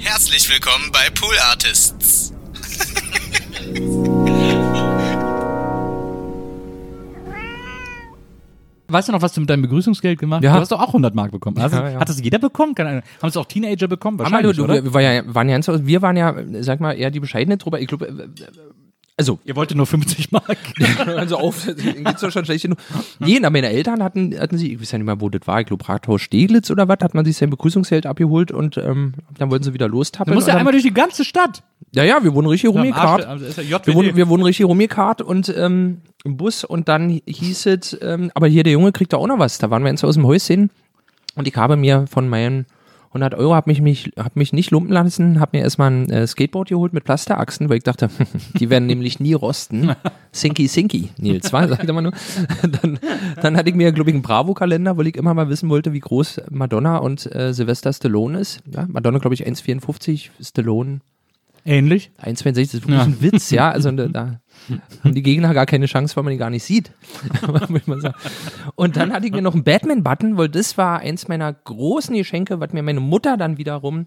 Herzlich willkommen bei Pool Artists. Weißt du noch, was du mit deinem Begrüßungsgeld gemacht hast? Ja. Du hast doch auch 100 Mark bekommen. Hast Ja, du- ja. Hat das jeder bekommen? Haben es auch Teenager bekommen? Wahrscheinlich, du, oder? wir, war ja, waren ja, wir waren ja, sag mal, eher die bescheidene Truppe. Ich glaube, äh, also, Ihr wolltet nur 50 Mark. also auf, geht's doch schon schlecht genug. Nee, na, meine Eltern hatten, hatten sie, ich weiß ja nicht mehr, wo das war, ich glaube, Rathaus Steglitz oder was, hat man sich sein Begrüßungsgeld abgeholt und ähm, dann wollten sie wieder Du lostappeln. musst ja einmal durch die ganze Stadt. ja, ja, wir wurden richtig rumgekarrt. Also ja Wir wurden, JWD. wir wurden richtig rumgekarrt und ähm, im Bus und dann hieß es, ähm, aber hier der Junge kriegt da auch noch was. Da waren wir jetzt aus dem Häuschen und ich habe mir von meinen 100 Euro, habe mich, mich, hab mich nicht lumpen lassen, habe mir erstmal ein äh, Skateboard geholt mit Plasterachsen, weil ich dachte, die werden nämlich nie rosten. Sinky, sinky, Nils, war, sagt mal nur. Dann, dann hatte ich mir, glaube ich, einen Bravo-Kalender, weil ich immer mal wissen wollte, wie groß Madonna und äh, Sylvester Stallone ist. Ja, Madonna, glaube ich, 1,54, Stallone Ähnlich. 1,62, das ist wirklich Ja. ein Witz, ja. Also da haben die Gegner gar keine Chance, weil man die gar nicht sieht. Und dann hatte ich mir noch einen Batman-Button, weil das war eins meiner großen Geschenke, was mir meine Mutter dann wiederum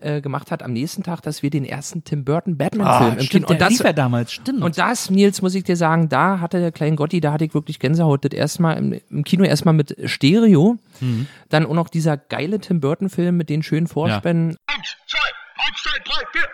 äh, gemacht hat am nächsten Tag, dass wir den ersten Tim Burton Batman-Film im Kino. Ah, stimmt, Und das, lief ja damals, stimmt. und das, Nils, muss ich dir sagen, da hatte der kleine Gotti, da hatte ich wirklich Gänsehaut. Das erstmal im, im Kino erstmal mit Stereo, Mhm. dann auch noch dieser geile Tim Burton-Film mit den schönen Vorspänen. Eins, zwei, eins, zwei, drei, vier.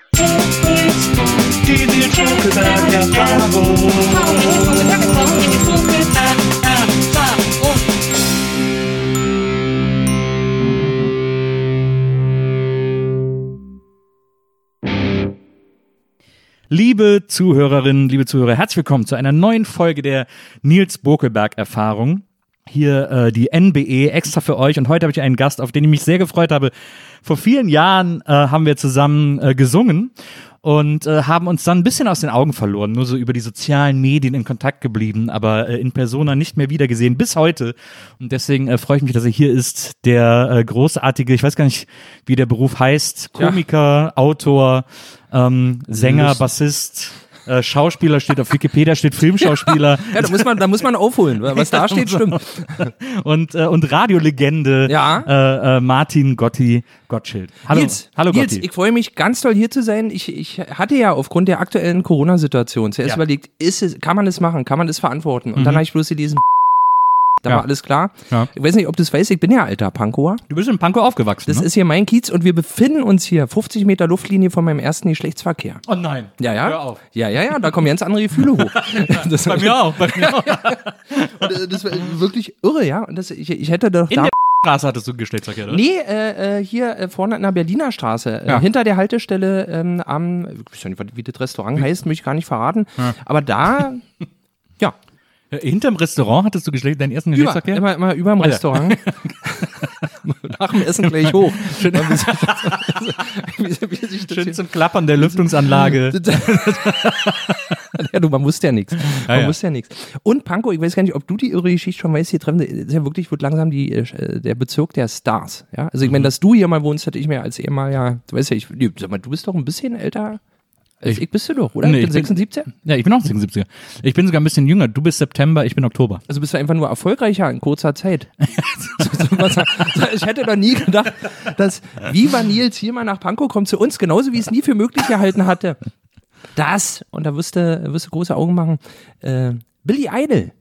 Liebe Zuhörerinnen, liebe Zuhörer, herzlich willkommen zu einer neuen Folge der Nils Bokelberg-Erfahrung. Hier äh, die NBE extra für euch und heute habe ich einen Gast, auf den ich mich sehr gefreut habe. Vor vielen Jahren äh, haben wir zusammen äh, gesungen und äh, haben uns dann ein bisschen aus den Augen verloren, nur so über die sozialen Medien in Kontakt geblieben, aber äh, in Persona nicht mehr wiedergesehen bis heute. Und deswegen äh, freue ich mich, dass er hier ist, der äh, großartige, ich weiß gar nicht, wie der Beruf heißt, Komiker, Autor, ähm, Sänger, Lust- Bassist. Äh, Schauspieler steht auf Wikipedia, steht Filmschauspieler Ja, da muss man, da muss man aufholen. Was da steht, stimmt. und, äh, und Radiolegende Ja. äh, äh, Martin Gotti Gottschild. Hallo, Nils, hallo Nils, Gotti. ich freue mich ganz toll hier zu sein. Ich, ich hatte ja aufgrund der aktuellen Corona-Situation zuerst Ja. überlegt, ist es, kann man das machen, kann man das verantworten? Und dann habe ich bloß gelesen, da Ja. war alles klar. Ja. Ich weiß nicht, ob du es weißt, ich bin ja alter Pankower. du bist in Pankow aufgewachsen, Das ne? ist hier mein Kiez und wir befinden uns hier 50 Meter Luftlinie von meinem ersten Geschlechtsverkehr. oh nein. Ja, ja. Hör auf. Ja, ja, ja, da kommen ganz andere Gefühle hoch. das, Bei mir auch. Bei mir auch. Und, äh, das war wirklich irre, ja. Und das, ich, ich hätte doch In da der Straße hattest du Geschlechtsverkehr, oder? Nee, äh, äh, hier äh, vorne an der Berliner Straße, äh, Ja. hinter der Haltestelle ähm, am, ich weiß ja nicht, wie das Restaurant heißt, möchte ich gar nicht verraten, aber da, ja, Äh, Hinterm Restaurant hattest du Geschlecht, deinen ersten über, Geschlechtsverkehr? immer, immer über dem. Restaurant. Nach dem Essen gleich hoch. Schön, schön zum Klappern der Lüftungsanlage. ja, du, man wusste ja nichts. Man ja. wusste ja nichts. Und Pankow, ich weiß gar nicht, ob du die irre Geschichte schon weißt, hier treffen, ist ja wirklich, wird langsam die, äh, der Bezirk der Stars. Ja, also ich Mhm. meine, dass du hier mal wohnst, hätte ich mir als ehemaliger, du weißt ja, ich, sag mal, du bist doch ein bisschen älter als Ich- ich, bist du doch, oder? Nee, ich bin bin- 76. Ja, ich bin auch 76er. Ich bin sogar ein bisschen jünger. Du bist September, ich bin Oktober. Also bist du einfach nur erfolgreicher in kurzer Zeit. Ich hätte doch nie gedacht, dass Viva Nils hier mal nach Pankow kommt zu uns, genauso wie ich es nie für möglich gehalten hatte. Das, und da wirst du, wirst du große Augen machen, äh, Billy Idol.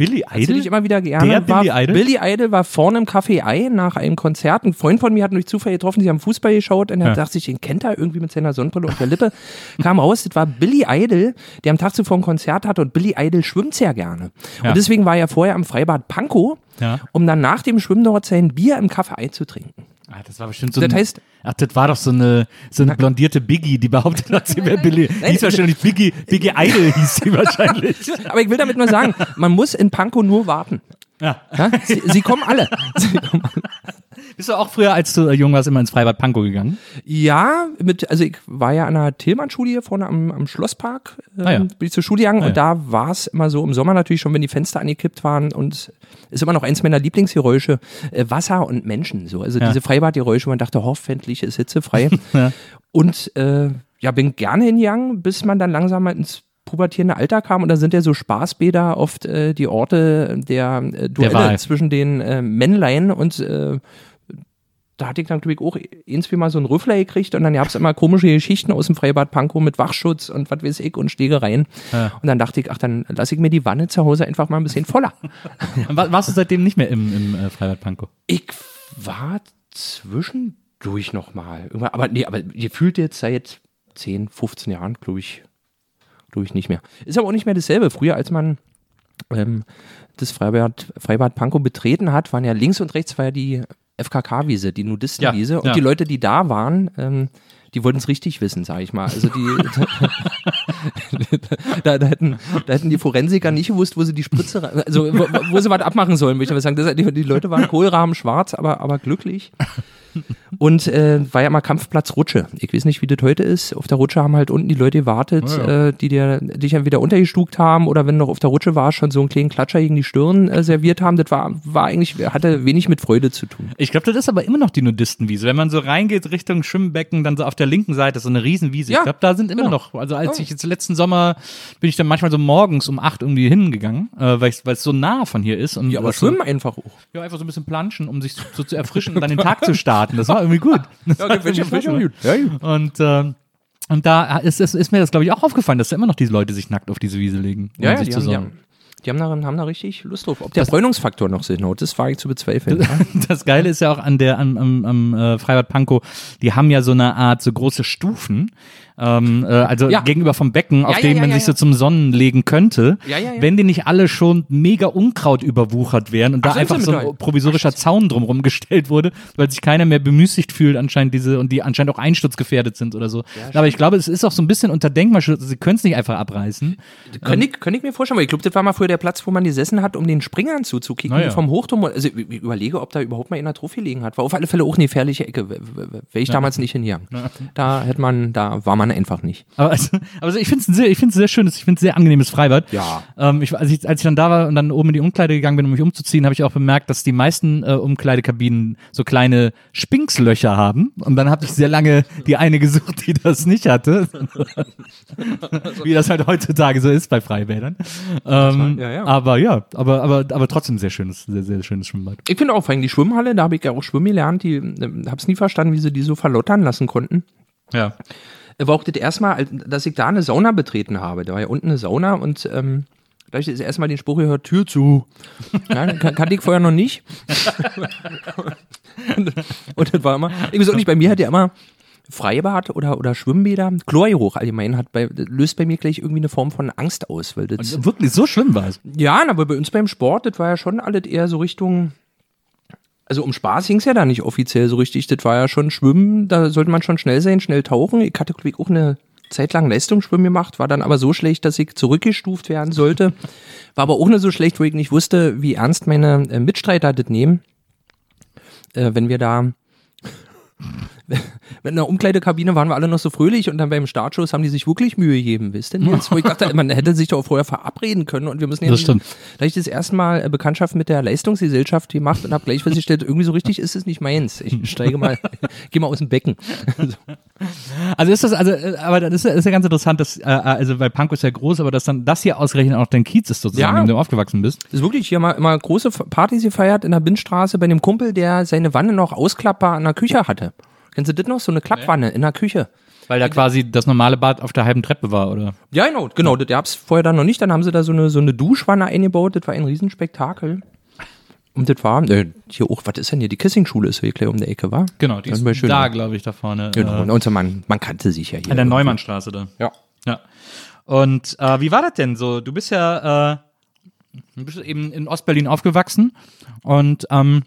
Billy Erzähl ich immer wieder gerne. Der war, Billy Idol? Billy Idol war vorne im Café Ei nach einem Konzert. Ein Freund von mir hat mich Zufall getroffen, sie haben Fußball geschaut und er Ja. dachte sich, den kennt er irgendwie mit seiner Sonnenbrille und der Lippe. Kam raus, das war Billy Idol, der am Tag zuvor ein Konzert hatte und Billy Idol schwimmt sehr gerne. Ja. Und deswegen war er vorher am Freibad Pankow, Ja. um dann nach dem Schwimmen dort sein Bier im Café Ei zu trinken. Ah, das war bestimmt so Das ein, heißt- ach, das war doch so eine, so eine blondierte Biggie, die behauptet hat, sie wäre Billy. Die hieß wahrscheinlich Biggie, Biggie Idol hieß sie wahrscheinlich. Aber ich will damit nur sagen, man muss in Pankow nur warten. Ja. Ja? Sie, sie kommen alle. Sie kommen alle. Bist du auch früher, als du äh, jung warst, immer ins Freibad Pankow gegangen? Ja, mit, also ich war ja an der Tillmann-Schule hier vorne am, am Schlosspark, ähm, Ah ja. bin ich zur Schule gegangen Ah und da war es immer so im Sommer natürlich schon, wenn die Fenster angekippt waren und ist immer noch eins meiner Lieblingsgeräusche, äh, Wasser und Menschen, so, also Ja. diese Freibadgeräusche, man dachte, hoffentlich ist hitzefrei Ja. und äh, ja, bin gerne hingegangen, bis man dann langsam mal ins pubertierende Alter kam und da sind ja so Spaßbäder oft äh, die Orte der äh, Duelle Wahl. zwischen den äh, Männlein und äh, da hatte ich dann, glaube ich, auch irgendwie mal so einen Rüffler gekriegt und dann gab es immer komische Geschichten aus dem Freibad Pankow mit Wachschutz und was weiß ich und Stegereien. Und dann dachte ich, ach, dann lasse ich mir die Wanne zu Hause einfach mal ein bisschen voller. War, warst du seitdem nicht mehr im, im äh, Freibad Pankow? Ich war zwischendurch nochmal. Aber nee, aber ihr fühlt jetzt seit 10, 15 Jahren, glaube ich, glaube ich nicht mehr. Ist aber auch nicht mehr dasselbe. Früher, als man ähm, das Freibad, Freibad Pankow betreten hat, waren ja links und rechts war ja die FKK-Wiese, die Nudistenwiese. Ja, und ja. die Leute, die da waren, ähm, die wollten es richtig wissen, sage ich mal. Also die, da, da, hätten, da hätten die Forensiker nicht gewusst, wo sie die Spritze, also wo, wo sie was abmachen sollen, würde ich mal sagen. Das, die, die Leute waren Kohlrahmen schwarz, aber, aber glücklich. Und äh, war ja mal Kampfplatz Rutsche. Ich weiß nicht, wie das heute ist. Auf der Rutsche haben halt unten die Leute gewartet, Äh, die dir dich entweder untergestuckt haben oder wenn du noch auf der Rutsche warst, schon so einen kleinen Klatscher gegen die Stirn äh, serviert haben. Das war, war eigentlich, hatte wenig mit Freude zu tun. Ich glaube, das ist aber immer noch die Nudistenwiese. Wenn man so reingeht Richtung Schwimmbecken, dann so auf der linken Seite ist so eine Riesenwiese. Ja, ich glaube, da sind immer genau. noch, also als ich jetzt letzten Sommer bin ich dann manchmal so morgens um acht irgendwie hingegangen, äh, weil es so nah von hier ist. Und Ja, aber das so, schwimmen einfach hoch. Ja, einfach so ein bisschen planschen, um sich so zu erfrischen und dann den Tag zu starten. Das war irgendwie gut. Das Ja, war mir- irgendwie gut. gut. Ja, gut. Und, äh, und da ist, ist, ist mir das, glaube ich, auch aufgefallen, dass da immer noch diese Leute sich nackt auf diese Wiese legen. um Ja, ja, sich die zu haben, sonnen. die haben, da, haben da richtig Lust drauf. Ob der Bräunungsfaktor noch Sinn hat, das wage ich zu bezweifeln. Das Geile ist ja auch an der, am, am, am äh, Freibad Pankow, die haben ja so eine Art, so große Stufen, ähm, äh, also Ja. gegenüber vom Becken, auf ja, denen ja, man sich so zum Sonnen legen könnte, wenn die nicht alle schon mega Unkraut überwuchert wären und da Ach, sind einfach so ein provisorischer Zaun drumherum gestellt wurde, weil sich keiner mehr bemüßigt fühlt anscheinend diese und die anscheinend auch einsturzgefährdet sind oder so. Aber ich glaube, es ist auch so ein bisschen unter Denkmalschutz, sie können es nicht einfach abreißen. Könnte ich, könnte ich mir vorstellen, weil ich glaube, das war mal früher der Platz, wo man gesessen hat, um den Springern zuzukicken Na ja. vom Hochturm. Also ich ich überlege, ob da überhaupt mal in der Trophy liegen hat. War auf alle Fälle auch eine gefährliche Ecke. Wäre ich damals nicht hingegangen. Da hätte man, da war man einfach nicht. Aber also, also ich finde es sehr, ich find's sehr schönes, ich finde es sehr angenehmes Freibad. Ja. Ähm, ich, als, ich, als ich dann da war und dann oben in die Umkleide gegangen bin, um mich umzuziehen, habe ich auch bemerkt, dass die meisten äh, Umkleidekabinen so kleine Spinkslöcher haben. Und dann habe ich sehr lange die eine gesucht, die das nicht hatte. Wie das halt heutzutage so ist bei Freibädern. Ähm, ja, ja. Aber ja, aber, aber, aber trotzdem sehr schönes, sehr, sehr schönes Schwimmbad. Ich finde auch vor allem die Schwimmhalle, da habe ich ja auch schwimmen gelernt. Die äh, habe es nie verstanden, wie sie die so verlottern lassen konnten. Ja. War auch das erste Mal, als- dass ich da eine Sauna betreten habe. Da war ja unten eine Sauna und ähm, da habe ich das erste Mal den Spruch gehört, Tür zu. Ja, kan kannte ich vorher noch nicht. und, und das war immer, ich weiß auch nicht, bei mir hat ja immer Freibad oder, oder Schwimmbäder, Chlorgeruch allgemein hat bei, löst bei mir gleich irgendwie eine Form von Angst aus. Weil das, Wirklich, so schlimm war es. ja, aber bei uns beim Sport, das war ja schon alles eher so Richtung. Also um Spaß ging es ja da nicht offiziell so richtig. Das war ja schon Schwimmen, da sollte man schon schnell sein, schnell tauchen. Ich hatte, ich, auch eine Zeit lang Leistungsschwimmen gemacht, war dann aber so schlecht, dass ich zurückgestuft werden sollte. War aber auch nicht so schlecht, wo ich nicht wusste, wie ernst meine äh, Mitstreiter das nehmen. Äh, wenn wir da in der Umkleidekabine waren wir alle noch so fröhlich und dann beim Startschuss haben die sich wirklich Mühe gegeben, wisst ihr? Jetzt, wo ich dachte, man hätte sich doch vorher verabreden können und wir müssen Das stimmt. Da ich das erste Mal äh, Bekanntschaft mit der Leistungsgesellschaft gemacht und habe gleich festgestellt, irgendwie so richtig ist es nicht meins. Ich steige mal, gehe mal aus dem Becken. Also ist das, also, äh, aber das ist, ja- ist ja ganz interessant, dass, äh, also weil Pankow ist ja groß, aber dass dann das hier ausgerechnet auch dein Kiez ist sozusagen, Ja. in dem du aufgewachsen bist. Ist wirklich hier mal immer große Partys gefeiert in der Bindstraße bei einem Kumpel, der seine Wanne noch ausklappbar in der Küche hatte. Kennst du das noch? So eine Klappwanne in der Küche. Weil da quasi das normale Bad auf der halben Treppe war, oder? Ja, genau, genau. Das gab's vorher dann noch nicht. Dann haben sie da so eine, so eine Duschwanne eingebaut. Das war ein Riesenspektakel. Und das war, äh, hier auch, was ist denn hier? Die Kissing-Schule ist hier gleich um die Ecke, war? Genau, die Das ist schön, da, glaube ich, da vorne. Genau. Äh, Und so man, man kannte sich ja hier. an der Neumannstraße da. Ja. Ja. Und äh, wie war das denn so? Du bist ja, äh, du bist eben in Ostberlin aufgewachsen und ähm,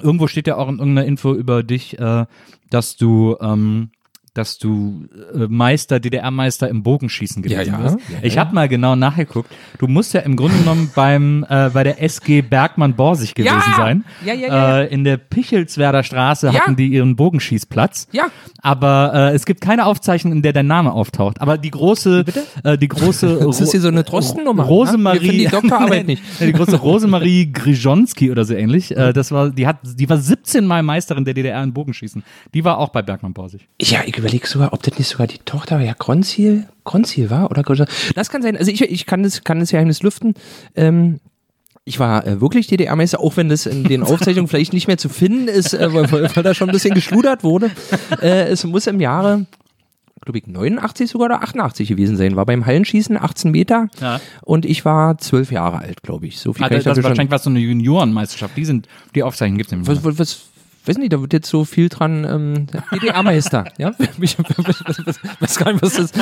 irgendwo steht ja auch in irgendeiner Info über dich, äh, dass du ähm, dass du äh, Meister, DDR-Meister im Bogenschießen gewesen Ja, ja. bist. Ja, ich habe mal genau nachgeguckt. Du musst ja im Grunde genommen beim äh, bei der SG Bergmann-Borsig gewesen Ja! sein. Ja, ja, ja, Äh, in der Pichelswerder Straße hatten die ihren Bogenschießplatz. Ja. Aber äh, es gibt keine Aufzeichnung, in der dein Name auftaucht. Aber die große, äh, die große Das ist hier so eine Trostennummer. Rosemarie, Wir finden die Doktorarbeit nicht. die große Rosemarie Grijonski oder so ähnlich. Äh, das war, die hat, die war 17 Mal Meisterin der DDR in Bogenschießen. Die war auch bei Bergmann Borsig. Ja, ich überlege sogar, ob das nicht sogar die Tochter, ja, Kronziel, Kronziel war oder. Das kann sein. Also ich, ich kann das, kann das Geheimnis lüften. Ähm, Ich war äh, wirklich DDR-Meister, auch wenn das in den Aufzeichnungen vielleicht nicht mehr zu finden ist, äh, weil, weil, da schon ein bisschen geschludert wurde. Äh, es muss im Jahre, glaube ich, 89 sogar oder 88 gewesen sein. War beim Hallenschießen 18 Meter Ja. und ich war zwölf Jahre alt, glaube ich. So viel Ah, kann das, ich das wahrscheinlich war so eine Juniorenmeisterschaft. Die sind, die Aufzeichnungen gibt es nämlich. Was, was, was, weiß nicht, da wird jetzt so viel dran, ähm, DDR-Meister, ja? Ich weiß, gar nicht, was das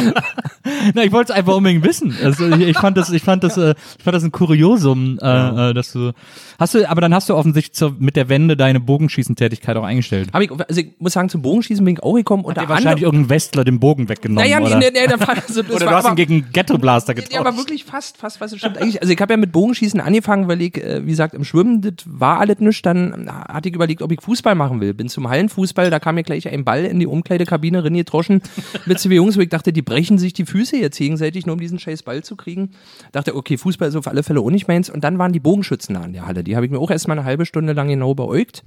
Na, ich wollte es einfach unbedingt wissen. Also ich, ich fand das, ich fand das, äh, ich fand das ein Kuriosum, äh, äh, dass du hast du, aber dann hast du offensichtlich zur, mit der Wende deine Bogenschießentätigkeit auch eingestellt. Hab ich, also ich muss sagen, zum Bogenschießen bin ich auch gekommen. Hat dir wahrscheinlich irgendein Westler den Bogen weggenommen naja, oder? nee, nee, nee, also, oder du hast ihn aber, gegen Ghetto Blaster getauscht. Ja, aber wirklich fast, fast, was stimmt eigentlich. Also ich habe ja mit Bogenschießen angefangen, weil ich, äh, wie gesagt, im Schwimmen, das war alles nichts. Dann hatte ich überlegt, ob ich Fußball machen will. Bin zum Hallenfußball, da kam mir gleich ein Ball in die Umkleidekabine reingetroschen mit zwei Jungs, wo ich dachte, die brechen sich die Füße jetzt gegenseitig, nur um diesen scheiß Ball zu kriegen. Dachte, okay, Fußball ist auf alle Fälle auch nicht meins. Und dann waren die Bogenschützen da in der Halle. Die habe ich mir auch erstmal eine halbe Stunde lang genau beäugt.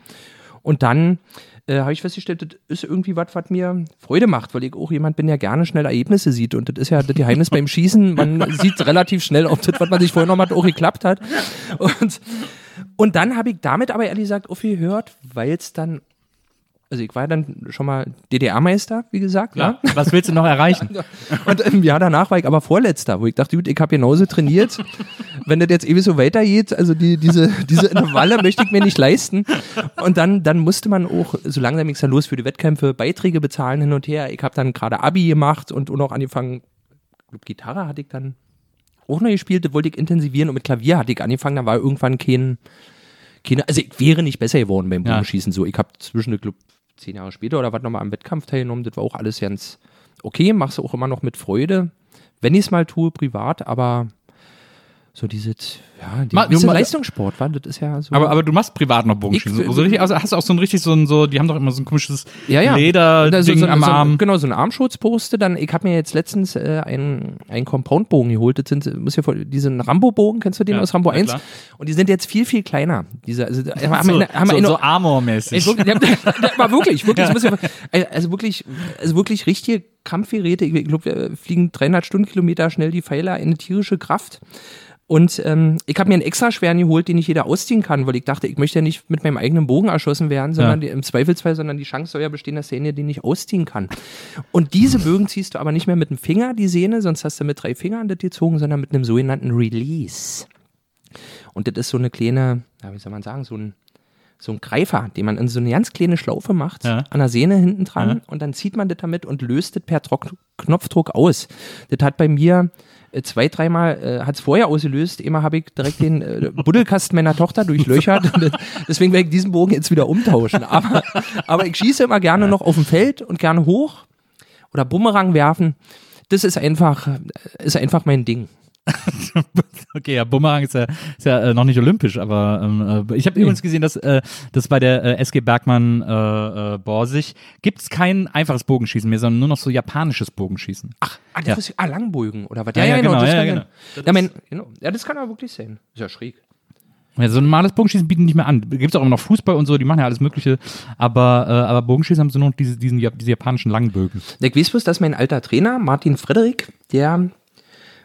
Und dann äh, habe ich festgestellt, das ist irgendwie was, was mir Freude macht, weil ich auch jemand bin, der gerne schnell Ergebnisse sieht. Und das ist ja das Geheimnis beim Schießen. Man sieht relativ schnell, ob das, was man sich vorgenommen hat, auch geklappt hat. Und, und dann habe ich damit aber ehrlich gesagt aufgehört, weil es dann, also ich war ja dann schon mal DDR-Meister, wie gesagt. ja. Ja. Was willst du noch erreichen? Und im Jahr danach war ich aber Vorletzter, wo ich dachte, gut, ich habe genauso trainiert. Wenn das jetzt ewig so weitergeht, also die, diese, diese Intervalle möchte ich mir nicht leisten. Und dann, dann musste man auch, so langsam ging es dann los für die Wettkämpfe, Beiträge bezahlen hin und her. Ich habe dann gerade Abi gemacht und, auch angefangen, ich glaub, Gitarre hatte ich dann auch noch gespielt, das wollte ich intensivieren und mit Klavier hatte ich angefangen, da war irgendwann kein, keine, also ich wäre nicht besser geworden beim Ja. Bogenschießen so. Ich habe zwischen, ich glaub, zehn Jahre später oder was nochmal am Wettkampf teilgenommen, das war auch alles ganz okay, mach's auch immer noch mit Freude, wenn ich es mal tue, privat, aber so dieses, ja, die, Ma- diese ma- Leistungssport, war, das ist ja so. Aber, aber du machst privat noch Bogenschießen. Ich- so richtig, also hast du auch so ein richtig so ein, so, die haben doch immer so ein komisches ja, ja. Leder Da so, Ding so, am so, Arm. Genau, so ein Armschutzposte. Dann, ich habe mir jetzt letztens äh, einen, einen Compoundbogen geholt. Das sind, muss ja vor, diesen Rambo-Bogen, kennst du den Ja, aus Rambo ja, 1? klar. Und die sind jetzt viel, viel kleiner. Diese, also, haben, so, haben so, so Armor-mäßig. war wirklich, wirklich, ich mal, also wirklich, also wirklich richtige Kampfgeräte. Ich glaube, wir fliegen 300 Stundenkilometer schnell die Pfeiler, eine tierische Kraft. Und ähm, ich habe mir einen extra schweren geholt, den nicht jeder ausziehen kann, weil ich dachte, ich möchte ja nicht mit meinem eigenen Bogen erschossen werden, sondern Ja. im Zweifelsfall, sondern die Chance soll ja bestehen, dass derjenige den nicht ausziehen kann. Und diese Bögen ziehst du aber nicht mehr mit dem Finger, die Sehne, sonst hast du mit drei Fingern das gezogen, sondern mit einem sogenannten Release. Und das ist so eine kleine, ja, wie soll man sagen, so ein, so ein Greifer, den man in so eine ganz kleine Schlaufe macht, Ja. an der Sehne hinten dran Ja. und dann zieht man das damit und löst das per Trock Knopfdruck aus. Das hat bei mir äh, zwei, dreimal, äh, hat es vorher ausgelöst, immer habe ich direkt den äh, Buddelkasten meiner Tochter durchlöchert. Deswegen werde ich diesen Bogen jetzt wieder umtauschen. Aber, aber ich schieße immer gerne noch auf dem Feld und gerne hoch oder Bumerang werfen. Das ist einfach, ist einfach mein Ding. Okay, ja, Bumerang ist ja, ist ja äh, noch nicht olympisch, aber ähm, äh, ich habe übrigens gesehen, dass, äh, dass bei der äh, SG Bergmann äh, äh, Borsig gibt es kein einfaches Bogenschießen mehr, sondern nur noch so japanisches Bogenschießen. Ach, ah, das Ja. ist, ah Langbogen oder was? Ja, ja, genau, das ja, kann genau. Ja, mein, genau. ja, das kann aber wirklich sein. Ist ja schräg. Ja, so ein normales Bogenschießen bieten nicht mehr an. Gibt es auch immer noch Fußball und so, die machen ja alles Mögliche, aber, äh, aber Bogenschießen haben so nur noch diese, diesen, diese japanischen Langbögen. Ich weiß bloß, dass mein alter Trainer, Martin Frederik, der,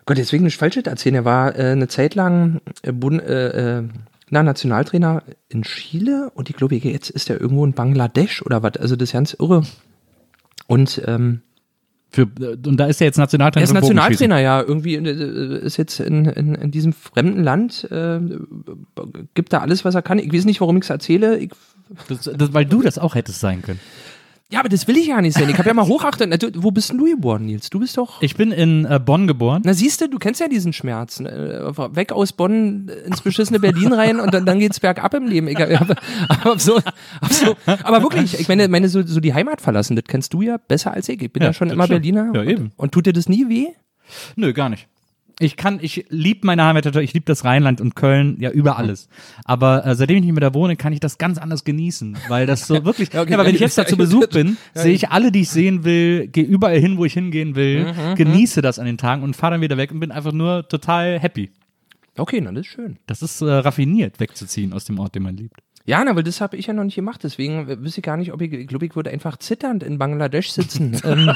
Gott, deswegen nicht falsch erzählen, er war äh, eine Zeit lang äh, Bund, äh, äh, na, Nationaltrainer in Chile und ich glaube, jetzt ist er irgendwo in Bangladesch oder was. Also das ist ganz irre. Und ähm, Für, äh, und da ist er jetzt Nationaltrainer. er ist. Nationaltrainer, ja. Irgendwie äh, ist jetzt in, in, in diesem fremden Land, äh, gibt da alles, was er kann. Ich weiß nicht, warum ich es erzähle. Ich Das, das, weil du das auch hättest sein können. Ja, aber das will ich ja nicht sein. Ich habe ja mal hochachtet. Na, du, wo bist denn du geboren, Nils? Du bist doch. Ich bin in äh, Bonn geboren. Na siehst du, du kennst ja diesen Schmerz. ne? Weg aus Bonn ins beschissene Berlin rein und dann, dann geht's bergab im Leben. Egal, aber, aber, so, aber, so, aber wirklich, ich meine, meine so, so die Heimat verlassen, das kennst du ja besser als ich. Ich bin ja, Ja, schon immer stimmt. Berliner. Ja, und, eben. Und tut dir das nie weh? Nö, gar nicht. Ich kann, ich liebe meine Heimat, ich liebe das Rheinland und Köln, ja, über alles. Aber äh, seitdem ich nicht mehr da wohne, kann ich das ganz anders genießen, weil das so wirklich, ja, okay. weil wenn ich jetzt da zu Besuch bin, sehe ich alle, die ich sehen will, gehe überall hin, wo ich hingehen will, Mhm, genieße das an den Tagen und fahre dann wieder weg und bin einfach nur total happy. Okay, na, das ist schön. Das ist äh, raffiniert, wegzuziehen aus dem Ort, den man liebt. Ja, na, weil das habe ich ja noch nicht gemacht. Deswegen äh, wüsste ich gar nicht, ob ich, ich glaube, ich würde einfach zitternd in Bangladesch sitzen. ähm,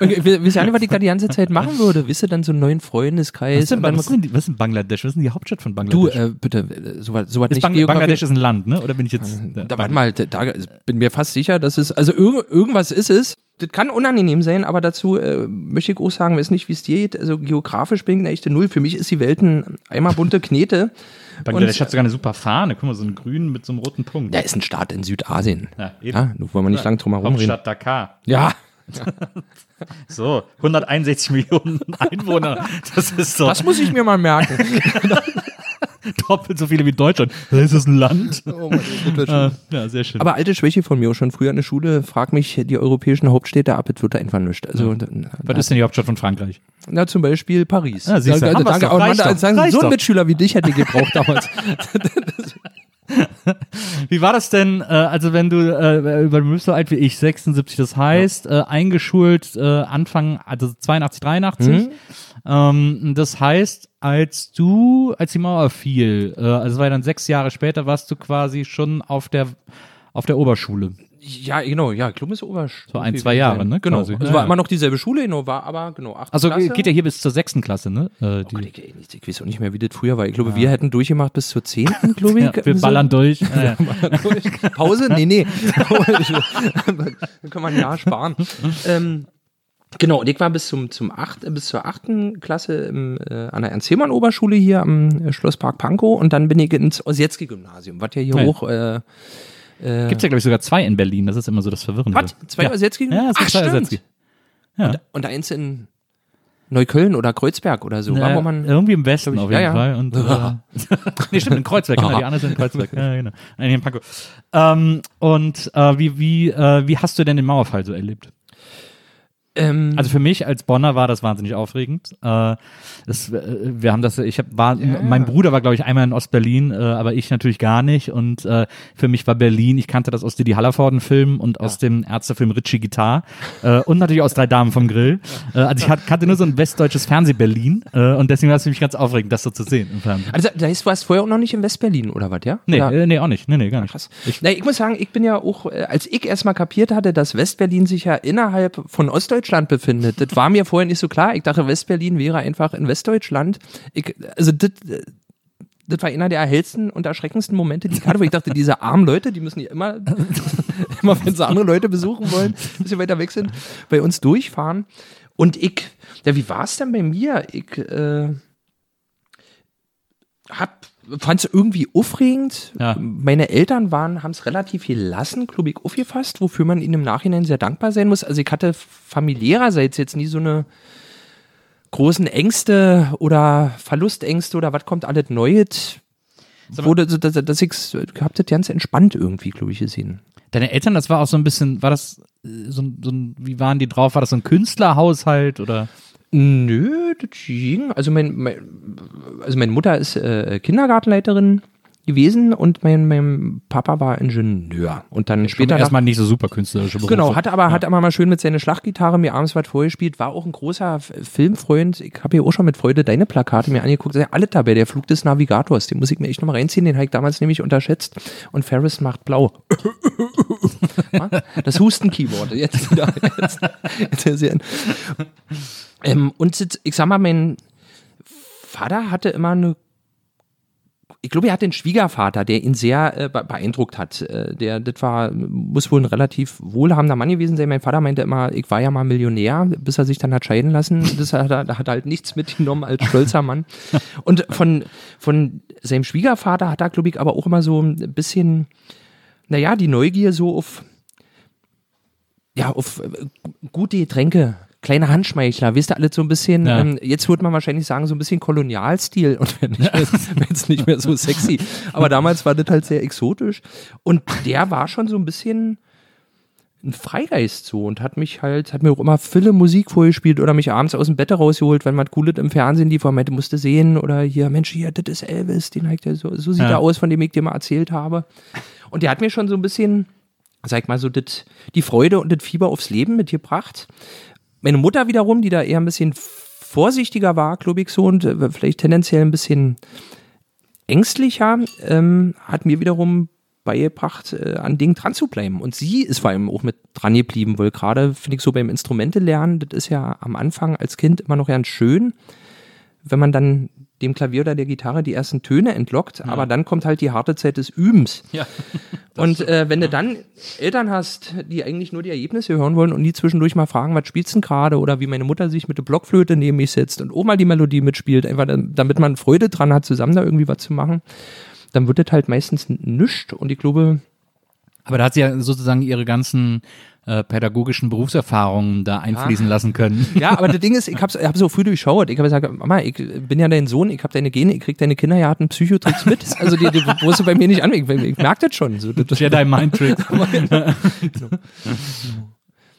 Ich weiß ja nicht, was ich da die ganze Zeit machen würde. Wisst ihr, dann so einen neuen Freundeskreis. Was ist, denn, und was, ist denn, was ist Bangladesch? Was ist denn die Hauptstadt von du, Bangladesch? äh, bitte, äh, sowas so was nicht Bang Bangladesch ist ein Land, ne? Oder bin ich jetzt. Da warte mal, da, da bin mir fast sicher, dass es, also irg irgendwas ist es. Das kann unangenehm sein, aber dazu äh, möchte ich auch sagen, weiß nicht, wie es dir geht. Also geografisch bin ich eine echte Null. Für mich ist die Welt ein einmal bunte Knete. Bangladesch Und- hat sogar eine super Fahne. Guck mal, so einen grünen mit so einem roten Punkt. Da ist ein Staat in Südasien. Ja, eben. Ja, da wollen wir nicht lang drum herum reden. Hauptstadt Dakar. Ja, So, 161 Millionen Einwohner. Das ist so das muss ich mir mal merken. doppelt so viele wie Deutschland. Ist das ein Land? Oh Mann, das Äh, ja, sehr schön. Aber alte Schwäche von mir, auch schon früher in der Schule, frag mich die europäischen Hauptstädte ab, es wird da einfach nichts. Also, Was ist denn die Hauptstadt von Frankreich? na, zum Beispiel Paris. Ja, siehst du, Danke, doch, Aber man, reicht doch, sagen, so ein doch. Mitschüler wie dich hätte ich gebraucht damals. Wie war das denn, äh, also wenn du, äh, du bist so alt wie ich, 76, das heißt, äh, eingeschult äh, Anfang, also 82, 83. Ähm, das heißt, als du, als die Mauer fiel, äh, also es war ja dann sechs Jahre später, warst du quasi schon auf der, auf der Oberschule. Ja, genau, ja, Klum ist Obersch. So ein, zwei Jahre, ne, Genau. quasi. Also Ja, war ja. immer noch dieselbe Schule, genau, war aber, genau, acht Also Klasse. geht ja hier bis zur sechsten Klasse, ne? Äh, Oh die, Gott, ich, ich, ich weiß auch nicht mehr, wie das früher war. Ich glaube, wir hätten durchgemacht bis zur zehnten, glaube ich. ja, wir ballern durch. Ja, ja. Pause? Nee, nee. Dann kann man ein Jahr sparen. ähm, genau, und ich war bis zum, zum acht, äh, bis zur achten Klasse im, äh, an der Ernst-Hillmann-Oberschule hier am äh, Schlosspark Pankow und dann bin ich ins Osjetski-Gymnasium, was ja hier Ja. hoch. Äh, Gibt's ja, glaube ich, sogar zwei in Berlin. Das ist immer so das Verwirrende. was? Zwei ja. Osjetski? Ja, es gibt Ach, zwei. Osjetski. Ja. Und eins in Neukölln oder Kreuzberg oder so, Ja, war, wo man. irgendwie im Westen auf ja, jeden ja. Fall. Und, äh, nee, stimmt, in Kreuzberg, genau, die anderen sind in Kreuzberg. Ja, genau. Nein, in Pankow. Ähm, und äh, wie, wie, äh, wie hast du denn den Mauerfall so erlebt? Ähm, Also für mich als Bonner war das wahnsinnig aufregend. Äh, das, äh, wir haben das, ich hab, war, mein Bruder war glaube ich einmal in Ostberlin, äh, aber ich natürlich gar nicht. Und äh, für mich war Berlin, ich kannte das aus Didi Hallervorden-Film und aus dem Ärztefilm Ritchie Guitar äh, und natürlich aus Drei Damen vom Grill. Äh, also ich hat, kannte nur so ein westdeutsches Fernseh-Berlin äh, und deswegen war es für mich ganz aufregend, das so zu sehen im Fernsehen. also, da du warst vorher auch noch nicht in Westberlin, oder was, ja? Nee, Oder? nee, auch nicht. Nee, nee, gar nicht. Krass. Na, ich muss sagen, ich bin ja auch, als ich erstmal kapiert hatte, dass Westberlin sich ja innerhalb von Ostdeutschland befindet, das war mir vorher nicht so klar. Ich dachte, Westberlin wäre einfach in Westdeutschland. Ich, also das, das war einer der erhellsten und erschreckendsten Momente, die ich hatte, wo ich dachte, diese armen Leute, die müssen ja immer, immer wenn sie andere Leute besuchen wollen, ein bisschen weiter weg sind, bei uns durchfahren. Und ich, ja, wie war es denn bei mir? Ich, äh, hab fand es irgendwie aufregend. Ja. Meine Eltern waren, haben es relativ gelassen, ich, aufgefasst, wofür man ihnen im Nachhinein sehr dankbar sein muss. Also ich hatte familiärerseits jetzt nie so eine großen Ängste oder Verlustängste oder was kommt alles Neues. Wurde, so, dass, dass ich hab das ganz entspannt irgendwie, glaube ich, gesehen. Deine Eltern, das war auch so ein bisschen, war das äh, so, so ein, wie waren die drauf? War das so ein Künstlerhaushalt oder? Nö, das ging. Also, mein, mein, also meine Mutter ist äh, Kindergartenleiterin gewesen und mein, mein Papa war Ingenieur. Und dann später nach- erstmal nicht so super künstlerische Berufe. Genau, hat aber, hat aber mal schön mit seiner Schlaggitarre mir abends was vorgespielt, war auch ein großer Filmfreund. Ich habe hier auch schon mit Freude deine Plakate mir angeguckt. Ja, alle dabei, der Flug des Navigators, den muss ich mir echt nochmal reinziehen, den habe ich damals nämlich unterschätzt. Und Ferris macht blau. das Husten-Keyboard. Jetzt wieder. Jetzt, jetzt ist er- ähm, und ich sag mal, mein Vater hatte immer eine ich glaube, er hat den Schwiegervater, der ihn sehr äh, be- beeindruckt hat. Äh, der, das war, muss wohl ein relativ wohlhabender Mann gewesen sein. Mein Vater meinte immer, ich war ja mal Millionär, bis er sich dann hat scheiden lassen. Das hat er, da hat er halt nichts mitgenommen als stolzer Mann. Und von, von seinem Schwiegervater hat er, glaube ich, aber auch immer so ein bisschen, naja, die Neugier so auf, ja, auf äh, gute Getränke. Kleine Handschmeichler, wisst ihr, alles so ein bisschen, Ja. ähm, jetzt würde man wahrscheinlich sagen, so ein bisschen Kolonialstil und wenn nicht mehr, wenn's nicht mehr so sexy. Aber damals war das halt sehr exotisch. Und der war schon so ein bisschen ein Freigeist so und hat mich halt, hat mir auch immer viele Musik vorgespielt oder mich abends aus dem Bett rausgeholt, wenn man Cooles im Fernsehen lief, und meinte, musste sehen oder hier, Mensch, hier, das ist Elvis, den hat der so, so sieht Ja. er aus, von dem ich dir mal erzählt habe. Und der hat mir schon so ein bisschen, sag ich mal so, das, die Freude und das Fieber aufs Leben mitgebracht. Meine Mutter wiederum, die da eher ein bisschen vorsichtiger war, glaube ich so, und äh, vielleicht tendenziell ein bisschen ängstlicher, ähm, hat mir wiederum beigebracht, äh, an Dingen dran zu bleiben. Und sie ist vor allem auch mit dran geblieben, weil gerade, finde ich, so beim Instrumente lernen, das ist ja am Anfang als Kind immer noch ganz schön, wenn man dann dem Klavier oder der Gitarre die ersten Töne entlockt, aber dann kommt halt die harte Zeit des Übens. Ja. Und äh, wenn du dann Eltern hast, die eigentlich nur die Ergebnisse hören wollen und die zwischendurch mal fragen, was spielst du denn gerade oder wie meine Mutter sich mit der Blockflöte neben mich setzt und mal die Melodie mitspielt, einfach damit man Freude dran hat, zusammen da irgendwie was zu machen, dann wird das halt meistens nischt und ich glaube, Aber da hat sie ja sozusagen ihre ganzen äh, pädagogischen Berufserfahrungen da einfließen lassen können. ja, aber das Ding ist, ich ich hab so früh durchschaut. Ich habe gesagt, Mama, ich bin ja dein Sohn, ich habe deine Gene, ich krieg deine kinderharten Psychotricks mit. Also die, die brauchst du bei mir nicht an. Ich, ich merk das schon. So, das, Jedi Mind Trick.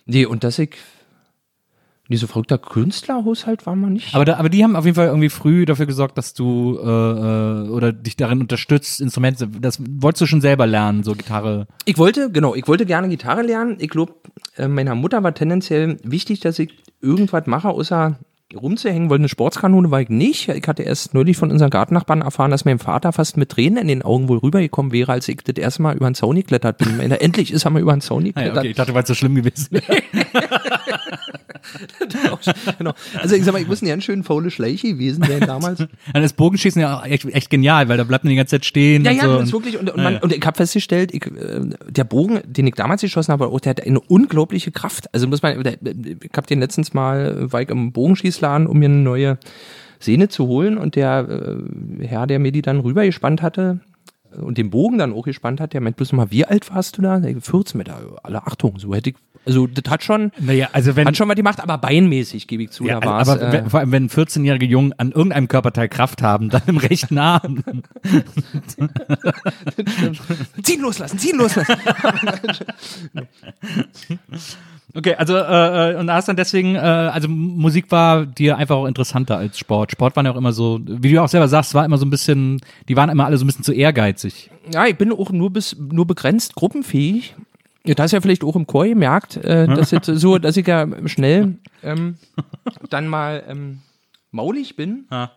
nee, und dass ich diese verrückter Künstlerhaushalt war man nicht. Aber, da, aber die haben auf jeden Fall irgendwie früh dafür gesorgt, dass du äh, äh, oder dich darin unterstützt, Instrumente, das wolltest du schon selber lernen, so Gitarre. Ich wollte, genau, ich wollte gerne Gitarre lernen. Ich glaube, äh, meiner Mutter war tendenziell wichtig, dass ich irgendwas mache, außer rumzuhängen, weil eine Sportskanone war ich nicht. Ich hatte erst neulich von unseren Gartennachbarn erfahren, dass mein Vater fast mit Tränen in den Augen wohl rübergekommen wäre, als ich das erste Mal über den Zaun geklettert bin. Endlich ist er mal über den Zaun Ah, ja, geklettert. okay, ich dachte, weil es so schlimm gewesen genau. Also ich sag mal, ich muss ein ganz schön faule Schleiche gewesen sein damals. Ist Bogenschießen ja echt, echt genial, weil da bleibt man die ganze Zeit stehen. Ja, ja, so. das ist wirklich, und, und, Ja, man, ja. und ich habe festgestellt, ich, äh, der Bogen, den ich damals geschossen habe, auch, der hat eine unglaubliche Kraft. Also muss man, ich habe den letztens mal, war ich im Bogenschießladen, um mir eine neue Sehne zu holen. Und der äh, Herr, der mir die dann rübergespannt hatte und den Bogen dann auch gespannt hat, der meint bloß mal, wie alt warst du da? Ich, 14 mit alle Achtung, so hätte ich, also das hat schon, Naja, also wenn. hat schon was gemacht, aber beinmäßig, gebe ich zu, ja, da war's, aber äh, wenn, vor allem, wenn 14-jährige Jungen an irgendeinem Körperteil Kraft haben, dann im rechten Arm. ziehen loslassen, ziehen loslassen. Okay, also äh, äh, und hast dann deswegen, äh, also Musik war dir einfach auch interessanter als Sport. Sport waren ja auch immer so, wie du auch selber sagst, war immer so ein bisschen, die waren immer alle so ein bisschen zu ehrgeizig. Ja, ich bin auch nur bis nur begrenzt gruppenfähig. Ja, das ja vielleicht auch im Chor gemerkt, äh, dass jetzt so, dass ich ja schnell ähm, dann mal ähm, maulig bin. Ja.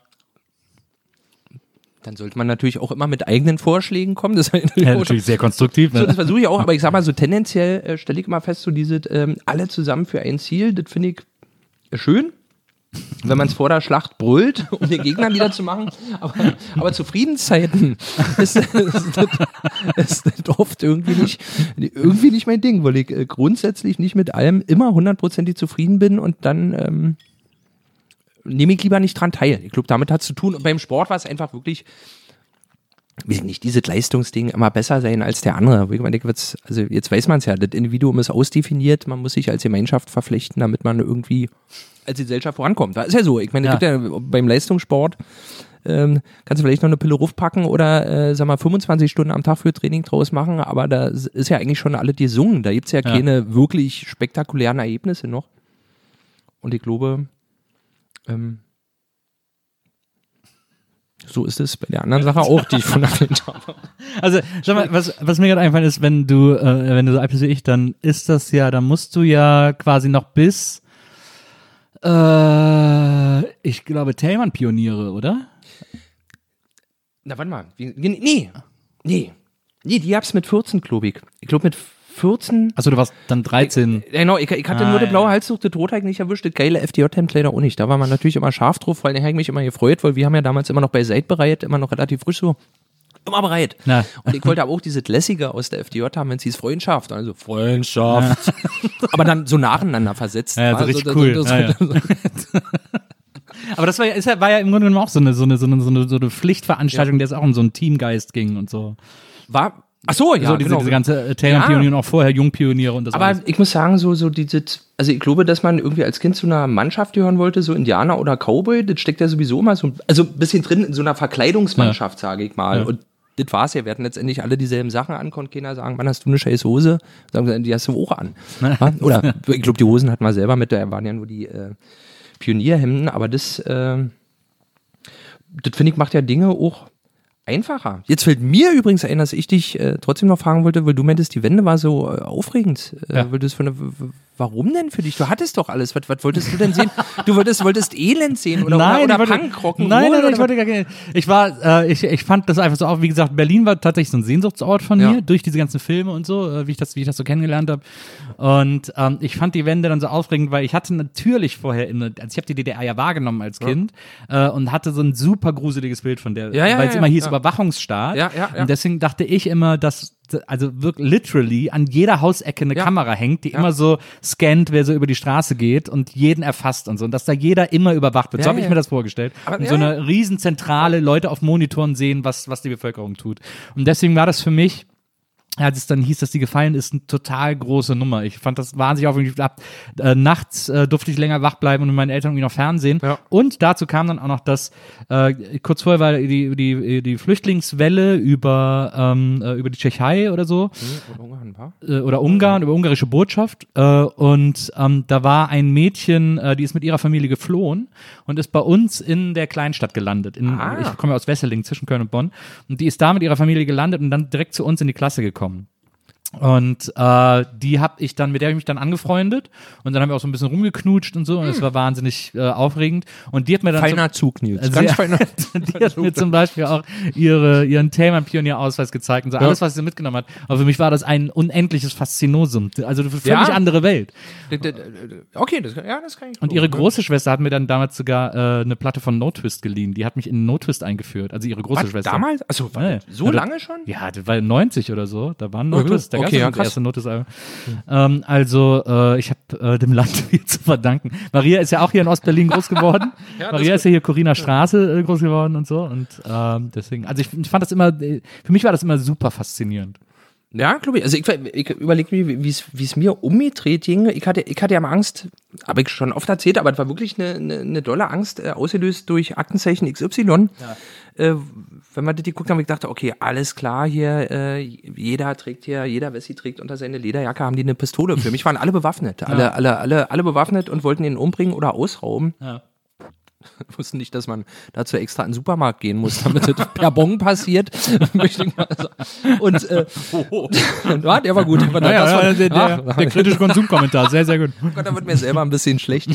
Dann sollte man natürlich auch immer mit eigenen Vorschlägen kommen. Das, ist natürlich Ja, natürlich sehr konstruktiv. so, das Ne? versuche ich auch, aber ich sag mal so tendenziell äh, stelle ich immer fest, so diese ähm, alle zusammen für ein Ziel, das finde ich schön. Wenn man es vor der Schlacht brüllt, um den Gegner niederzumachen. Aber, aber zu Friedenszeiten ist, ist, ist das oft irgendwie nicht, irgendwie nicht mein Ding, weil ich äh, grundsätzlich nicht mit allem immer hundertprozentig zufrieden bin und dann ähm, nehme ich lieber nicht dran teil. Ich glaube, damit hat es zu tun. Und beim Sport war es einfach wirklich, ich nicht, dieses Leistungsding immer besser sein als der andere. Ich meine, wird's- also jetzt weiß man es ja, das Individuum ist ausdefiniert, man muss sich als Gemeinschaft verpflichten, damit man irgendwie als Gesellschaft vorankommt. Das ist ja so. Ich meine, es Ja. gibt ja beim Leistungssport ähm, kannst du vielleicht noch eine Pille raufpacken oder, äh, sag mal, 25 Stunden am Tag für Training draus machen, aber da ist ja eigentlich schon alles gesungen. Da gibt's ja, Ja. keine wirklich spektakulären Ergebnisse noch. Und ich glaube, ähm, so ist es bei der anderen Sache auch, die ich von erwähnt habe. Also, sag mal, was, was mir gerade eingefallen ist, wenn du, äh, wenn du so alt bist wie ich, dann ist das ja, dann musst du ja quasi noch bis, äh, ich glaube, Thälmann-Pioniere, oder? Na, warte mal. Wie, nee, nee. Nee, die hab's mit 14, glaube ich. Ich glaube mit 14. Achso, du warst dann 13. Genau, ich, ich hatte Ah, nur die ja. blaue Halstuch, das Rot hab ich nicht erwischt, das geile FDJ-Hemd leider auch nicht. Da war man natürlich immer scharf drauf, weil den habe ich mich immer gefreut, weil wir haben ja damals immer noch bei Seid bereit, immer noch relativ frisch so. Immer bereit. Na. Und ich wollte aber auch dieses Lässige aus der FDJ haben, wenn es hieß Freundschaft. Also Freundschaft. aber dann so nacheinander versetzt. Ja, so war richtig so, cool. So, Ja, ja. Aber das war ja, ist ja, war ja im Grunde genommen auch so eine, so eine, so eine, so eine, so eine Pflichtveranstaltung, der es auch um so einen Teamgeist ging und so. War, ach so, ja, so diese, genau. diese ganze äh, Thälmann-Pioniere und auch vorher Jungpioniere und das Aber alles. ich muss sagen, so, so dieses, also ich glaube, dass man irgendwie als Kind zu einer Mannschaft gehören wollte, so Indianer oder Cowboy, das steckt ja sowieso immer so, also ein bisschen drin in so einer Verkleidungsmannschaft, sage ich mal. Ja. Und das war's ja. Wir hatten letztendlich alle dieselben Sachen an, konnte keiner sagen, wann hast du eine scheiß Hose? Sagen wir, die hast du auch an. Ja? Oder ich glaube, die Hosen hatten wir selber mit, da waren ja nur die äh, Pionierhemden, aber das, äh, das finde ich, macht ja Dinge auch einfacher. Jetzt fällt mir übrigens ein, dass ich dich äh, trotzdem noch fragen wollte, weil du meintest, die Wende war so äh, aufregend, äh, Ja. weil du es von der, Warum denn für dich? Du hattest doch alles. Was, was wolltest du denn sehen? Du wolltest, wolltest Elend sehen oder, nein, oder, oder Punkrocken. Nein, nein, nein, ich wollte gar nicht. Ich war, äh, ich, ich fand das einfach so auch, wie gesagt, Berlin war tatsächlich so ein Sehnsuchtsort von Ja. mir, durch diese ganzen Filme und so, äh, wie ich das, wie ich das so kennengelernt habe. Und ähm, ich fand die Wende dann so aufregend, weil ich hatte natürlich vorher, in, also ich habe die DDR ja wahrgenommen als Kind äh, und hatte so ein super gruseliges Bild von der, Ja, ja, weil es ja, immer hieß ja. Überwachungsstaat. Ja, ja, ja. Und deswegen dachte ich immer, dass also wirklich literally an jeder Hausecke eine Ja. Kamera hängt, die immer so scannt, wer so über die Straße geht und jeden erfasst und so. Und dass da jeder immer überwacht wird. so Ja, habe ich ja. mir das vorgestellt. Aber- und so ja, eine Riesenzentrale, Leute auf Monitoren sehen, was, was die Bevölkerung tut. Und deswegen war das für mich als es dann hieß, dass die gefallen ist, eine total große Nummer. Ich fand das wahnsinnig aufregend. Ab, äh, nachts äh, durfte ich länger wach bleiben und mit meinen Eltern irgendwie noch Fernsehen. Ja. Und dazu kam dann auch noch das, äh, kurz vorher war die, die, die Flüchtlingswelle über, ähm, äh, über die Tschechei oder so Ein paar? äh, oder Ungarn, über ungarische Botschaft. Äh, und ähm, da war ein Mädchen, äh, die ist mit ihrer Familie geflohen und ist bei uns in der Kleinstadt gelandet. In, Ah. Ich komme ja aus Wesseling, zwischen Köln und Bonn. Und die ist da mit ihrer Familie gelandet und dann direkt zu uns in die Klasse gekommen kommen. Und äh, die habe ich dann, mit der habe ich mich dann angefreundet und dann haben wir auch so ein bisschen rumgeknutscht und so und es war wahnsinnig äh, aufregend. Und die hat mir dann zum- Feiner Zug, Nils. also Ganz feiner. die hat mir zum Beispiel auch ihre, ihren Thälmann-Pionierausweis gezeigt und so alles, was sie mitgenommen hat. Aber für mich war das ein unendliches Faszinosum. Also eine völlig Ja. andere Welt. Okay, das, ja, das kann ich. Und ihre große Schwester hat mir dann damals sogar äh, eine Platte von No Twist geliehen. Die hat mich in No Twist eingeführt. Also ihre große Was, Schwester. damals? Also, Ja, ja. so Ja, lange schon? Ja, das war 90 oder so. Da war No Twist. Da okay, ja, krass. erste No Twist Album. Ähm, also, äh, ich habe äh, dem Land viel zu verdanken. Maria ist ja auch hier in Ostberlin groß geworden. das Maria ist ja hier Corina Straße äh, groß geworden und so. Und ähm, deswegen, also ich, ich fand das immer, äh, für mich war das immer super faszinierend. Ja, glaube ich. Also ich, ich überlege mir, wie es- mir umgedreht ging. Ich hatte, ich hatte ja mal Angst, habe ich schon oft erzählt, aber es war wirklich eine, eine, eine dolle Angst, äh, ausgelöst durch Aktenzeichen XY. Äh, wenn man das geguckt haben, ich dachte, okay, alles klar hier, äh, jeder trägt hier, jeder Wessi trägt unter seine Lederjacke, haben die eine Pistole. Für mich waren alle bewaffnet. Alle, alle, alle, alle bewaffnet und wollten ihn umbringen oder ausrauben. Ja. wussten nicht, dass man dazu extra in den Supermarkt gehen muss, damit das per Bon passiert. Und äh, ja, der war gut. Der, war, das war, der, der, Ach, der kritische Konsumkommentar, sehr, sehr gut. Oh Gott, da wird mir selber ein bisschen schlecht.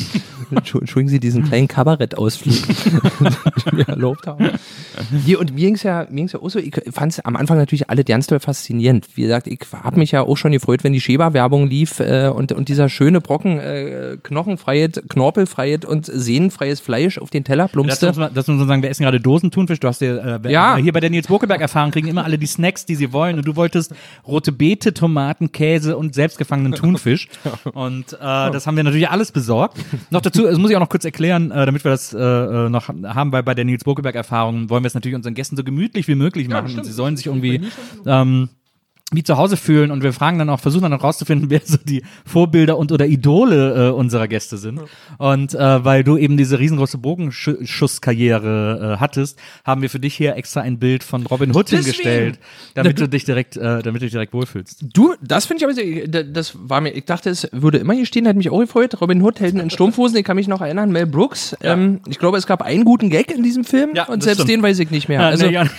Entschu- Entschuldigen Sie diesen kleinen Kabarettausflug, den mir erlaubt habe. Hier, und mir ging's ja, mir ging's ja auch so, ich fand es am Anfang natürlich alle ganz doll faszinierend. Wie gesagt, ich habe mich ja auch schon gefreut, wenn die Schäber-Werbung lief äh, und, und dieser schöne Brocken äh, Knochenfreiheit, Knorpelfreiheit und sehnenfreies Fleisch auf den Teller Das plumpste. muss, man, das muss man sagen, wir essen gerade Dosentunfisch. Du hast ja, äh, Ja. hier bei der Nils Bokeberg-Erfahrung kriegen immer alle die Snacks, die sie wollen. Und du wolltest rote Beete, Tomaten, Käse und selbstgefangenen Thunfisch. Und äh, das haben wir natürlich alles besorgt. Noch dazu, das muss ich auch noch kurz erklären, äh, damit wir das äh, äh, noch haben, weil bei der Nils Bokeberg-Erfahrung wollen wir es natürlich unseren Gästen so gemütlich wie möglich machen. und sie sollen sich irgendwie ähm, wie zu Hause fühlen und wir fragen dann auch, versuchen dann auch rauszufinden, wer so die Vorbilder und oder Idole äh, unserer Gäste sind. Und äh, weil du eben diese riesengroße Bogenschusskarriere äh, hattest, haben wir für dich hier extra ein Bild von Robin Hood Deswegen. hingestellt, damit du dich direkt, äh, damit du dich direkt wohlfühlst. Du, das finde ich aber das war mir, ich dachte, es würde immer hier stehen, hätte mich auch gefreut. Robin Hood, Helden in Strumpfhosen, ich kann mich noch erinnern, Mel Brooks. Ähm, ich glaube, es gab einen guten Gag in diesem Film Ja, und selbst stimmt. den weiß ich nicht mehr. Ja, also, nee, ja.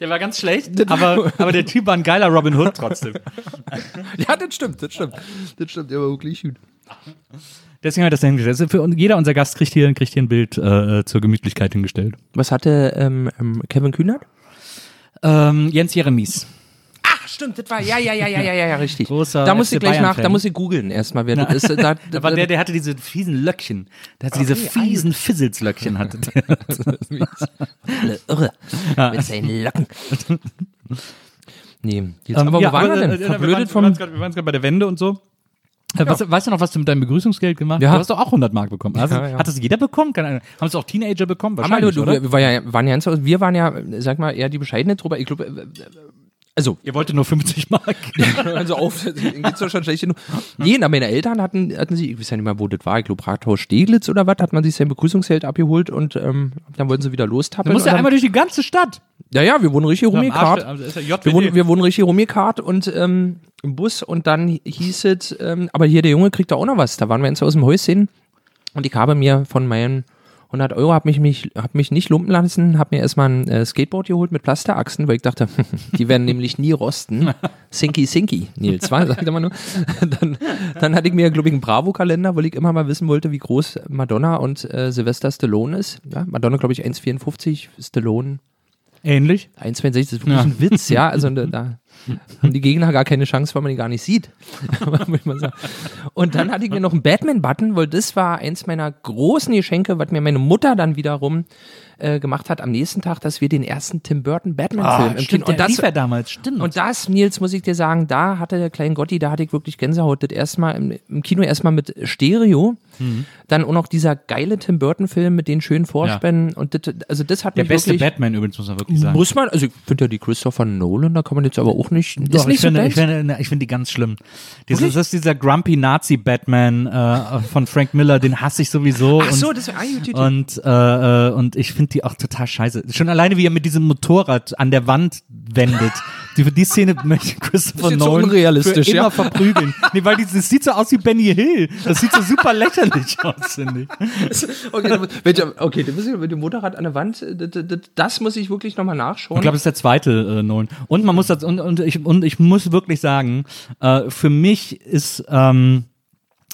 Der war ganz schlecht, aber, aber der Typ war ein geiler Robin Hood trotzdem. ja, das stimmt, das stimmt. Das stimmt, der war wirklich gut. Deswegen wir das da hingestellt. Für, jeder unser Gast kriegt hier, kriegt hier ein Bild äh, zur Gemütlichkeit hingestellt. Was hatte ähm, ähm, Kevin Kühnert? Ähm, Jens Jeremies. Stimmt, das war, ja, ja, ja, ja, ja, ja, ja richtig. Großer da muss FC ich gleich nach, da muss ich googeln erstmal, wer das ist. Da, Da war der, der hatte diese fiesen Löckchen. Der hatte diese fiesen Fisselslöckchen hatte der. Alle irre mit seinen Locken. Nee, jetzt, Ähm, aber ja, wo waren aber, wir äh, denn? äh, Verblödet wir waren- vom... Wir waren waren gerade bei der Wende und so. Äh, Was, weißt du noch, was du mit deinem Begrüßungsgeld gemacht hast? Ja. Du hast doch auch 100 Mark bekommen. Also, Ja, ja. Hat das jeder bekommen? Haben es auch Teenager bekommen? Aber Wahrscheinlich, du, oder? wir, war ja, waren ja, wir waren ja, sag mal, eher die bescheidene Truppe. Ich glaube, äh, also, Ihr wolltet nur 50 Mark. also auf, geht's doch schon schlecht genug. Nee, na, meine Eltern hatten, hatten sie, ich weiß ja nicht mehr, wo das war, ich glaube, Rathaus Steglitz oder was, hat man sich sein Begrüßungsgeld abgeholt und ähm, dann wollten sie wieder Du lostappeln. musst ja einmal durch die ganze Stadt. ja, ja, wir wurden richtig rumgekarrt. Also. Wir wurden, wir wurden richtig rumgekarrt und ähm, im Bus und dann hieß es, ähm, aber hier der Junge kriegt da auch noch was. Da waren wir jetzt aus dem Häuschen und ich habe mir von meinen 100 Euro, hab mich, mich, hab mich nicht lumpen lassen, hab mir erstmal ein äh, Skateboard geholt mit Plasterachsen, weil ich dachte, die werden nämlich nie rosten. Sinky, sinky, Nils, war, sagt er mal nur. Dann, dann hatte ich mir, glaube ich, einen Bravo-Kalender, weil ich immer mal wissen wollte, wie groß Madonna und äh, Sylvester Stallone ist. Ja, Madonna, glaube ich, 1,54, Stallone Ähnlich. 1,62, das ist wirklich ein Witz, ja. Also da haben die Gegner gar keine Chance, weil man ihn gar nicht sieht. Und dann hatte ich mir noch einen Batman-Button, weil das war eins meiner großen Geschenke, was mir meine Mutter dann wiederum äh, gemacht hat am nächsten Tag, dass wir den ersten Tim Burton Batman-Film im Kino. und das war damals, stimmt. Und das, Nils, muss ich dir sagen, da hatte der kleine Gotti, da hatte ich wirklich Gänsehaut. Das erstmal im, im Kino erstmal mit Stereo, Mhm. dann auch noch dieser geile Tim Burton-Film mit den schönen Vorspänen. Und das, also das hat der mich beste wirklich, Batman übrigens, muss man wirklich sagen. muss man, also ich finde ja die Christopher Nolan, da kann man jetzt aber auch nicht, Doch, ist nicht ich, finde, so ich, deins. finde, ich finde die ganz schlimm. Dieses, das ist dieser grumpy Nazi-Batman äh, von Frank Miller, den hasse ich sowieso. Ach so, und, das gut. und, äh, äh, und ich finde die auch total scheiße. Schon alleine, wie er mit diesem Motorrad an der Wand wendet. Die, für die Szene möchte ich Christopher Das so Nolan unrealistisch, für immer ja. verprügeln. Nee, weil die, das sieht so aus wie Benny Hill. Das sieht so super lächerlich aus, finde ich. okay, dann, welcher, okay, dann müssen wir mit dem Motorrad an der Wand, äh, das muss ich wirklich nochmal nachschauen. Ich glaube, das ist der zweite äh, Nolan. Und man muss das, und, und, ich, und ich muss wirklich sagen, äh, für mich ist ähm,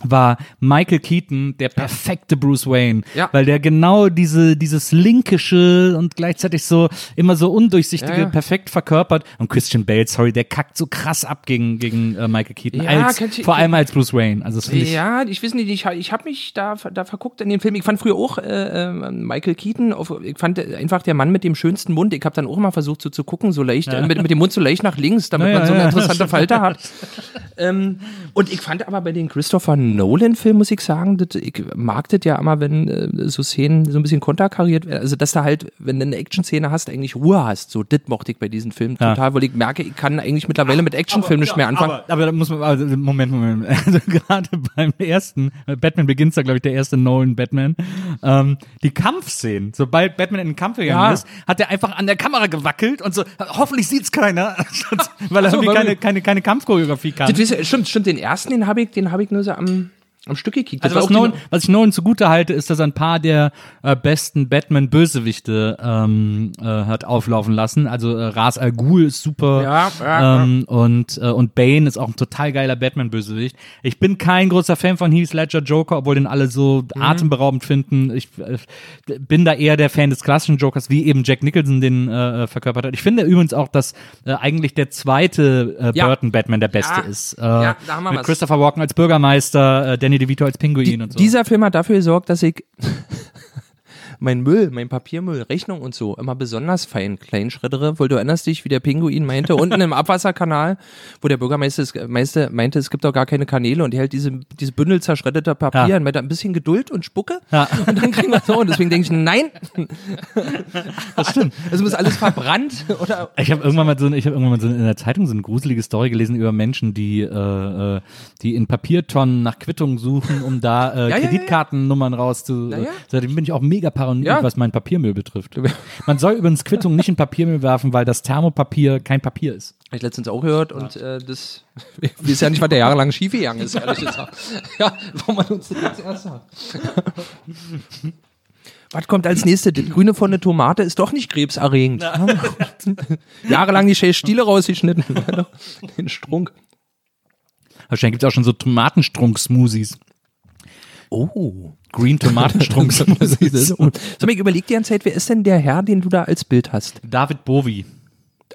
war Michael Keaton der perfekte Bruce Wayne, Ja. weil der genau diese dieses linkische und gleichzeitig so immer so undurchsichtige Ja, ja. perfekt verkörpert und Christian Bale, sorry, der kackt so krass ab gegen gegen äh, Michael Keaton Ja, als ihr- vor allem als Bruce Wayne. Also ich Ja, ich weiß nicht, ich, ich habe mich da, da verguckt in den Film. Ich fand früher auch äh, äh, Michael Keaton, auf, ich fand einfach der Mann mit dem schönsten Mund. Ich habe dann auch immer versucht so zu gucken, so leicht, äh, mit, mit dem Mund so leicht nach links, damit man so eine interessante Falte hat. ähm, und ich fand aber bei den Christopher Nolan-Filmen, muss ich sagen, das, ich mag das ja immer, wenn äh, so Szenen so ein bisschen konterkariert werden. Also, dass du halt, wenn du eine Action-Szene hast, eigentlich Ruhe hast. So, das mochte ich bei diesen Filmen Ja. total, weil ich merke, ich kann eigentlich mittlerweile mit Actionfilmen nicht mehr anfangen. Aber, aber da muss man, also, Moment, Moment. Also gerade beim ersten, äh, Batman Begins da, glaube ich, der erste Nolan Batman, ähm, die Kampfszenen, sobald Batman in den Kampf gegangen Ja. ist, hat er einfach an der Kamera gewackelt und so, hoffentlich sieht's keiner, weil er so, irgendwie keine, keine, keine Kampfchoreografie kann. Das, stimmt, stimmt, den ersten, den habe ich, den habe ich nur so am, am Stück gekickt. Also was, Nolan, was ich Nolan zugute halte, ist, dass er ein paar der äh, besten Batman-Bösewichte ähm, äh, hat auflaufen lassen. Also äh, Ras Al Ghul ist super Ja, ja, ähm, und äh, und Bane ist auch ein total geiler Batman-Bösewicht. Ich bin kein großer Fan von Heath Ledger Joker, obwohl den alle so Mhm. atemberaubend finden. Ich äh, bin da eher der Fan des klassischen Jokers, wie eben Jack Nicholson den äh, verkörpert hat. Ich finde übrigens auch, dass äh, eigentlich der zweite äh, Ja. Burton-Batman der beste Ja. ist. Äh, Ja, da haben wir mit was. Christopher Walken als Bürgermeister, äh, Danny DeVito als Pinguin Die, und so. Dieser Film hat dafür gesorgt, dass ich mein Müll, mein Papiermüll, Rechnung und so immer besonders fein klein schreddere, weil du erinnerst dich, wie der Pinguin meinte, unten im Abwasserkanal, wo der Bürgermeister es- meiste, meinte, es gibt doch gar keine Kanäle und er hält diese, diese Bündel zerschreddeter Papier Ja. und meinte, ein bisschen Geduld und Spucke Ja. und dann kriegen wir so und deswegen denke ich, nein, das stimmt. Es muss alles verbrannt oder Ich habe irgendwann mal so, ich habe irgendwann mal so in der Zeitung so eine gruselige Story gelesen über Menschen, die, äh, äh, die in Papiertonnen nach Quittungen suchen, um da äh, Ja. Kreditkartennummern rauszu. Seitdem bin ich auch mega paranoid, Ja. was mein Papiermüll betrifft. Man soll übrigens Quittungen nicht in Papiermüll werfen, weil das Thermopapier kein Papier ist. Hab ich letztens auch gehört und äh, das ich weiß ja nicht, was der jahrelang schiefgegangen ist, ehrlich gesagt. Ja, warum man uns das jetzt erst sagt. Was kommt als nächstes? Die grüne von der Tomate ist doch nicht krebserregend. Jahrelang die scheiß Stiele rausgeschnitten. Den Strunk. Wahrscheinlich gibt es auch schon so Tomatenstrunk-Smoothies. Oh. Green Tomatenstrunk-Smoothies. Sag mal, ich überleg dir eine Zeit, wer ist denn der Herr, den du da als Bild hast? David Bowie.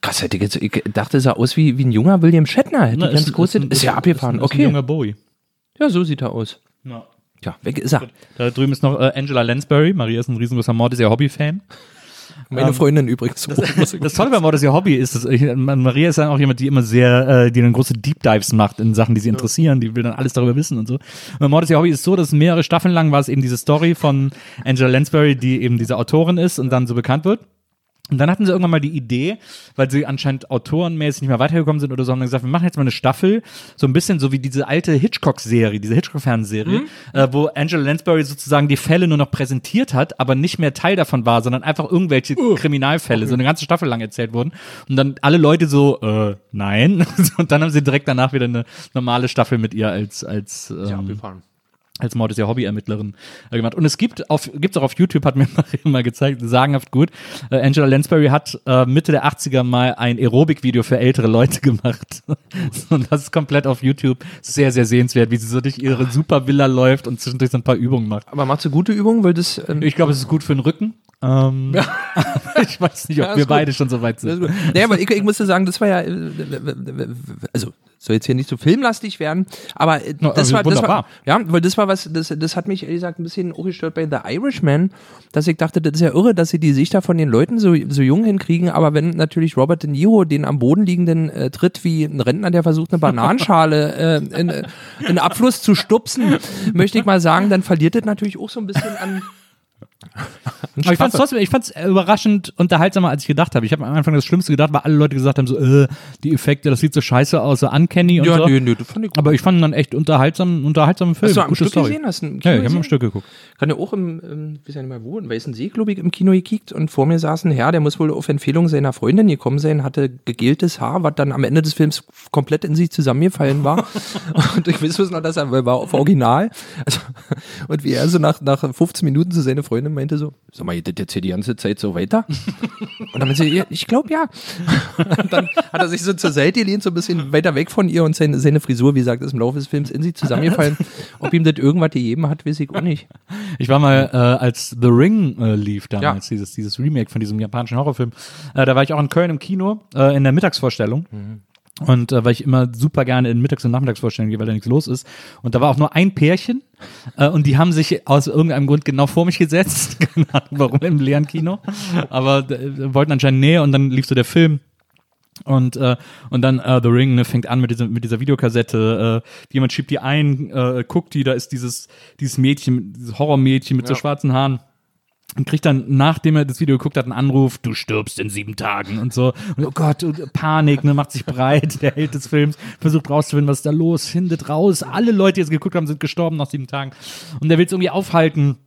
Krass, hätte ich, jetzt, ich dachte, er sah aus wie, wie ein junger William Shatner. Hätte Na, ganz kurz, ist, ein- ist ja abgefahren. Ist ein, okay. junger Bowie. Ja, so sieht er aus. Ja. Ja, weg ist er. Da drüben ist noch äh, Angela Lansbury. Maria ist ein riesengroßer Mord, ist ja Hobby-Fan. Meine Freundin übrigens. Das Tolle bei Mord ist ja Hobby ist, dass ich, Maria ist dann auch jemand, die immer sehr, äh, die dann große Deep Dives macht in Sachen, die sie interessieren, die will dann alles darüber wissen und so. Und bei Mord ist ja Hobby ist so, dass mehrere Staffeln lang war es eben diese Story von Angela Lansbury, die eben diese Autorin ist und dann so bekannt wird. Und dann hatten sie irgendwann mal die Idee, weil sie anscheinend autorenmäßig nicht mehr weitergekommen sind oder so, haben dann gesagt, wir machen jetzt mal eine Staffel, so ein bisschen so wie diese alte Hitchcock-Serie, diese Hitchcock-Fernsehserie, äh, wo Angela Lansbury sozusagen die Fälle nur noch präsentiert hat, aber nicht mehr Teil davon war, sondern einfach irgendwelche Kriminalfälle, so eine ganze Staffel lang erzählt wurden. Und dann alle Leute so, äh, nein. Und dann haben sie direkt danach wieder eine normale Staffel mit ihr als, als ähm, abgefahren. Als Maud ist ja Hobbyermittlerin äh, gemacht. Und es gibt auf, gibt's auch auf YouTube, hat mir Maria mal gezeigt, sagenhaft gut. Äh, Angela Lansbury hat äh, Mitte der 80er mal ein Aerobic-Video für ältere Leute gemacht. und das ist komplett auf YouTube sehr, sehr sehenswert, wie sie so durch ihre Supervilla läuft und zwischendurch so ein paar Übungen macht. Aber macht sie gute Übungen, weil das. Ähm, Ich glaube, es ist gut für den Rücken. Ähm, ich weiß nicht, ob Ja, wir gut. beide schon so weit sind. Naja, aber ich, ich musste sagen, das war ja, äh, also soll jetzt hier nicht so filmlastig werden, aber äh, Ja, das, also war, das war, ja, weil das war was, das, das hat mich ehrlich gesagt ein bisschen auch gestört bei The Irishman, dass ich dachte, das ist ja irre, dass sie die Sichter von den Leuten so, so jung hinkriegen, aber wenn natürlich Robert De Niro den am Boden liegenden äh, tritt wie ein Rentner, der versucht, eine Bananenschale äh, in, äh, in Abfluss zu stupsen, möchte ich mal sagen, dann verliert das natürlich auch so ein bisschen an Aber ich fand's trotzdem, ich fand's überraschend unterhaltsamer, als ich gedacht habe. Ich habe am Anfang das Schlimmste gedacht, weil alle Leute gesagt haben, so, äh, die Effekte, das sieht so scheiße aus, so uncanny und Ja, so. nö, nö, das fand ich gut. Aber ich fand ihn dann echt unterhaltsam, unterhaltsamen Film. Hast du am Gute Stück Story. gesehen? Hast du im Ja, Kino ich habe am Stück geguckt. kann ja auch im, im weiß ja nicht mehr wo, in Weißen See, glaube ich, im Kino gekickt und vor mir saß ein Herr, der muss wohl auf Empfehlung seiner Freundin gekommen sein, hatte gegeltes Haar, was dann am Ende des Films komplett in sich zusammengefallen war. und ich weiß noch, dass er weil er war auf Original. Also, und wie er so nach, nach 15 Minuten zu seiner Freundin meinte so, sag mal, geht das jetzt hier die ganze Zeit so weiter? Und dann meinte sie, ja, ich glaube ja. Und dann hat er sich so zur Seite gelehnt, so ein bisschen weiter weg von ihr und seine, seine Frisur, wie gesagt, ist im Laufe des Films in sich zusammengefallen. Ob ihm das irgendwas gegeben hat, weiß ich auch nicht. Ich war mal, äh, als The Ring äh, lief damals, dieses, dieses Remake von diesem japanischen Horrorfilm, äh, da war ich auch in Köln im Kino, äh, in der Mittagsvorstellung. Und äh, weil ich immer super gerne in Mittags- und Nachmittagsvorstellungen gehe, weil da nichts los ist. Und da war auch nur ein Pärchen äh, und die haben sich aus irgendeinem Grund genau vor mich gesetzt. Keine Ahnung warum im leeren Kino. Aber äh, wollten anscheinend näher und dann lief so der Film. Und, äh, und dann äh, The Ring ne, fängt an mit dieser, mit dieser Videokassette. Äh, jemand schiebt die ein, äh, guckt die, da ist dieses, dieses Mädchen, dieses Horrormädchen mit so schwarzen Haaren. Und kriegt dann, nachdem er das Video geguckt hat, einen Anruf, du stirbst in sieben Tagen und so. Und oh Gott, und Panik, ne, macht sich breit, der Held des Films, versucht rauszufinden, was ist da los, findet raus. Alle Leute, die es geguckt haben, sind gestorben nach sieben Tagen. Und der will es irgendwie aufhalten.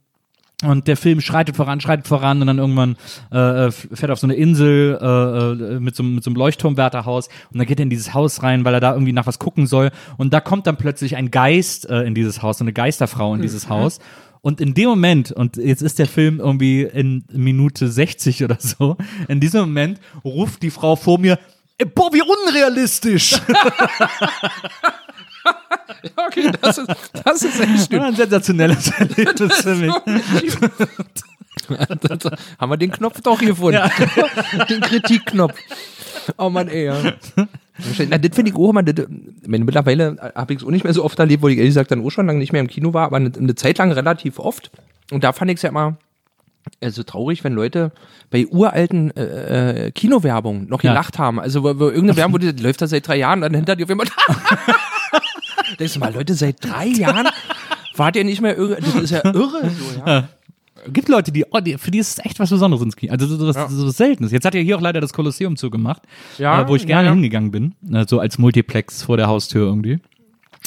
Und der Film schreitet voran, schreitet voran und dann irgendwann äh, fährt er auf so eine Insel äh, äh, mit, so, mit so einem Leuchtturmwärterhaus und dann geht er in dieses Haus rein, weil er da irgendwie nach was gucken soll. Und da kommt dann plötzlich ein Geist äh, in dieses Haus, so eine Geisterfrau in dieses Haus. Und in dem Moment, und jetzt ist der Film irgendwie in Minute 60 oder so, in diesem Moment ruft die Frau vor mir, "Ey, boah, wie unrealistisch! Okay, das ist, das ist echt schön. ein sensationelles Erlebnis für mich. Haben wir den Knopf doch gefunden. den Kritikknopf. Oh Mann, ey, ja. Na, das finde ich auch immer, das, mittlerweile habe ich es auch nicht mehr so oft erlebt, wo ich ehrlich gesagt dann auch schon lange nicht mehr im Kino war, aber eine, eine Zeit lang relativ oft. Und da fand ich es ja immer äh, so traurig, wenn Leute bei uralten äh, äh, Kinowerbung noch Ja. gelacht haben. Also wo, wo irgendeine Werbung, wo die, läuft da seit drei Jahren dann hinter dir auf jemand. Denkst du mal, Leute, seit drei Jahren wart ihr nicht mehr irre? Das ist ja irre so, ja. Gibt Leute, die, oh, die, für die ist es echt was Besonderes ins Kino. Also so, so, so, so Seltenes. Jetzt hat ja hier auch leider das Kolosseum zugemacht, Ja, äh, wo ich gerne ja, ja. hingegangen bin. Äh, so als Multiplex vor der Haustür irgendwie.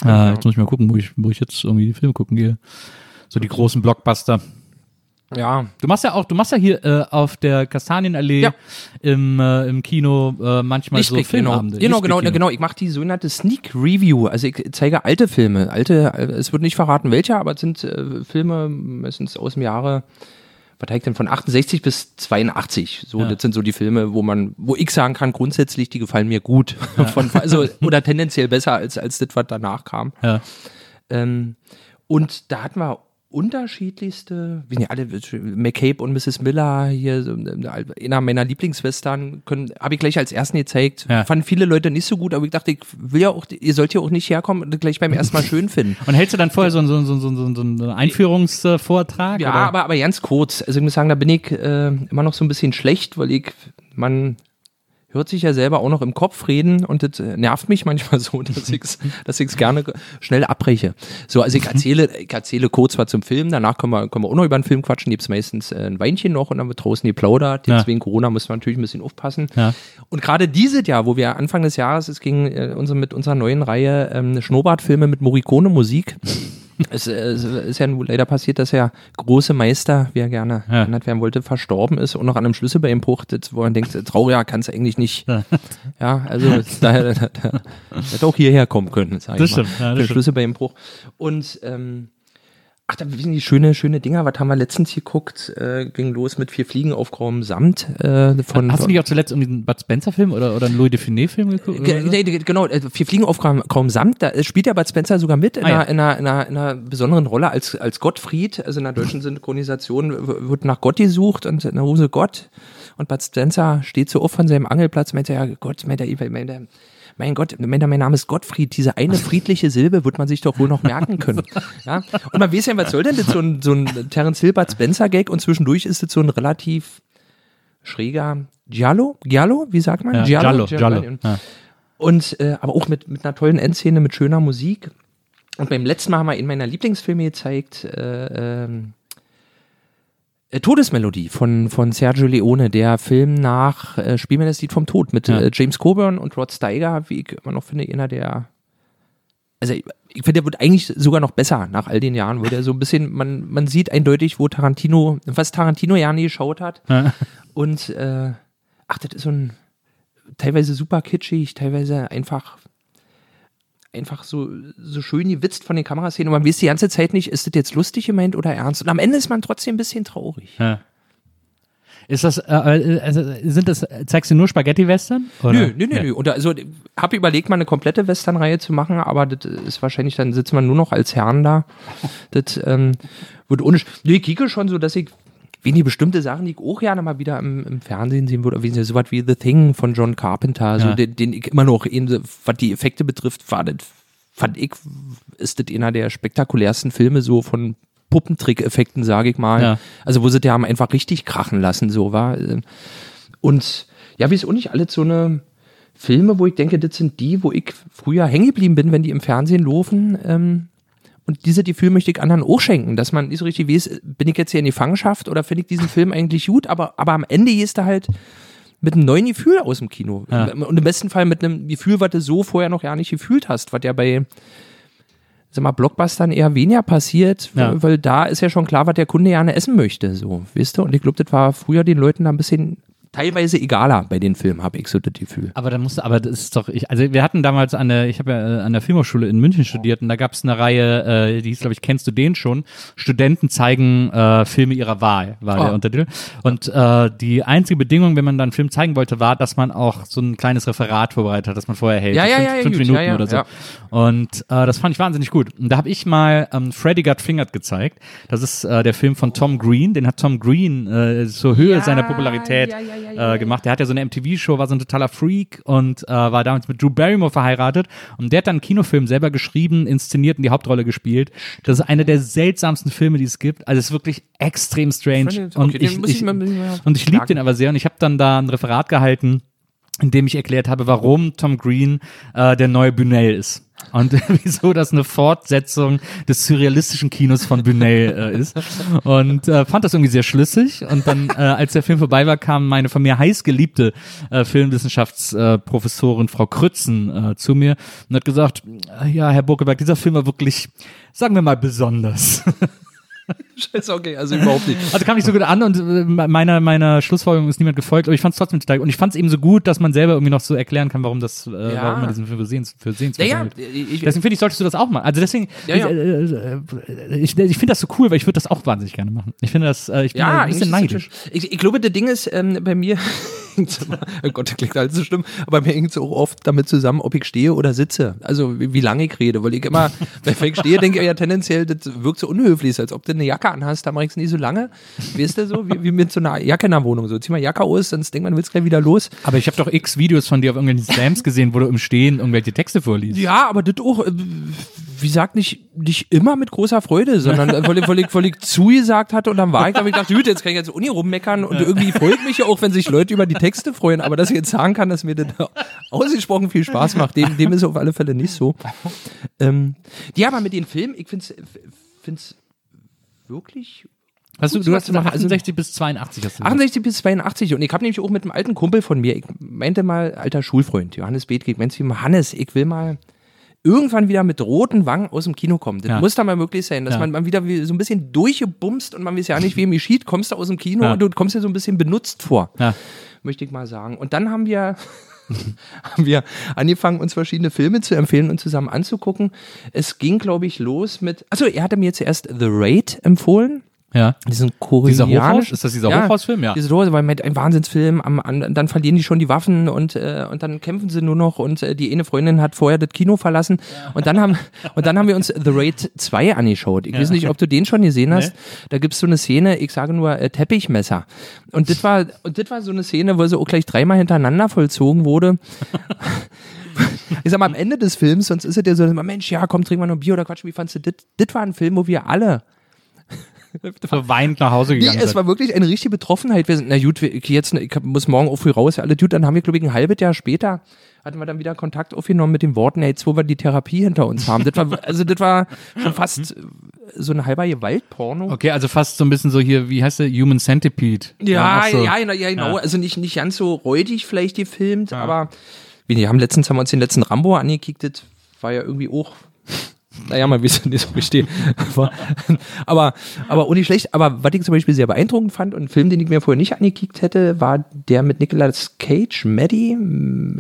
Äh, jetzt muss ich mal gucken, wo ich, wo ich jetzt irgendwie die Filme gucken gehe. So die großen Blockbuster. Ja, Du machst ja auch, du machst ja hier äh, auf der Kastanienallee Ja. im, äh, im Kino äh, manchmal so Lichtblick, genau. Filmabende. Genau, genau, Lichtblick-Kino. genau. Ich mache die sogenannte Sneak Review. Also ich zeige alte Filme. Alte, äh, es wird nicht verraten welche, aber es sind äh, Filme meistens aus dem Jahre, was heißt denn, von 68 bis 82. So, Ja. das sind so die Filme, wo man, wo ich sagen kann, grundsätzlich, die gefallen mir gut. Von, also, oder tendenziell besser als, als das, was danach kam. Ja. Ähm, und da hatten wir unterschiedlichste, wie nicht alle, McCabe und Mrs. Miller hier, einer meiner Lieblingswestern, habe ich gleich als ersten gezeigt. Ja. Fanden viele Leute nicht so gut, aber ich dachte, ich will ja auch, ihr sollt ja auch nicht herkommen und gleich beim ersten Mal schön finden. Und hältst du dann vorher so, einen- so, so, so, so einen Einführungsvortrag? Ja, oder? aber, aber ganz kurz. Also ich muss sagen, da bin ich äh, immer noch so ein bisschen schlecht, weil ich, man hört sich ja selber auch noch im Kopf reden und das nervt mich manchmal so, dass ich es dass ich's gerne schnell abbreche. So, also ich erzähle, ich erzähle kurz was zum Film, danach können wir, können wir auch noch über den Film quatschen, gibt's meistens äh, ein Weinchen noch und dann wird draußen geplaudert. Jetzt Ja. wegen Corona müssen wir natürlich ein bisschen aufpassen. Ja. Und gerade dieses Jahr, wo wir Anfang des Jahres, es ging äh, unsere, mit unserer neuen Reihe ähm, Schnurrbartfilme mit Morricone Musik. Es, es ist ja nun leider passiert, dass der große Meister, wie er gerne Ja. genannt werden wollte, verstorben ist und noch an einem Schlüsselbeinbruch, das, wo man denkt, trauriger kann es eigentlich nicht. Ja, also daher da, da, hätte auch hierher kommen können, sag Das ich mal. stimmt, ja, das. Schlüsselbeinbruch. Und ähm, Ach, da sind die schöne, schöne Dinger. Was haben wir letztens geguckt? Äh, ging los mit vier Fliegen auf grauem Samt. Äh, von, Hast du nicht auch zuletzt irgendwie einen Bud Spencer-Film oder, oder einen Louis Define-Film geguckt? Ge nee, genau, äh, vier Fliegen auf grauem, grauem Samt, da spielt ja Bud Spencer sogar mit in, Ah, ja. einer, in, einer, in, einer, in einer besonderen Rolle als, als Gottfried. Also in der deutschen Synchronisation wird nach Gott gesucht und dann rufen sie Gott. Und Bud Spencer steht so auf von seinem Angelplatz, meint er, ja Gott, meint er, meint er, mein Gott, mein Name ist Gottfried. Diese eine friedliche Silbe wird man sich doch wohl noch merken können. Ja? Und man weiß ja, was soll denn das? So ein, so ein Terence Bud Spencer Gag und zwischendurch ist das so ein relativ schräger Giallo? Giallo? Wie sagt man? Ja, Giallo, Giallo. Ja. Und äh, aber auch mit, mit einer tollen Endszene, mit schöner Musik. Und beim letzten Mal haben wir in meiner Lieblingsfilme gezeigt, äh, ähm, äh, Todesmelodie von, von Sergio Leone, der Film nach äh, Spiel mir das Lied vom Tod mit Ja. äh, James Coburn und Rod Steiger, wie ich immer noch finde, einer der also ich, ich finde, der wird eigentlich sogar noch besser nach all den Jahren, wo der so ein bisschen, man, man sieht eindeutig, wo Tarantino, was Tarantino ja nie geschaut hat. Ja. Und äh, ach, das ist so ein teilweise super kitschig, teilweise einfach einfach so, so schön gewitzt von den Kameraszenen und man weiß die ganze Zeit nicht, ist das jetzt lustig gemeint oder ernst. Und am Ende ist man trotzdem ein bisschen traurig. Ja. Ist das, äh, äh, also sind das, zeigst du nur Spaghetti-Western? Nö, nö, nö, Ja. nö. Und also habe überlegt, mal eine komplette Western-Reihe zu machen, aber das ist wahrscheinlich, dann sitzt man nur noch als Herrn da. Das ähm, wird ohne. Nee, ich kicke schon so, dass ich wenige bestimmte Sachen, die ich auch gerne mal wieder im, im Fernsehen sehen würde, wie so was wie The Thing von John Carpenter, so Ja. den, den ich immer noch, eben, was die Effekte betrifft, war das, fand ich, ist das einer der spektakulärsten Filme so von Puppentrick-Effekten, sage ich mal. Ja. Also wo sie die haben einfach richtig krachen lassen, so war. Und ja, wie es auch nicht alles so eine Filme, wo ich denke, das sind die, wo ich früher hängen geblieben bin, wenn die im Fernsehen laufen. Ähm, und diese Gefühl möchte ich anderen auch schenken, dass man nicht so richtig weiß, bin ich jetzt hier in die Fangenschaft oder finde ich diesen Film eigentlich gut, aber, aber am Ende ist er halt mit einem neuen Gefühl aus dem Kino. Ja. Und im besten Fall mit einem Gefühl, was du so vorher noch gar nicht gefühlt hast, was ja bei sag mal, Blockbustern eher weniger passiert, Ja. weil, weil da ist ja schon klar, was der Kunde gerne essen möchte, so, weißt du? Und ich glaube, das war früher den Leuten da ein bisschen teilweise egaler bei den Filmen, habe ich so das Gefühl. Aber da musste, aber das ist doch, ich, also wir hatten damals an der, ich habe ja äh, an der Filmhochschule in München studiert und da gab es eine Reihe, äh, die hieß, glaube ich, kennst du den schon? Studenten zeigen äh, Filme ihrer Wahl, war Oh. der Untertitel. Und äh, die einzige Bedingung, wenn man dann einen Film zeigen wollte, war, dass man auch so ein kleines Referat vorbereitet hat, das man vorher hält. Ja, ja, fünf, ja, fünf gut, Minuten ja, ja, oder so. ja. Und äh, das fand ich wahnsinnig gut. Und da habe ich mal ähm, Freddy Got Fingered gezeigt. Das ist äh, der Film von Tom Green. Den hat Tom Green äh, zur Höhe seiner Popularität ja, ja, äh, gemacht. Der hat ja so eine MTV-Show, war so ein totaler Freak und äh, war damals mit Drew Barrymore verheiratet. Und der hat dann einen Kinofilm selber geschrieben, inszeniert und die Hauptrolle gespielt. Das ist einer der seltsamsten Filme, die es gibt. Also es ist wirklich extrem strange. Und okay, den ich, ich ich, ich und liebe den aber sehr. Und ich habe dann da ein Referat gehalten, in dem ich erklärt habe, warum Tom Green äh, der neue Bunel ist. Und wieso das eine Fortsetzung des surrealistischen Kinos von Bunel äh, ist. Und äh, fand das irgendwie sehr schlüssig. Und dann, äh, als der Film vorbei war, kam meine von mir heißgeliebte äh, Filmwissenschaftsprofessorin Frau Krützen äh, zu mir und hat gesagt, äh, ja, Herr Burkeberg, dieser Film war wirklich, sagen wir mal, besonders. Scheiße, okay, also überhaupt nicht. Also kam nicht so gut an und äh, meiner, meiner Schlussfolgerung ist niemand gefolgt, aber ich fand es trotzdem total, und ich fand es eben so gut, dass man selber irgendwie noch so erklären kann, warum das, äh, Ja. warum man diesen Film für, sehens, für sehenswert Naja, hält. ich, Deswegen finde ich, solltest du das auch machen. Also deswegen, Ja, ja. ich, äh, äh, ich, ich finde das so cool, weil ich würde das auch wahnsinnig gerne machen. Ich finde das, äh, ich bin da ein bisschen neidisch. Ich, ich glaube, das Ding ist, ähm, bei mir, oh Gott, das klingt alles so schlimm, aber mir hängt es auch oft damit zusammen, ob ich stehe oder sitze. Also wie, wie lange ich rede, weil ich immer, wenn ich stehe, denke ich ja tendenziell, das wirkt so unhöflich, als ob du eine Jacke anhast, da mache ich es nie so lange. Weißt du so, wie, wie mit so einer Jacke in der Wohnung. So, zieh mal Jacke aus, sonst denkt man, du willst gleich wieder los. Aber ich habe doch x Videos von dir auf irgendwelchen Slams gesehen, wo du im Stehen irgendwelche Texte vorliest. Ja, aber das auch, äh, wie gesagt, nicht, nicht immer mit großer Freude, sondern weil ich, weil ich, weil ich zugesagt hatte und dann war ich, aber ich dachte, gut, jetzt kann ich jetzt Uni rummeckern und irgendwie folgt mich ja auch, wenn sich Leute über die Texte freuen, aber dass ich jetzt sagen kann, dass mir das ausgesprochen viel Spaß macht, dem, dem ist auf alle Fälle nicht so. Ähm, ja, aber mit den Filmen, ich find's, find's wirklich Hast du, du hast was zu machen. 68 bis 82 hast du gesagt. 68 bis 82 und ich habe nämlich auch mit einem alten Kumpel von mir, ich meinte mal, alter Schulfreund, Johannes Bethke, ich meinte zu ihm, Hannes, ich will mal irgendwann wieder mit roten Wangen aus dem Kino kommen. Das Ja. muss da mal möglich sein, dass Ja. man mal wieder wie so ein bisschen durchgebumst und man weiß ja nicht, wie ihm geschieht, kommst du aus dem Kino Ja. und du kommst dir so ein bisschen benutzt vor, Ja. möchte ich mal sagen. Und dann haben wir haben wir angefangen, uns verschiedene Filme zu empfehlen und zusammen anzugucken. Es ging, glaube ich, los mit. Also er hatte mir zuerst The Raid empfohlen. Ja. Diesen Dieser koreanischen. Hochhaus? Ist das dieser Hochhausfilm? Ja. Diese Hochhaus, weil mit ein Wahnsinnsfilm, am, an, dann verlieren die schon die Waffen und, äh, und dann kämpfen sie nur noch und äh, die eine Freundin hat vorher das Kino verlassen und dann haben und dann haben wir uns The Raid 2 angeschaut. Ich weiß nicht, ob du den schon gesehen hast. Da gibt's so eine Szene, ich sage nur äh, Teppichmesser. Und das war und das war so eine Szene, wo sie auch gleich dreimal hintereinander vollzogen wurde. Ich sag mal, am Ende des Films, sonst ist es ja so, Mensch, ja, komm, trink mal noch ein Bier oder Quatsch, wie fandst du das? Das war ein Film, wo wir alle So weinend nach Hause Nee, gegangen es sind. war wirklich eine richtige Betroffenheit. Wir sind, na gut, wir- ich, jetzt, ich muss morgen auch früh raus, alles gut. Dann haben wir, glaube ich, ein halbes Jahr später hatten wir dann wieder Kontakt aufgenommen mit den Worten, jetzt wo wir die Therapie hinter uns haben. Das war, also das war schon fast so ein halber Gewaltporno. Okay, also fast so ein bisschen so hier, wie heißt der? Human Centipede. Ja, auch so. ja, ja, ja, genau. Also nicht, nicht ganz so räudig vielleicht gefilmt, aber wie die haben letztens haben wir uns den letzten Rambo angekickt, das war ja irgendwie auch. Naja, mal wissen, nicht so richtig. Aber, aber, aber ohne schlecht. Aber was ich zum Beispiel sehr beeindruckend fand und ein Film, den ich mir vorher nicht angekickt hätte, war der mit Nicolas Cage, Maddie,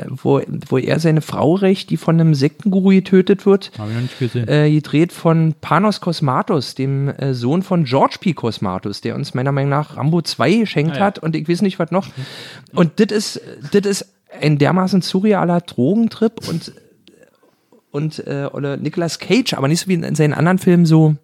wo, wo er seine Frau rächt, die von einem Sektenguru getötet wird Hab ich noch nicht gesehen. äh, gedreht von Panos Kosmatos, dem äh, Sohn von George P. Kosmatos, der uns meiner Meinung nach Rambo 2 geschenkt Ah, ja. hat und ich weiß nicht, was noch. Und das ist, das ist ein dermaßen surrealer Drogentrip und, und äh, oder Nicolas Cage, aber nicht so wie in seinen anderen Filmen so.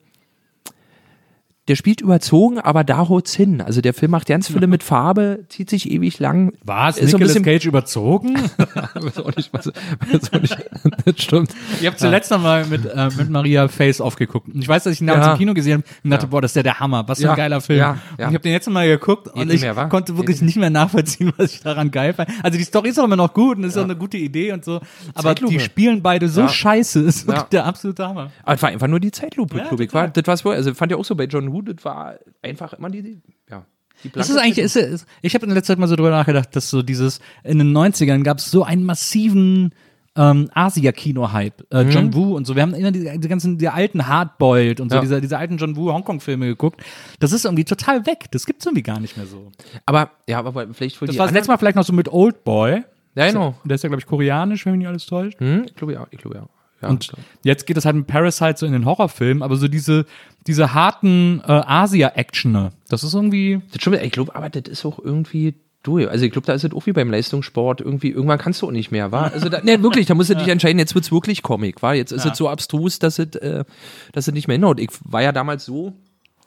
Der spielt überzogen, aber da holt's hin. Also der Film macht ganz viele mit Farbe, zieht sich ewig lang. War es ist so ein Nicolas Cage überzogen? Weiß auch nicht, was, weiß auch nicht, das stimmt. Ich habe zuletzt noch mal mit, äh, mit Maria Face aufgeguckt. Und ich weiß, dass ich ihn damals Ja. im Kino gesehen habe und dachte, boah, das ist ja der Hammer. Was für Ja. ein geiler Film. Ja. Und Ja. ich habe den jetzt noch mal geguckt und ich mehr, konnte wirklich nicht mehr nachvollziehen, was ich daran geil fand. Also die Story ist auch immer noch gut und ist auch eine gute Idee und so. Aber Zeitlupe. die spielen beide so Ja. scheiße. Ist wirklich Ja. der absolute Hammer. Aber es war einfach nur die Zeitlupe, Ja, ich. War, das war's wohl. Also fand ich auch so bei John Woo, das war einfach immer die, ja. Das ist eigentlich, ist, ist, ich habe in letzter Zeit mal so drüber nachgedacht, dass so dieses, in den 90ern gab es so einen massiven ähm, Asia-Kino-Hype. Äh, Mhm. John Woo und so. Wir haben immer die, die ganzen, die alten Hardboiled und so, Ja. diese, diese alten John Woo-Hongkong-Filme geguckt. Das ist irgendwie total weg. Das gibt's irgendwie gar nicht mehr so. aber, ja, aber vielleicht wohl Das war das letzte Mal vielleicht noch so mit Old Boy. Ja, genau. Der ist ja, glaube ich, koreanisch, wenn mich nicht alles täuscht. Hm, ich glaube ja, ich glaube ja. Ja Und klar. jetzt geht es halt mit Parasite so in den Horrorfilm, aber so diese, diese harten äh, Asia-Actioner, das ist irgendwie. das stimmt, ich glaube, aber das ist auch irgendwie durch. Also ich glaube, da ist es auch wie beim Leistungssport irgendwie, irgendwann kannst du auch nicht mehr, war? Also da, ne, wirklich, da musst du dich entscheiden, jetzt wird's wirklich Comic, war? Jetzt ist es so abstrus, dass es, äh, dass es nicht mehr hinhaut. Ich war ja damals so,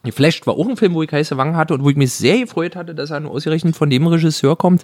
Geflasht war auch ein Film, wo ich heiße Wangen hatte und wo ich mich sehr gefreut hatte, dass er nur ausgerechnet von dem Regisseur kommt,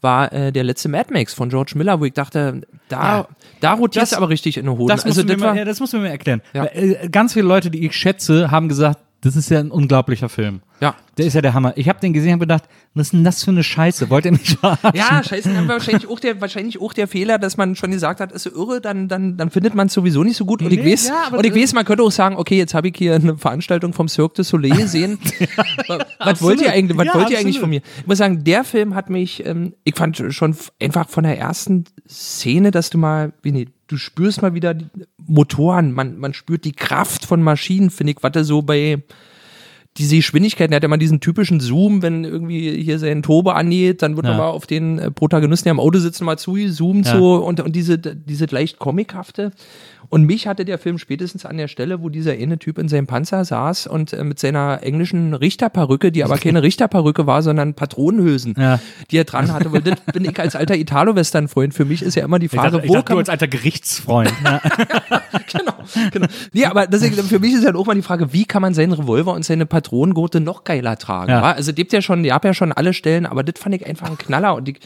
war äh, der letzte Mad Max von George Miller, wo ich dachte, da, Ja. da rotiert es Das- aber richtig in den Hoden. Das, also das war, ja, das musst du mir erklären. Ja. Äh, ganz viele Leute, die ich schätze, haben gesagt, das ist ja ein unglaublicher Film. ja. Der ist ja der Hammer. Ich habe den gesehen und gedacht, was ist denn das für eine Scheiße? Wollt ihr mich verarschen? Ja, scheiße, dann war wahrscheinlich auch der, wahrscheinlich auch der Fehler, dass man schon gesagt hat, ist so irre, dann, dann, dann findet man es sowieso nicht so gut. Und ich Nee, weiß, ja, und ich weiß, man könnte auch sagen, okay, jetzt habe ich hier eine Veranstaltung vom Cirque du Soleil gesehen. was was absolut. wollt ihr eigentlich, was Ja, wollt ihr eigentlich von mir? Ich muss sagen, der Film hat mich, ähm, ich fand schon einfach von der ersten Szene, dass du mal, wie nee, du spürst mal wieder die Motoren, man, man spürt die Kraft von Maschinen, finde ich, was er so bei, diese Geschwindigkeit, der hat ja mal diesen typischen Zoom, wenn irgendwie hier sein Turbo angeht, dann wird Ja. nochmal auf den äh, Protagonisten, der am Auto sitzt, mal zugezoomt Ja. so und, und diese, diese leicht comichafte. Und mich hatte der Film spätestens an der Stelle, wo dieser eine Typ in seinem Panzer saß und äh, mit seiner englischen Richterperücke, die aber keine Richterperücke war, sondern Patronenhülsen, Ja. die er dran hatte. Weil das bin ich als alter Italo-Western-Freund. Für mich ist ja immer die Ich Frage, dachte, ich wo dachte, kann du als alter Gerichtsfreund. ja. genau, genau. Nee, aber deswegen, für mich ist halt auch mal die Frage, wie kann man seinen Revolver und seine Patronengurte noch geiler tragen? Ja. Also gibt ja schon, ihr habt ja schon alle Stellen, aber das fand ich einfach ein Knaller und ich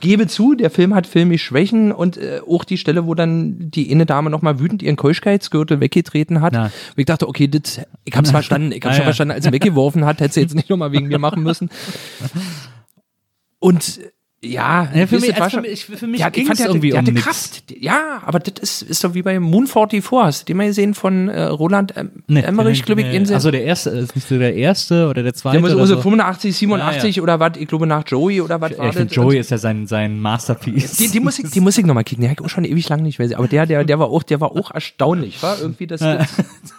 gebe zu, der Film hat filmisch Schwächen und äh, auch die Stelle, wo dann die eine Dame nochmal wütend ihren Keuschkeitsgürtel weggetreten hat. Ja. Und ich dachte, okay, das, ich hab's verstanden, ich hab's Ah, schon ja. verstanden, als sie weggeworfen hat, hätte sie jetzt nicht nochmal wegen mir machen müssen. Und ja, Ja, für mich- ihr, war also schon- für mich- für mich Ja, ich der hatte- irgendwie der um hatte nix. Kraft. Ja, aber das ist, ist doch wie bei Moon 44. Hast du den mal gesehen von äh, Roland ähm, Emmerich, glaube ich, in Also der erste, ist nicht so der erste oder der zweite. der muss oder also so. 85, 87 oder was, ich glaube nach Joey oder was Ja, war ich das? Joey ist ja sein, sein Masterpiece. die, die Musik, die Musik nochmal kicken, die hab ich auch schon ewig lang nicht mehr gesehen. Aber der, der, der war auch, der war auch erstaunlich, war irgendwie das.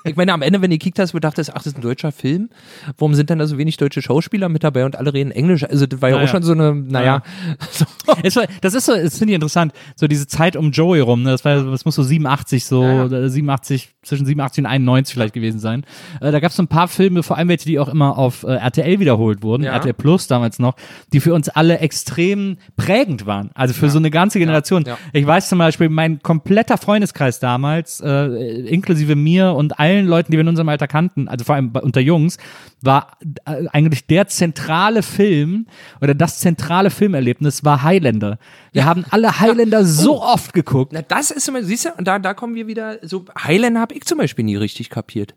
ich meine, am Ende, wenn du gekickt hast, du dachtest, ach, das ist ein deutscher Film. Warum sind denn da so wenig deutsche Schauspieler mit dabei und alle reden Englisch? Also das war ja auch schon so eine, naja, So. Das ist so, das finde ich interessant, so diese Zeit um Joey rum, ne? das war, das muss so 87, so Ja, ja. äh, 87, zwischen 87 und 91 vielleicht gewesen sein. Äh, da gab es so ein paar Filme, vor allem welche, die auch immer auf äh, RTL wiederholt wurden, Ja. RTL Plus damals noch, die für uns alle extrem prägend waren. Also für so eine ganze Generation. Ich weiß zum Beispiel, mein kompletter Freundeskreis damals, äh, inklusive mir und allen Leuten, die wir in unserem Alter kannten, also vor allem bei, unter Jungs, war äh, eigentlich der zentrale Film oder das zentrale Filmerlebnis war Highlander. Wir haben alle Highlander so oft geguckt. Na, das ist immer, siehst du, und da, da kommen wir wieder, so, Highlander habe ich zum Beispiel nie richtig kapiert.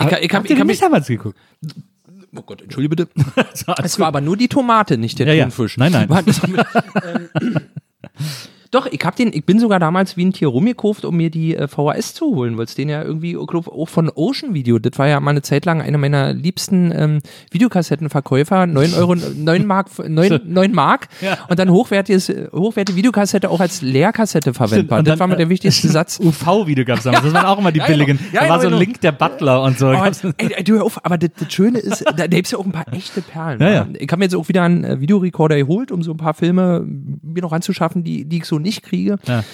Ich, ich, Habt ich, ihr hab, ich hab nicht mich, damals geguckt? oh Gott, entschuldige bitte. Es war aber nur die Tomate, nicht der Ja, ja. Thunfisch. Nein, nein. Doch, ich hab den, ich bin sogar damals wie ein Tier rumgekauft, um mir die äh, VHS zu holen, weil es den ja irgendwie, ich glaub, auch von Ocean Video, das war ja mal eine Zeit lang einer meiner liebsten ähm, Videokassettenverkäufer, 9 Euro, 9 Mark, 9, 9 Mark Ja. und dann hochwertiges, hochwertige Videokassette auch als Leerkassette verwendbar. Und Das dann, war mal der äh, wichtigste Satz. UV-Video gab es damals. Das waren auch immer die Ja, billigen. ja, da war so genau. Link der Butler und so. Oh, Gab's- ey, ey, du hör auf, aber das, das Schöne ist, da, da gibt's ja auch ein paar echte Perlen. Ja. Ich habe mir jetzt auch wieder einen äh, Videorekorder geholt, um so ein paar Filme mir noch anzuschaffen, die, die ich so nicht kriege. Ja.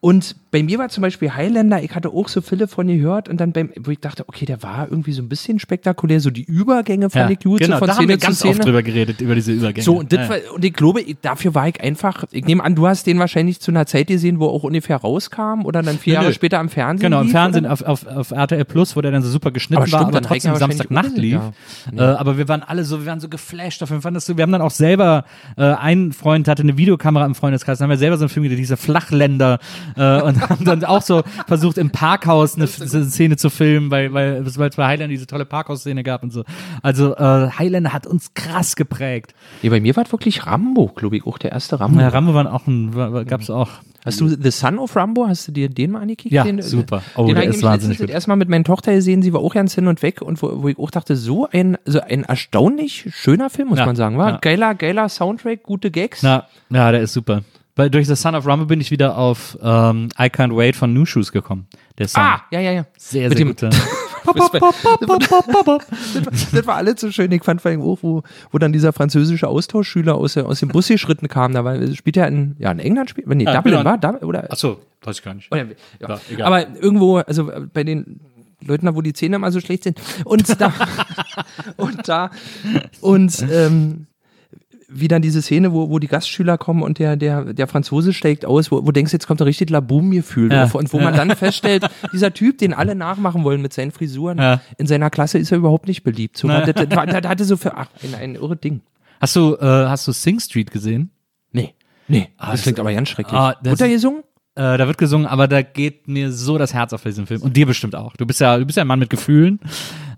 Und bei mir war zum Beispiel Highlander, ich hatte auch so viele von gehört und dann beim, wo ich dachte, okay, der war irgendwie so ein bisschen spektakulär, so die Übergänge fand ja, ich gut, genau, so von da haben wir Szene ganz Szene. oft drüber geredet, über diese Übergänge. So, und, ja. war, und ich glaube, ich, dafür war ich einfach, ich nehme an, du hast den wahrscheinlich zu einer Zeit gesehen, wo er auch ungefähr rauskam oder dann vier Nö, nö. Jahre später am Fernsehen. Genau, im lief, Fernsehen auf, auf, auf RTL Plus, wo der dann so super geschnitten Aber stimmt, war, aber dann reicht trotzdem Samstagnacht lief. unbedingt, Äh, aber wir waren alle so, wir waren so geflasht davon. Wir, fanden das so, wir haben dann auch selber, äh, ein Freund hatte eine Videokamera im Freundeskreis, dann haben wir selber so einen Film gedreht, diese Flachländer äh, und haben dann auch so versucht, im Parkhaus eine, eine Szene zu filmen, weil, weil, weil es bei Highlander diese tolle Parkhaus-Szene gab und so. Also äh, Highlander hat uns krass geprägt. Nee, bei mir war es wirklich Rambo, glaube ich, auch der erste Rambo. Ja, Rambo waren auch ein, war, gab's auch. Hast du The Son of Rambo, hast du dir den mal angekickt? Ja, den, super. Oh, den der ist wahnsinnig gut. erstmal mit meiner Tochter gesehen, sie war auch ganz hin und weg und wo, wo ich auch dachte, so ein, so ein erstaunlich schöner Film, muss Ja, man sagen, war ja. geiler, geiler Soundtrack, gute Gags. Na, ja, der ist super. Weil durch The Son of Rumble bin ich wieder auf ähm, I Can't Wait von New Shoes gekommen. Der Song. Ah, ja, ja, ja. sehr, mit sehr guter. Das war alles so schön. Ich fand vor allem auch, wo, wo dann dieser französische Austauschschüler aus, aus dem Bus geschritten kam. Da war, spielt er in, ja, in England, spielt, nee, Ja, Dublin genau. war, Dublin, oder? Achso, weiß ich gar nicht. Oder, ja. Ja. Aber irgendwo, also äh, bei den Leuten da, wo die Zähne mal so schlecht sind. Und da, und da, und ähm, wie dann diese Szene, wo, wo die Gastschüler kommen und der, der, der Franzose steigt aus, wo, wo du denkst, jetzt kommt ein richtig Laboom-Gefühl. Ja. Und wo man dann feststellt, dieser Typ, den alle nachmachen wollen mit seinen Frisuren, Ja. in seiner Klasse ist er überhaupt nicht beliebt. So, das, das, das hatte so für, ach, ein, ein irre Ding. Hast du, äh, hast du Sing Street gesehen? Nee. Nee, Ah, das klingt aber ganz schrecklich. ah, Wurde er gesungen? Äh, da wird gesungen, aber da geht mir so das Herz auf bei diesem Film. Und dir bestimmt auch. Du bist ja, du bist ja ein Mann mit Gefühlen.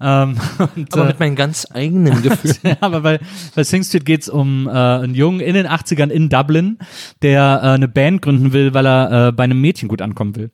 Ähm, und, Aber äh, mit meinen ganz eigenen Gefühlen. ja, aber bei, bei Sing Street geht's um äh, einen Jungen in den 80ern in Dublin, der äh, eine Band gründen will, weil er äh, bei einem Mädchen gut ankommen will.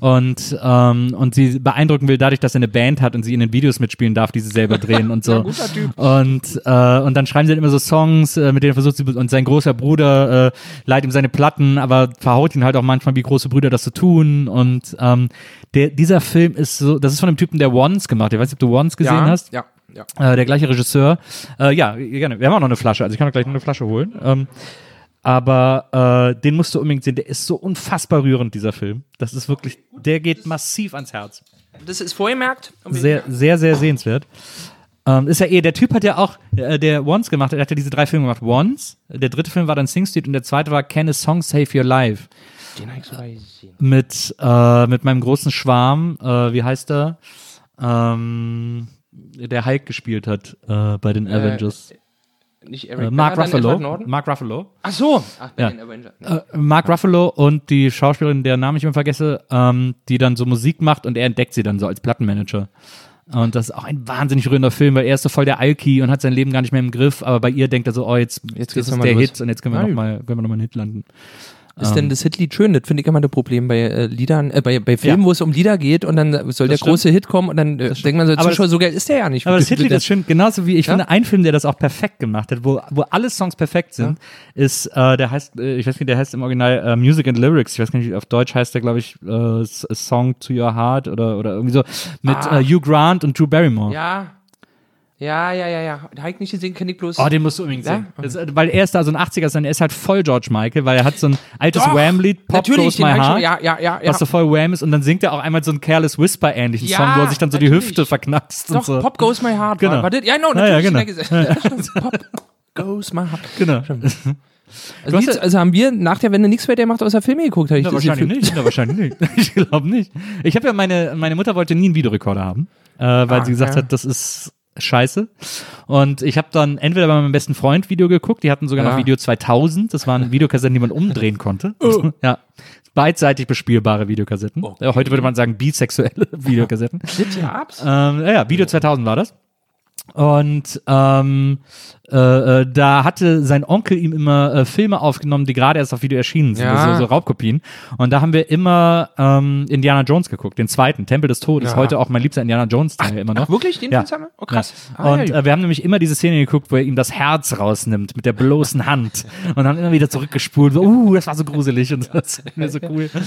Und, ähm, und sie beeindrucken will dadurch, dass er eine Band hat und sie in den Videos mitspielen darf, die sie selber drehen und so. guter Typ. Und, äh, und dann schreiben sie dann immer so Songs, äh, mit denen er versucht sie, und sein großer Bruder äh, leiht ihm seine Platten, aber verhaut ihn halt auch manchmal, wie große Brüder das so tun. Und ähm, der, dieser Film ist so, das ist von einem Typen, der Once gemacht hat. Ich weiß nicht, ob du Once gesehen ja, hast Ja, ja. äh, der gleiche Regisseur. Äh, ja, gerne. Wir haben auch noch eine Flasche, also ich kann auch gleich noch eine Flasche holen. Ähm, aber äh, den musst du unbedingt sehen. Der ist so unfassbar rührend, dieser Film. Das ist wirklich, der geht massiv ans Herz. Das ist vorgemerkt. Sehr, sehr, sehr sehenswert. Ähm, ist ja eh, der Typ hat ja auch, äh, der Once gemacht hat, der hat ja diese drei Filme gemacht. Once, der dritte Film war dann Sing Street und der zweite war Can a Song Save Your Life? Den hab ich sogar gesehen. Mit, äh, mit meinem großen Schwarm, äh, wie heißt er? Ähm, der Hulk gespielt hat äh, bei den Avengers. Nicht Äh, Eric Mark Bana, dann Ruffalo. Mark Ruffalo. Ach so. Ach, bei Ja. den Avengers. Äh, Mark Ruffalo und die Schauspielerin, deren Namen ich immer vergesse, ähm, die dann so Musik macht und er entdeckt sie dann so als Plattenmanager. Und das ist auch ein wahnsinnig rührender Film, weil er ist so voll der Alki und hat sein Leben gar nicht mehr im Griff, aber bei ihr denkt er so, oh, jetzt, Jetzt jetzt ist der los. Hit und jetzt können wir Na noch gut. mal, können wir noch mal einen Hit landen. Ist denn das Hitlied schön? Das finde ich immer das Problem bei äh, Liedern, äh, bei, bei Filmen, Ja. wo es um Lieder geht und dann soll der stimmt. große Hit kommen und dann äh, denkt man so, Aber Zuschauer, so geil ist der ja nicht. Aber das Hitlied ist schön, genauso wie ich Ja? finde, ein Film, der das auch perfekt gemacht hat, wo, wo alle Songs perfekt sind, ist, äh, der heißt, äh, ich weiß nicht, der heißt im Original äh, Music and Lyrics, ich weiß gar nicht, auf Deutsch heißt der, glaube ich, äh, Song to Your Heart oder, oder irgendwie so, mit Ah. äh, Hugh Grant und Drew Barrymore. Ja. Ja, ja, ja, ja. Habe ich nicht gesehen, kenne ich bloß. Oh, den musst du unbedingt Ja? sehen. Das, äh, weil er ist da so ein 80er, sondern er ist halt voll George Michael, weil er hat so ein altes Wham-Lied, Pop natürlich, Goes den My Heart, ja, ja, ja, ja. was so voll Wham ist und dann singt er auch einmal so einen Careless Whisper-ähnlichen Ja, Song, wo er sich dann so die natürlich. Hüfte verknackst und Doch, so. Pop Goes My Heart. Genau. War, war das? Ja, no, Ja, ja, natürlich. genau. Ja, Pop Goes My Heart. Genau. Also, ja- also haben wir nach der Wende nichts weiter gemacht, außer Filme geguckt. Hab ich Na, das wahrscheinlich Gefühl. nicht. Na, wahrscheinlich nicht. Ich glaube nicht. Ich habe ja meine, meine Mutter wollte nie einen Videorekorder haben, äh, weil Ah, sie gesagt ja. hat, das ist scheiße. Und ich habe dann entweder bei meinem besten Freund Video geguckt, die hatten sogar noch Ja. Video 2000, das waren Videokassetten, die man umdrehen konnte. Oh. ja. Beidseitig bespielbare Videokassetten. Äh, Heute würde man sagen bisexuelle Videokassetten. Gab's? Ähm, ja, ja, Video 2000 war das. Und ähm, äh, äh, da hatte sein Onkel ihm immer äh, Filme aufgenommen, die gerade erst auf Video erschienen sind, Ja. also so Raubkopien. Und da haben wir immer ähm, Indiana Jones geguckt, den zweiten, Tempel des Todes. Ja. Heute auch mein liebster Indiana Jones Teil immer noch. Ach, wirklich? Den Ja. Haben wir? Oh, krass. Ja. Ah, und äh, wir haben nämlich immer diese Szene geguckt, wo er ihm das Herz rausnimmt mit der bloßen Hand und dann immer wieder zurückgespult. So, uh, das war so gruselig und das ist mir so cool.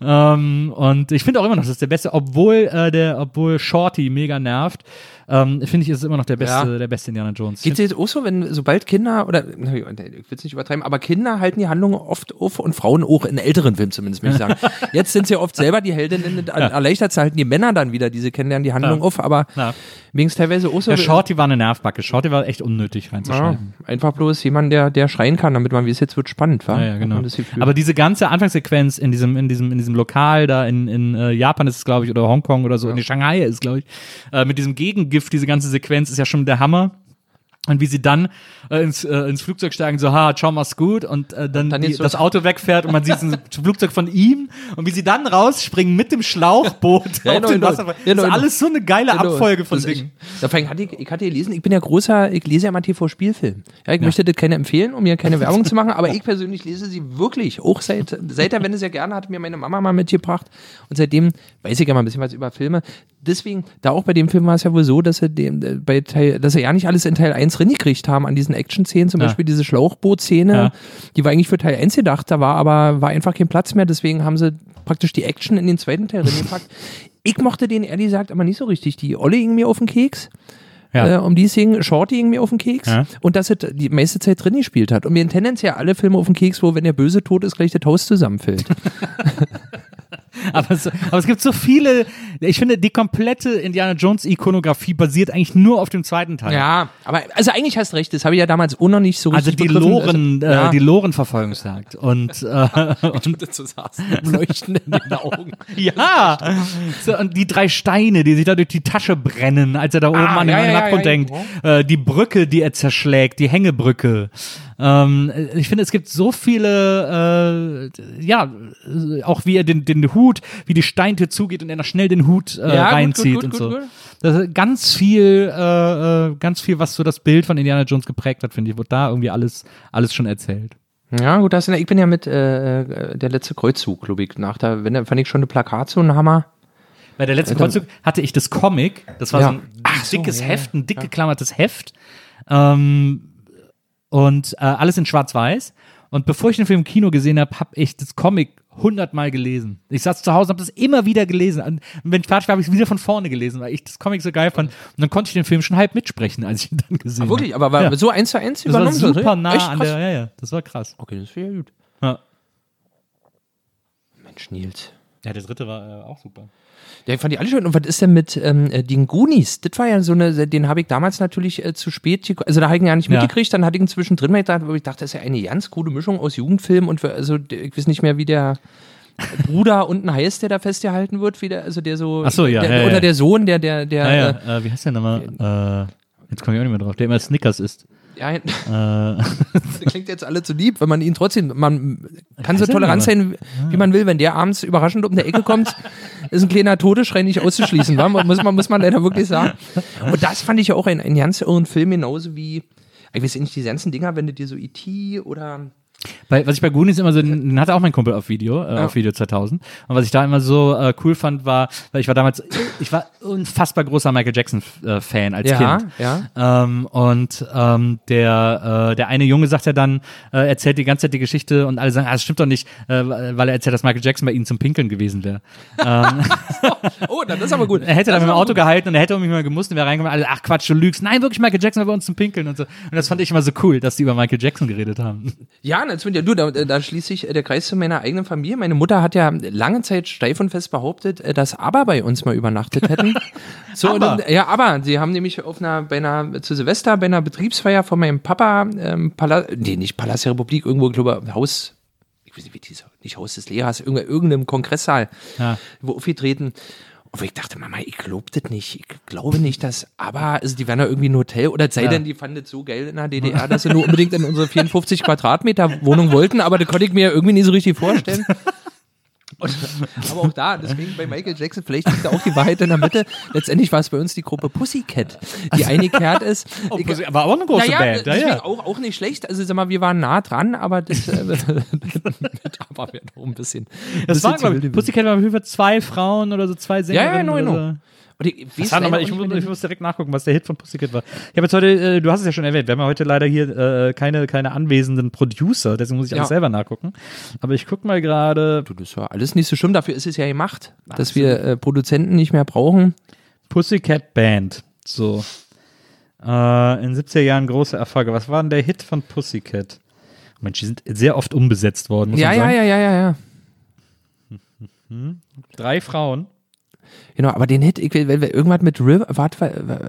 Ähm, und ich finde auch immer noch, das ist der beste, obwohl äh, der, obwohl Shorty mega nervt, ähm, finde ich, ist es immer noch der beste, Ja. der beste Indiana Jones. Geht es jetzt auch so, wenn sobald Kinder, oder ich will es nicht übertreiben, aber Kinder halten die Handlung oft auf und Frauen auch in älteren Filmen zumindest, möchte ich sagen. Jetzt sind sie ja oft selber die Heldinnen, ja. erleichtert halten die Männer dann wieder, diese kennenlernen die Handlung Ja. auf, aber Ja. wegen teilweise auch so. Der Shorty war eine Nervbacke. Shorty war echt unnötig ja, reinzuschreiben. einfach bloß jemand, der, der schreien kann, damit man, wie es jetzt wird, spannend war. Ja, ja, genau. Aber diese ganze Anfangssequenz in diesem, in diesem, in diesem Lokal da in, in äh, Japan ist es, glaube ich, oder Hongkong oder so, in Shanghai ist, glaube ich, äh, mit diesem Gegengift, diese ganze Sequenz ist ja schon der Hammer. Und wie sie dann äh, ins, äh, ins Flugzeug steigen, so, ha, ciao, mach's gut. Und äh, dann, dann die, so- das Auto wegfährt und man sieht ein Flugzeug von ihm. Und wie sie dann rausspringen mit dem Schlauchboot Ja, auf genau, den genau. Wasserfall. Ja, Das ist genau. alles so eine geile Genau. Abfolge von Dingen. Ja, allem hatte ich, ich hatte gelesen, ich bin ja großer, ich lese ja mal TV-Spielfilm. Ja, ich möchte das keine empfehlen, um mir keine Werbung zu machen, aber ich persönlich lese sie wirklich, auch seit, seit der Wende sehr gerne, hat mir meine Mama mal mitgebracht und seitdem weiß ich ja mal ein bisschen was über Filme. Deswegen, da auch bei dem Film war es ja wohl so, dass sie, dem, äh, bei Teil, dass sie ja nicht alles in Teil 1 gekriegt haben, an diesen Action-Szenen, zum Ja. Beispiel diese Schlauchboot-Szene, Ja. die war eigentlich für Teil 1 gedacht, da war aber war einfach kein Platz mehr, deswegen haben sie praktisch die Action in den zweiten Teil reingepackt. Ich mochte den ehrlich gesagt aber nicht so richtig. Die Olle ging mir auf den Keks. Ja. Äh, um die es ging, Shorty ging mir auf den Keks Ja. und dass es die meiste Zeit drin gespielt hat. Und mir tendenziell alle Filme auf den Keks, wo wenn der Böse tot ist, gleich das Haus zusammenfällt. Aber es, aber es gibt so viele, ich finde, die komplette Indiana Jones Ikonografie basiert eigentlich nur auf dem zweiten Teil. ja, aber also eigentlich hast recht, das habe ich ja damals auch noch nicht so Also richtig die begriffen. Loren, also, ja. äh, die Lorenverfolgungsjagd. Und, äh, und so saßen, mit dem Leuchten in den Augen. ja, so, und die drei Steine, die sich da durch die Tasche brennen, als er da oben Ah, an den ja, ja, ja, ja, denkt. Äh, die Brücke, die er zerschlägt, die Hängebrücke. Ähm, ich finde, es gibt so viele, äh, ja, auch wie er den, den Hut, wie die Steintür zugeht und er noch schnell den Hut äh, Ja, reinzieht gut, gut, und gut, so. gut. Das ist ganz viel, äh, äh, ganz viel, was so das Bild von Indiana Jones geprägt hat, finde ich, wurde da irgendwie alles, alles schon erzählt. Ja, gut, das ich bin ja mit äh, äh, der letzte Kreuzzug, glaube ich, nach der, wenn, fand ich schon eine Plakat so ein Hammer. Bei der letzten Kreuzzug hatte ich das Comic, das war Ja. so ein Ach so, dickes ja, Heft, ein dick geklammertes Heft. Ähm, und äh, alles in Schwarz-Weiß. Und bevor ich den Film im Kino gesehen habe, habe ich das Comic hundertmal gelesen. Ich saß zu Hause und habe das immer wieder gelesen. Und wenn ich fertig war, habe ich es wieder von vorne gelesen, weil ich das Comic so geil fand. Und dann konnte ich den Film schon halb mitsprechen, als ich ihn dann gesehen habe. Wirklich, aber war Ja. so eins zu eins Das war übernommen. super nah Echt an der, ja, ja, das war krass. Okay, das wäre gut. Ja. Mensch, Nils. Ja, der dritte war äh, auch super. Ja, ich fand die alle schön. Und was ist denn mit ähm, äh, den Goonies? Das war ja so eine, den habe ich damals natürlich äh, zu spät, also da habe ich ihn ja nicht mitgekriegt, dann hatte ich ihn zwischendrin mal gedacht, wo ich dachte, das ist ja eine ganz coole Mischung aus Jugendfilm und also ich weiß nicht mehr, wie der Bruder unten heißt, der da festgehalten wird, wie der, also der so, Ach so, ja, der, ja, ja. oder der Sohn, der, der, der, Ja, ja, äh, äh, wie heißt der nochmal? Äh, jetzt komme ich auch nicht mehr drauf. Der immer Snickers isst. Ja, Äh, das klingt jetzt alle zu lieb, wenn man ihn trotzdem, man kann so tolerant sein, wie man will, wenn der abends überraschend um die Ecke kommt, ist ein kleiner Todesschrei nicht auszuschließen, wa? muss man, muss man leider wirklich sagen. Und das fand ich ja auch ein, ein ganz irren Film, genauso wie, ich weiß nicht, die ganzen Dinger, wenn du dir so E.T. oder Bei, was ich bei Goonies immer so, den hatte auch mein Kumpel auf Video, äh, auf Video 2000. Und was ich da immer so äh, cool fand, war, weil ich war damals, ich war unfassbar großer Michael Jackson äh, Fan als Ja, Kind. ja. Ähm, und ähm, der, äh, der eine Junge sagt ja dann, äh, erzählt die ganze Zeit die Geschichte und alle sagen, ah, das stimmt doch nicht, äh, weil er erzählt, dass Michael Jackson bei ihnen zum Pinkeln gewesen wäre. Oh, das ist aber gut. Er hätte dann mit dem Auto gut. gehalten und er hätte um mich mal gemusst und wäre reingekommen, alle, ach Quatsch, du lügst. Nein, wirklich, Michael Jackson war bei uns zum Pinkeln und so. Und das fand ich immer so cool, dass die über Michael Jackson geredet haben. Ja, natürlich. Ja, du, da, da schließt sich äh, der Kreis zu meiner eigenen Familie. Meine Mutter hat ja lange Zeit steif und fest behauptet, äh, dass Aber bei uns mal übernachtet hätten. So, Aber? Und, ja, aber sie haben nämlich auf einer, bei einer, zu Silvester, bei einer Betriebsfeier von meinem Papa, ähm, Pala nee, nicht Palast der Republik, irgendwo, glaube ich, Haus, ich weiß nicht, wie dieser, nicht Haus des Lehrers, irgendein, irgendeinem Kongresssaal, Ja. wo aufgetreten. Und ich dachte, Mama, ich glaube das nicht. Ich glaube nicht, dass, aber, also die werden ja irgendwie ein Hotel oder sei Ja. denn, die fanden das so geil in der DDR, dass sie nur unbedingt in unsere 54 Quadratmeter Wohnung wollten, aber das konnte ich mir irgendwie nicht so richtig vorstellen. Und, aber auch da, deswegen bei Michael Jackson, vielleicht liegt da auch die Wahrheit in der Mitte. Letztendlich war es bei uns die Gruppe Pussycat, die eingekehrt ist. Oh, Pussy- aber auch eine große naja, Band, ja, ja. Auch, auch nicht schlecht. Also sag mal, wir waren nah dran, aber das äh, mit aber wäre noch ein bisschen. Das bisschen zu glaube ich, Pussycat waren auf jeden Fall zwei Frauen oder so, zwei Sängerinnen. Ja, ja, no, no. So. Und ich, weiß Was war noch mal, leider ich, muss, ich muss direkt nachgucken, was der Hit von Pussycat war. Ich habe jetzt heute, äh, du hast es ja schon erwähnt, wir haben ja heute leider hier äh, keine, keine anwesenden Producer, deswegen muss ich Ja. alles selber nachgucken. Aber ich guck mal gerade, Du, das war alles nicht so schlimm, dafür ist es ja gemacht, dass wir äh, Produzenten nicht mehr brauchen. Pussycat Band. So. Äh, in 70er Jahren große Erfolge. Was war denn der Hit von Pussycat? Mensch, die sind sehr oft umbesetzt worden, muss Ja, man ja, sagen. ja, ja, ja, ja. Drei Frauen. Genau, aber den Hit, ich will, will irgendwas mit River, warte, wa-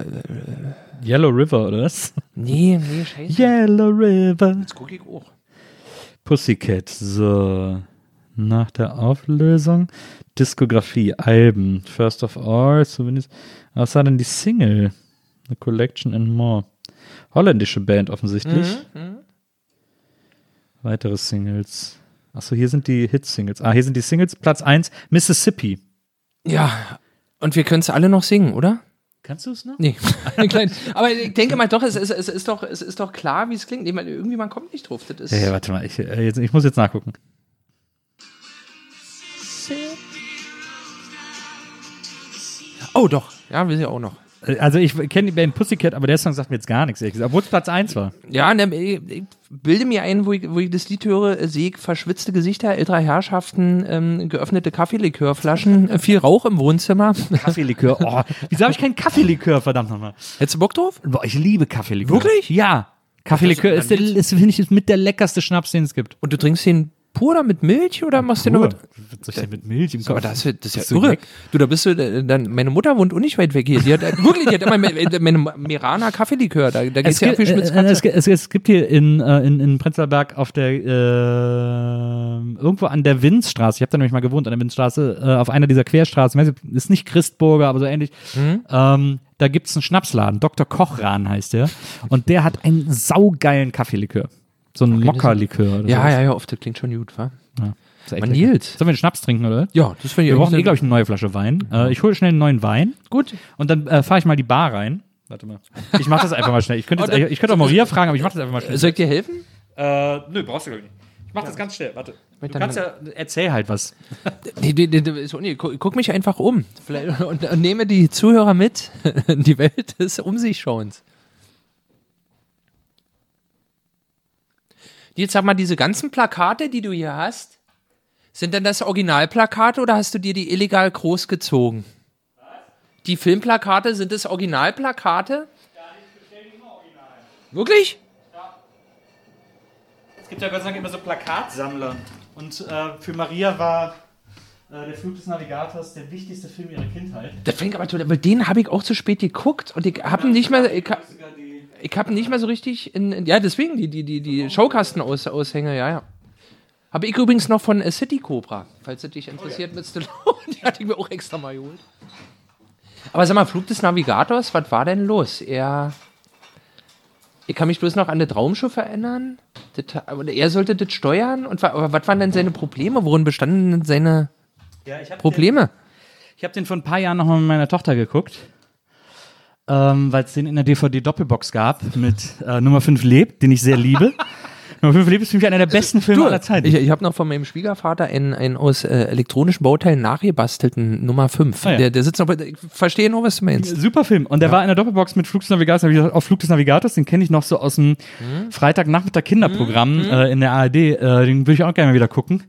Yellow River, oder was? nee, nee, scheiße. Yellow River. Das gucke ich auch. Pussycat, so. Nach der Auflösung. Diskografie, Alben. First of all, zumindest. Was war denn die Single? A Collection and More. Holländische Band offensichtlich. Weitere Singles. Achso, hier sind die Hit-Singles. Ah, hier sind die Singles. Platz 1, Mississippi. Ja, und wir können es alle noch singen, oder? Kannst du es noch? Nee, aber ich denke mal doch, es ist, es ist, doch, es ist doch klar, wie es klingt. Ich meine, irgendwie, man kommt nicht drauf. Das ist, Ja, ja, warte mal, ich, äh, jetzt, ich muss jetzt nachgucken. Oh, doch. Ja, wir sind ja auch noch. Also ich kenne die Band Pussycat, aber der Song sagt mir jetzt gar nichts, ehrlich gesagt. Obwohl es Platz 1 war. Ja, ne, ich, bilde mir ein, wo ich, wo ich das Lied höre, sehe ich verschwitzte Gesichter älterer Herrschaften, ähm, geöffnete Kaffeelikörflaschen, viel Rauch im Wohnzimmer. Kaffeelikör. Oh, wieso habe ich keinen Kaffeelikör, verdammt nochmal? Hättest du Bock drauf? Boah, ich liebe Kaffeelikör. Wirklich? Ja. Kaffeelikör ist, der, ist finde ich, ist mit der leckerste Schnaps, den es gibt. Und du trinkst den pur oder mit Milch oder machst du den noch mit? Was soll ich denn mit Milch im Aber Kopf? das, ist- das ist ja irre. Du, da bist du, äh, dann, meine Mutter wohnt auch nicht weit weg hier. Die hat, äh, wirklich, die hat immer meine, meine Mirana Kaffeelikör. Da, da Es geht's ja gibt, viel äh, äh, es, gibt- es, es gibt hier in, äh, in, in Prenzlauer auf der, äh, irgendwo an der Winzstraße, ich habe da nämlich mal gewohnt, an der Winzstraße, äh, auf einer dieser Querstraßen, ich weiß nicht, ist nicht Christburger, aber so ähnlich, Mhm. ähm, da gibt's einen Schnapsladen, Dr. Kochran heißt der, und der hat einen saugeilen Kaffeelikör. So ein Mokka-Likör. Ja, sowas. ja, ja, oft, das klingt schon gut, wa? ja. Man. Nils. Sollen wir einen Schnaps trinken, oder? Ja, das finde ich Wir brauchen eh, glaube ich, eine neue Flasche Wein. Äh, ich hole schnell einen neuen Wein. gut. Und dann äh, fahre ich mal die Bar rein. Warte mal. Ich mache das einfach mal schnell. Ich könnte, Oh, ich könnte auch Maria fragen, aber ich mache das einfach mal schnell. Soll ich dir helfen? Äh, nö, brauchst du glaube ich nicht. Ich mach das ganz schnell. Warte. Du kannst ja, erzähl halt was. Nee, nee, nee, guck, mich einfach um und nehme die Zuhörer mit in die Welt des Um sich Schauens. Jetzt sag mal, diese ganzen Plakate, die du hier hast, sind denn das Originalplakate oder hast du dir die illegal groß gezogen? Die Filmplakate, sind das Originalplakate? Wirklich? Es gibt ja Gott sei Dank immer so Plakatsammler. Und äh, für Maria war äh, der Flug des Navigators der wichtigste Film ihrer Kindheit. Das fängt aber den habe ich auch zu spät geguckt und ich habe ihn nicht mehr, ich, ich habe nicht mehr so richtig in, in ja deswegen die die die die Showkasten-Aushänge, ja ja. Habe ich übrigens noch von äh, City Cobra, falls es dich interessiert mit Stallone, die hatte ich mir auch extra mal geholt. Aber sag mal, Flug des Navigators, was war denn los? Er, ich kann mich bloß noch an das Raumschiff erinnern. Das, er sollte das steuern und aber was waren denn seine Probleme? Worin bestanden denn seine Ja, ich Probleme? Ich habe den vor ein paar Jahren nochmal mit meiner Tochter geguckt, ähm, weil es den in der DVD-Doppelbox gab mit äh, Nummer 5 lebt, den ich sehr liebe. Nummer 5 lebt ist für mich einer der besten Filme aller Zeiten. Ich, ich habe noch von meinem Schwiegervater einen, einen aus äh, elektronischen Bauteilen nachgebastelten Nummer 5. Ah, ja. der, der sitzt noch, bei- ich verstehe nur, was du meinst. Super Film. Und der war in der Doppelbox mit Flug des Navigators. Gesagt, Auf Flug des Navigators, den kenne ich noch so aus dem Hm? Freitagnachmittag Kinderprogramm äh, in der ARD. Äh, den würde ich auch gerne mal wieder gucken.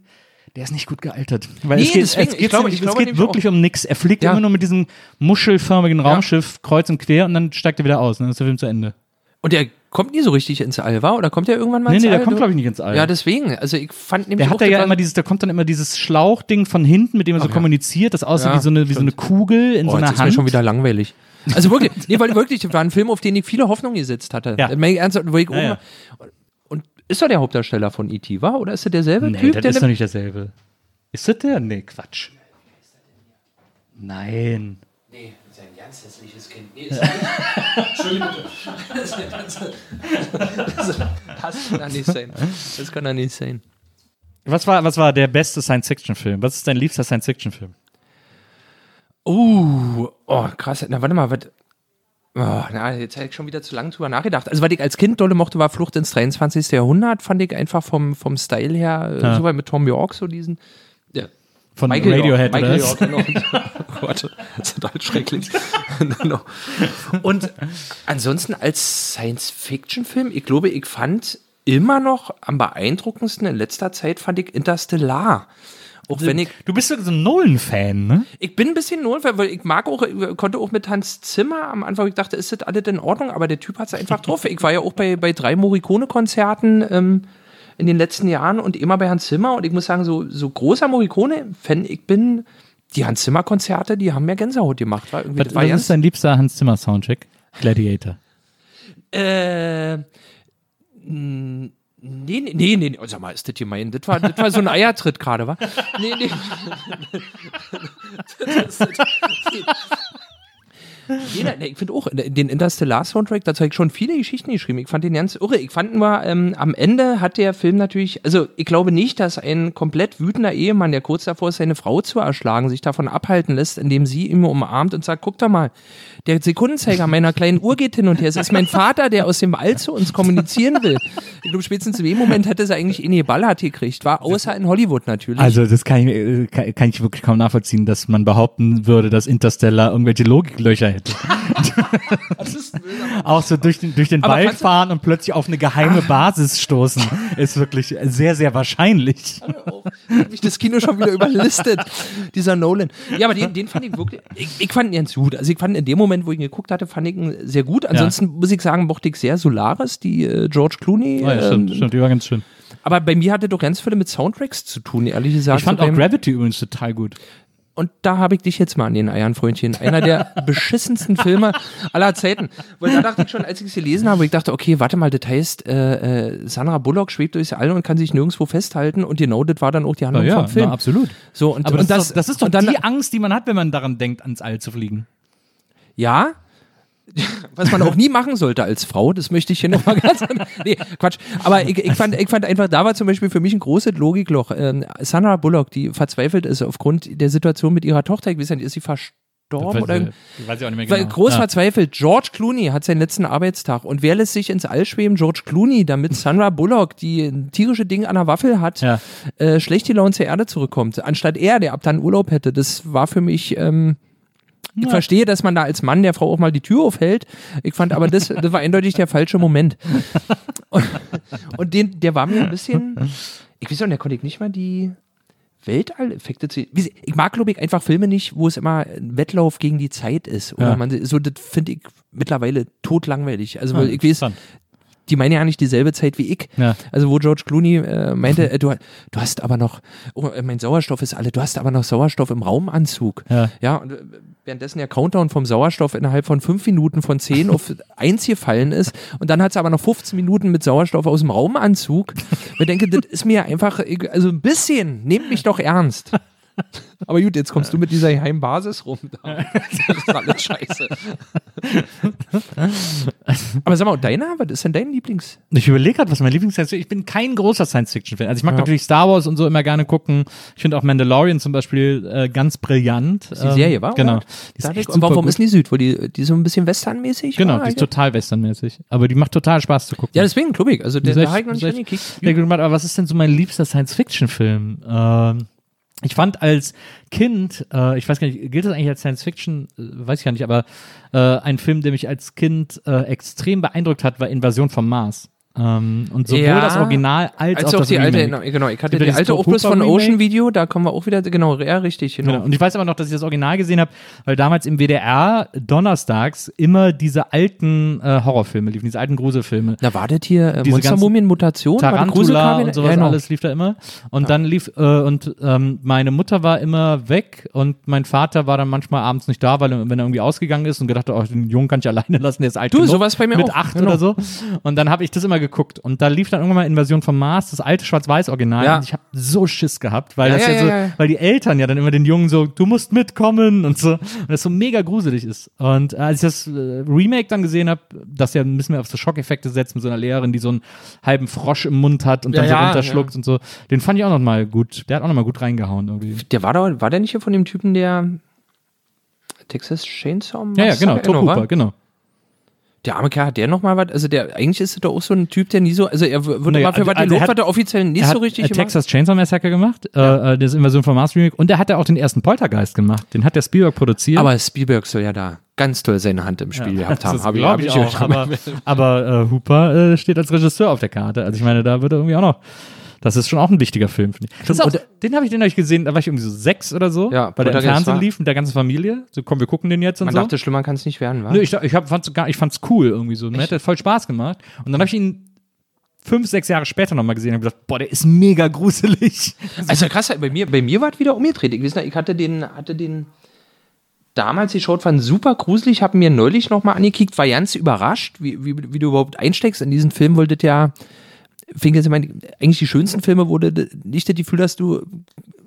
Der ist nicht gut gealtert. Weil Nee, es geht, deswegen, es ich geht, glaube- es glaube geht wirklich um nix. Er fliegt Ja. immer nur mit diesem muschelförmigen Raumschiff kreuz und quer und dann steigt er wieder aus. Und dann ist der Film zu Ende. Und der kommt nie so richtig ins All, war? Oder kommt der irgendwann mal Nee, ins nee, der All? kommt, glaube ich, nicht ins All. Ja, deswegen. Also ich fand nämlich der hat da das ja immer dieses, da kommt dann immer dieses Schlauchding von hinten, mit dem er so ja. kommuniziert, das aussieht Ja, wie so eine, wie so eine Kugel in Oh, so jetzt einer ist mir Hand. schon wieder langweilig. Also wirklich, nee, weil wirklich, das war ein Film, auf den ich viele Hoffnungen gesetzt hatte. Ja. Mein Ernst, wo ich Ja, oben ja. Ist er der Hauptdarsteller von E.T., war? Oder ist er derselbe Nee, Typ? das der ist doch nicht derselbe. Ist das der? Nee, Quatsch. Nein. Nee, sein ganz hässliches Kind. Nee, ist er nicht. Entschuldigung. Das kann er nicht sein. Das kann er nicht sein. Was war, was war der beste Science-Fiction-Film? Was ist dein liebster Science-Fiction-Film? Uh, oh, krass. Na, warte mal, was. Oh, na, jetzt hätte ich schon wieder zu lange drüber nachgedacht. Also, was ich als Kind dolle mochte, war Flucht ins 23. Jahrhundert, fand ich einfach vom, vom Style her, äh, Ja. so weit mit Tom York, so diesen. Ja. Von Michael Radiohead York, Michael? York, genau. oh Gott, das ist total schrecklich. Und ansonsten als Science-Fiction-Film, ich glaube, ich fand immer noch am beeindruckendsten in letzter Zeit fand ich Interstellar. Auch wenn ich Du bist so ein Nolan-Fan, ne? ich bin ein bisschen notfall, weil ich mag auch, konnte auch mit Hans Zimmer am Anfang, ich dachte, ist das alles in Ordnung, aber der Typ hat es einfach drauf. Ich war ja auch bei, bei drei Morricone-Konzerten ähm, in den letzten Jahren und immer bei Hans Zimmer und ich muss sagen, so, so großer Morricone-Fan ich bin, die Hans Zimmer-Konzerte, die haben mir Gänsehaut gemacht. War irgendwie, Was, war was ist dein liebster Hans Zimmer-Soundtrack? Gladiator. äh, n- Nee, nee, nee, nee, oh, sag mal, ist das gemein? Das war, das war so ein Eiertritt gerade, wa? Nee, nee. Das ist- Jeder, nee, ich finde auch, den Interstellar-Soundtrack, dazu habe ich schon viele Geschichten geschrieben. Ich fand den ganz irre. Ich fand nur, ähm, am Ende hat der Film natürlich, also ich glaube nicht, dass ein komplett wütender Ehemann, der kurz davor ist, seine Frau zu erschlagen, sich davon abhalten lässt, indem sie ihn umarmt und sagt, guck doch mal, der Sekundenzeiger meiner kleinen Uhr geht hin und her. Es ist mein Vater, der aus dem All zu uns kommunizieren will. Ich glaube, spätestens in dem Moment hätte sie eigentlich in ihr Ballert gekriegt. War außer in Hollywood natürlich. Also, das kann ich, äh, kann ich wirklich kaum nachvollziehen, dass man behaupten würde, dass Interstellar irgendwelche Logiklöcher hätte. Auch so durch den, durch den Aber Wald fahren und plötzlich auf eine geheime Basis stoßen, ist wirklich sehr, sehr wahrscheinlich. Hat mich das Kino schon wieder überlistet, dieser Nolan. Ja, aber den, den fand ich wirklich, ich, ich fand ihn ganz gut. Also ich fand in dem Moment, wo ich ihn geguckt hatte, fand ich ihn sehr gut. Ansonsten muss ich sagen, mochte ich sehr Solaris, die äh, George Clooney. Oh ja, stimmt, ähm, stimmt, die war ganz schön. Aber bei mir hatte doch ganz viele mit Soundtracks zu tun, ehrlich gesagt. Ich fand So auch Gravity übrigens total gut. Und da habe ich dich jetzt mal an den Eiern, Freundchen. Einer der beschissensten Filme aller Zeiten. Weil da dachte ich schon, als ich es gelesen habe, ich dachte, okay, warte mal, das heißt, äh, äh, Sandra Bullock schwebt durchs All und kann sich nirgendwo festhalten. Und genau das war dann auch die Handlung ja, vom Film. na, absolut. So, und, Aber und das, ist doch, das ist doch dann, die Angst, die man hat, wenn man daran denkt, ans All zu fliegen. Ja. Was man auch nie machen sollte als Frau, das möchte ich hier nochmal ganz. Nee, Quatsch. Aber ich, ich, fand, ich fand einfach, da war zum Beispiel für mich ein großes Logikloch. Ähm, Sandra Bullock, die verzweifelt ist aufgrund der Situation mit ihrer Tochter, ich weiß nicht, ist sie verstorben oder ich weiß ich auch nicht mehr genau. groß Ja. verzweifelt. George Clooney hat seinen letzten Arbeitstag. Und wer lässt sich ins All schweben? George Clooney, damit Sandra Bullock, die ein tierische Ding an der Waffel hat, Ja. äh, schlecht die Laune zur Erde zurückkommt. Anstatt er, der ab dann Urlaub hätte. Das war für mich. Ähm, ich verstehe, dass man da als Mann der Frau auch mal die Tür aufhält. Ich fand aber, das, das war eindeutig der falsche Moment. Und, und den, der war mir ein bisschen. Ich weiß auch, der konnte ich nicht mal die Weltall-Effekte zu. Ich mag, glaube ich, einfach Filme nicht, wo es immer ein Wettlauf gegen die Zeit ist. Oder Ja. man so, das finde ich mittlerweile totlangweilig. Also, Ah, ich weiß, die meinen ja nicht dieselbe Zeit wie ich. Ja. Also wo George Clooney äh, meinte, äh, du, du hast aber noch, oh, mein Sauerstoff ist alle, du hast aber noch Sauerstoff im Raumanzug. Ja. Ja, und äh, währenddessen der Countdown vom Sauerstoff innerhalb von fünf Minuten von zehn auf eins gefallen ist und dann hat es aber noch 15 Minuten mit Sauerstoff aus dem Raumanzug. Ich denke, das ist mir einfach, also ein bisschen, nehmt mich doch ernst. Aber gut, jetzt kommst du mit dieser geheimen Basis rum. Da. Das ist alles scheiße. Aber sag mal, deiner, was ist denn dein Lieblings? Ich überlege gerade, was mein Lieblings ist. Ich bin kein großer Science-Fiction-Fan. Also ich mag Ja. natürlich Star Wars und so immer gerne gucken. Ich finde auch Mandalorian zum Beispiel äh, ganz brillant. Die Serie, war? Genau. Die ist echt und warum super ist gut. die Süd? Wo die, die so ein bisschen westernmäßig? Genau, war die ist total westernmäßig. Aber die macht total Spaß zu gucken. Ja, deswegen, ich. Also, der, der nicht das ist angekickt. sehr gut gemacht. Aber was ist denn so mein liebster Science-Fiction-Film? Ähm, ich fand als Kind, äh, ich weiß gar nicht, gilt das eigentlich als Science-Fiction? Äh, weiß ich gar nicht, aber äh, ein Film, der mich als Kind äh, extrem beeindruckt hat, war Invasion vom Mars. Ähm, und sowohl Ja, das Original als, Als auch auch das die alte, Remake. genau, ich hatte die alte auch bloß von? Ocean Video, da kommen wir auch wieder, genau, ja, richtig, genau. Genau. Und ich weiß aber noch, dass ich das Original gesehen habe, weil damals im WDR donnerstags immer diese alten äh, Horrorfilme liefen, diese alten Gruselfilme. Da wartet hier äh, Monstermumien Mutation, war Tarantula und sowas Ja, genau. alles lief da immer. Und dann lief, äh, und ähm, meine Mutter war immer weg und mein Vater war dann manchmal abends nicht da, weil wenn er irgendwie ausgegangen ist und gedacht hat, oh, den Jungen kann ich alleine lassen, der ist alt Du, genug, sowas bei mir mit auch, acht genau. oder so. Und dann habe ich das immer geguckt. Und da lief dann irgendwann mal Invasion vom Mars, das alte Schwarz-Weiß-Original. Ja. Und ich habe so Schiss gehabt, weil Ja, das ja, so, weil die Eltern ja dann immer den Jungen so, du musst mitkommen und so. Und das so mega gruselig ist. Und als ich das äh, Remake dann gesehen habe, das ja ein bisschen mehr auf so Schockeffekte setzt mit so einer Lehrerin, die so einen halben Frosch im Mund hat und dann so runterschluckt und so, den fand ich auch noch mal gut. Der hat auch noch mal gut reingehauen irgendwie. Der war da, war der nicht hier von dem Typen, der Texas Chainsaw Ja, ja, genau, Massacre? Top? Hooper, genau. Der arme Kerl, hat der noch mal was, also der, eigentlich ist er doch auch so ein Typ, der nie so, also er w- wird Nee, immer für was also er gelobt, hat- was er offiziell nicht hat so richtig äh, gemacht. Texas Chainsaw Massacre gemacht, äh, äh, das Invasion vom Mars Remake und der hat ja auch den ersten Poltergeist gemacht. Den hat der Spielberg produziert. Aber Spielberg soll ja da ganz toll seine Hand im Spiel gehabt haben. Das Hab glaube ich, hab auch. Aber, aber äh, Hooper äh, steht als Regisseur auf der Karte. Also ich meine, da wird er irgendwie auch noch. Das ist schon auch ein wichtiger Film. finde ich. Das auch, den habe ich den hab ich gesehen, da war ich irgendwie so sechs oder so, Ja, weil der im Fernsehen lief mit der ganzen Familie. So, komm, wir gucken den jetzt und Man so. dachte, schlimmer kann es nicht werden, wa? Nö, ich, ich, hab, fand's, gar- ich fand's cool irgendwie so. Mir hat der voll Spaß gemacht. Und dann habe ich ihn fünf, sechs Jahre später nochmal gesehen und hab gedacht, boah, der ist mega gruselig. Also krass, bei mir, bei mir war es wieder umgedreht. Ich, ich hatte den, hatte den damals geschaut, fand super gruselig, habe mir neulich nochmal angekickt, war ganz überrascht, wie, wie, wie du überhaupt einsteckst. In diesen Film wolltet ja, fing jetzt, ich meine, eigentlich die schönsten Filme, du nicht das Gefühl hast, du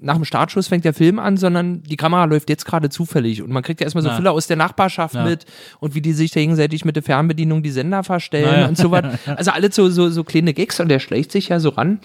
nach dem Startschuss fängt der Film an, sondern die Kamera läuft jetzt gerade zufällig und man kriegt ja erstmal so Ja. Füller aus der Nachbarschaft Ja. mit und wie die sich da gegenseitig mit der Fernbedienung die Sender verstellen Na ja. und so was. Also alles so, so, so kleine Gags und der schleicht sich ja so ran.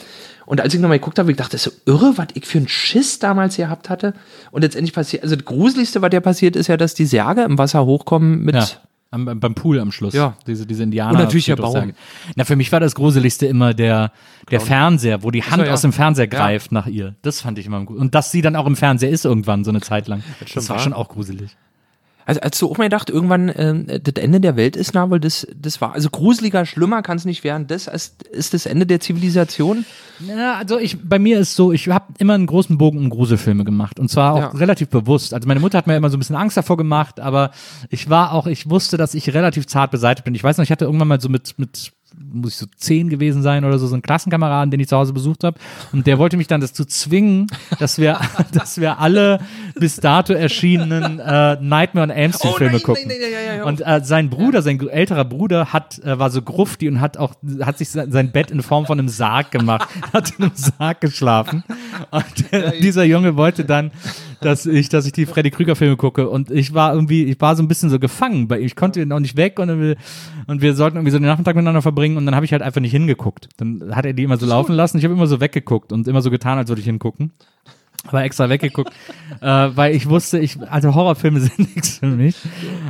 Und als ich nochmal geguckt habe, ich dachte, das ist so irre, was ich für einen Schiss damals gehabt hatte. Und letztendlich passiert, also das Gruseligste, was ja passiert, ist ja, dass die Särge im Wasser hochkommen mit. Ja. Am, beim Pool am Schluss. Ja. Diese, diese Indianer. Und natürlich der. Baum. Na, für mich war das Gruseligste immer der, der Fernseher, wo die Hand ja. aus dem Fernseher greift nach ihr. Das fand ich immer gut. Und dass sie dann auch im Fernseher ist irgendwann, so eine Zeit lang. Das, war wahr. schon auch gruselig. Also als du auch mal gedacht, irgendwann ähm, das Ende der Welt ist nah, weil das, das war, also gruseliger, schlimmer kann es nicht werden. Das ist, ist das Ende der Zivilisation. Ja, also ich, bei mir ist so, ich habe immer einen großen Bogen um Gruselfilme gemacht und zwar auch Ja. relativ bewusst. Also meine Mutter hat mir immer so ein bisschen Angst davor gemacht, aber ich war auch, ich wusste, dass ich relativ zart beseitigt bin. Ich weiß noch, ich hatte irgendwann mal so mit mit muss ich so zehn gewesen sein oder so, so einen Klassenkameraden, den ich zu Hause besucht habe. Und der wollte mich dann dazu zwingen, dass wir, dass wir alle bis dato erschienenen äh, Nightmare on Elm Street Filme gucken. Und äh, sein Bruder, sein älterer Bruder, hat, äh, war so grufti und hat auch, hat sich se- sein Bett in Form von einem Sarg gemacht, hat in einem Sarg geschlafen. Und dieser Junge wollte dann, dass ich, dass ich die Freddy Krüger Filme gucke. Und ich war irgendwie, ich war so ein bisschen so gefangen bei ihm. Ich konnte noch nicht weg und, wir, und wir sollten irgendwie so den Nachmittag miteinander verbringen und dann habe ich halt einfach nicht hingeguckt. Dann hat er die immer so laufen lassen. Ich habe immer so weggeguckt und immer so getan, als würde ich hingucken. Aber extra weggeguckt, äh, weil ich wusste, ich, also Horrorfilme sind nichts für mich.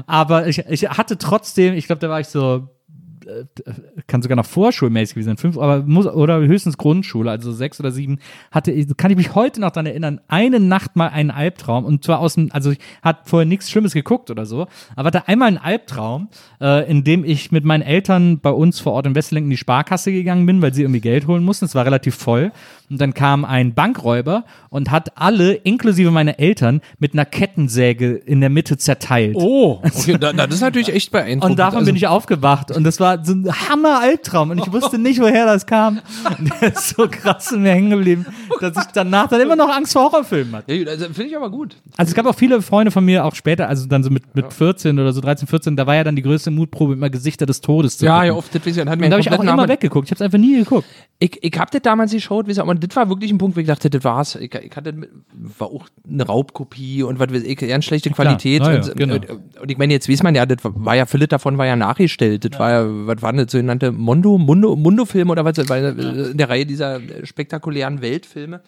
Aber ich, ich hatte trotzdem, ich glaube, da war ich so, kann sogar noch vorschulmäßig gewesen sein, fünf, aber muss, oder höchstens Grundschule, also sechs oder sieben, hatte kann ich mich heute noch daran erinnern, eine Nacht mal einen Albtraum und zwar aus dem, also ich hatte vorher nichts Schlimmes geguckt oder so, aber hatte einmal einen Albtraum, äh, in dem ich mit meinen Eltern bei uns vor Ort in Westlenken in die Sparkasse gegangen bin, weil sie irgendwie Geld holen mussten, es war relativ voll und dann kam ein Bankräuber und hat alle, inklusive meine Eltern, mit einer Kettensäge in der Mitte zerteilt. Oh, okay, da, das ist natürlich echt beeindruckend. Und davon also, bin ich aufgewacht und das war, so ein Hammer-Albtraum und ich wusste nicht, woher das kam. Und Der ist so krass in mir hängen geblieben, dass ich danach dann immer noch Angst vor Horrorfilmen hatte. Ja, also, Finde ich aber gut. Also es gab auch viele Freunde von mir, auch später, also dann so mit, mit 14 oder so 13, 14, da war ja dann die größte Mutprobe, immer Gesichter des Todes zu Ja, gucken. ja, oft, das weiß ich, hat mir Und da habe ich auch immer weggeguckt. Ich habe es einfach nie geguckt. Ich, ich hab das damals geschaut, wie gesagt, das war wirklich ein Punkt, wo ich dachte, das war's. Ich, ich hatte, war auch eine Raubkopie und was weiß ich, ganz schlechte Qualität. Ja, und, genau. und, und ich meine, jetzt weiß man ja, das war ja, vieles davon war ja nachgestellt. Das war ja, was war das, sogenannte Mondo, Mundo, Mundo-Film oder was, das war in der Reihe dieser spektakulären Weltfilme.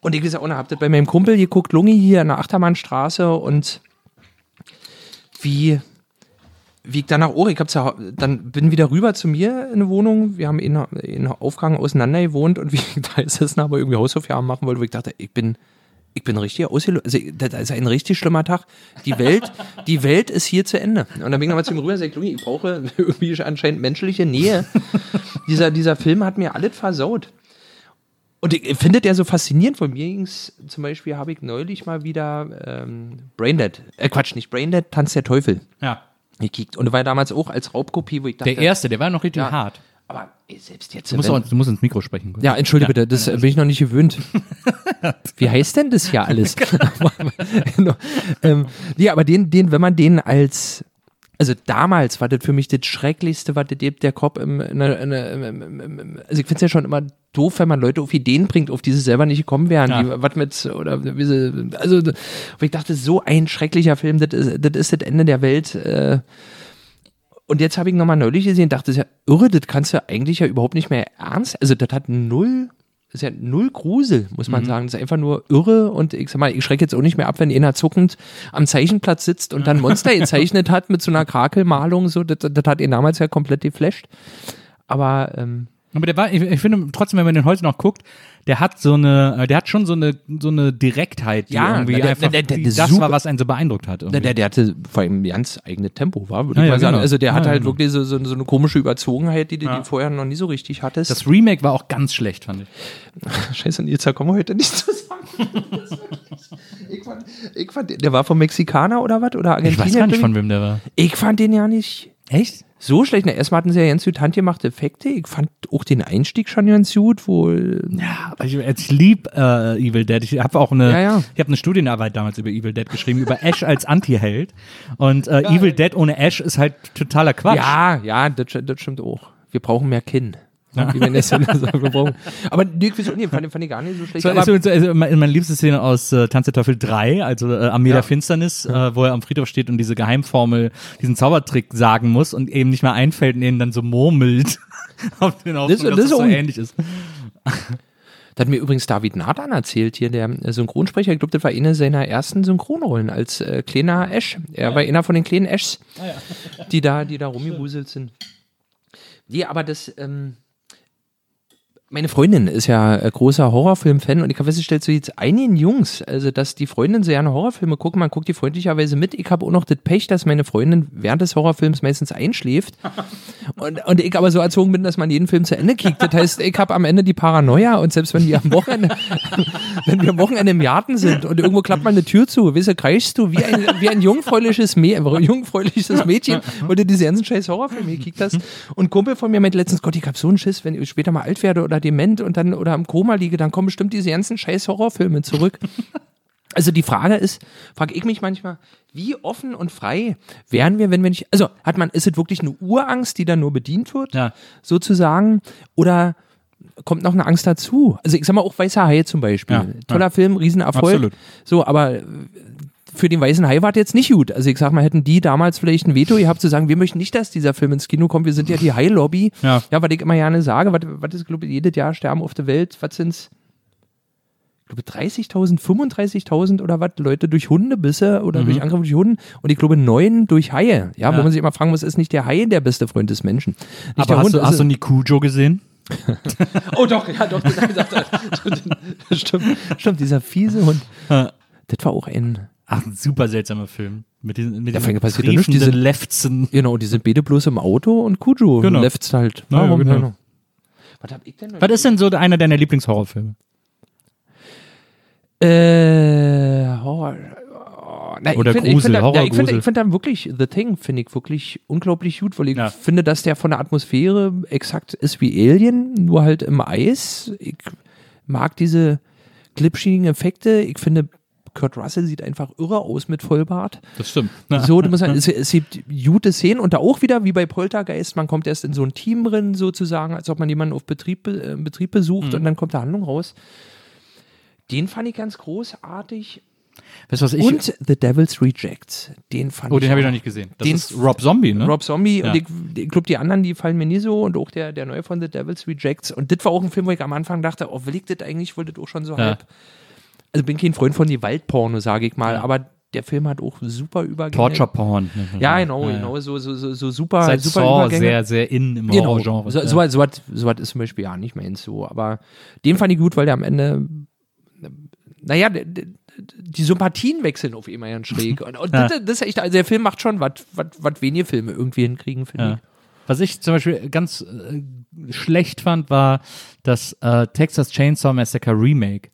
Und ich gesagt, und hab das bei meinem Kumpel geguckt, Lungi hier in der Achtermannstraße und wie, wie ich danach auch, ich hab's ja, dann bin wieder rüber zu mir in eine Wohnung. Wir haben in, in Aufgang auseinander gewohnt und wie ich da gesessen habe, irgendwie Hausaufgaben machen wollte, wo ich dachte, ich bin, ich bin richtig ausgelöst. Also, das ist ein richtig schlimmer Tag. Die Welt, die Welt ist hier zu Ende. Und dann bin ich nochmal zu ihm rüber und sagte, ich brauche irgendwie anscheinend menschliche Nähe. dieser, dieser Film hat mir alles versaut. Und ich finde der so faszinierend. Von mir ging's, zum Beispiel habe ich neulich mal wieder ähm, Braindead, äh Quatsch, nicht Braindead, Tanz der Teufel Ja. Gekickt. Und war damals auch als Raubkopie, wo ich dachte, Der erste, der war noch richtig Ja. hart. aber ey, selbst jetzt. Du musst, auch, du musst ins Mikro sprechen. ja, entschuldige bitte, das bin ich noch nicht gewöhnt. Wie heißt denn das hier alles? Genau. ähm, ja, aber den, den, wenn man den als, also damals war das für mich das Schrecklichste, was das der Kopf im, in, in, im, also ich finde es ja schon immer doof, wenn man Leute auf Ideen bringt, auf die sie selber nicht gekommen wären, Ja. die, was mit, oder wie sie, also, wo ich dachte, so ein schrecklicher Film, das ist das, ist das Ende der Welt, äh, und jetzt habe ich nochmal neulich gesehen, dachte, das ist ja irre, das kannst du eigentlich ja überhaupt nicht mehr ernst. Also, das hat null, ist ja null Grusel, muss man sagen. Das ist einfach nur irre und ich sag mal, ich schrecke jetzt auch nicht mehr ab, wenn einer zuckend am Zeichenplatz sitzt und dann Monster gezeichnet hat mit so einer Krakelmalung, so, das, das hat ihn damals ja komplett geflasht. Aber, ähm, Aber der war, ich, ich finde trotzdem, wenn man den heute noch guckt, der hat so eine, äh, der hat schon so eine, so eine Direktheit, die Ja, irgendwie der- einfach, der- der- die, das super- war, was einen so beeindruckt hat. der, der, hatte vor allem ganz eigene Tempo, war, würde Ja, ich ja, mal sagen. genau. Also, der hat halt genau. wirklich so, so, so eine komische Überzogenheit, die du die vorher noch nie so richtig hattest. das Remake war auch ganz schlecht, fand ich. Scheiße, Nils, da kommen wir heute nicht zusammen. ich, fand, ich fand, der war vom Mexikaner oder was? Oder Ich Argentinier? weiß gar nicht, von wem der war. ich fand den ja nicht Echt? so schlecht. Na, erstmal hatten sie ja ganz gut handgemachte Effekte. Ich fand auch den Einstieg schon ganz gut, wo. Ja, aber ich, ich lieb äh, Evil Dead. Ich habe auch eine, Ja, ja. ich habe eine Studienarbeit damals über Evil Dead geschrieben, über Ash als Anti-Held. Und äh, Evil Dead ohne Ash ist halt totaler Quatsch. Ja, ja, das, das stimmt auch. Wir brauchen mehr Kinn. Ja. Wie wenn das so brauchen. Aber wieso? Nee, fand, fand ich gar nicht so schlecht. So, aber, also, also, meine liebste Szene aus äh, Tanz der Teufel 3, also äh, Armee der Finsternis, äh, wo er am Friedhof steht und diese Geheimformel, diesen Zaubertrick sagen muss und eben nicht mehr einfällt und ihn dann so murmelt. auf den Hoffnung, Das- dass das ist so ähnlich ist. Das hat mir übrigens David Nathan erzählt, hier der äh, Synchronsprecher. Ich glaube, das war eine seiner ersten Synchronrollen als äh, kleiner Ash. Er war einer von den kleinen Ashs, die da, die da rumgewuselt sind. Nee, aber das, ähm, meine Freundin ist ja äh, großer Horrorfilm-Fan und ich habe festgestellt, so jetzt einigen Jungs, also dass die Freundin sehr gerne Horrorfilme gucken, man guckt die freundlicherweise mit. Ich habe auch noch das Pech, dass meine Freundin während des Horrorfilms meistens einschläft und, und ich aber so erzogen bin, dass man jeden Film zu Ende kickt. Das heißt, ich habe am Ende die Paranoia und selbst wenn wir am Wochenende, wenn wir am Wochenende im Garten sind und irgendwo klappt mal eine Tür zu, weißt du, kreischst du wie ein, wie ein jungfräuliches, jungfräuliches Mädchen, weil du diese ganzen scheiß Horrorfilme gekickt hast. Und Kumpel von mir meinte letztens, Gott, ich hab so einen Schiss, wenn ich später mal alt werde oder dement und dann oder im Koma liege, dann kommen bestimmt diese ganzen scheiß Horrorfilme zurück. Also die Frage ist, frage ich mich manchmal, wie offen und frei wären wir, wenn wir nicht, also hat man, ist es wirklich eine Urangst, die dann nur bedient wird, Ja. sozusagen, oder kommt noch eine Angst dazu? Also ich sag mal auch Weißer Hai zum Beispiel, Ja, toller ja. Film, Riesenerfolg, Absolut. so, aber für den Weißen Hai war das jetzt nicht gut. Also ich sag mal, hätten die damals vielleicht ein Veto gehabt zu sagen, wir möchten nicht, dass dieser Film ins Kino kommt, wir sind ja die Hai-Lobby. Ja. ja, was ich immer gerne sage, was, was ist, glaube ich, jedes Jahr sterben auf der Welt, was sind's? Ich glaube 30.000, 35.000 oder was, Leute durch Hundebisse oder durch Angriffe durch Hunde und ich glaube neun durch Haie. Ja, wo Mhm. Ja. man sich immer fragen muss, ist nicht der Hai der beste Freund des Menschen? Nicht Aber hast, Hund. du, hast es- du Nikujo gesehen? oh doch, ja doch, stimmt, stimmt, dieser fiese Hund. Das war auch ein, Ach, ein super seltsamer Film. Mit diesen, mit Ja, diesen passiert triefenden diese- Lefzen. genau, die sind beide bloß im Auto und Kujo Genau. läuft's halt. Ja, ja, Warum? genau. Was hab ich denn noch? Was ist denn so einer deiner Lieblingshorrorfilme? Äh, Horror. Oh, na, Oder ich find, ich Grusel, find, da- ja, ich finde ich find dann wirklich The Thing, finde ich wirklich unglaublich gut, weil ich Ja. finde, dass der von der Atmosphäre exakt ist wie Alien, nur halt im Eis. Ich mag diese glitschigen Effekte. Ich finde, Kurt Russell sieht einfach irre aus mit Vollbart. Das stimmt. So, du musst sagen, es, es gibt gute Szenen und da auch wieder, wie bei Poltergeist, man kommt erst in so ein Team drin, sozusagen, als ob man jemanden auf Betrieb, be- äh, Betrieb besucht und dann kommt da Handlung raus. Den fand ich ganz großartig. Weißt was ich. und The Devil's Rejects, den fand oh, den habe ich noch nicht gesehen. Das Den- ist Rob Zombie, ne? Rob Zombie Ja. und ich, ich glaube, die anderen, die fallen mir nie so und auch der, der neue von The Devil's Rejects. Und das war auch ein Film, wo ich am Anfang dachte, oh, will ich das eigentlich, wollte das auch schon so Ja. halb. Also bin kein Freund von die Waldporno, sage ich mal, aber der Film hat auch super Übergänge. Torture Porn. Ja, genau, Ja, ja. genau, so, so, so, so super, Seit super Saw Übergänge. sehr, sehr in im Genau. Horrorgenre. So, so, was- so, was- so was ist zum Beispiel ja nicht mehr so. Aber den fand ich gut, weil der am Ende, naja, die Sympathien wechseln auf einmal ganz schräg. Und, und Ja. das, das ist echt, also der Film macht schon, was was wenige Filme irgendwie hinkriegen, finde ich. Was ich zum Beispiel ganz äh, schlecht fand, war das äh, Texas Chainsaw Massacre Remake.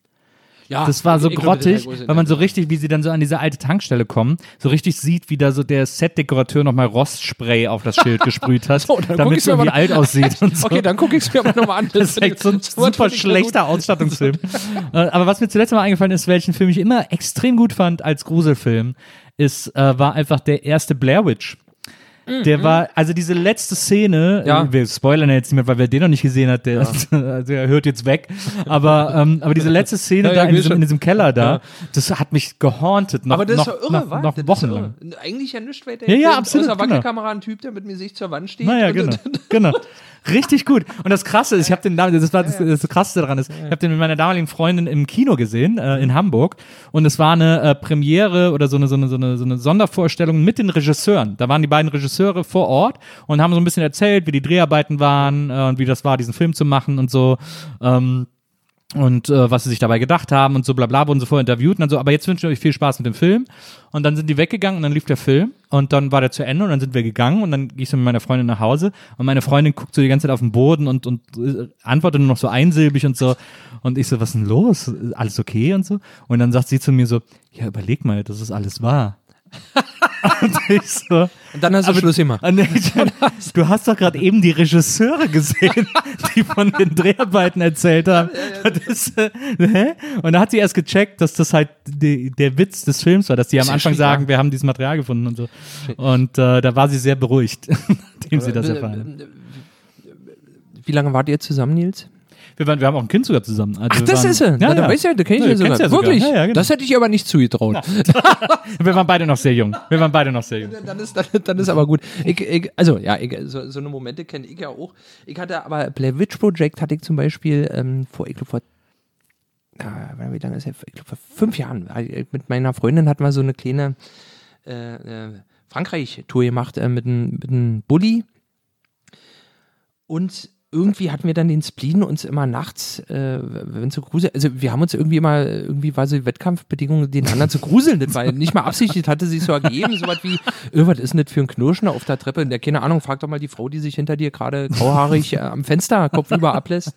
Ja, Das war so grottig, weil man so richtig, wie sie dann so an diese alte Tankstelle kommen, so richtig sieht, wie da so der Set-Dekorateur nochmal Rostspray auf das Schild gesprüht hat, So, damit es irgendwie alt aussieht. Und so. Okay, dann gucke ich es mir aber nochmal an. Das ist echt so ein super schlechter Ausstattungsfilm. Äh, Aber was mir zuletzt mal eingefallen ist, welchen Film ich immer extrem gut fand als Gruselfilm, ist, äh, war einfach der erste Blair Witch. Der war, also diese letzte Szene, Mhm. Ja. wir spoilern ja jetzt nicht mehr, weil wer den noch nicht gesehen hat, der, der hört jetzt weg. Aber, ähm, aber diese letzte Szene Ja, ja, da in diesem, in diesem Keller da, Ja. das hat mich gehauntet. Noch, Aber das noch, ist doch irre, noch, noch Das ist wochenlang. irre. Eigentlich ja nichts weiter. Ja, ja, Außer absolut, genau. Wackelkamera ein Typ, der mit mir sich zur Wand steht. Naja, genau. genau. Richtig gut. Und das Krasse ist, ich habe den, das war das, das Krasse daran ist, ich habe den mit meiner damaligen Freundin im Kino gesehen äh, in Hamburg und es war eine äh, Premiere oder so eine, so eine so eine so eine Sondervorstellung mit den Regisseuren. Da waren die beiden Regisseure vor Ort und haben so ein bisschen erzählt, wie die Dreharbeiten waren äh, und wie das war, diesen Film zu machen und so. Ähm, und äh, was sie sich dabei gedacht haben und so bla bla, wurden sie vorher interviewt und dann so, aber jetzt wünsche ich euch viel Spaß mit dem Film. Und dann sind die weggegangen und dann lief der Film und dann war der zu Ende und dann sind wir gegangen und dann gehe ich so mit meiner Freundin nach Hause und meine Freundin guckt so die ganze Zeit auf den Boden und, und äh, antwortet nur noch so einsilbig und so. Und ich so, was ist denn los? Alles okay und so? Und dann sagt sie zu mir so, ja, überleg mal, das ist alles wahr. Und ich so, Und dann hast du Schluss gemacht. Ah, nee, du hast doch gerade eben die Regisseure gesehen, die von den Dreharbeiten erzählt haben. Ist, äh? Und da hat sie erst gecheckt, dass das halt die, der Witz des Films war, dass die am Anfang sagen, wir haben dieses Material gefunden und so. Und äh, da war sie sehr beruhigt, nachdem sie das erfahren hat. Wie lange wart ihr zusammen, Nils? Wir, waren, wir haben auch ein Kind sogar zusammen. Also Ach, das waren, ist er. Ja, ja. da weißt du da kenn ich Ja, sogar. ja sogar. Wirklich? Ja, ja, genau. Das hätte ich aber nicht zugetraut. Wir waren beide noch sehr jung. Wir waren beide noch sehr jung. dann, ist, dann, dann ist aber gut. Ich, ich, also, ja, ich, so, so eine Momente kenne ich ja auch. Ich hatte aber Blair Witch Project hatte ich zum Beispiel ähm, vor, ich glaube, vor wie lange ist er? Ich glaube, vor fünf Jahren. Mit meiner Freundin hatten wir so eine kleine äh, äh, Frankreich-Tour gemacht äh, mit einem mit einem Bulli. Und irgendwie hatten wir dann den Spleen uns immer nachts, äh, wenn so grusel, also wir haben uns irgendwie immer, irgendwie war so die Wettkampfbedingungen, den anderen zu gruseln. Das war nicht mal absichtlich, hatte sich so ergeben, so was wie, äh, was ist das für ein Knirschen auf der Treppe? Ja, keine Ahnung, frag doch mal die Frau, die sich hinter dir gerade grauhaarig äh, am Fenster kopfüber ablässt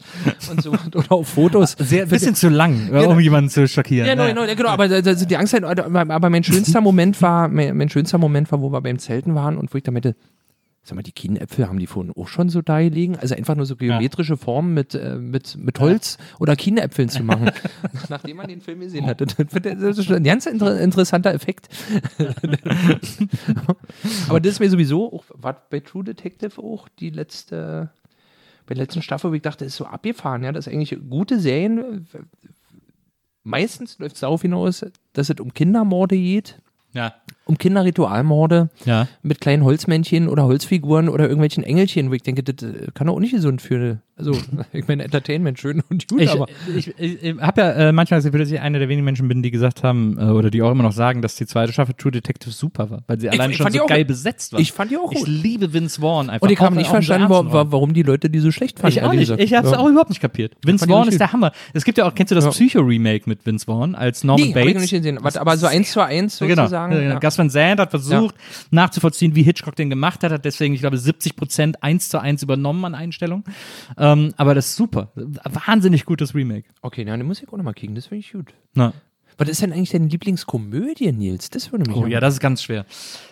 und so, oder auf Fotos. Sehr, ein bisschen zu lang, um jemanden zu schockieren. Ja, genau, genau, ja, genau, aber da- da- die Angst, hat- aber mein schönster Moment war, mein, mein schönster Moment war, wo wir beim Zelten waren und wo ich da meinte, sag mal, die Kienäpfel haben die vorhin auch schon so da gelegen? Also einfach nur so geometrische Formen mit, äh, mit, mit Holz oder Kienäpfeln zu machen. Nachdem man den Film gesehen hat. Das das ist schon ein ganz inter interessanter Effekt. aber das ist mir sowieso, auch, war bei True Detective auch die letzte, bei der letzten Staffel, wo ich dachte, ist so abgefahren, ja, das ist eigentlich gute Serien, meistens läuft es darauf hinaus, dass es um Kindermorde geht, Ja, um Kinderritualmorde ja. mit kleinen Holzmännchen oder Holzfiguren oder irgendwelchen Engelchen, wo ich denke, das äh, kann doch auch nicht gesund für, also ich meine, Entertainment schön und gut, Ich, aber ich, ich, ich habe ja äh, manchmal das Gefühl, dass ich einer der wenigen Menschen bin, die gesagt haben, äh, oder die auch immer noch sagen, dass die zweite Staffel True Detective super war, weil sie allein ich schon so geil besetzt war. ich fand die auch Ich gut. liebe Vince Vaughn einfach. Und ich habe nicht verstanden, ernsten wa Rollen. wa warum die Leute die so schlecht fanden. Ich auch ehrlich nicht. Ich habe es Ja. auch überhaupt nicht kapiert. Vince ich Vaughn ist der Hammer. Es gibt ja auch, kennst du das Ja. Psycho-Remake mit Vince Vaughn als Norman Nee, habe ich noch Bates? nicht gesehen. Aber, aber so eins zu eins genau. sozusagen. Genau. ja. Gus Van Sant hat versucht nachzuvollziehen, wie Hitchcock den gemacht hat, hat deswegen, ich glaube, 70 Prozent eins zu eins übernommen an Einstellungen. Ähm, aber das ist super. Wahnsinnig gutes Remake. Okay, na, den muss ich auch nochmal kriegen, das finde ich gut. Na. Was ist denn eigentlich deine Lieblingskomödie, Nils? Das würde mich Oh ja, das ist ganz schwer.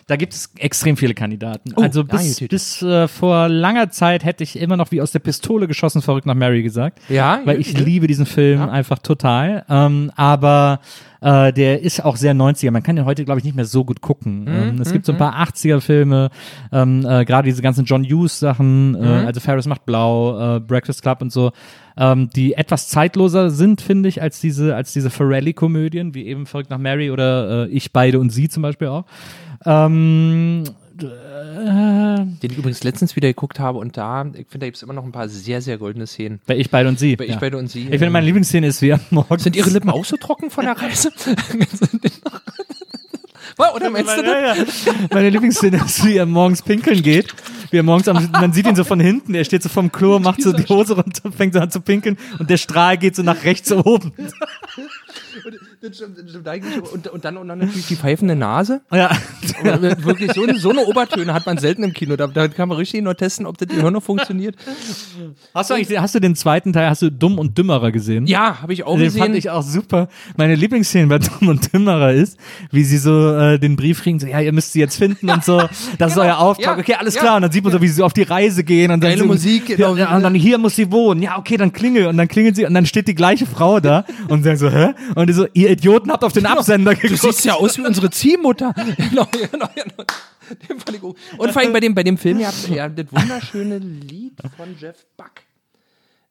Da gibt es extrem viele Kandidaten. Oh, also bis, gut. bis äh, vor langer Zeit hätte ich immer noch wie aus der Pistole geschossen verrückt nach Mary gesagt. Ja, Weil ich liebe diesen Film einfach total. Ähm, aber äh, der ist auch sehr 90er. Man kann den heute, glaube ich, nicht mehr so gut gucken. Mhm, ähm, es gibt so ein paar 80er-Filme, ähm, äh, gerade diese ganzen John Hughes-Sachen, Mhm. äh, also Ferris macht blau, äh, Breakfast Club und so, ähm, die etwas zeitloser sind, finde ich, als diese, als diese Ferrelli-Komödien, wie eben Verrückt nach Mary oder äh, Ich, beide und sie zum Beispiel auch. Ähm, Den ich übrigens letztens wieder geguckt habe und da, ich finde, da gibt es immer noch ein paar sehr, sehr goldene Szenen. bei Ich, beide und sie. Bei Ich, ja. beide und sie. Ich finde, meine Lieblingsszene ist, wie er morgens Sind ihre Lippen auch so trocken von der Reise? Oder meinst du? Ja, ja. Meine Lieblingsszene ist, wie er morgens pinkeln geht. Wie er morgens am, man sieht ihn so von hinten, er steht so vom Klo, macht so die Hose runter, fängt so an zu pinkeln und der Strahl geht so nach rechts oben. Das stimmt, das stimmt eigentlich. Und, und, dann, und dann natürlich die pfeifende Nase. Ja. Aber Wirklich, so eine, so eine Obertöne hat man selten im Kino. Da, da kann man richtig nur testen, ob das Gehirn noch funktioniert. Hast du eigentlich, hast du den zweiten Teil, hast du Dumm und Dümmerer gesehen? Ja, habe ich auch Den gesehen. fand ich auch super. Meine Lieblingsszene bei Dumm und Dümmerer ist, wie sie so äh, den Brief kriegen, so, ja, ihr müsst sie jetzt finden und so. Das ist euer Auftrag. Ja, Okay, alles ja, klar. Und dann sieht man so, wie sie so auf die Reise gehen. Und dann Geile so, Musik, genau. ja, und dann hier muss sie wohnen. Ja, okay, dann klingel. Und dann klingelt sie und dann steht die gleiche Frau da und sagt so, hä? Und die so, ihr Idioten habt auf den Absender Du geguckt. siehst ja aus wie unsere Ziehmutter. genau, genau, genau. Den fand ich gut. Und vor allem bei dem, bei dem Film, ihr habt ja das wunderschöne Lied von Jeff Buck.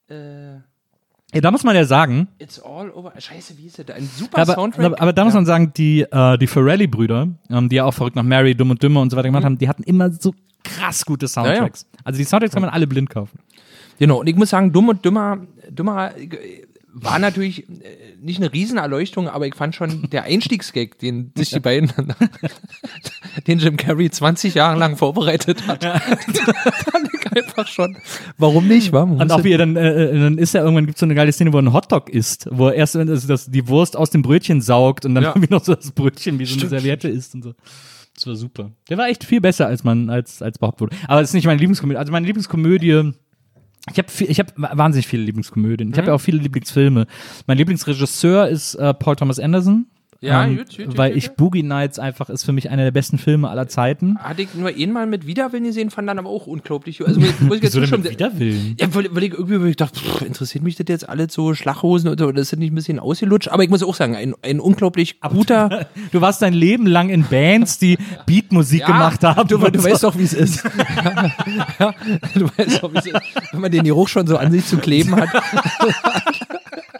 Äh, Ja, da muss man ja sagen, It's all over. Scheiße, wie ist das? Ein super aber, Soundtrack. aber, aber da muss man sagen, die, äh, die Ferrelli-Brüder, ähm, die ja auch verrückt nach Mary, Dumm und Dümmer und so weiter gemacht haben, die hatten immer so krass gute Soundtracks. Also die Soundtracks kann man alle blind kaufen. Genau, und ich muss sagen, dumm und dümmer, dümmer äh, war natürlich äh, nicht eine Riesenerleuchtung, aber ich fand schon der Einstiegsgag, den sich die beiden, den Jim Carrey 20 Jahre lang vorbereitet hat, fand ich einfach schon. Warum nicht? Wa? Und auch wie er dann, äh, äh, dann ist ja irgendwann gibt so eine geile Szene, wo er einen Hotdog isst, wo er erst also das, die Wurst aus dem Brötchen saugt und dann Ja. irgendwie noch so das Brötchen wie so eine Serviette isst und so. Das war super. Der war echt viel besser, als man, als, als behauptet wurde. Aber das ist nicht meine Lieblingskomödie. Also meine Lieblingskomödie, ich habe ich hab wahnsinnig viele Lieblingskomödien. Ich habe ja auch viele Lieblingsfilme. Mein Lieblingsregisseur ist äh, Paul Thomas Anderson. Ja, ähm, gut, gut, weil gut, ich. Boogie Nights einfach ist für mich einer der besten Filme aller Zeiten. Hatte ich nur einmal mit Widerwillen gesehen, fand dann aber auch unglaublich. Also muss ich jetzt zustimmen. Widerwillen? Ja, weil, weil ich irgendwie weil ich dachte, pff, interessiert mich das jetzt alles so Schlachhosen oder, das nicht ein bisschen ausgelutscht? Aber ich muss auch sagen, ein, ein unglaublich guter. Du warst dein Leben lang in Bands, die Beatmusik gemacht haben. Du, du so. weißt doch, wie es ist. ja, du weißt doch, wie es ist. Wenn man den Geruch schon so an sich zu kleben hat.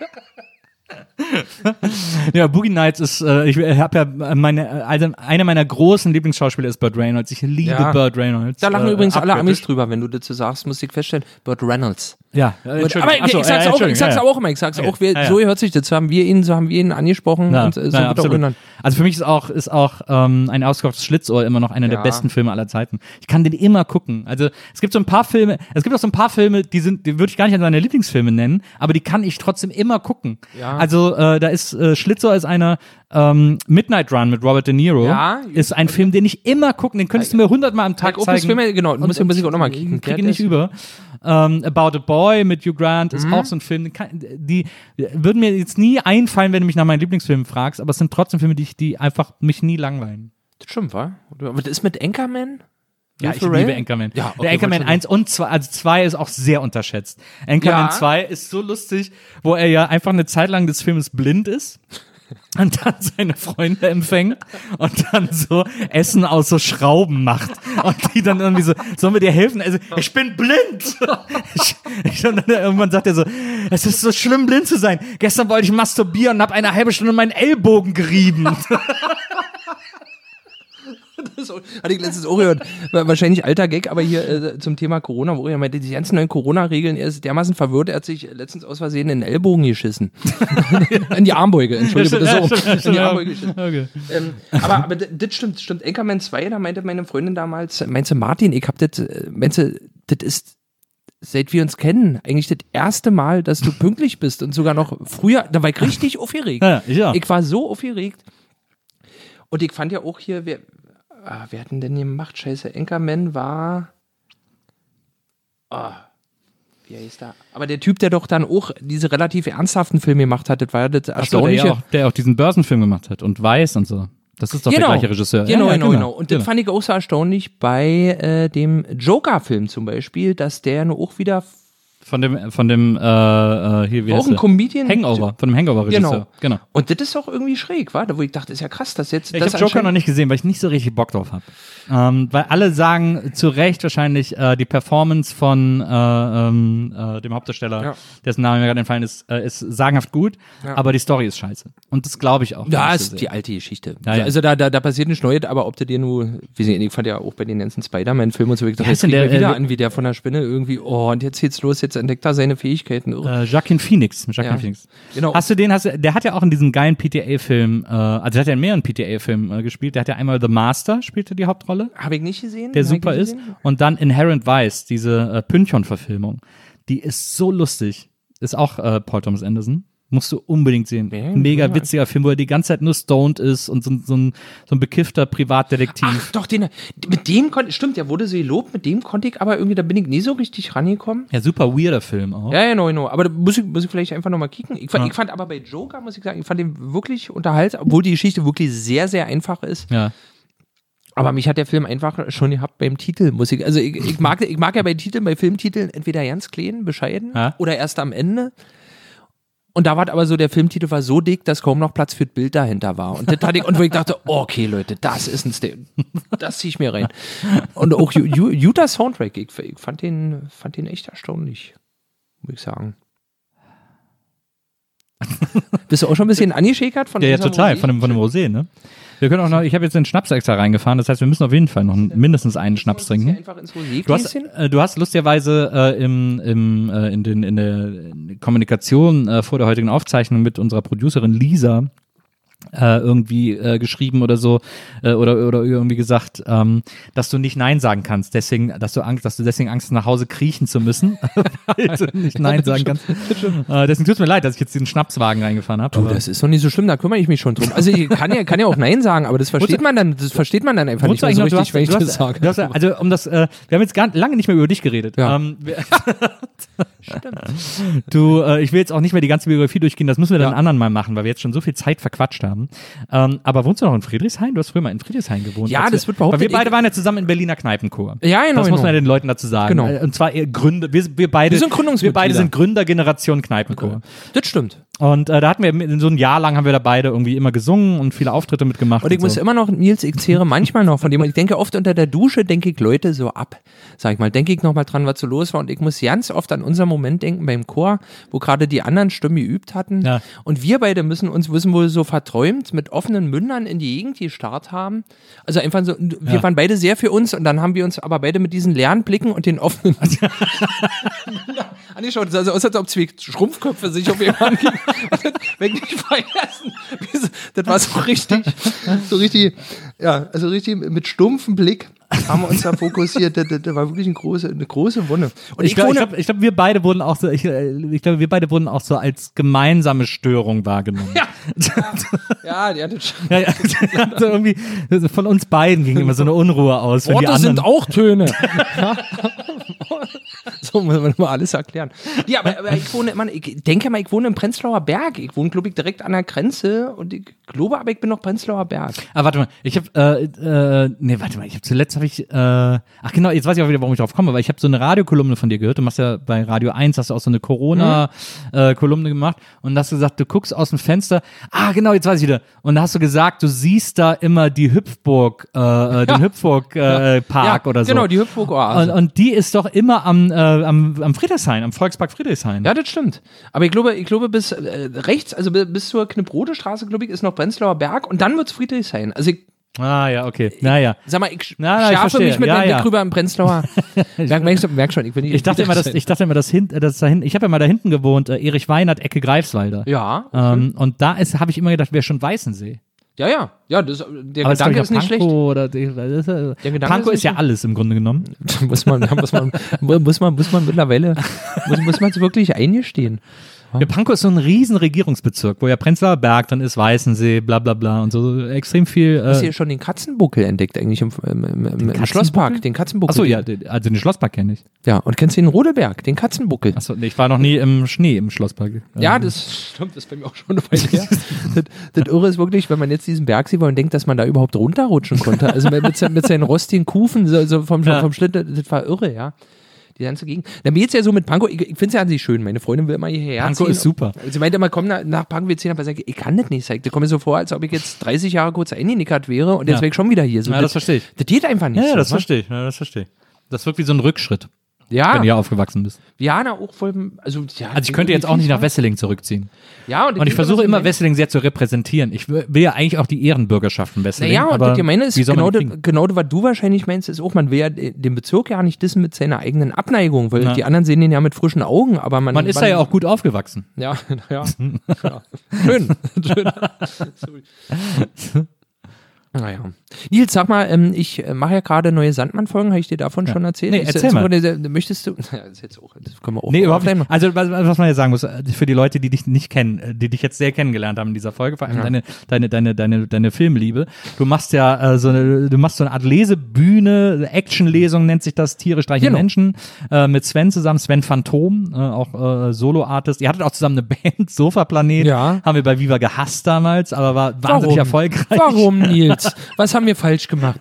Ja, Boogie Nights ist, äh, ich habe ja meine, also einer meiner großen Lieblingsschauspieler ist Burt Reynolds. Ich liebe Ja. Burt Reynolds. Da lachen äh, übrigens alle. Amis drüber, wenn du dazu sagst, muss ich feststellen, Burt Reynolds. Ja, äh, Aber ich, Achso, ich äh, sag's, auch, ich sag's ja, auch immer, ich sag's Okay. auch, wir, Ja, so hört sich das, so haben wir ihn, so haben wir ihn angesprochen Ja, und äh, so ja, wird auch genannt. Also für mich ist auch, ist auch ähm, ein ausgekochtes Schlitzohr immer noch einer der besten Filme aller Zeiten. Ich kann den immer gucken. Also es gibt so ein paar Filme, es gibt auch so ein paar Filme, die sind, die würde ich gar nicht als meine Lieblingsfilme nennen, aber die kann ich trotzdem immer gucken. Ja. Also äh, da ist äh, Schlitzohr ist einer ähm, Midnight Run mit Robert De Niro. Ja. ist ein Film, den ich immer gucken, den könntest du mir hundertmal am Tag zeigen. Filme, genau, muss, muss ich auch nochmal kicken. Kriege nicht über. Ähm, About a Boy mit Hugh Grant Mhm. ist auch so ein Film, den die würden mir jetzt nie einfallen, wenn du mich nach meinen Lieblingsfilmen fragst, aber es sind trotzdem Filme, die, ich, die einfach mich nie langweilen. Das stimmt, wa? Aber das ist mit Anchorman? Ja, ich liebe Anchorman. Ja, okay, Der Anchorman wollte 1 und 2, also 2 ist auch sehr unterschätzt. Anchorman Ja. 2 ist so lustig, wo er ja einfach eine Zeit lang des Films blind ist. Und dann seine Freunde empfängt und dann so Essen aus so Schrauben macht. Und die dann irgendwie so, sollen wir dir helfen? Also, ich bin blind! Und dann irgendwann sagt er so, es ist so schlimm, blind zu sein. Gestern wollte ich masturbieren und habe eine halbe Stunde meinen Ellbogen gerieben. Das hatte ich letztens auch gehört. Wahrscheinlich alter Gag, aber hier äh, zum Thema Corona, wo er meinte, die ganzen neuen Corona-Regeln, er ist dermaßen verwirrt, er hat sich letztens aus Versehen in den Ellbogen geschissen. in die Armbeuge, entschuldige bitte so. In die Armbeuge geschissen. Okay. Ähm, aber, aber das stimmt, stimmt. Anchorman 2, da meinte meine Freundin damals, meinte Martin, ich hab das, äh, meinte, das ist, seit wir uns kennen, eigentlich das erste Mal, dass du pünktlich bist und sogar noch früher, da war ich richtig aufgeregt. Ja, ich auch. Ich war so aufgeregt. Und ich fand ja auch hier, wer, ah, wer hat denn denn gemacht? Scheiße, Anchorman war, Wie heißt der? Aber der Typ, der doch dann auch diese relativ ernsthaften Filme gemacht hat, das war ja das der, Erstaunliche. ja auch, der auch diesen Börsenfilm gemacht hat und Weiß und so. Das ist doch der gleiche Regisseur. Genau, Ja, ja, genau, genau. Und das fand ich auch so erstaunlich bei äh, dem Joker-Film zum Beispiel, dass der nur auch wieder Von dem, von dem, äh, äh, hier, wie auch heißt ein? Comedian. Hangover, von dem Hangover-Regisseur. Genau. genau. Und das ist doch irgendwie schräg, war? Wo ich dachte, ist ja krass, dass jetzt. Ich das habe Joker noch nicht gesehen, weil ich nicht so richtig Bock drauf habe. Ähm, weil alle sagen zu Recht wahrscheinlich, äh, die Performance von äh, ähm, äh, dem Hauptdarsteller, Ja. dessen Name mir gerade entfallen ist, äh, ist sagenhaft gut, Ja. aber die Story ist scheiße. Und das glaube ich auch. Ja, so ist sehr. die alte Geschichte. Ja, ja. Also da, da, da passiert nicht Neues, aber ob du dir nur, wie sie, ich fand ja auch bei den ganzen Spider-Man-Filmen und so, ich dachte, jetzt er wieder äh, an, wie der von der Spinne irgendwie, oh, und jetzt geht's los, jetzt entdeckt er seine Fähigkeiten. Oh. Äh, Joaquin Phoenix. Joaquin Ja. Phoenix. Genau. Hast du den, hast du, der hat ja auch in diesem geilen PTA-Film, äh, also der hat ja in mehreren PTA-Filmen äh, gespielt. Der hat ja einmal The Master, spielte die Hauptrolle, Habe ich nicht gesehen. der super ist. gesehen. Und dann Inherent Vice, diese äh, Pynchon-Verfilmung. Die ist so lustig. Ist auch äh, Paul Thomas Anderson. Musst du unbedingt sehen. Ja, Mega ja. witziger Film, wo er die ganze Zeit nur stoned ist und so, ein- so, ein, so ein bekiffter Privatdetektiv. Ach, doch, den, mit dem konnte, stimmt, der wurde so gelobt, mit dem konnte ich aber irgendwie, da bin ich nie so richtig rangekommen. Ja, super weirder Film auch. Ja, ja, no, no. Aber da muss ich, muss ich vielleicht einfach nochmal kicken. Ich fand, Ja. ich fand aber bei Joker, muss ich sagen, ich fand den wirklich unterhaltsam, obwohl die Geschichte wirklich sehr, sehr einfach ist. Ja. Aber mich hat der Film einfach schon gehabt beim Titel, muss ich. Also ich, ich, mag, ich mag ja bei Titeln, bei Filmtiteln entweder ganz klein, bescheiden Ja. oder erst am Ende. Und da war aber so, der Filmtitel war so dick, dass kaum noch Platz für das Bild dahinter war. Und das hatte ich, und wo ich dachte, okay, Leute, das ist ein Stil. Das zieh ich mir rein. Und auch Utah Soundtrack, ich, ich fand den, fand den echt erstaunlich, muss ich sagen. Bist du auch schon ein bisschen angeschäkert von Ja, ja, total, Rosé? von dem, von dem Rosé, ne? Wir können auch noch, ich habe jetzt den Schnaps extra reingefahren, das heißt, wir müssen auf jeden Fall noch mindestens einen Schnaps trinken. Du hast, äh, du hast lustigerweise äh, im, im, äh, in, den, in der Kommunikation äh, vor der heutigen Aufzeichnung mit unserer Producerin Lisa äh, irgendwie äh, geschrieben oder so äh, oder oder irgendwie gesagt, ähm, dass du nicht Nein sagen kannst, deswegen, dass du Angst, dass du deswegen Angst hast, nach Hause kriechen zu müssen, weil du nicht Nein sagen kannst. Äh, deswegen tut mir leid, dass ich jetzt diesen Schnapswagen reingefahren habe. Du, das ist doch nicht so schlimm, da kümmere ich mich schon drum. Also ich kann ja, kann ja auch Nein sagen, aber das versteht man dann, das versteht man dann einfach nicht mehr so richtig, wenn ich das hast, sage. Hast, also um das, äh, wir haben jetzt gar, lange nicht mehr über dich geredet. Ja. Ähm, wir, du, äh, ich will jetzt auch nicht mehr die ganze Biografie durchgehen, das müssen wir dann Ja. anderen Mal machen, weil wir jetzt schon so viel Zeit verquatscht haben. Ähm, aber wohnst du noch in Friedrichshain? Du hast früher mal in Friedrichshain gewohnt. Ja, das wir, wird behauptet. Weil wir beide waren ja zusammen in Berliner Kneipenchor. Ja, genau, Das muss man genau. ja den Leuten dazu sagen. Genau. Äh, Und zwar ihr Gründer, wir, wir beide, Wir sind Gründungsmitglieder. wir beide sind Gründergeneration Kneipenchor. Das stimmt. Und äh, da hatten wir in so ein Jahr lang haben wir da beide irgendwie immer gesungen und viele Auftritte mitgemacht. Und ich muss so. immer noch, Nils, ich zehre manchmal noch von dem, ich denke oft unter der Dusche, denke ich Leute so ab, sag ich mal, denke ich noch mal dran, was so los war und ich muss ganz oft an unseren Moment denken beim Chor, wo gerade die anderen Stimmen geübt hatten Ja. und wir beide müssen uns, müssen wohl so verträumt mit offenen Mündern in die Gegend gestarrt haben. Also einfach so, wir Ja. waren beide sehr für uns und dann haben wir uns aber beide mit diesen leeren Blicken und den offenen angeschaut. Es sah so aus, als ob zwei Schrumpfköpfe sich auf jemanden ich nicht vergessen. Das war so richtig, so richtig, ja, also richtig mit stumpfem Blick haben wir uns da fokussiert. Das, das, war wirklich eine große, eine große Wunde. Und ich glaube, ich wohne- glaub, glaub, wir beide wurden auch so, ich, äh, ich glaube, wir beide wurden auch so als gemeinsame Störung wahrgenommen. Ja. ja, die hatte schon. Ja, ja. Also irgendwie, von uns beiden ging immer so eine Unruhe aus. Wenn die Worte anderen, sind auch Töne. Ja. so muss man mal alles erklären. Ja, aber, aber ich wohne immer, ich denke mal, ich wohne im Prenzlauer Berg. Ich wohne, glaube ich, direkt an der Grenze und ich glaube aber, ich bin noch Prenzlauer Berg. Ah, warte mal, ich habe, äh, äh, nee, warte mal, ich habe zuletzt habe ich, äh, ach genau, jetzt weiß ich auch wieder, warum ich drauf komme, weil ich habe so eine Radiokolumne von dir gehört. Du machst ja bei Radio 1, hast du auch so eine Corona-Kolumne gemacht und hast gesagt, du guckst aus dem Fenster. Ah, genau, jetzt weiß ich wieder. Und da hast du gesagt, du siehst da immer die Hüpfburg, äh, äh, den Hüpfburg äh, Park ja, oder so. Genau, die Hüpfburg und, und die ist doch immer am, äh, am, am Friedrichshain, am Volkspark Friedrichshain. Ja, das stimmt. Aber ich glaube, ich glaube bis äh, rechts, also bi- bis zur Knipprode Straße, glaube ich, ist noch Prenzlauer Berg und dann wird's Friedrichshain. Also ich, Ah, ja, okay. Naja. sag mal, ich Na, na, ich schärfe verstehe. mich mit Ja, meinem ja. Blick rüber im Prenzlauer. merk, merk, merk schon, ich bin nicht Ich dachte immer, dass, ich dachte immer, dass, hin, äh, dass da hinten, ich habe ja mal da hinten gewohnt, äh, Erich Weinert, Ecke Greifswalder. Ja, Ähm, und da ist, habe ich immer gedacht, wäre schon Weißensee. Ja, ja. Ja, das, der Aber Gedanke ist ich, nicht Pankow schlecht. Ist, äh, Der Gedanke Pankow ist ist ja alles im Grunde genommen. muss man, muss man, muss man, muss man mittlerweile, muss, muss man es wirklich eingestehen. Ja, Pankow ist so ein riesen Regierungsbezirk, wo ja Prenzlauer Berg dann ist, Weißensee, bla bla bla und so extrem viel. Hast du Äh, hier schon den Katzenbuckel entdeckt eigentlich im, im, im, im, im? Schlosspark? Den Katzenbuckel. achso, ja, den- also den Schlosspark kenne ich. Ja, und kennst du den Rodelberg, den Katzenbuckel? Achso, nee, ich war noch nie im Schnee im Schlosspark. Ja, das stimmt, das bei mir auch schon eine Weile her. das, das Irre ist wirklich, wenn man jetzt diesen Berg sieht und denkt, dass man da überhaupt runterrutschen konnte. Also mit, mit, mit seinen rostigen Kufen so, so vom, Ja. vom Schlitten, das war irre, ja. Die ganze Gegend. Dann mir jetzt ja so mit Pankow, ich, ich finde es ja an sich schön. Meine Freundin will immer hierher Pankow ist super. Sie meinte immer, komm nach, nach Pankow, wir ziehen, aber ich sage, ich kann das nicht. Ich, das kommt mir so vor, als ob ich jetzt 30 Jahre kurz eingenickert wäre und jetzt Ja. wäre ich schon wieder hier. So, Ja, das verstehe ich. Das geht einfach nicht. Ja, ja, so, das wa? verstehe ich. Ja, das verstehe ich. Das wirkt wie so ein Rückschritt, Ja, wenn du hier aufgewachsen bist. ja, na, auch voll, also, ja, Also ich könnte jetzt auch nicht nach Wesseling zurückziehen. Ja, Und ich versuche immer Wesseling sehr zu repräsentieren. Ich will ja eigentlich auch die Ehrenbürgerschaft von Wesseling. Naja, und das ich meine ist genau, kriegen? genau was du wahrscheinlich meinst, ist auch, man will ja den Bezirk ja nicht dissen mit seiner eigenen Abneigung, weil Ja. die anderen sehen den ja mit frischen Augen, aber man. Man ist da ja auch gut aufgewachsen. Ja, ja. ja. Schön. Schön. Naja. Nils, sag mal, ähm, ich äh, mache ja gerade neue Sandmann-Folgen, habe ich dir davon schon erzählt? Nee, Ich- erzähl so- mal. so- Möchtest du? Ja, das, ist jetzt auch, das können wir auch Nee, überhaupt nicht. Also was, was man ja sagen muss, äh, für die Leute, die dich nicht kennen, äh, die dich jetzt sehr kennengelernt haben in dieser Folge, vor allem Ja. deine, deine, deine, deine, deine Filmliebe. Du machst ja äh, so eine, du machst so eine Art Lesebühne, Actionlesung nennt sich das, Tiere streichen Genau. Menschen, äh, mit Sven zusammen, Sven Phantom, äh, auch äh, Solo-Artist. Ihr hattet auch zusammen eine Band, Sofa-Planet, Ja. haben wir bei Viva gehasst damals, aber war wahnsinnig erfolgreich. Warum, Nils? Was haben wir falsch gemacht?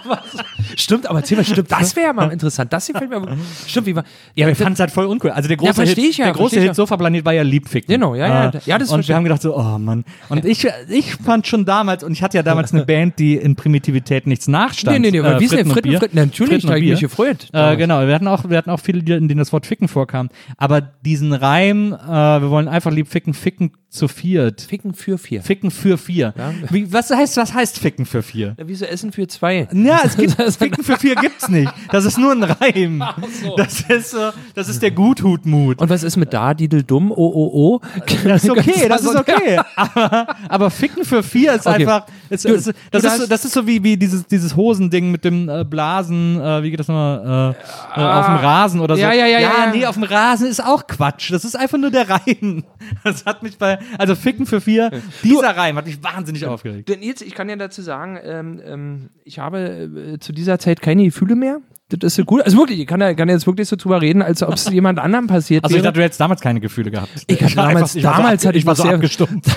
Stimmt, aber mal, stimmt, das wäre mal interessant. Das gefällt mir. wirklich. Stimmt, wie war. Ja, wir fanden es halt voll uncool. Also der große versteh Hit, ich ja, der große Hit ja. Sofa-Planet war ja Liebficken. Genau, ja, ja, Äh, ja, das Und wir haben gedacht so, oh Mann. Und ich, ich fand schon damals, und ich hatte ja damals eine Band, die in Primitivität nichts nachstand. Nee, nee, nee, aber äh, wie ist denn und Fritten, Bier. Fritten? Natürlich, Fritten da ich mich gefreut. Äh, genau, wir hatten auch, wir hatten auch viele Lieder, in denen das Wort Ficken vorkam. Aber diesen Reim, äh, wir wollen einfach lieb ficken, ficken zu viert. Ficken für vier. Ficken für vier. Wie, was heißt, was heißt Ficken für vier? Ja, Wieso Essen für zwei? Ja, es gibt Ficken für vier gibt's nicht. Das ist nur ein Reim. Das ist so, das ist der Guthutmut. Und was ist mit da, Didel dumm, oh, oh, oh? Das ist okay, das ist okay. Aber, aber Ficken für vier ist Okay. einfach, ist, Du- ist, du das, ist, so- das ist so wie, wie dieses, dieses Hosending mit dem äh, Blasen, äh, wie geht das nochmal, äh, äh, auf dem Rasen oder so. Ja, ja, ja, ja, ja. nee, auf dem Rasen ist auch Quatsch. Das ist einfach nur der Reim. Das hat mich bei, also Ficken für vier, dieser Reim hat mich wahnsinnig aufgeregt. Denn jetzt, ich kann ja dazu sagen, ähm, ähm, ich habe äh, zu dieser Zeit keine Gefühle mehr. Das ist so gut. Also wirklich, ich kann, ja, kann jetzt wirklich so drüber reden, als ob es jemand anderem passiert Also ich wäre. dachte, du hättest damals keine Gefühle gehabt. Ich hatte war damals- ich war damals so, hatte ich ich war noch so sehr- abgestumpft.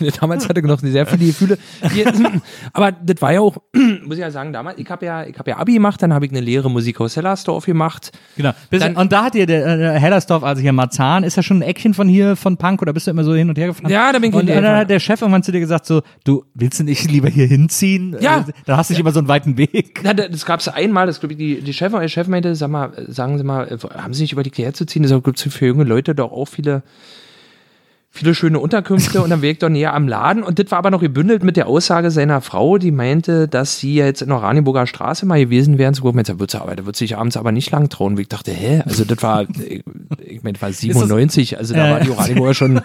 damals hatte ich noch sehr viele Gefühle. Aber das war ja auch, muss ich ja sagen, damals, ich habe ja, ich habe ja Abi gemacht, dann habe ich eine Lehre Musikhaus Hellersdorf gemacht. Genau. Bis, Dann- und da hat dir der äh, Hellersdorf, also hier Marzahn, ist ja schon ein Eckchen von hier, von Punk, oder bist du immer so hin und her gefahren? Ja, da bin ich Und und dann hat der Chef irgendwann zu dir gesagt so, du, willst du nicht lieber hier hinziehen? Ja. Äh, Da hast du nicht immer so einen weiten Weg. Na, das gab es einmal, das glaube ich, die, die Chefin, der Chef meinte, sag mal, äh, sagen Sie mal, äh, haben Sie nicht überlegt, hierher zu ziehen? Das gibt es für junge Leute doch auch viele, viele schöne Unterkünfte und dann wäre ich doch näher am Laden. Und das war aber noch gebündelt mit der Aussage seiner Frau, die meinte, dass sie jetzt in der Oranienburger Straße mal gewesen wären. So gut, da wird sie aber, da wird sich abends aber nicht lang trauen. Und ich dachte, hä? Also das war, ich, meine, das war 97, also da Ja. war die Oranienburger schon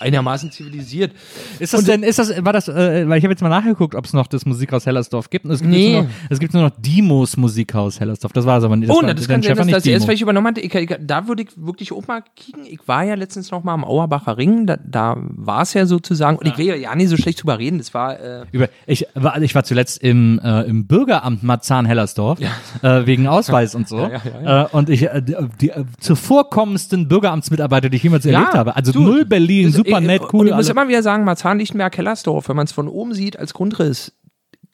einigermaßen zivilisiert. Ist das denn, ist das, war das, äh, weil ich habe jetzt mal nachgeguckt, ob es noch das Musikhaus Hellersdorf gibt. Und es gibt, Nee. nur noch, es gibt nur noch Dimos Musikhaus Hellersdorf. Das war es aber nicht. Das oh, war, das kann sein, dass das erst Dimo. vielleicht übernommen hat. Ich, ich, da würde ich wirklich auch mal kicken. Ich war ja letztens noch mal am Auerbacher Ring. Da, da war es ja sozusagen. Und ich will ja, ja nicht so schlecht drüber reden. Das war. Äh, Über, ich, war, ich war zuletzt im, äh, im Bürgeramt Marzahn-Hellersdorf äh, wegen Ausweis und so. Ja, ja, Äh, und ich äh, die, äh, zuvorkommendsten Bürgeramtsmitarbeiter, die ich jemals Ja, erlebt habe. Also du, null Berlin, das- super nett, Und cool. ich muss immer wieder sagen, Marzahn-Lichtenberg, Hellersdorf, wenn man es von oben sieht als Grundriss.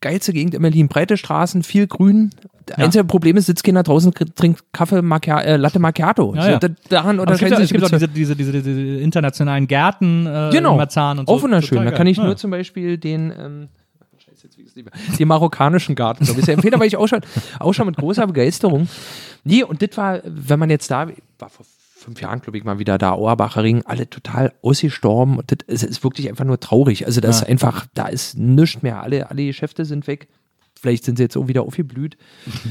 Geilste Gegend in Berlin, breite Straßen, viel Grün. Das einzige Problem ist, sitzt keiner draußen, trinkt Kaffee, Macchia, äh, Latte Macchiato. Ja, ja. da- daran Aber es gibt, unterscheiden ja- es gibt auch die diese, diese, diese, diese internationalen Gärten äh, Genau. Marzahn und so. Auch wunderschön. Da kann ich ja. nur zum Beispiel den, ähm, den marokkanischen Garten, glaube ich. Da war ich auch schon, auch schon mit großer Begeisterung. Nee, und das war, wenn man jetzt da, war vor fünf Jahren, glaube ich, mal wieder da, Auerbacher Ring, alle total ausgestorben. Und das ist, wirklich einfach nur traurig. Also, das ist einfach, da ist nichts mehr. Alle, alle Geschäfte sind weg. Vielleicht sind sie jetzt auch wieder aufgeblüht.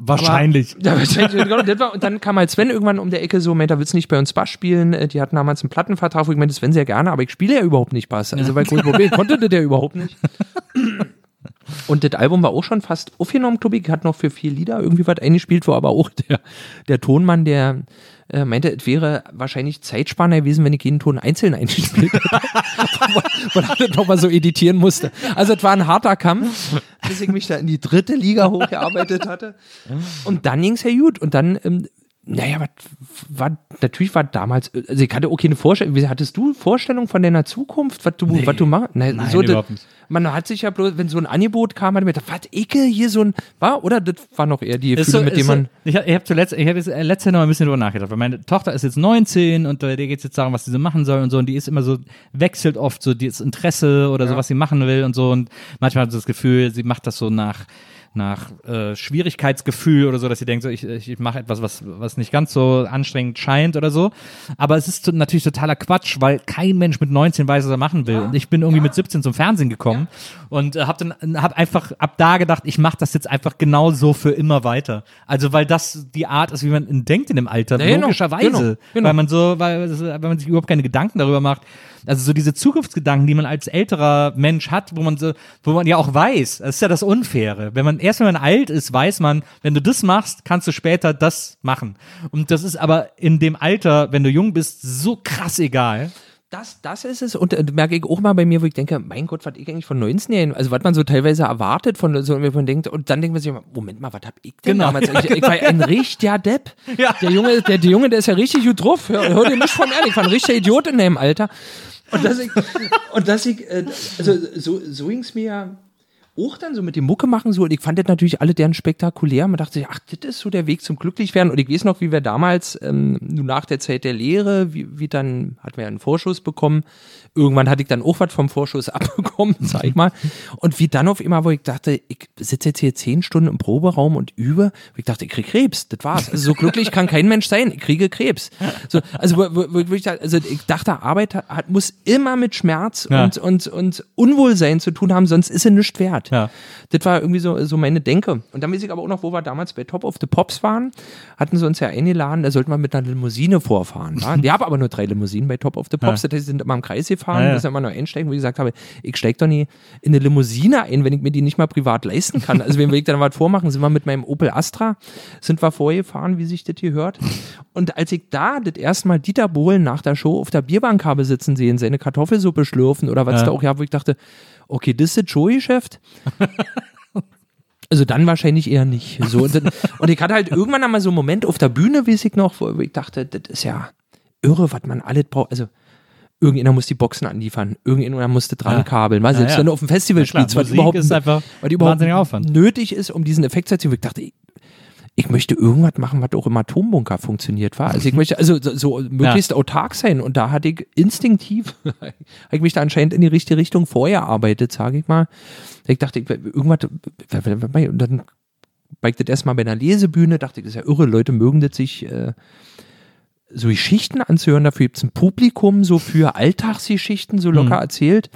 Wahrscheinlich. Ja, wahrscheinlich, genau, und dann kam halt Sven irgendwann um der Ecke so, meinte, willst du nicht bei uns Bass spielen? Äh, Die hatten damals einen Plattenvertrag, wo ich meinte, Sven sehr gerne, aber ich spiele ja überhaupt nicht Bass. Also, weil großes Problem, konnte das ja überhaupt nicht. Und das Album war auch schon fast aufgenommen, ich. Hat noch für vier Lieder irgendwie was eingespielt, wo aber auch der, der Tonmann, der äh, meinte, es wäre wahrscheinlich Zeitspanner gewesen, wenn ich jeden Ton einzeln eingespielt hätte. wo man das nochmal so editieren musste. Also es war ein harter Kampf, bis ich mich da in die dritte Liga hochgearbeitet hatte. Und dann ging's ja gut. Und dann ähm, naja, was war, natürlich war damals, also ich hatte okay eine Vorstellung, wie hattest du Vorstellung von deiner Zukunft, was du, Nee. was du machst? Nein, Nein, so, nicht. Man hat sich ja bloß, wenn so ein Angebot kam, hat man gedacht, was, Ecke, hier so ein, war, oder das war noch eher die Gefühle, so- mit dem so- man, ich habe hab zuletzt, ich habe jetzt äh, letzte noch ein bisschen drüber nachgedacht, weil meine Tochter ist jetzt 19 und äh, der geht jetzt darum, was sie so machen soll und so und die ist immer so, wechselt oft so das Interesse oder so, was sie machen will und so und manchmal hat sie das Gefühl, sie macht das so nach nach äh, Schwierigkeitsgefühl oder so, dass sie denkt, so, ich, ich mache etwas, was, was nicht ganz so anstrengend scheint oder so. Aber es ist natürlich totaler Quatsch, weil kein Mensch mit 19 weiß, was er machen will. Und ich bin irgendwie mit 17 zum Fernsehen gekommen und äh, habe dann hab einfach ab da gedacht, ich mache das jetzt einfach genau so für immer weiter. Also weil das die Art ist, wie man denkt in dem Alter, Ja, genau, logischerweise. genau, genau. Weil man so, weil, weil man sich überhaupt keine Gedanken darüber macht. Also so diese Zukunftsgedanken, die man als älterer Mensch hat, wo man so, wo man ja auch weiß, das ist ja das Unfaire. Wenn man erst wenn man alt ist, weiß man, wenn du das machst, kannst du später das machen. Und das ist aber in dem Alter, wenn du jung bist, so krass egal. Das, das ist es. Und äh, merke ich auch mal bei mir, wo ich denke, mein Gott, was ich eigentlich von 19-Jährigen, also was man so teilweise erwartet von so, wenn man denkt, und dann denkt man sich immer, Moment mal, was hab ich denn Genau. damals? Ich, ich war ein richtiger Depp. Ja. Der Junge, der, der Junge, der ist ja richtig gut drauf. Hör, hör dir nicht von ehrlich, ich war ein richtiger Idiot in dem Alter. Und dass ich, und dass ich, äh, also so, so ging's mir ja auch dann so mit dem Mucke machen so und ich fand das natürlich alle deren spektakulär. Man dachte sich, ach, das ist so der Weg zum Glücklichwerden. Und ich weiß noch, wie wir damals, ähm, nach der Zeit der Lehre, wie, wie dann, hatten wir ja einen Vorschuss bekommen. Irgendwann hatte ich dann auch was vom Vorschuss abbekommen, sag ich mal. Und wie dann auf immer, wo ich dachte, ich sitze jetzt hier zehn Stunden im Proberaum und übe, wo ich dachte, ich krieg Krebs, das war's. Also so glücklich kann kein Mensch sein, ich kriege Krebs. So, also, wo, wo, wo ich, da- also ich dachte, Arbeit hat, muss immer mit Schmerz Ja. und, und, und Unwohlsein zu tun haben, sonst ist sie nichts wert. Ja. Das war irgendwie so, so meine Denke. Und dann weiß ich aber auch noch, wo wir damals bei Top of the Pops waren, hatten sie uns ja eingeladen, da sollten wir mit einer Limousine vorfahren. Wa? Wir haben aber nur drei Limousinen bei Top of the Pops, das heißt, sind immer im Kreis gefahren, Ja, ja. müssen immer noch einsteigen, wo ich gesagt habe, ich steig doch nie in eine Limousine ein, wenn ich mir die nicht mal privat leisten kann. Also wenn wir dann was vormachen, sind wir mit meinem Opel Astra, sind wir vorgefahren, wie sich das hier hört. Und als ich da das erste Mal Dieter Bohlen nach der Show auf der Bierbank habe sitzen sehen, seine Kartoffelsuppe schlürfen oder was Ja. da auch, ja, wo ich dachte, okay, das ist das Showgeschäft. Also dann wahrscheinlich eher nicht. So, und, dann, und ich hatte halt irgendwann einmal so einen Moment auf der Bühne, weiß ich noch, wo ich dachte, das ist ja irre, was man alles braucht. Also irgendjemand muss die Boxen anliefern, irgendjemand musste dran Ja. kabeln. Weil Ja, selbst ja. wenn du auf dem Festival Ja, spielst, was überhaupt, ist einfach was überhaupt nötig ist, um diesen Effekt zu erzielen. Ich dachte, ich, ich möchte irgendwas machen, was auch im Atombunker funktioniert war. Also ich möchte also so, so möglichst autark sein. Und da hatte ich instinktiv, habe ich mich da anscheinend in die richtige Richtung vorher arbeitet, sage ich mal. Ich dachte, ich, irgendwas, und dann ich das erstmal bei einer Lesebühne, dachte ich, das ist ja irre, Leute mögen das sich äh, so Geschichten anzuhören, dafür gibt es ein Publikum, so für Alltagsgeschichten, so locker erzählt.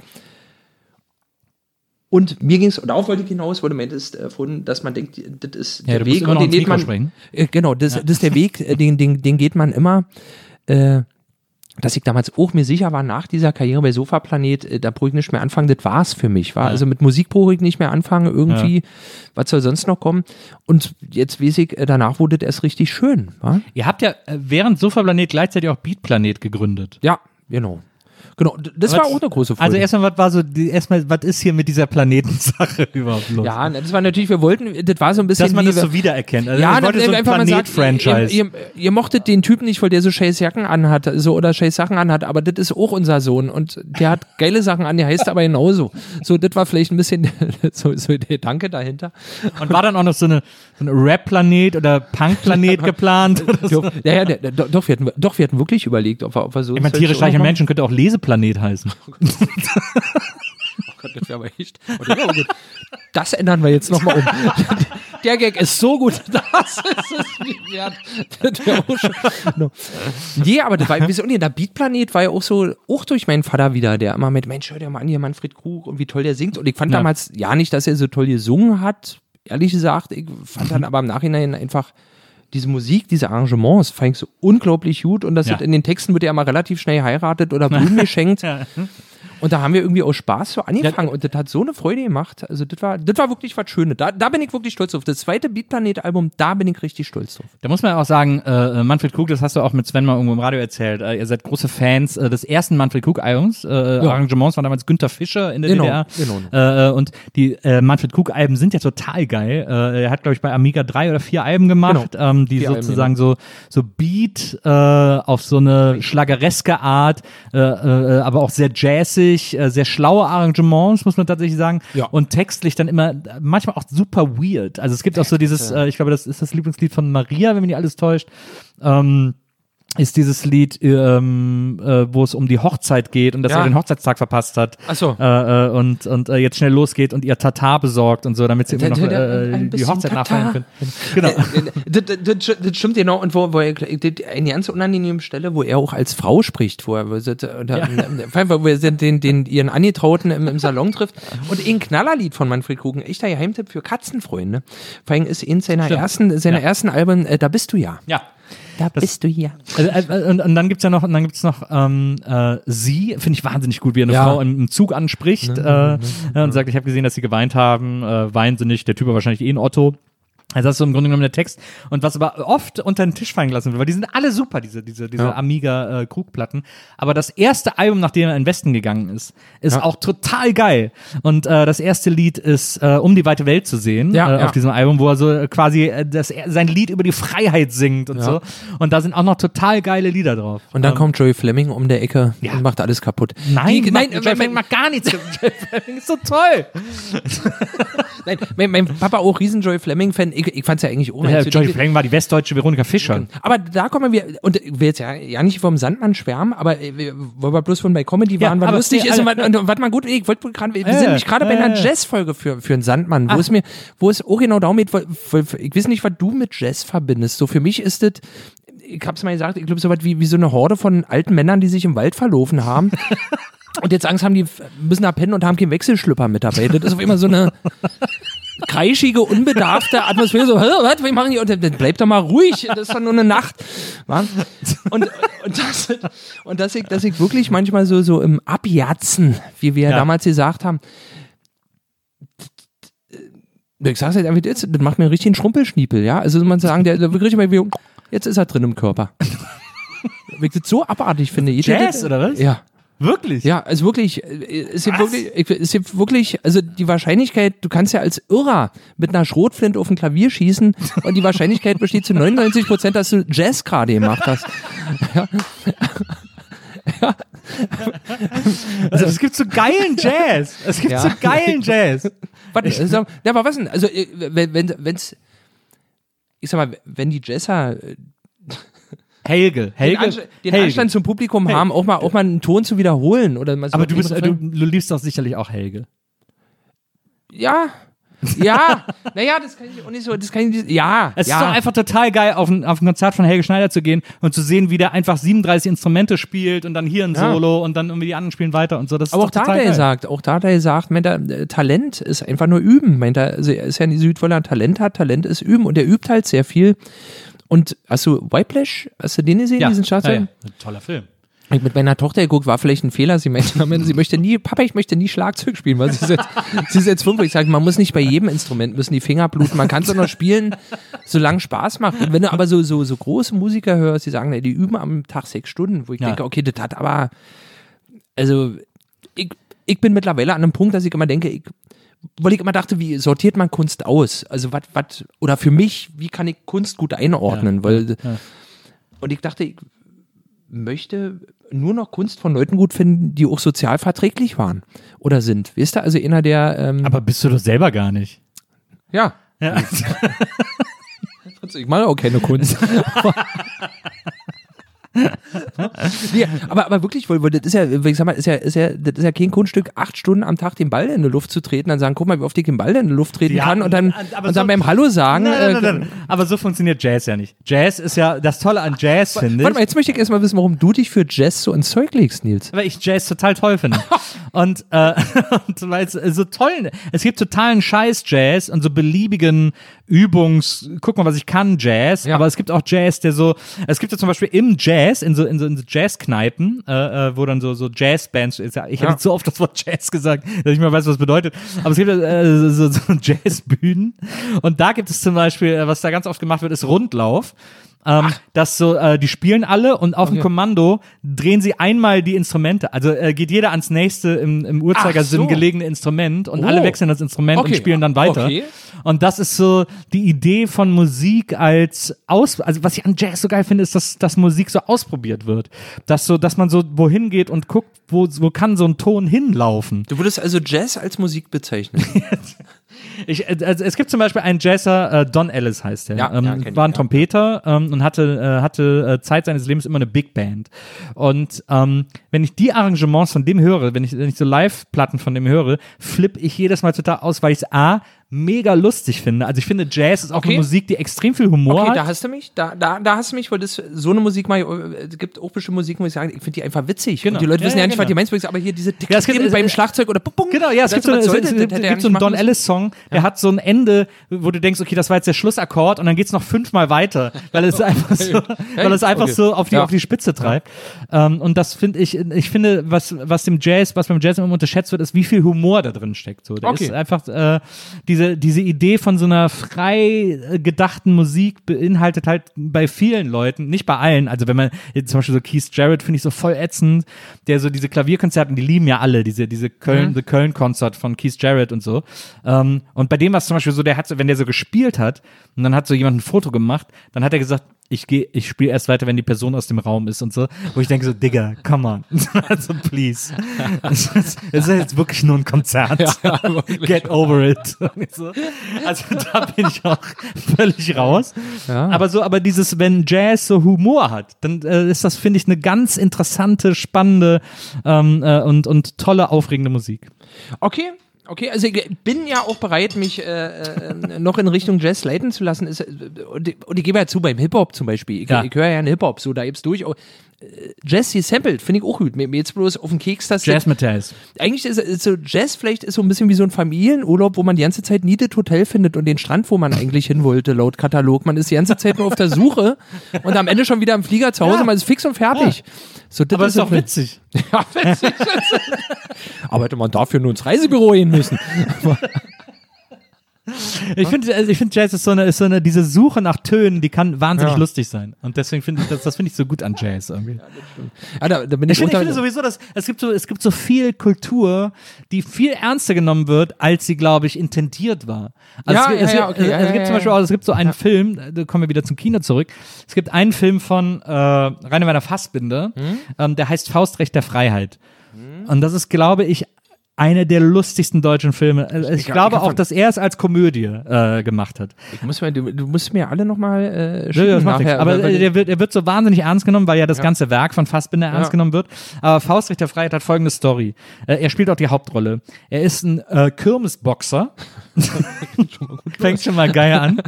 Und mir ging es, und darauf wollte ich hinaus, wo du meintest, äh, vorhin, dass man denkt, das ist Ja, der Weg und den geht man. Äh, genau, das, das ist der Weg, äh, den, den, den geht man immer. Äh, dass ich damals auch mir sicher war, nach dieser Karriere bei Sofaplanet, äh, da brauche ich nicht mehr anfangen, das war's für mich. War. Also mit Musik brauche ich nicht mehr anfangen, irgendwie, was soll sonst noch kommen? Und jetzt weiß ich, äh, danach wurde das erst richtig schön. Wa? Ihr habt ja äh, während Sofaplanet gleichzeitig auch Beatplanet gegründet. Ja, genau. Genau, das war Was- auch eine große Freude. Also erstmal, was war so, die, erstmal, was ist hier mit dieser Planetensache überhaupt los? ja, das war natürlich, wir wollten, das war so ein bisschen Dass man das so wiedererkennt. Also ja, ich wollte dann so ein einfach mal sagt, Planet-Franchise. Ihr, ihr, ihr mochtet den Typen nicht, weil der so scheiß Jacken anhat, so oder scheiß Sachen anhat, aber das ist auch unser Sohn und der hat geile Sachen an, der heißt aber genauso. So, das war vielleicht ein bisschen so, so der Danke dahinter. Und war dann auch noch so eine, so eine Rap-Planet oder Punk-Planet geplant? Oder so? Ja, ja, der, der, doch, doch, wir hatten, doch, wir hatten wirklich überlegt, ob wir, ob wir so. Ich meine, tierisch reiche Menschen könnte auch Leseplanet heißen. Oh Gott, das wäre aber echt. Oh, das, ändern wir jetzt nochmal um. Der Gag ist so gut, das ist es nicht wert. Das wär auch schon, no. Nee, aber das war, wieso, nee, der Beatplanet war ja auch so, auch durch meinen Vater wieder, der immer mit, Mensch, hör dir mal an, hier Manfred Krug und wie toll der singt. Und ich fand Ja. damals ja nicht, dass er so toll gesungen hat, ehrlich gesagt. Ich fand dann aber im Nachhinein einfach diese Musik, diese Arrangements, fand ich so unglaublich gut. Und das Ja. in den Texten wird ja immer relativ schnell heiratet oder Blumen geschenkt. Und da haben wir irgendwie aus Spaß so angefangen und das hat so eine Freude gemacht. Also das war, das war wirklich was Schönes. Da, da bin ich wirklich stolz drauf. Das zweite Beatplanet-Album, da bin ich richtig stolz drauf. Da muss man auch sagen, äh, Manfred Krug, das hast du auch mit Sven mal irgendwo im Radio erzählt. Äh, ihr seid große Fans äh, des ersten Manfred Krug-Albums. Äh, Arrangements waren damals Günther Fischer in der Genau, DDR. genau. Äh, und die äh, Manfred Krug-Alben sind ja total geil. Äh, er hat, glaube ich, bei Amiga drei oder vier Alben gemacht, Genau. ähm, die Vier Alben, sozusagen so, so Beat äh, auf so eine schlagereske Art, äh, äh, aber auch sehr jazzig, äh, sehr schlaue Arrangements, muss man tatsächlich sagen. Ja. Und textlich dann immer, manchmal auch super weird. Also es gibt auch so dieses, äh, ich glaube, das ist das Lieblingslied von Maria, wenn mich nicht alles täuscht. Ähm, ist dieses Lied, ähm, äh, wo es um die Hochzeit geht und dass Ja. er den Hochzeitstag verpasst hat. Ach so. Äh, äh, und und äh, jetzt schnell losgeht und ihr Tatar besorgt und so, damit sie immer noch äh, die Hochzeit nachfeiern können. Genau. das, das, das, das stimmt genau. Und wo, wo er, eine ganz unangenehme Stelle, wo er auch als Frau spricht, wo er, wo er, wo er den, den, ihren Angetrauten im, im Salon trifft. Und ein Knallerlied von Manfred ein echter Geheimtipp für Katzenfreunde. Vor allem ist eins seiner Stimmt. ersten, seiner Ja. ersten Alben, äh, da bist du ja. Ja. Da bist du hier. Also, äh, und, und dann gibt's ja noch, und dann gibt's noch ähm, äh, sie, finde ich wahnsinnig gut, wie eine Ja. Frau im, im Zug anspricht äh, und sagt, ich habe gesehen, dass sie geweint haben, äh, weinen sie nicht, der Typ war wahrscheinlich eh ein Otto. Also das ist so im Grunde genommen der Text. Und was aber oft unter den Tisch fallen gelassen wird, weil die sind alle super, diese, diese, diese Ja. Amiga-Krugplatten. aber das erste Album, nachdem er in den Westen gegangen ist, ist Ja. auch total geil. Und äh, das erste Lied ist äh, Um die weite Welt zu sehen Ja, äh, auf diesem Album, wo er so äh, quasi äh, das, sein Lied über die Freiheit singt und so. Und da sind auch noch total geile Lieder drauf. Und dann Ähm, kommt Joey Fleming um der Ecke und macht alles kaputt. Nein, Die, nein, mein, Fleming macht gar nichts. Joy Fleming ist so toll. nein, mein, mein Papa auch riesen Joey Fleming-Fan. Ich, ich fand's ja eigentlich auch. Ja, die- Fleming war die westdeutsche Veronika Fischer. Aber da kommen wir, und ich will jetzt ja, ja nicht vom Sandmann schwärmen, aber äh, wir- weil wir bloß von bei Comedy Ja, waren, was aber- lustig ja, ist und, was- und was mal gut, ich wollte gerade, wir Äh, sind nicht gerade bei einer äh. Jazz-Folge für, für einen Sandmann, wo Ach. es mir, wo es auch genau darum geht, ich weiß nicht, was du mit Jazz verbindest. So für mich ist das, ich hab's mal gesagt, ich glaube, so was wie, wie so eine Horde von alten Männern, die sich im Wald verlaufen haben. Und jetzt Angst haben, die müssen da pennen und haben keinen Wechselschlüpper mit dabei. Das ist auf immer so eine kreischige, unbedarfte Atmosphäre. So, "Hä, was, wie machen die? Und dann bleibt doch mal ruhig, das ist doch nur eine Nacht. Und, und, das, und dass, ich, dass ich wirklich manchmal so, so im Abjatzen, wie wir Ja. damals gesagt haben, ich sag's jetzt einfach, jetzt, das macht mir richtig einen Schrumpelschniepel, ja. Also man sagen, der, der wie, jetzt ist er drin im Körper. Ich das so abartig finde. Jeder- Jazz, oder was? Ja. Wirklich? Ja, also wirklich, äh, es gibt Was? wirklich, ich- es gibt wirklich, also die Wahrscheinlichkeit, du kannst ja als Irrer mit einer Schrotflinte auf ein Klavier schießen und die Wahrscheinlichkeit besteht zu 99 Prozent, dass du Jazz gerade gemacht hast. Also es gibt so geilen Jazz. Es gibt Ja. so geilen Jazz. Warte, also, ja, aber was denn? Also, äh, wenn, wenn, wenn's, ich sag mal, wenn die Jazzer äh, Helge, den, Helge, Anst den Helge. Anstand zum Publikum haben, auch mal, auch mal einen Ton zu wiederholen oder mal so Aber du, bist, du, du liebst doch sicherlich auch Helge. ja, ja, naja, das kann ich auch nicht so, das kann ich nicht, ja, Es ja. ist doch einfach total geil, auf ein, auf ein Konzert von Helge Schneider zu gehen und zu sehen, wie der einfach 37 Instrumente spielt und dann hier ein Ja. Solo und dann irgendwie die anderen spielen weiter und so. Das ist Aber doch auch da total er geil. gesagt, auch da er gesagt, meint er, äh, Talent ist einfach nur üben. Meint er, also er ist ja in die Südwoller Talent hat, Talent ist üben und er übt halt sehr viel. Und hast du Whiplash, hast du den gesehen, Ja. diesen ja, Staatsfilm? ja. Toller Film. Ich mit meiner Tochter geguckt, war vielleicht ein Fehler. Sie meinte, sie möchte nie, Papa, ich möchte nie Schlagzeug spielen, weil sie ist jetzt, sie ist jetzt fünf. Ich sage, man muss nicht bei jedem Instrument müssen die Finger bluten. Man kann es doch noch spielen, solange Spaß macht. Und wenn du aber so, so, so große Musiker hörst, die sagen, die üben am Tag sechs Stunden, wo ich Ja. denke, okay, das hat aber, also, ich, ich bin mittlerweile an einem Punkt, dass ich immer denke, ich, weil ich immer dachte, wie sortiert man Kunst aus? Also, was, was, oder für mich, wie kann ich Kunst gut einordnen? Weil, ja. und ich dachte, ich möchte nur noch Kunst von Leuten gut finden, die auch sozial verträglich waren oder sind. Weißt du, also einer der, ähm, Aber bist du doch selber gar nicht. ja, Ja. Ich mache auch keine Kunst. nee, aber, aber wirklich, weil, weil das ist ja, ich sag mal, ist ja, ist ja, das ist ja kein Kunststück, acht Stunden am Tag den Ball in die Luft zu treten, dann sagen, guck mal, wie oft ich den Ball in die Luft treten Ja, kann und dann, und dann so- beim Hallo sagen, Nein, nein, äh, nein, nein. Aber so funktioniert Jazz ja nicht. Jazz ist ja das Tolle an Jazz, finde Warte ich. mal, jetzt möchte ich erstmal wissen, warum du dich für Jazz so ins Zeug legst, Nils. weil ich Jazz total toll finde. und, äh, und weil es so toll, es gibt totalen Scheiß-Jazz und so beliebigen Übungs, guck mal, was ich kann, Jazz, Ja. aber es gibt auch Jazz, der so, es gibt ja zum Beispiel im Jazz, in so, in so, in so Jazzkneipen, äh, äh, wo dann so, so Jazzbands, ich habe Ja. jetzt so oft das Wort Jazz gesagt, dass ich mal weiß, was das bedeutet. Aber es gibt äh, so, so Jazzbühnen. Und da gibt es zum Beispiel, äh, was da ganz oft gemacht wird, ist Rundlauf. Ähm, dass so, äh, die spielen alle und auf dem Kommando drehen sie einmal die Instrumente. Also äh, geht jeder ans nächste im, im Uhrzeigersinn so. gelegene Instrument und Oh. alle wechseln das Instrument und Okay. spielen dann weiter. Okay. Und das ist so die Idee von Musik als aus, also was ich an Jazz so geil finde, ist, dass, dass Musik so ausprobiert wird. Dass so, dass man so wohin geht und guckt, wo, wo kann so ein Ton hinlaufen. Du würdest also Jazz als Musik bezeichnen. Ich, äh, also es gibt zum Beispiel einen Jazzer, äh, Don Ellis heißt der, Ja, ähm, ja, war ein ja. Trompeter ähm, und hatte, äh, hatte äh, Zeit seines Lebens immer eine Big Band. Und ähm, wenn ich die Arrangements von dem höre, wenn ich, wenn ich so Live-Platten von dem höre, flippe ich jedes Mal total aus, weil ich es A, mega lustig finde. Also ich finde, Jazz ist auch Okay. eine Musik, die extrem viel Humor Okay, hat. da hast du mich, da, da, da hast du mich, weil das so eine Musik mal, äh, es gibt auch bestimmte Musik, muss ich sagen, ich finde die einfach witzig. Genau. Und die Leute Ja, wissen ja, ja nicht, genau. was die meinst, aber hier diese Ja, es gibt- es- beim es- Schlagzeug oder pum, pum. Genau, ja, es gibt so, es, es, es, gibt nicht so einen Don. Ellis-Song, der hat so ein Ende, wo du denkst, okay, das war jetzt der Schlussakkord und dann geht's noch fünfmal weiter, weil es einfach so, weil es einfach Okay. so auf die, Ja. auf die Spitze treibt. Ähm, und das finde ich, ich finde, was, was dem Jazz, was beim Jazz immer unterschätzt wird, ist, wie viel Humor da drin steckt. So, Okay. ist einfach äh, diese, diese Idee von so einer frei äh, gedachten Musik beinhaltet halt bei vielen Leuten, nicht bei allen, also wenn man jetzt zum Beispiel so Keith Jarrett finde ich so voll ätzend, der so diese Klavierkonzerten, die lieben ja alle, diese, diese Köln, Mhm. The Köln-Konzert von Keith Jarrett und so. Ähm, und bei dem war es zum Beispiel so, der hat so, wenn der so gespielt hat und dann hat so jemand ein Foto gemacht, dann hat er gesagt, ich gehe, ich spiele erst weiter, wenn die Person aus dem Raum ist und so. Wo ich denke so, Digga, come on. also please. Es ist, jetzt wirklich nur ein Konzert. Get over it. So, also da bin ich auch völlig raus. Ja. Aber so, aber dieses, wenn Jazz so Humor hat, dann äh, ist das, finde ich, eine ganz interessante, spannende ähm, äh, und, und tolle, aufregende Musik. Okay. Okay, also ich bin ja auch bereit, mich äh, äh, noch in Richtung Jazz leiten zu lassen. Ist, äh, und, ich- und ich gebe ja zu, beim Hip-Hop zum Beispiel. Ich, Ja. ich höre ja einen Hip-Hop, so da gibt's durch. Jazz gesampelt, finde ich auch gut. Mir, jetzt bloß auf den Keks, dass Jazz Metalls. eigentlich ist, ist so Jazz vielleicht ist so ein bisschen wie so ein Familienurlaub, wo man die ganze Zeit nie das Hotel findet und den Strand, wo man eigentlich hin wollte, laut Katalog. Man ist die ganze Zeit nur auf der Suche und am Ende schon wieder im Flieger zu Hause, Ja. man ist fix und fertig. So, das Aber ist doch witzig. Ja, witzig. Aber hätte man dafür nur ins Reisebüro gehen müssen. Ich finde, also ich finde Jazz ist so eine, ist so eine, diese Suche nach Tönen, die kann wahnsinnig Ja. lustig sein. Und deswegen finde ich, das, das finde ich so gut an Jazz irgendwie. Ja, da, da bin Ich ich, finde, ich finde sowieso, dass es gibt so, es gibt so viel Kultur, die viel ernster genommen wird, als sie, glaube ich, intendiert war. Also Ja, es, gibt- es, ja, okay, es ja, gibt zum Beispiel auch, es gibt so einen Film, da kommen wir wieder zum Kino zurück. Es gibt einen Film von äh, Rainer Werner Fassbinder, Hm? ähm, der heißt Faustrecht der Freiheit. Und das ist, glaube ich, einer der lustigsten deutschen Filme. Ich, Ich- ich glaube auch, dass er es als Komödie äh, gemacht hat. ich muss mir, du, du musst mir alle nochmal äh, Ja, schicken ja, nachher. Aber weil- äh, der wird, er wird so wahnsinnig ernst genommen, weil ja das ganze Werk von Fassbinder ernst Ja. genommen wird. Aber Faustrecht der Freiheit hat folgende Story. Äh, er spielt auch die Hauptrolle. Er ist ein äh, Kirmesboxer. Fängt schon mal geil an.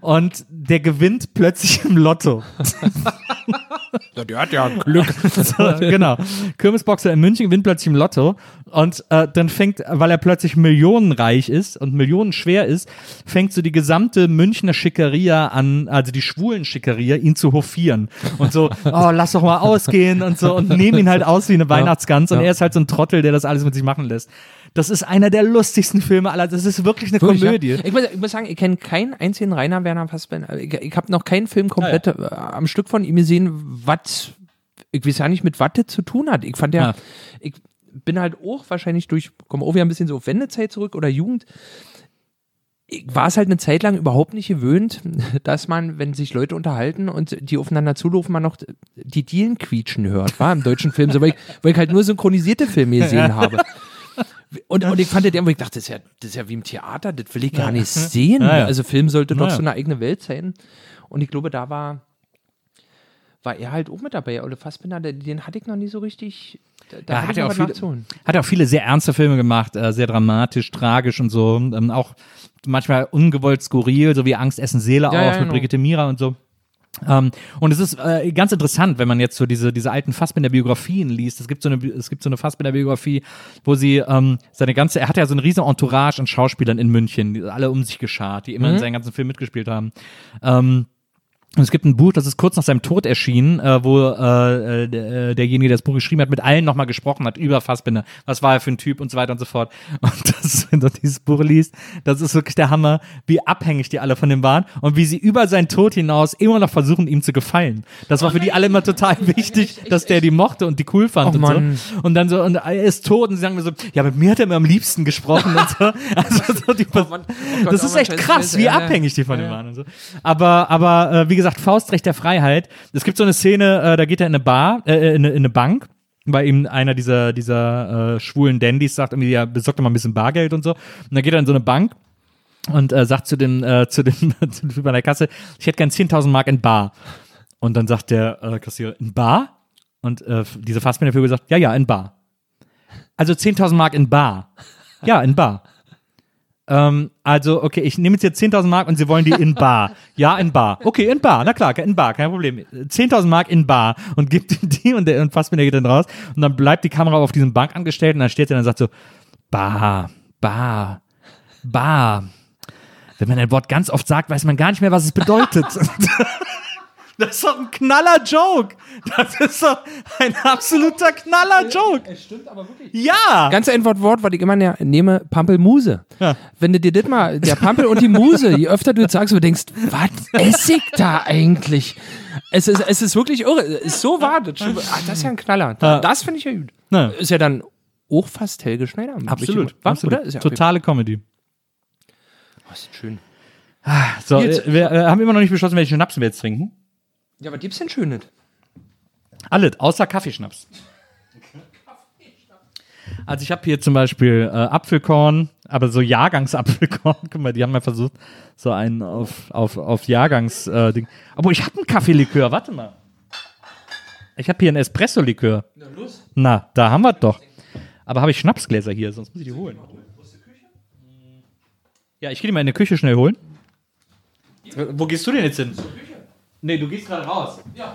Und der gewinnt plötzlich im Lotto. der hat ja Glück. So, genau. Kirmesboxer in München gewinnt plötzlich im Lotto und äh, dann fängt, weil er plötzlich millionenreich ist und millionenschwer ist, fängt so die gesamte Münchner Schickeria an, also die schwulen Schickeria, ihn zu hofieren und so, oh, lass doch mal ausgehen und so und nehmen ihn halt aus wie eine Weihnachtsgans und ja. er ist halt so ein Trottel, der das alles mit sich machen lässt. Das ist einer der lustigsten Filme aller. Das ist wirklich eine Wirklich, Komödie. Ja. Ich, muss, ich muss sagen, ich kenne keinen einzigen Rainer Werner Fassbinder. Ich, ich habe noch keinen Film komplett äh, am Stück von ihm gesehen, was, ich weiß ja nicht, mit was das zu tun hat. Ich fand ja, Ja. ich bin halt auch wahrscheinlich durch, komme auch wieder ein bisschen so auf Wendezeit zurück oder Jugend. Ich war es halt eine Zeit lang überhaupt nicht gewöhnt, dass man, wenn sich Leute unterhalten und die aufeinander zulaufen, man noch die Dielen quietschen hört, war im deutschen Film, so, weil, ich, weil ich halt nur synchronisierte Filme gesehen habe. Und, und ich fand den, wo ich dachte, das ist, ja, das ist ja wie im Theater, das will ich gar nicht sehen. Ja. Also Film sollte doch so eine eigene Welt sein. Und ich glaube, da war, war er halt auch mit dabei. Ole Fassbinder, der- den hatte ich noch nie so richtig. Da, Ja, hat noch auch viele, hat auch viele sehr ernste Filme gemacht, äh, sehr dramatisch, tragisch und so. Ähm, auch manchmal ungewollt skurril, so wie Angst, Essen, Seele Ja, auch ja, mit genau. Brigitte Mira und so. Ähm, und es ist äh, ganz interessant, wenn man jetzt so diese, diese alten Fassbinder-Biografien liest. Es gibt so eine, es gibt so eine Fassbinder-Biografie, wo sie ähm, seine ganze, er hat ja so eine riesen Entourage an Schauspielern in München, die alle um sich geschart, die immer Mhm. in seinen ganzen Film mitgespielt haben. Ähm, Und es gibt ein Buch, das ist kurz nach seinem Tod erschienen, äh, wo äh, äh, äh, derjenige, der das Buch geschrieben hat, mit allen nochmal gesprochen hat über Fassbinder. Was war er für ein Typ und so weiter und so fort. Und das, wenn du dieses Buch liest, das ist wirklich der Hammer, wie abhängig die alle von ihm waren und wie sie über seinen Tod hinaus immer noch versuchen, ihm zu gefallen. Das war für die alle immer total wichtig, dass der die mochte und die cool fand Oh und Mann. so. Und dann so, und er ist tot und sie sagen mir so, ja, mit mir hat er mir am liebsten gesprochen und so. Also so die, Mann. Oh Gott, das oh ist echt krass, wie ja. abhängig die von Ja, ja. waren und so. Aber, aber äh, wie gesagt, Faustrecht der Freiheit. Es gibt so eine Szene, äh, da geht er in eine Bar, äh, in, eine, in eine Bank, weil ihm einer dieser, dieser äh, schwulen Dandys sagt, irgendwie, ja, besorgt doch mal ein bisschen Bargeld und so. Und dann geht er in so eine Bank und äh, sagt zu dem, äh, zu dem, zu dem Typ an der Kasse, ich hätte gern 10.000 Mark in Bar. Und dann sagt der äh, Kassierer, in Bar? Und äh, diese Fassbinderfigur sagt, ja, ja, in Bar. Also 10.000 Mark in Bar. Ja, in Bar. Ähm, also, okay, ich nehme jetzt hier 10.000 Mark und Sie wollen die in Bar. Ja, in Bar. Okay, in Bar. Na klar, in Bar, kein Problem. 10.000 Mark in Bar und gibt ihm die und der und Fassbinder geht dann raus und dann bleibt die Kamera auf diesem Bankangestellten und dann steht er und sagt so, Bar, Bar, Bar. Wenn man ein Wort ganz oft sagt, weiß man gar nicht mehr, was es bedeutet. Das ist doch ein knaller Joke. Das ist doch ein absoluter knaller Joke. Es stimmt aber wirklich. Ja. Ganz einfach Wort, was ich immer ne- nehme, Pampelmuse. Ja. Wenn du dir das mal, der Pampel und die Muse, je öfter du das sagst, du denkst, was esse ich da eigentlich? Es ist, es ist wirklich irre. Es ist so wahr. Das. Ach, das ist ja ein Knaller. Das finde ich ja gut. Ja. Ist ja dann auch fast Helge Schneider. Absolut. Was, absolut. oder? Ist ja Totale Comedy. Oh, ist schön. So, Jetzt- äh, wir äh, haben immer noch nicht beschlossen, welchen Schnaps wir jetzt trinken. Ja, was gibt's denn Schönes? Alles, außer Kaffeeschnaps. Also ich habe hier zum Beispiel äh, Apfelkorn, aber so Jahrgangsapfelkorn. Guck mal, die haben mal versucht, so einen auf, auf, auf Jahrgangs äh. Aber ich habe einen Kaffeelikör, warte mal. Ich habe hier einen Espresso-Likör. Na los. Na, da haben wir doch. Aber habe ich Schnapsgläser hier, sonst muss ich die holen. Ja, ich gehe die mal in die Küche schnell holen. Wo gehst du denn jetzt hin? Nee, du gehst gerade raus. Ja,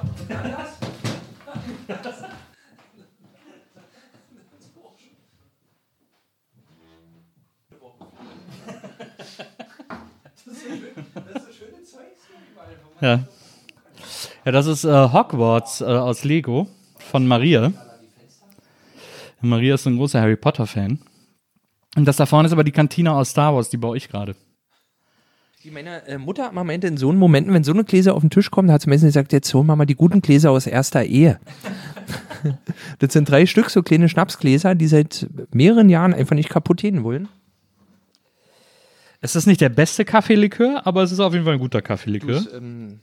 Ja. Ja, das ist äh, Hogwarts äh, aus Lego von Maria. Maria ist ein großer Harry Potter-Fan. Und das da vorne ist aber die Kantine aus Star Wars, die baue ich gerade. Die Meine äh, Mutter hat mal meinte, in so einen Momenten, wenn so eine Gläser auf den Tisch kommen, hat sie meistens gesagt, jetzt holen wir mal die guten Gläser aus erster Ehe. das sind drei Stück, so kleine Schnapsgläser, die seit mehreren Jahren einfach nicht kaputt gehen wollen. Es ist nicht der beste Kaffeelikör, aber es ist auf jeden Fall ein guter Kaffeelikör. Ähm,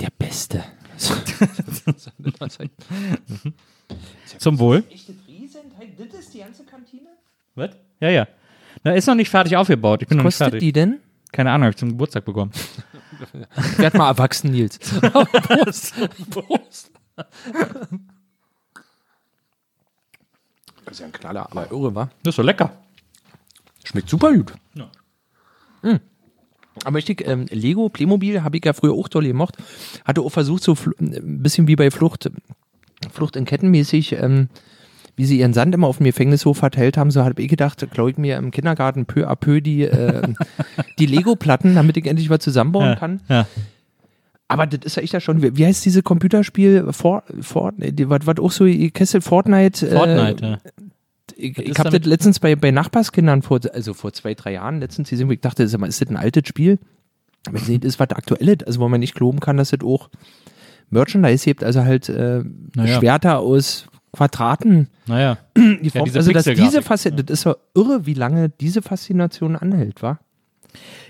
der Beste. Zum Wohl. Das ist die ganze Kantine? Was? Ja, ja. Na, ist noch nicht fertig aufgebaut. Ich bin noch nicht Kostet fertig. die denn? Keine Ahnung, habe ich zum Geburtstag bekommen. Werd mal erwachsen, Nils. Prost. Prost. Das ist ja ein Knaller, aber irre, wa? Das ist so lecker. Schmeckt super gut. Ja. Mm. Aber richtig, ähm, Lego, Playmobil habe ich ja früher auch toll gemocht. Hatte auch versucht, so ein bisschen wie bei Flucht, Flucht in Ketten mäßig, ähm, wie sie ihren Sand immer auf dem Gefängnishof verteilt haben, so habe ich gedacht, glaube ich mir im Kindergarten peu à peu die, äh, die Lego-Platten, damit ich endlich was zusammenbauen kann. Ja. Aber das ist ja echt ja schon, wie, wie heißt diese Computerspiel? Fort, Fort, die- was, was auch so, Kessel Fortnite? Fortnite, äh, ja. ich, ich habe das letztens bei, bei Nachbarskindern vor, also vor zwei, drei Jahren letztens gesehen, wo ich dachte, ist das ein altes Spiel? Aber sie ist was Aktuelles, also wo man nicht glauben kann, dass das auch Merchandise gibt, also halt äh, Naja. Schwerter aus Quadraten. Naja. Die Form, diese also dass diese. Faszination, das ist ja irre, wie lange diese Faszination anhält, wa?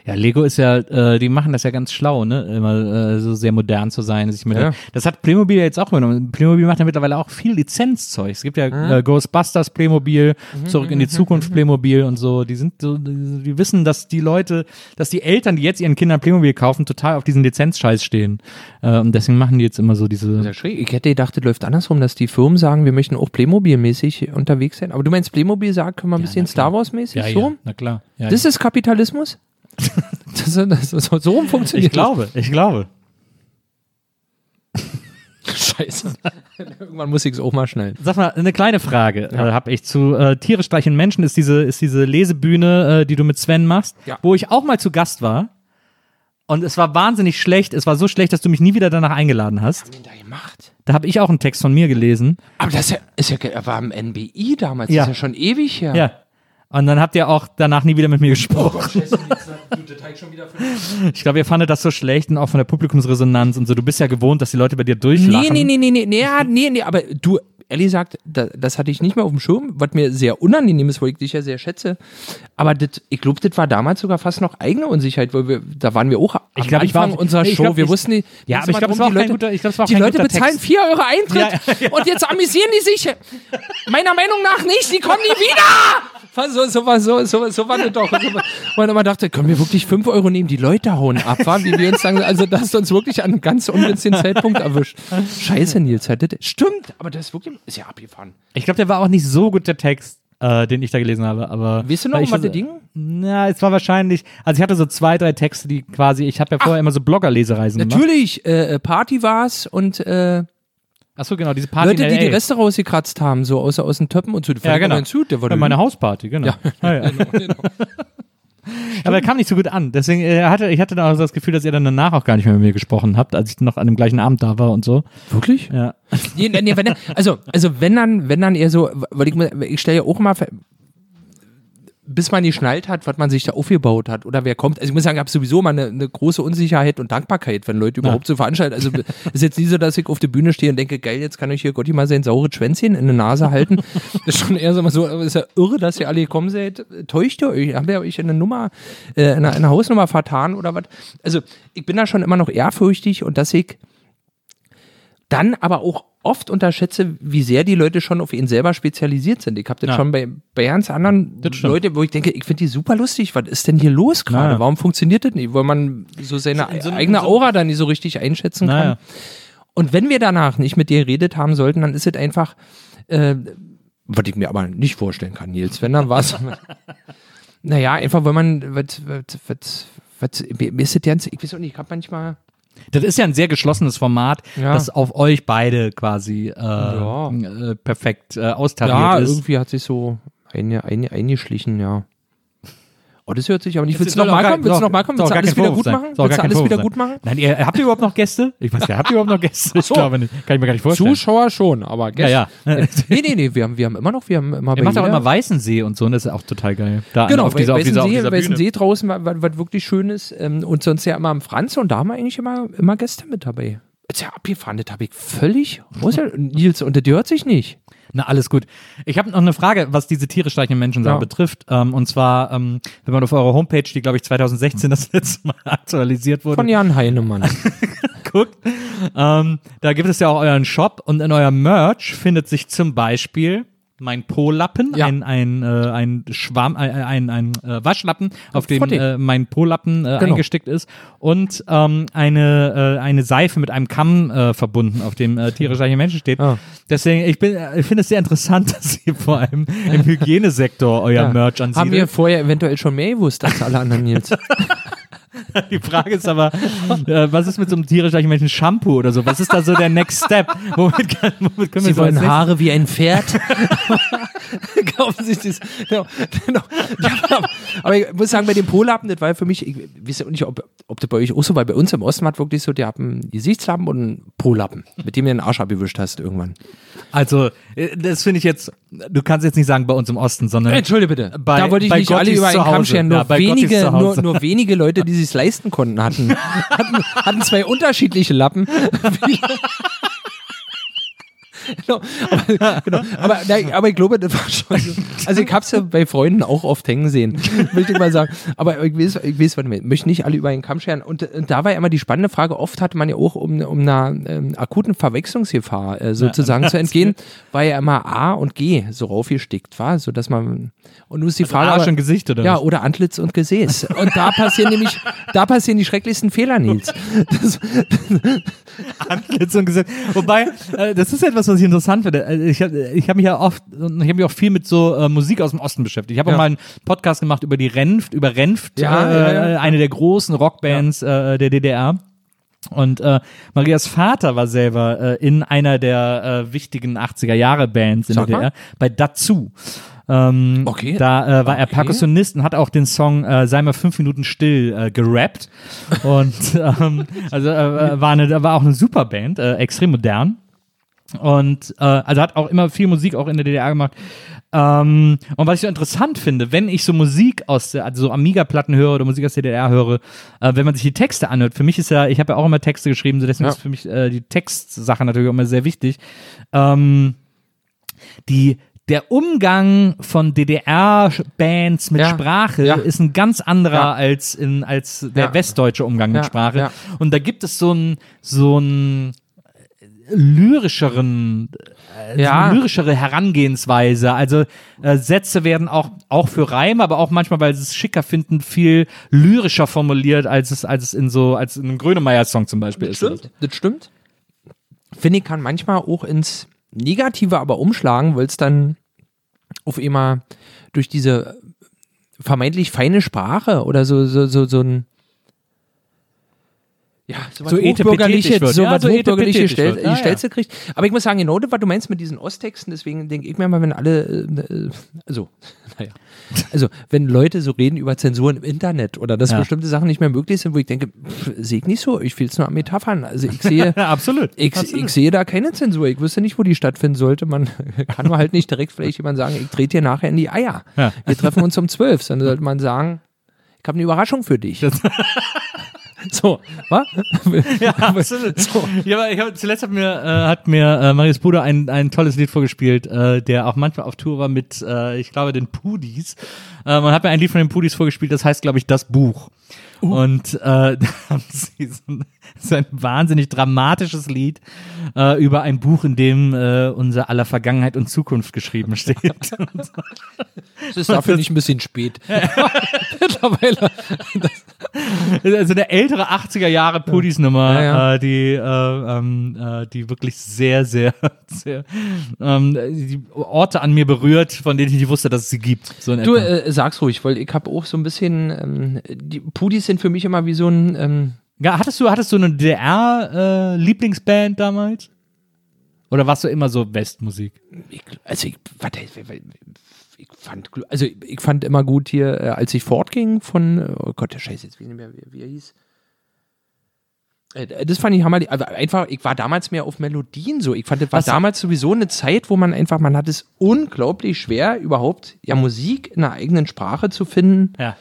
Ja, Lego ist ja, äh, die machen das ja ganz schlau, ne? Immer äh, so sehr modern zu sein. Sich mit Ja. Das hat Playmobil ja jetzt auch übernommen. Playmobil macht ja mittlerweile auch viel Lizenzzeug. Es gibt ja äh, Ghostbusters Playmobil, Zurück in die Zukunft Playmobil und so. Die sind so, die, die wissen, dass die Leute, dass die Eltern, die jetzt ihren Kindern Playmobil kaufen, total auf diesen Lizenzscheiß stehen. Äh, und deswegen machen die jetzt immer so diese. Ja. Ich hätte gedacht, das läuft andersrum, dass die Firmen sagen, wir möchten auch Playmobil-mäßig unterwegs sein. Aber du meinst, Playmobil sagt, können wir ein bisschen na klar. Star Wars-mäßig ja, so? ja, na klar. Ja, Das ist Kapitalismus? Das, das, das, so rum funktioniert ich glaube, ich glaube. Scheiße. Irgendwann muss ich es auch mal schnell. Sag mal, eine kleine Frage äh, habe ich zu äh, Tiere streichen Menschen ist diese ist diese Lesebühne, äh, die du mit Sven machst, Ja. wo ich auch mal zu Gast war. Und es war wahnsinnig schlecht. Es war so schlecht, dass du mich nie wieder danach eingeladen hast. Was hat da gemacht? Da habe ich auch einen Text von mir gelesen. Aber das ist ja, ist ja, war im NBI damals, Ja. das ist ja schon ewig her. Ja. Und dann habt ihr auch danach nie wieder mit mir gesprochen. Ich glaube, ihr fandet das so schlecht und auch von der Publikumsresonanz und so. Du bist ja gewohnt, dass die Leute bei dir durchlachen. Nee, nee, nee, nee, nee, nee, nee, nee, aber du, Ellie sagt, da, das hatte ich nicht mehr auf dem Schirm, was mir sehr unangenehm ist, weil ich dich ja sehr schätze. Aber das, ich glaube, das war damals sogar fast noch eigene Unsicherheit, weil wir, da waren wir auch Ich glaub, ich war Anfang unserer nee, Show. glaub, wir wussten nicht. Ja, aber ich glaub, es die war auch kein Leute, guter- ich glaub, es war auch die Leute bezahlen Text. 4 Euro Eintritt und jetzt amüsieren die sich. Meiner Meinung nach nicht, die kommen nie wieder. So, so, war, so, so, so war das doch. So, wo man immer dachte, können wir wirklich 5 Euro nehmen? Die Leute hauen ab, wie wir uns sagen. Also, das ist uns wirklich an einem ganz ungünstigen Zeitpunkt erwischt. Scheiße, Nils. halt, das- Stimmt, aber das ist wirklich, ist ja abgefahren. Ich glaube, der war auch nicht so gut, der Text, äh, den ich da gelesen habe. Aber Weißt du noch, um was so- das Ding? Na, es war wahrscheinlich, also ich hatte so zwei, drei Texte, die quasi, ich habe ja vorher immer so Blogger-Lesereisen gemacht. Natürlich, äh, Party war's und äh, Achso, genau, diese Party Leute, die die. Reste rausgekratzt haben, so aus, aus den Töppen und so. Ja, genau. Zu, der war Ja, meine Hausparty, genau. Ja. Ja, genau. Aber er kam nicht so gut an. Deswegen äh, hatte ich hatte dann auch so das Gefühl, dass ihr dann danach auch gar nicht mehr mit mir gesprochen habt, als ich noch an dem gleichen Abend da war und so. Wirklich? Ja. Nee, nee, nee, wenn, also, also wenn dann, wenn dann eher so, weil ich, ich stelle ja auch immer, bis man geschnallt hat, was man sich da aufgebaut hat oder wer kommt. Also ich muss sagen, ich habe sowieso mal eine, eine große Unsicherheit und Dankbarkeit, wenn Leute überhaupt so veranstalten. Also ist jetzt nie so, dass ich auf der Bühne stehe und denke, geil, jetzt kann ich hier Gotti mal sein saures Schwänzchen in die Nase halten. Das ist schon eher so mal so, ist ja irre, dass ihr alle gekommen seid. Täuscht ihr euch? Habt ihr euch in eine Nummer, äh, in eine, eine Hausnummer vertan oder was? Also ich bin da schon immer noch ehrfürchtig und dass ich dann aber auch oft unterschätze, wie sehr die Leute schon auf ihn selber spezialisiert sind. Ich habe das Ja. schon bei, bei ganz anderen. Leuten, wo ich denke, ich finde die super lustig. Was ist denn hier los gerade? Naja. Warum funktioniert das nicht? Weil man so seine In so eigene so- Aura dann nicht so richtig einschätzen kann. Naja. Und wenn wir danach nicht mit dir geredet haben sollten, dann ist es einfach, äh, was ich mir aber nicht vorstellen kann, Nils. Wenn dann was. naja, einfach, weil man, was, was, was, was, mir ist das ganz, ich weiß auch nicht, ich habe manchmal. Das ist ja ein sehr geschlossenes Format, Ja. das auf euch beide quasi äh, Ja. äh, perfekt äh, austariert Ja, ist. irgendwie hat sich so eine, eine, eingeschlichen, ja. Oh, das hört sich aber nicht. Willst du noch doch mal gar- kommen? Willst du doch, noch mal kommen? Willst du gar alles wieder gut machen? Willst gar du alles wieder gut machen? Nein, ihr, habt ihr überhaupt noch Gäste? Ich weiß ja, habt ihr überhaupt noch Gäste? Ich glaube nicht. Kann ich mir gar nicht vorstellen. Zuschauer schon, aber Ja, ja. nee, nee, nee, wir haben, wir haben immer noch, wir haben immer Er bei macht auch immer Weißensee und so, und das ist auch total geil. Da Genau, auf dieser, auf dieser, auf Weißensee, dieser Bühne. Weißensee draußen, was wirklich schön ist. Ähm, und sonst ja immer am Franz und da haben wir eigentlich immer, immer Gäste mit dabei. Ist ja abgefahren, das habe ich völlig. Muss ja, Nils, und das hört sich nicht. Na, alles gut. Ich habe noch eine Frage, was diese Tiere streichenden Menschen Ja. betrifft. Ähm, und zwar, ähm, wenn man auf eurer Homepage, die glaube ich 2016 das letzte Mal aktualisiert wurde, Von Jan Heinemann. guckt, ähm, da gibt es ja auch euren Shop und in eurem Merch findet sich zum Beispiel mein Po-Lappen, Ja. ein, ein, äh, ein Schwamm, ein, ein, ein äh, Waschlappen, auf dem äh, mein Po-Lappen äh, Genau. eingestickt ist und ähm, eine, äh, eine Seife mit einem Kamm äh, verbunden, auf dem äh, Tiere gleiche Menschen steht. Ah. Deswegen, ich bin, äh, ich finde es sehr interessant, dass ihr vor allem im Hygienesektor euer Ja. Merch ansiedelt. Haben wir vorher eventuell schon mehr gewusst als alle anderen Nils. Die Frage ist aber, äh, was ist mit so einem tierisch gleichen Menschen Shampoo oder so? Was ist da so der Next Step? Womit, kann, womit können wir Sie so wollen Haare wie ein Pferd. Kaufen sich das. Genau, genau. Ja, aber, ich muss sagen, bei den Polappen, das war für mich, ich weiß ja auch nicht, ob, ob das bei euch auch so war. Bei uns im Osten war es wirklich so, die haben einen Gesichtslappen und einen Polappen, mit dem du den Arsch abgewischt hast irgendwann. Also, äh, das finde ich jetzt, du kannst jetzt nicht sagen bei uns im Osten, sondern Entschuldige bitte. Bei- da wollte ich nicht alle Gottis über einen Kamm scheren. Nur, Ja, wenige, nur, nur wenige Leute, die sich leisten konnten, hatten, hatten, hatten zwei unterschiedliche Lappen. Genau, aber, genau, aber, aber ich glaube, das war schon so. Also ich hab's ja bei Freunden auch oft hängen sehen, will ich mal sagen. Aber ich weiß, ich weiß, mal, ich möchte nicht alle über einen Kamm scheren. Und, und da war ja immer die spannende Frage, oft hatte man ja auch, um, um einer ähm, akuten Verwechslungsgefahr äh, sozusagen zu entgehen, war ja immer A und G so raufgestickt, war, so dass man, und nun ist die Frage, Arsch und Gesicht oder ja, was? oder Antlitz und Gesäß. Und da passieren nämlich, da passieren die schrecklichsten Fehler, Nils. Das, Antlitz und Gesicht. Wobei, äh, das ist etwas, was ich interessant finde. Äh, Ich habe ich hab mich ja oft, ich habe mich auch viel mit so äh, Musik aus dem Osten beschäftigt. Ich habe Ja. auch mal einen Podcast gemacht über die Renft, über Renft, Ja, äh, ja, eine der großen Rockbands äh, der DDR. Und äh, Marias Vater war selber äh, in einer der äh, wichtigen 80er Jahre Bands in Sag der. DDR, bei Dazu. Ähm, Okay. Da äh, war er Okay. Perkussionist und hat auch den Song äh, Sei mal fünf Minuten still äh, gerappt. Und ähm, also äh, war, eine, war auch eine super Band, äh, extrem modern. Und äh, also hat auch immer viel Musik auch in der DDR gemacht. Ähm, und was ich so interessant finde, wenn ich so Musik aus der, also so Amiga-Platten höre oder Musik aus der DDR höre, äh, wenn man sich die Texte anhört, für mich ist ja, ich habe ja auch immer Texte geschrieben, so deswegen Ja. ist für mich äh, die Textsache natürlich auch immer sehr wichtig. Ähm, die der Umgang von DDR-Bands mit Ja. Sprache Ja. ist ein ganz anderer Ja. als in als der westdeutsche Umgang mit. Sprache. Und da gibt es so ein so ein lyrischeren äh, Ja. lyrischere Herangehensweise. Also äh, Sätze werden auch auch für Reim, aber auch manchmal, weil sie es schicker finden, viel lyrischer formuliert, als es als es in so als in einem Grönemeyer-Song zum Beispiel ist. Stimmt, das stimmt. Finde ich, kann manchmal auch ins Negative aber umschlagen, weil es dann auf immer durch diese vermeintlich feine Sprache oder so, so, so, so ein ja, so, was So hochbürgerliche, so Ja, was so hochbürgerliche Stel. Ja, die Stelze kriegt. Aber ich muss sagen, genau das, was du meinst mit diesen Osttexten, deswegen denke ich mir mal, wenn alle, äh, also, naja, also, wenn Leute so reden über Zensuren im Internet oder dass Ja. bestimmte Sachen nicht mehr möglich sind, wo ich denke, pff, sehe ich nicht so, ich will es nur an Metaphern. Also, ich sehe, Ja, absolut. ich, absolut. ich sehe da keine Zensur. Ich wüsste nicht, wo die stattfinden sollte. Man kann nur halt nicht direkt vielleicht jemand sagen, ich trete dir nachher in die Eier. Ja. Wir treffen uns um zwölf. Sondern sollte man sagen, ich habe eine Überraschung für dich. So, was? Ja, absolut. Ja, aber ich hab, zuletzt hat mir, äh, hat mir äh, Marius Bruder ein, ein tolles Lied vorgespielt, äh, der auch manchmal auf Tour war mit, äh, ich glaube, den Pudis. Äh, man hat mir ein Lied von den Pudis vorgespielt, das heißt, glaube ich, das Buch. Und äh, da haben sie so ein, so ein wahnsinnig dramatisches Lied äh, über ein Buch, in dem äh, unser aller Vergangenheit und Zukunft geschrieben steht. Es ist dafür nicht ein bisschen spät. Mittlerweile. also eine ältere 80er Jahre Pudis Nummer, Ja, ja. Äh, die, äh, ähm, äh, die wirklich sehr, sehr, sehr ähm, die Orte an mir berührt, von denen ich nicht wusste, dass es sie gibt. So Du äh, sag's ruhig, weil ich habe auch so ein bisschen, ähm, die Pudis sind für mich immer wie so ein, ähm, ja, hattest du, hattest du eine DDR-Lieblingsband damals? Oder warst du immer so Westmusik? ich, also ich, warte, ich, fand, also ich fand immer gut hier, äh, als ich fortging von, äh, oh Gott, der Scheiße, jetzt nicht mehr, wie, wie er hieß. Äh, Das fand ich hammer. Aber einfach, ich war damals mehr auf Melodien so. Ich fand, das war Was- damals sowieso eine Zeit, wo man einfach, man hat es unglaublich schwer, überhaupt ja Musik in einer eigenen Sprache zu finden, Ja.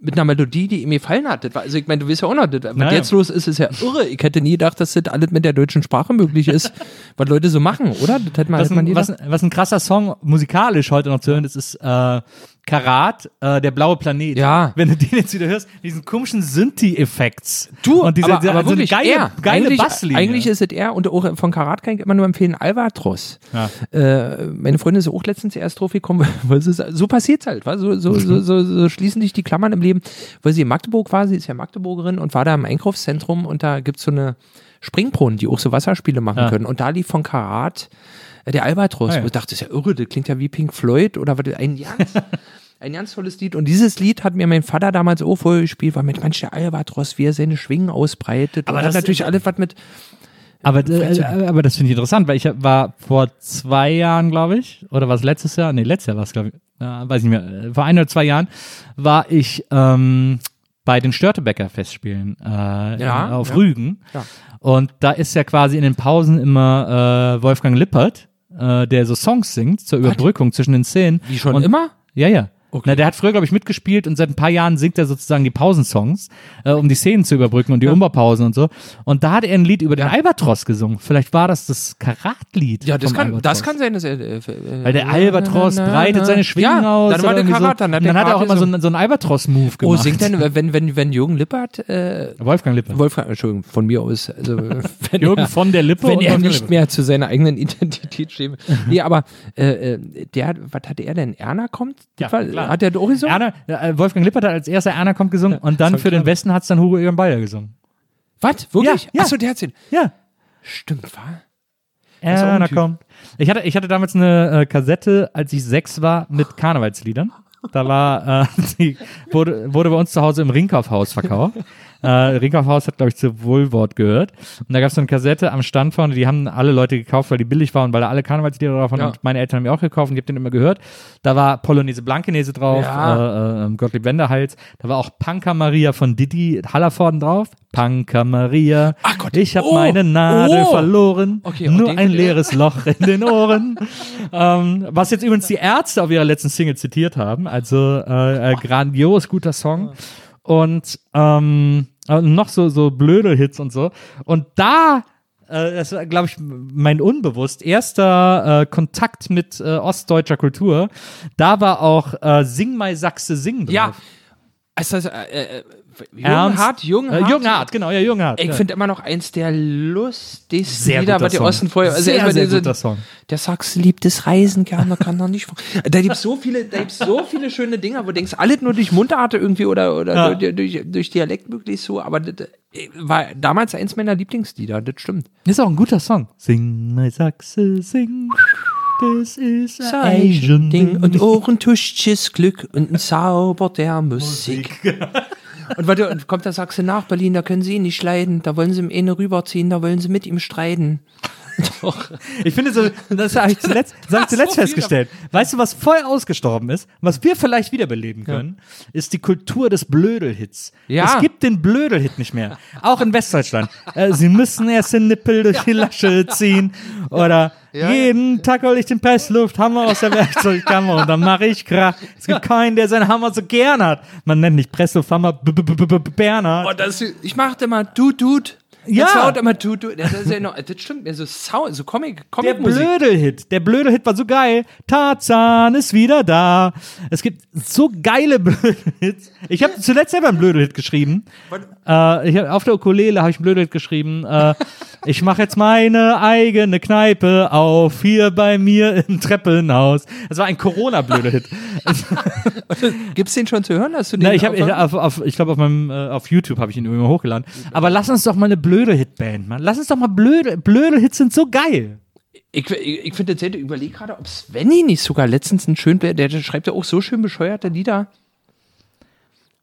Mit einer Melodie, die mir gefallen hat. Das war, also ich meine, du weißt ja auch noch, das, was Naja. jetzt los ist, ist ja irre. Ich hätte nie gedacht, dass das alles mit der deutschen Sprache möglich ist, was Leute so machen, oder? Das hätte man, Was hätte man nie ein, was, ein- was ein krasser Song musikalisch heute noch zu hören ist, ist äh, Karat, äh, der blaue Planet. Ja. Wenn du den jetzt wieder hörst, diesen komischen Synthi-Effekts. Du, und diese, aber, diese, aber so wirklich, geile, er. geile eigentlich, Basslinie. eigentlich ist es er und auch von Karat kann ich immer nur empfehlen, Albatros. Ja. Äh, meine Freundin ist auch letztens erst drauf gekommen, weil ist, so passiert's halt, wa? So, so, so, so, so schließen sich die Klammern im Leben, weil sie in Magdeburg war, sie ist ja Magdeburgerin und war da im Einkaufszentrum und da gibt's so eine Springbrunnen, die auch so Wasserspiele machen Ja. können und da lief von Karat äh, der Albatros, Ah, ja. ich dachte, das ist ja irre, das klingt ja wie Pink Floyd oder was, ein ganz, ein ganz tolles Lied. Und dieses Lied hat mir mein Vater damals auch vorgespielt, weil mit manch der Albatros, wie er seine Schwingen ausbreitet. Aber und das- hat natürlich alles was mit. Aber, äh, aber das finde ich interessant, weil ich war vor zwei Jahren, glaube ich, oder war es letztes Jahr? Nee, letztes Jahr war es, glaube ich. Ja, weiß nicht mehr. Äh, Vor ein oder zwei Jahren war ich ähm, bei den Störtebecker Festspielen äh, Ja, auf ja. Rügen. Ja. Und da ist ja quasi in den Pausen immer äh, Wolfgang Lippert, äh, der so Songs singt zur Überbrückung zwischen den Szenen. Wie schon Und- immer? Ja, ja. Na, der hat früher, glaube ich, mitgespielt und seit ein paar Jahren singt er sozusagen die Pausensongs, äh, um die Szenen zu überbrücken und die Umbaupausen und so. Und da hat er ein Lied über den Albatros gesungen. Vielleicht war das das Karat-Lied. Ja, das kann, Albatros. das kann sein, dass er. Äh, äh, Weil der Albatros na, na, breitet na. seine Schwingen ja, aus. Dann war der Karat, so. dann hat dann hat er auch immer so einen, so einen Albatros-Move Oh, gemacht. singt denn, wenn, wenn, wenn Jürgen Lippert, äh, Wolfgang Lippert. Wolfgang, Entschuldigung, von mir aus, also wenn Jürgen er, von der Lippe wenn er Wolfgang nicht Lippert. mehr zu seiner eigenen Identität steht. nee, aber äh, äh, der, was hatte er denn? Erna kommt? Ja, klar. Hat der auch gesungen? Erna, äh, Wolfgang Lippert hat als erster Erna kommt gesungen und dann für den. Westen hat es dann Hugo Egon Balder gesungen. Was? Wirklich? Ja, ja. Achso, der hat den. Ja. Stimmt, war? Erna kommt. Ich hatte, ich hatte damals eine äh, Kassette, als ich sechs war, mit Karnevalsliedern. Da war, äh, die wurde, wurde bei uns zu Hause im Ringkaufhaus verkauft. Äh, Ringkaufhaus hat, glaube ich, zu Wohlwort gehört. Und da gab es so eine Kassette am Stand vorne, die haben alle Leute gekauft, weil die billig waren und weil da alle Karnevalslieder drauf waren. Ja. Und meine Eltern haben die auch gekauft und ich habe den immer gehört. Da war Polonaise Blankenese drauf, Ja. äh, äh, Gottlieb Wenderhals. Da war auch Punker Maria von Didi Hallervorden drauf. Punker Maria. Ach Gott. Ich habe Oh. meine Nadel Oh. verloren. Okay, und nur ein leeres Loch in den Ohren. ähm, was jetzt übrigens die Ärzte auf ihrer letzten Single zitiert haben. Also äh, äh, grandios guter Song. Und ähm, äh, noch so, so blöde Hits und so. Und da, äh, das war, glaube ich, mein unbewusst erster äh, Kontakt mit äh, ostdeutscher Kultur. Da war auch äh, Sing mal Sachse Sing drauf. Ja. Ist das, Ernst? Jungenhart, Jungenhart? Äh, Jungenhart, genau, ja, Jungenhart. Ich ja. finde immer noch eins der lustigsten Sehr Lieder, was die. Osten vorher. Also Sehr, sehr diese- guter Song. Der Sachse liebt das Reisen gerne, kann er nicht. Da gibt es so viele, da gibt's so viele schöne Dinge, wo du denkst, alles nur durch Mundart irgendwie oder, oder Ja. durch, durch, durch Dialekt möglichst so, aber das war damals eins meiner Lieblingslieder, das stimmt. Ist auch ein guter Song. Sing mal Sachse, sing. Das ist ein Asian Ding Ding. und Ohrentusches Glück und ein Zauber der Musik. Und warte, und kommt der Sachse nach Berlin, da können sie ihn nicht leiden, da wollen sie ihm eine rüberziehen, da wollen sie mit ihm streiten. Doch. Ich finde so, das habe ich zuletzt, das hab ich So zuletzt viel festgestellt. Weißt du, was voll ausgestorben ist, was wir vielleicht wiederbeleben können, ist die Kultur des Blödelhits. Ja. Es gibt den Blödelhit nicht mehr. Auch in Westdeutschland. äh, sie müssen erst den Nippel durch die Lasche ziehen. Oder jeden Tag hol ich den Presslufthammer aus der Werkzeugkammer und dann mache ich Krach. Es gibt keinen, der seinen Hammer so gern hat. Man nennt nicht Presslufthammer Bernhard. Oh, das, ich machte immer Dude, Dude. Ja. Jetzt laut immer Dude, Dude. Das, ist ja noch, das stimmt mir so Sound, so Comic, Der Comic-Musik. Blödelhit, der Blödelhit war so geil. Tarzan ist wieder da. Es gibt so geile Blödelhits. Ich habe zuletzt selber einen Blödelhit geschrieben. Äh, ich hab, auf der Ukulele habe ich einen Blödelhit geschrieben. Äh, ich mache jetzt meine eigene Kneipe auf, hier bei mir im Treppenhaus. Das war ein Corona-Blödelhit. Gibt's den schon zu hören? Hast du den Na, ich ich, auf- auf, ich glaube, auf meinem, äh, auf YouTube habe ich ihn irgendwo hochgeladen. Aber lass uns doch mal eine Blödelhit-Band, Mann. Lass uns doch mal Blödel, Blödelhits sind so geil. Ich, ich, ich finde tatsächlich, überleg gerade, ob Svenny nicht sogar letztens ein schön, der, der schreibt ja auch so schön bescheuerte Lieder.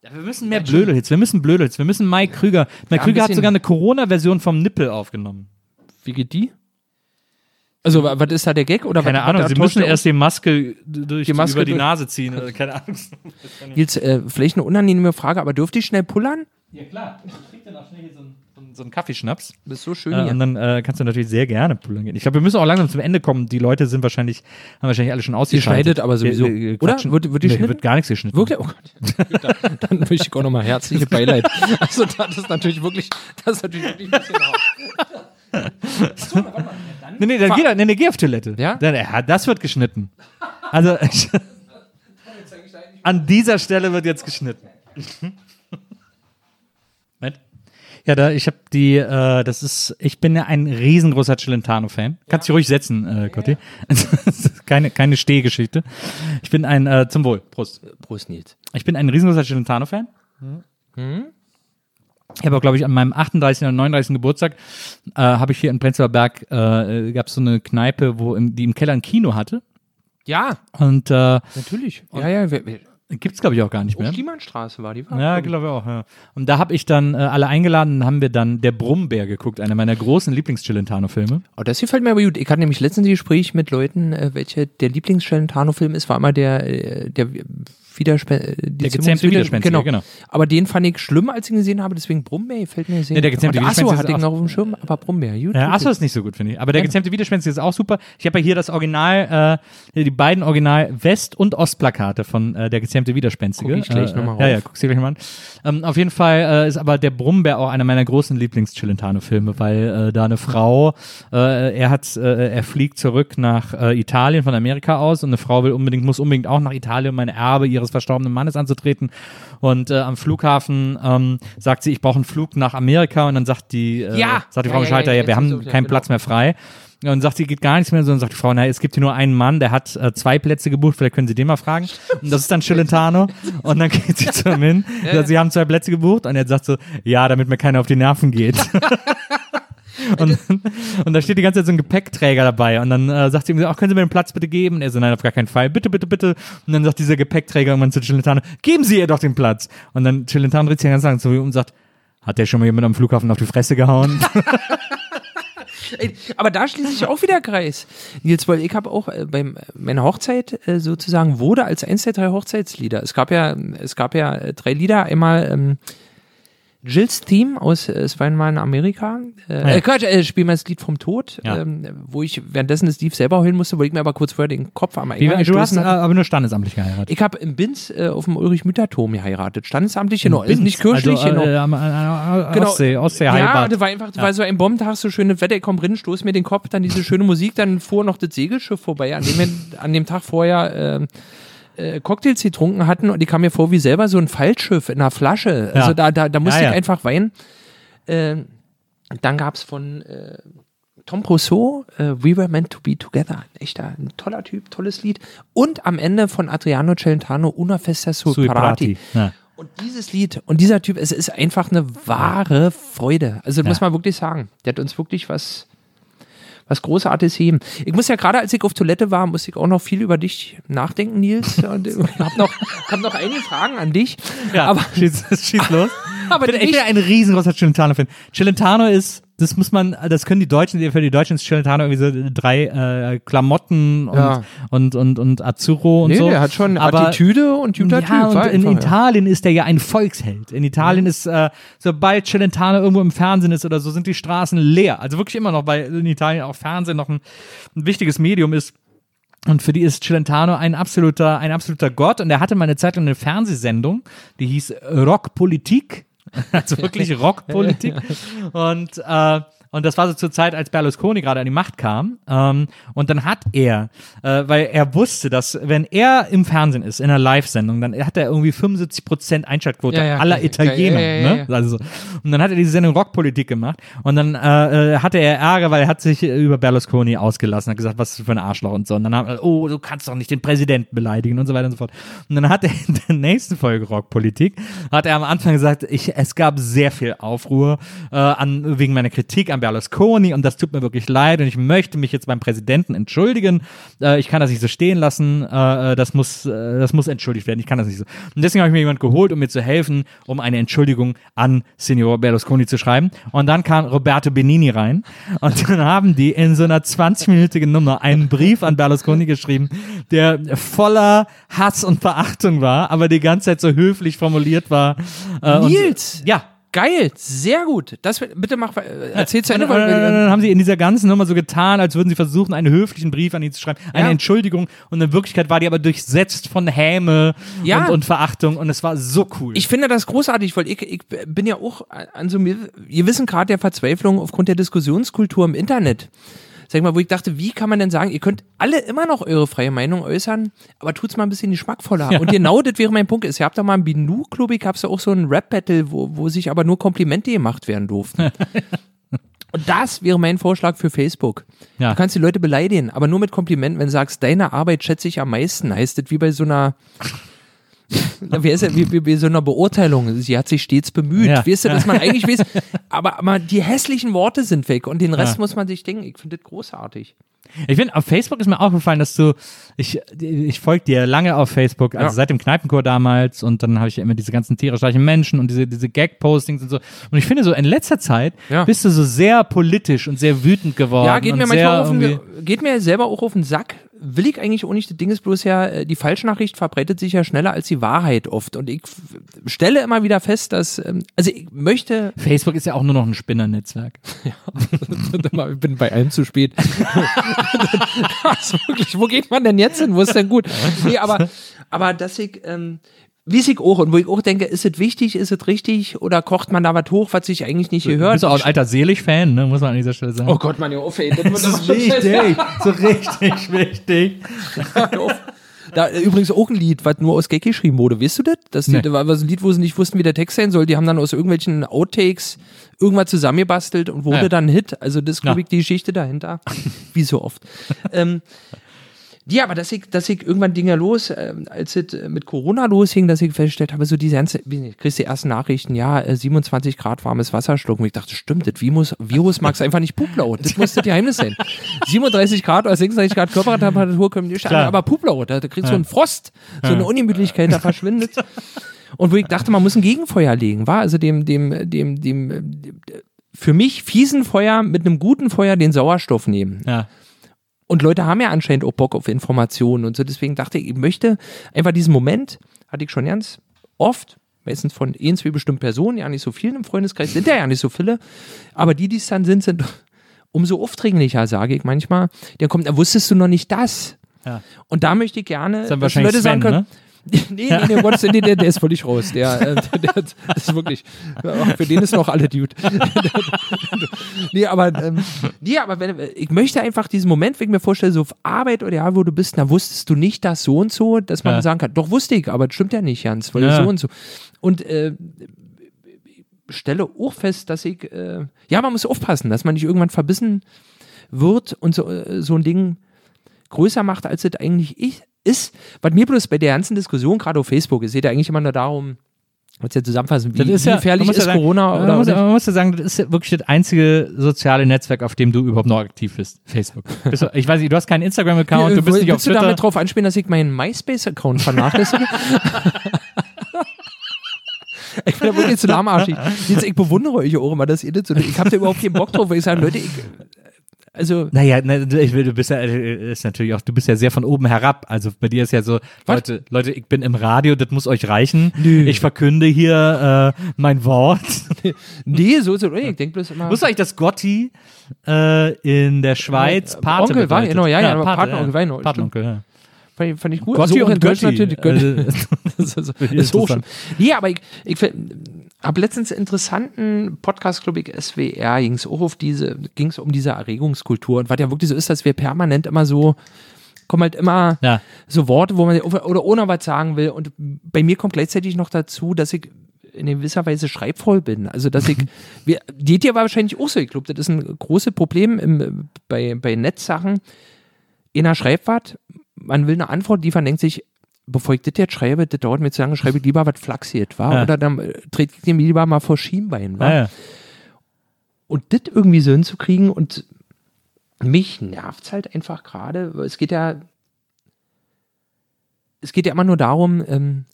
Ja, wir müssen mehr Blödelhits, wir müssen Blödelhits, wir müssen Mike Krüger. Mike ein Krüger hat sogar eine Corona-Version vom Nippel aufgenommen. Wie geht die? Also, wa- was ist da der Gag? Oder Keine was, Ahnung, was sie müssen er erst die Maske durch Die Maske über die Nase ziehen. Keine Ahnung. Nils, äh, vielleicht eine unangenehme Frage, aber dürfte ich schnell pullern? Ja klar, ich krieg dann auch schnell hier so einen, so einen, so einen Kaffeeschnaps. Du bist so schön Äh, hier. und dann äh, kannst du natürlich sehr gerne pullern gehen. Ich glaube, wir müssen auch langsam zum Ende kommen. Die Leute sind wahrscheinlich, haben wahrscheinlich alle schon ausgeschaltet. schneidet aber sowieso. Wir, wir Oder? quatschen- Wird- wird die Nee, wird gar nichts geschnitten. Wirklich? Oh Gott. dann, dann möchte ich auch nochmal herzliche Beileid. Also, das ist natürlich wirklich, das ist natürlich wirklich ein bisschen hart. Nee, nee, dann geh, nee, nee, geh auf Toilette. Ja? Dann, ja, das wird geschnitten. Also, an dieser Stelle wird jetzt geschnitten. Ja, da, ich habe die, äh, das ist, ich bin ja ein riesengroßer Celentano-Fan. Kannst dich ruhig setzen, äh, Gotti. Ist keine, keine Stehgeschichte. Ich bin ein, äh, zum Wohl, Prost. Prost, Nils. Ich bin ein riesengroßer Celentano-Fan. Ich habe auch, glaube ich, an meinem 38. oder 39. Geburtstag äh, habe ich hier in Prenzlauer Berg, äh, gab es so eine Kneipe, wo im, die im Keller ein Kino hatte. Ja, Und äh, natürlich. Ja, ja, wer, wer, gibt's glaube ich, auch gar nicht mehr. Stiemannstraße war die. War, Ja, glaube ich auch. Ja. Und da habe ich dann äh, alle eingeladen und haben wir dann Der Brummbär geguckt, einer meiner großen Lieblings-Celentano-Filme. Oh, das gefällt mir aber gut. Ich hatte nämlich letztens ein Gespräch mit Leuten, äh, welche der Lieblings-Celentano-Film ist, war immer der, äh, der Widerspe äh, die gezähmte Widerspenstige, genau. genau. Aber den fand ich schlimm, als ich ihn gesehen habe, deswegen Brummbär fällt mir sehr Nee, der gezähmte Und Achso, Widerspenstige hatte ich noch auf dem Schirm, aber Brummbär, gut. Ja, Achso ist nicht so gut, finde ich. Aber der gezähmte Widerspenstige ist auch super. Ich habe ja hier das Original, äh, die beiden Original West- und Ostplakate von äh, der gezähmte Widerspenstige. Guck ich gleich äh, noch mal Ja, ja, guck's dir gleich mal an. Ähm, auf jeden Fall äh, ist aber der Brummbär auch einer meiner großen Lieblings-Celentano-Filme, weil äh, da eine Frau, äh, er hat, äh, er fliegt zurück nach äh, Italien von Amerika aus und eine Frau will unbedingt, muss unbedingt auch nach Italien, um ein Erbe ihres verstorbenen Mannes anzutreten. Und äh, am Flughafen ähm, sagt sie, ich brauche einen Flug nach Amerika und dann sagt die, äh, Ja. sagt die Ja, Frau ja, Schalter, ja, ja, wir haben so, ja, keinen genau. Platz mehr frei. Ja, Und sagt, sie geht gar nichts mehr, sondern sagt die Frau, na, es gibt hier nur einen Mann, der hat äh, zwei Plätze gebucht, vielleicht können Sie den mal fragen. Und das ist dann Celentano. Und dann geht sie zu ihm hin, sagt, sie haben zwei Plätze gebucht und er sagt so, ja, damit mir keiner auf die Nerven geht. Und, und da steht die ganze Zeit so ein Gepäckträger dabei. Und dann äh, sagt sie ihm, ach, können Sie mir den Platz bitte geben? Er so, nein, auf gar keinen Fall. Bitte, bitte, bitte. Und dann sagt dieser Gepäckträger irgendwann zu Celentano, geben Sie ihr doch den Platz. Und dann Celentano dreht sich ganz lang zu ihm und sagt, hat der schon mal jemand am Flughafen auf die Fresse gehauen? Aber da schließe ich auch wieder Kreis. Nils, weil ich habe auch äh, bei meiner Hochzeit äh, sozusagen wurde als eins der drei Hochzeitslieder. Es gab ja, es gab ja äh, drei Lieder. Einmal ähm, Jills Theme aus äh, Es war einmal in Amerika. Äh, Ja. äh, Quatsch, äh, spiel mal das Lied vom Tod, Ja. ähm, wo ich währenddessen das Lied selber heulen musste, wo ich mir aber kurz vorher den Kopf am Wie, du hast gestoßen äh, hatte. aber nur standesamtlich geheiratet. Ich habe im Binz äh, auf dem Ulrich-Mütter-Turm geheiratet. Standesamtlich, genau. Ist nicht kirchlich, also, genau. äh, am- äh, Genau. Ostsee, Ostsee Ja, das war einfach, das war so ein Bombentag, so schönes Wetter, ich komm rein, stoß mir den Kopf, dann diese schöne Musik, dann fuhr noch das Segelschiff vorbei, an dem an dem Tag vorher ähm, äh, Cocktails getrunken hatten und ich kam mir vor wie selber so ein Fallschiff in einer Flasche. Also Ja. da, da, da musste Ja, ich einfach weinen. Ähm, dann gab's von äh, Tom Rousseau, äh, We Were Meant to Be Together. Ein echter, ein toller Typ, tolles Lied. Und am Ende von Adriano Celentano, Una Festa sul Sui. Prati. Ja. Und dieses Lied und dieser Typ, es ist einfach eine wahre Freude. Also muss man wirklich sagen. Der hat uns wirklich was, was Großartiges gegeben. Ich muss ja gerade, als ich auf Toilette war, musste ich auch noch viel über dich nachdenken, Nils. Und ich habe noch, hab noch einige Fragen an dich. Ja, Aber, schieß, schieß los. aber Ich bin, bin ein riesengroßer Celentano-Fan. Celentano ist, das muss man, das können die Deutschen, für die Deutschen ist Celentano irgendwie so drei äh, Klamotten und, Ja. und, und, und Azzurro und nee, so. der hat schon Aber- Attitüde und guter ja, und in einfach, ja. Italien ist der ja ein Volksheld. In Italien ist, äh, sobald Celentano irgendwo im Fernsehen ist oder so, sind die Straßen leer. Also wirklich immer noch, weil in Italien auch Fernsehen noch ein, ein wichtiges Medium ist. Und für die ist Celentano ein absoluter, ein absoluter Gott. Und er hatte mal eine Zeit lang eine Fernsehsendung, die hieß Rockpolitik. Also wirklich Rockpolitik. Und, äh, und das war so zur Zeit, als Berlusconi gerade an die Macht kam. Ähm, und dann hat er, äh, weil er wusste, dass wenn er im Fernsehen ist, in einer Live-Sendung, dann hat er irgendwie 75% Einschaltquote Ja, ja. aller Ja, Italiener. ja, ja, ne? Also, so. und dann hat er diese Sendung Rockpolitik gemacht. Und dann äh, äh, hatte er Ärger, weil er hat sich über Berlusconi ausgelassen, hat gesagt, was für ein Arschloch und so. Und dann haben oh, du kannst doch nicht den Präsidenten beleidigen und so weiter und so fort. Und dann hat er in der nächsten Folge Rockpolitik, hat er am Anfang gesagt, ich, es gab sehr viel Aufruhr äh, an, wegen meiner Kritik an Berlusconi und das tut mir wirklich leid und ich möchte mich jetzt beim Präsidenten entschuldigen. Äh, ich kann das nicht so stehen lassen, äh, das, muss, äh, das muss entschuldigt werden, ich kann das nicht so. Und deswegen habe ich mir jemand geholt, um mir zu helfen, um eine Entschuldigung an Signor Berlusconi zu schreiben. Und dann kam Roberto Benini rein und dann haben die in so einer 20-minütigen Nummer einen Brief an Berlusconi geschrieben, der voller Hass und Verachtung war, aber die ganze Zeit so höflich formuliert war. Äh, und- Nils! ja, Geil, sehr gut. Das, bitte mach, äh, erzähl zu Ende. und, und, dann haben sie in dieser ganzen Nummer so getan, als würden sie versuchen, einen höflichen Brief an ihn zu schreiben, eine Ja. Entschuldigung. Und in Wirklichkeit war die aber durchsetzt von Häme Ja. und, und Verachtung. Und es war so cool. Ich finde das großartig, weil ich, ich bin ja auch an so einem gewissen Grad der Verzweiflung aufgrund der Diskussionskultur im Internet. Sag ich mal, wo ich dachte, wie kann man denn sagen, ihr könnt alle immer noch eure freie Meinung äußern, aber tut's mal ein bisschen geschmackvoller. Und genau das wäre mein Punkt. Es gab da mal im Binu-Club, ich gab's ja auch so ein Rap-Battle, wo, wo sich aber nur Komplimente gemacht werden durften. Und das wäre mein Vorschlag für Facebook. Ja. Du kannst die Leute beleidigen, aber nur mit Komplimenten, wenn du sagst, deine Arbeit schätze ich am meisten, heißt das wie bei so einer Wie, ist ja, wie, wie, wie so einer Beurteilung. Sie hat sich stets bemüht. Ja. Weißt du, dass man eigentlich weiß, aber, aber die hässlichen Worte sind weg und den Rest Ja. muss man sich denken. Ich finde das großartig. Ich finde, auf Facebook ist mir aufgefallen, dass du, ich, ich folge dir lange auf Facebook, also Ja. seit dem Kneipenchor damals und dann habe ich ja immer diese ganzen tierisch reichen Menschen und diese, diese Gag-Postings und so. Und ich finde so, in letzter Zeit Ja. bist du so sehr politisch und sehr wütend geworden. Ja, geht mir manchmal auf den, geht mir selber auch auf den Sack. Will ich eigentlich auch nicht. Das Ding ist bloß ja, äh, die Falschnachricht verbreitet sich ja schneller als die Wahrheit oft. Und ich stelle immer wieder fest, dass, ähm, also ich möchte, Facebook ist ja auch nur noch ein Spinnernetzwerk. ich bin bei allem zu spät. Was, wirklich, wo geht man denn jetzt hin? Wo ist denn gut? Nee, aber, aber dass ich, ähm, wie ich auch und wo ich auch denke, ist es wichtig, ist es richtig oder kocht man da was hoch, was sich eigentlich nicht Du gehört? bist auch ein alter Selig-Fan, ne? muss man an dieser Stelle sagen. Oh Gott, man, ja. Das, das ist wichtig, so richtig wichtig. Da übrigens auch ein Lied, was nur aus Gag geschrieben wurde. Weißt du das? Das Nee. War so ein Lied, wo sie nicht wussten, wie der Text sein soll. Die haben dann aus irgendwelchen Outtakes irgendwas zusammengebastelt und wurde Ja. dann Hit. Also das ist, Ja. ich, die Geschichte dahinter. Wie so oft. ähm, Ja, aber dass ich, dass ich irgendwann Dinge los, ähm, als es äh, mit Corona losging, dass ich festgestellt habe, so diese ganze, wie nicht, kriegst die ersten Nachrichten, ja, äh, 27 Grad warmes Wasser schlucken. Und ich dachte, stimmt, das Virus, Virus mag es einfach nicht Puplaut. Das muss das Geheimnis sein. 37 Grad oder 36 Grad Körpertemperatur können nicht Klar. aber Puplaut, da, da kriegst du einen Frost, so eine Ungemütlichkeit, da verschwindet. Und wo ich dachte, man muss ein Gegenfeuer legen, war also dem, dem, dem, dem, äh, dem für mich fiesen Feuer mit einem guten Feuer den Sauerstoff nehmen. Ja. Und Leute haben ja anscheinend auch Bock auf Informationen und so. Deswegen dachte ich, ich möchte einfach diesen Moment, hatte ich schon ganz oft, meistens von ein, zwei bestimmten Personen, ja nicht so vielen im Freundeskreis, sind ja ja nicht so viele, aber die, die es dann sind, sind umso aufdringlicher, sage ich manchmal. Der kommt, da wusstest du noch nicht das. Ja. Und da möchte ich gerne, dann dass Leute sagen können, ne? Nee, nee, nee, Willen, nee, der, der ist völlig raus. Der, äh, der, der das ist wirklich, für den ist noch alle Dude. nee, aber, ähm, nee, aber wenn, ich möchte einfach diesen Moment, wenn ich mir vorstelle, so auf Arbeit oder ja, wo du bist, da wusstest du nicht das so und so, dass man Ja. sagen kann, doch wusste ich, aber das stimmt ja nicht, Jans, weil Ja. so und so. Und, äh, stelle auch fest, dass ich, äh, ja, man muss aufpassen, dass man nicht irgendwann verbissen wird und so, äh, so ein Ding größer macht, als es eigentlich ich, ist. Was mir bloß bei der ganzen Diskussion, gerade auf Facebook, es geht ja eigentlich immer nur darum, was ja zusammenfassen, wie, Das ist ja, gefährlich man muss ist ja sagen, Corona man oder, muss, oder man muss ja sagen, das ist ja wirklich das einzige soziale Netzwerk, auf dem du überhaupt noch aktiv bist. Facebook. Du, ich weiß nicht, du hast keinen Instagram-Account, du bist nicht auf Willst du Twitter. damit drauf anspielen, dass ich meinen MySpace-Account vernachlässige? ich bin ja wirklich zu lahmarschig. Jetzt, ich bewundere euch auch immer, dass ihr das so, ich habe da überhaupt keinen Bock drauf, weil ich sage, Leute, ich, also, Naja, ne, du- bist ja, äh, ist natürlich auch, du bist ja sehr von oben herab. Also bei dir ist ja so, Was? Leute, Leute, ich bin im Radio, das muss euch reichen. Nö. Ich verkünde hier äh, mein Wort. nee, so, so, ich denke bloß immer. Du eigentlich, dass Gotti äh, in der Schweiz Äh, Pate Onkel war, genau, ja, ja, aber Pate, Patenonkel war genau, Patenonkel, ja. Fand ich, fand ich gut. Gotti so auch in Deutsch Götti. natürlich. Götti. Also, das ist, Finde ich ist hoch. Nee, aber ich, ich habe letztens einen interessanten Podcast, glaube ich, SWR, ging es auch auf diese, ging es um diese Erregungskultur und was ja wirklich so ist, dass wir permanent immer so, kommen halt immer Ja. so Worte, wo man oder ohne was sagen will und bei mir kommt gleichzeitig noch dazu, dass ich in gewisser Weise schreibvoll bin. Also, dass ich, wir, die dir war wahrscheinlich auch so, ich glaube, das ist ein großes Problem im, bei, bei Netzsachen. Einer schreibt was, man will eine Antwort liefern, denkt sich, bevor ich das jetzt schreibe, das dauert mir zu lange, schreibe ich lieber was flaxiert, war Ja. Oder dann äh, trete ich dem lieber mal vor Schienbein, war Ja, ja. und das irgendwie so hinzukriegen und mich nervt halt einfach gerade. Es geht ja, es geht ja immer nur darum, ähm,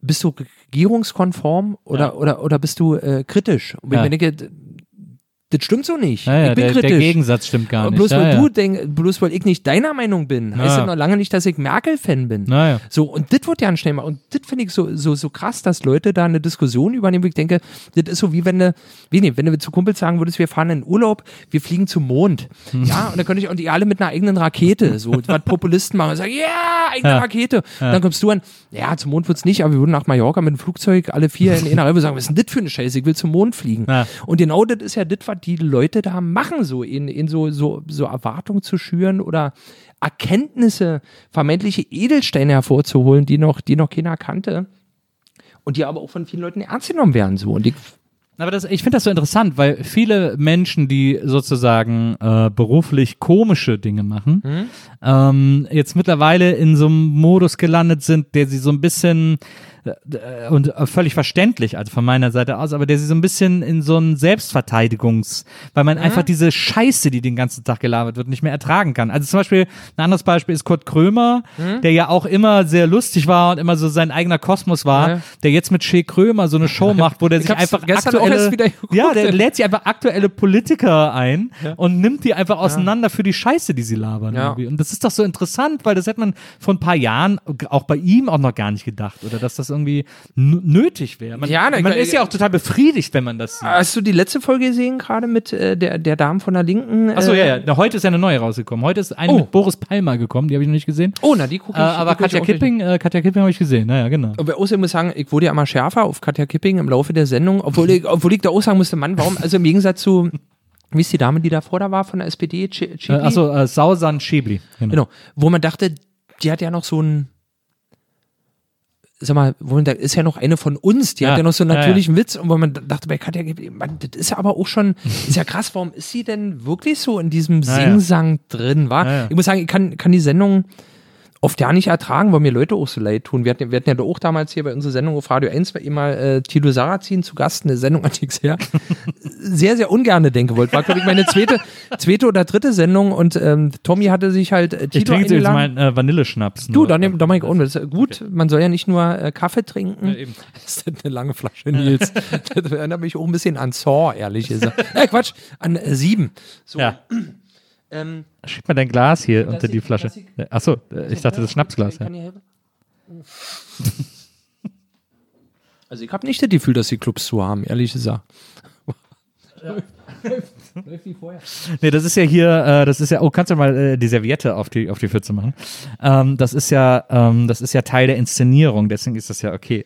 bist du regierungskonform oder, Ja. oder, oder bist du äh, kritisch? Und wenn ich das stimmt so nicht. Ja, ja, ich bin der, kritisch. der Gegensatz stimmt gar Und nicht. bloß ja, weil du denk, bloß weil ich nicht deiner Meinung bin, heißt Ja. noch lange nicht, dass ich Merkel-Fan bin. So, und das wird ja schnell mal. Und das finde ich so, so, so krass, dass Leute da eine Diskussion übernehmen. wo Ich denke, das ist so wie wenn du, wie nicht, wenn du zu Kumpels sagen würdest, wir fahren in Urlaub, wir fliegen zum Mond. Hm. Ja, und dann könnte ich, und die alle mit einer eigenen Rakete, so, was Populisten machen und sagen, ja, eigene. Rakete. Und dann kommst du an, ja, zum Mond wird's nicht, aber wir würden nach Mallorca mit dem Flugzeug alle vier in einer Reihe sagen, was ist denn das für eine Scheiße? Ich will zum Mond fliegen. Und genau das ist ja das, was die Leute da machen, so in, in so, so, so Erwartungen zu schüren oder Erkenntnisse, vermeintliche Edelsteine hervorzuholen, die noch, die noch keiner kannte. Und die aber auch von vielen Leuten ernst genommen werden. So. Und ich, Aber das, ich finde das so interessant, weil viele Menschen, die sozusagen äh, beruflich komische Dinge machen, Mhm. ähm, jetzt mittlerweile in so einem Modus gelandet sind, der sie so ein bisschen und äh, völlig verständlich, also von meiner Seite aus, aber der sie so ein bisschen in so einen Selbstverteidigungs, weil man einfach diese Scheiße, die den ganzen Tag gelabert wird, nicht mehr ertragen kann. Also zum Beispiel, ein anderes Beispiel ist Kurt Krömer, der ja auch immer sehr lustig war und immer so sein eigener Kosmos war, Ja. der jetzt mit Shea Krömer so eine Show macht, wo der Ich sich einfach aktuelle, ja, der lädt sich einfach aktuelle Politiker ein und nimmt die einfach auseinander für die Scheiße, die sie labern. Ja. irgendwie. Und das ist doch so interessant, weil das hätte man vor ein paar Jahren auch bei ihm auch noch gar nicht gedacht oder dass das irgendwie nötig wäre. Man, Ja, man ich- ist ja auch total befriedigt, wenn man das sieht. hast du die letzte Folge gesehen, gerade mit äh, der, der Dame von der Linken? Achso, äh, ja, ja. Na, Heute ist ja eine neue rausgekommen. Heute ist eine Oh. mit Boris Palmer gekommen, die habe ich noch nicht gesehen. Oh, na, die gucke Äh, ich. aber guck ich Katja nicht. Kipping, äh, Katja Kipping habe ich gesehen. Naja, genau. Aber außerdem muss ich sagen, ich wurde ja immer schärfer auf Katja Kipping im Laufe der Sendung, obwohl ich, obwohl ich da auch sagen musste, Mann, warum, also im Gegensatz zu, wie ist die Dame, die davor da war von der SPD? Ch Äh, Chibli? Achso, äh, Sausan Schäbli. Genau. Genau, wo man dachte, die hat ja noch so ein, sag mal, wo man da ist ja noch eine von uns, die Ja, hat ja noch so einen ja, ja. natürlichen Witz und wo man dachte bei Katja, man, das ist ja aber auch schon, ist ja krass, warum ist sie denn wirklich so in diesem Ja, ja. Singsang drin, war? Ja, ja. Ich muss sagen, ich kann, kann die Sendung oft ja nicht ertragen, weil mir Leute auch so leid tun. Wir hatten, wir hatten ja auch damals hier bei unserer Sendung auf Radio 1 bei ihm mal äh, Tilo Sarrazin zu Gast, eine Sendung, an die ich sehr, sehr, sehr ungerne denken wollte. War, glaube ich, meine zweite, zweite oder dritte Sendung und ähm, Tommy hatte sich halt äh, Ich Tilo trinke jetzt meinen äh, Vanilleschnaps. Du, dann nehm, dann mach ich auch. Das ist gut. Man soll ja nicht nur äh, Kaffee trinken. Ja, eben. Das ist eine lange Flasche, Nils. das erinnert mich auch ein bisschen an Saw, ehrlich gesagt. Äh, Quatsch, an äh, sieben. So, Ja. ähm, Schieb mal dein Glas hier unter ich- die Flasche. ich- Achso, ich dachte das Schnapsglas. Ja. Also ich habe nicht das Gefühl, dass die Clubs zu haben, ehrlich gesagt. Läuft wie vorher. Nee, das ist ja hier, äh, das ist ja, oh, kannst du mal äh, die Serviette auf die, auf die Pfütze machen? Ähm, das ist ja, ähm, das ist ja Teil der Inszenierung, deswegen ist das ja okay,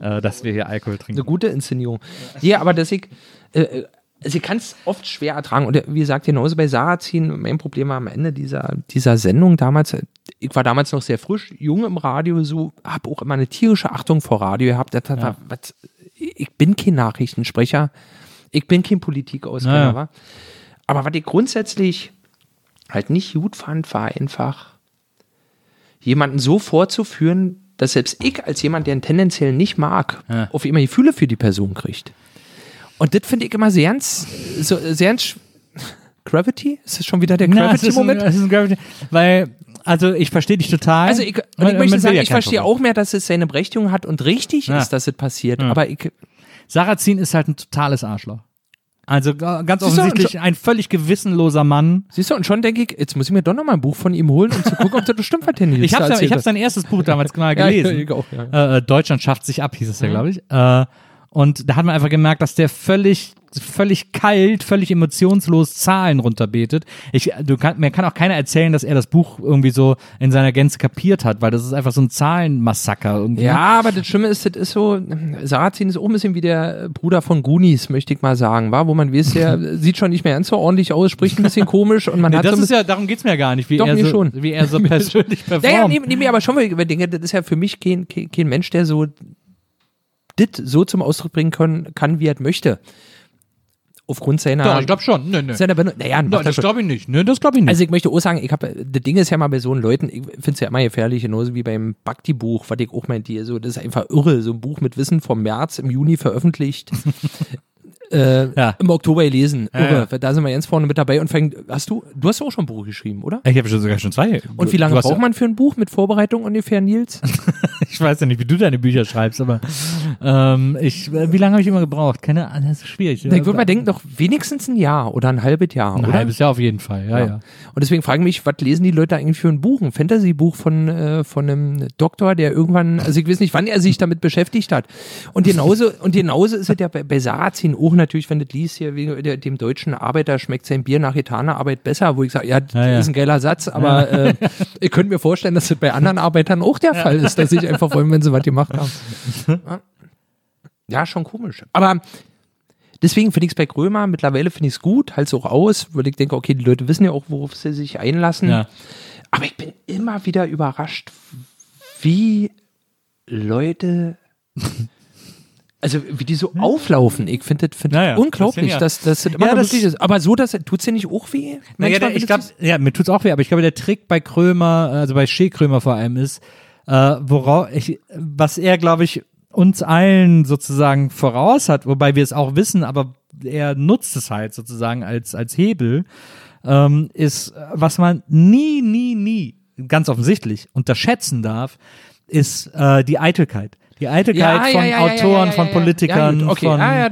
äh, dass wir hier Alkohol trinken. Eine gute Inszenierung. Ja, aber dass ich, äh, äh, sie kann es oft schwer ertragen. Und äh, wie gesagt, genauso bei Sarrazin, mein Problem war am Ende dieser, dieser Sendung damals, äh, ich war damals noch sehr frisch, jung im Radio, so, habe auch immer eine tierische Achtung vor Radio gehabt. Das, war, was, ich bin kein Nachrichtensprecher, ich bin kein Politikauskenner, Ja, ja. wa? Aber was ich grundsätzlich halt nicht gut fand, war einfach, jemanden so vorzuführen, dass selbst ich als jemand, der ihn tendenziell nicht mag, Ja. auf immer Gefühle für die Person kriegt. Und das finde ich immer sehr, ins- so, sehr ins- Gravity? Ist das schon wieder der ist Gravity-Moment? es ist ein Gravity, weil, also ich verstehe dich total. Also ich, und Man- ich möchte sagen, ja ich verstehe Problem. auch mehr, dass es seine Berechtigung hat und richtig Ja. ist, dass es passiert. Aber ich, Sarrazin ist halt ein totales Arschloch. Also äh, ganz Siehst offensichtlich ein völlig gewissenloser Mann. siehst du, und schon denke ich, jetzt muss ich mir doch noch mal ein Buch von ihm holen, um zu gucken, ob das bestimmt was Ich habe erzählt ich hab hat. sein erstes Buch damals genau Ja, gelesen. ich auch, ja. äh, Deutschland schafft sich ab, hieß es ja, Mhm. glaube ich. Äh, und da hat man einfach gemerkt, dass der völlig, völlig kalt, völlig emotionslos Zahlen runterbetet. Ich, du kann, mir kann auch keiner erzählen, dass er das Buch irgendwie so in seiner Gänze kapiert hat, weil das ist einfach so ein Zahlenmassaker. Irgendwie. Ja, aber das Schlimme ist, das ist so, Sarrazin ist auch ein bisschen wie der Bruder von Goonies, möchte ich mal sagen, war, wo man weiß, der sieht schon nicht mehr ganz so ordentlich aus, spricht ein bisschen komisch und man Nee, hat das so ist ja, darum geht's mir ja gar nicht, wie, Doch, er, so, schon. wie er so persönlich performt. Ja, ja, nee, nee, aber schon, weil ich denke, das ist ja für mich kein, kein Mensch, der so dit so zum Ausdruck bringen können, kann, wie er möchte. Aufgrund seiner, Doch, ich glaube schon. Nee, nee. seiner Benut- naja, er das glaube ich nicht. Nee, das glaube ich nicht. Also ich möchte auch sagen, ich habe, das Ding ist ja mal bei so Leuten, ich finde es ja immer gefährlich, genauso wie beim Bhakti-Buch, was ich auch meinte, so, das ist einfach irre, so ein Buch mit Wissen vom März im Juni veröffentlicht. äh, Ja. Im Oktober gelesen. Ja, Irre. Da sind wir ganz vorne mit dabei und fängt, hast du, du hast auch schon ein Buch geschrieben, oder? ich habe schon sogar schon zwei. Und wie lange braucht ja- man für ein Buch mit Vorbereitung ungefähr, Nils? Ich weiß ja nicht, wie du deine Bücher schreibst, aber ähm, ich, äh, wie lange habe ich immer gebraucht? Keine Ahnung, das ist schwierig. Ich würde mal denken, doch wenigstens ein Jahr oder ein halbes Jahr, ein oder? halbes Jahr auf jeden Fall, ja, ja. Und deswegen frage ich mich, was lesen die Leute eigentlich für ein Buch? Ein Fantasy-Buch von, äh, von einem Doktor, der irgendwann, also ich weiß nicht, wann er sich damit beschäftigt hat. Und genauso, und genauso ist es ja bei, bei Sarrazin auch natürlich, wenn du liest, hier wegen der, dem deutschen Arbeiter schmeckt sein Bier nach getaner Arbeit besser, wo ich sage, ja, das Ja, ja. ist ein geiler Satz, aber äh, ihr könnt mir vorstellen, dass das bei anderen Arbeitern auch der Fall ist, dass sie einfach wollen, wenn sie was gemacht haben. Ja, schon komisch. Aber deswegen finde ich es bei Krömer, mittlerweile finde ich es gut, halte es auch aus, weil ich denke, okay, die Leute wissen ja auch, worauf sie sich einlassen. ja. Aber ich bin immer wieder überrascht, wie Leute, also wie die so auflaufen. Ich finde das, find Ja, ja. unglaublich, Das dass sind das, ja- immer Ja, das- ist. Aber so, dass tut es dir nicht auch weh? Naja, der, ich siehst? ja, mir tut's auch weh, aber ich glaube, der Trick bei Krömer, also bei Shea Krömer vor allem ist, äh, worauf ich, was er, glaube ich, uns allen sozusagen voraus hat, wobei wir es auch wissen, aber er nutzt es halt sozusagen als, als Hebel, ähm, ist, was man nie, nie, nie, ganz offensichtlich unterschätzen darf, ist äh, die Eitelkeit. Die Eitelkeit von Autoren, von Politikern, Ja, okay, von, ah, ja.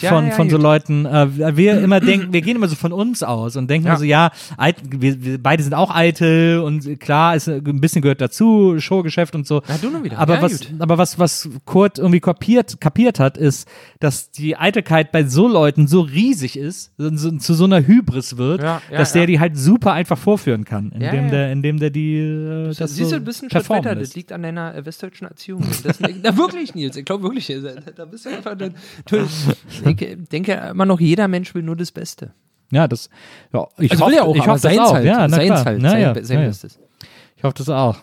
Ja, von, ja, von so. Leuten, äh, wir immer denken, wir gehen immer so von uns aus und denken Ja. so, ja, eit, wir, wir beide sind auch eitel und klar, ist, ein bisschen gehört dazu, Showgeschäft und so. Na, du nur wieder. Aber Ja, was, gut. aber was, was Kurt irgendwie kapiert, kapiert hat, ist, dass die Eitelkeit bei so Leuten so riesig ist, so, zu so einer Hybris wird, Ja, ja, dass der ja. die halt super einfach vorführen kann, indem Ja, ja. der, indem der die, äh, das Siehst so du, ein Schritt performen weiter. Das liegt an deiner äh, westdeutschen Erziehung. Das, na, wirklich, Nils. Ich glaube wirklich. Da bist du einfach. Du, ich denke immer noch, jeder Mensch will nur das Beste. Ja, das, ja, ich Also hoffe, will er auch, ich hoffe das seins auch. halt. Ja, na seins klar. halt. Na, sein, ja, sein ja. Bestes. Ich hoffe das auch.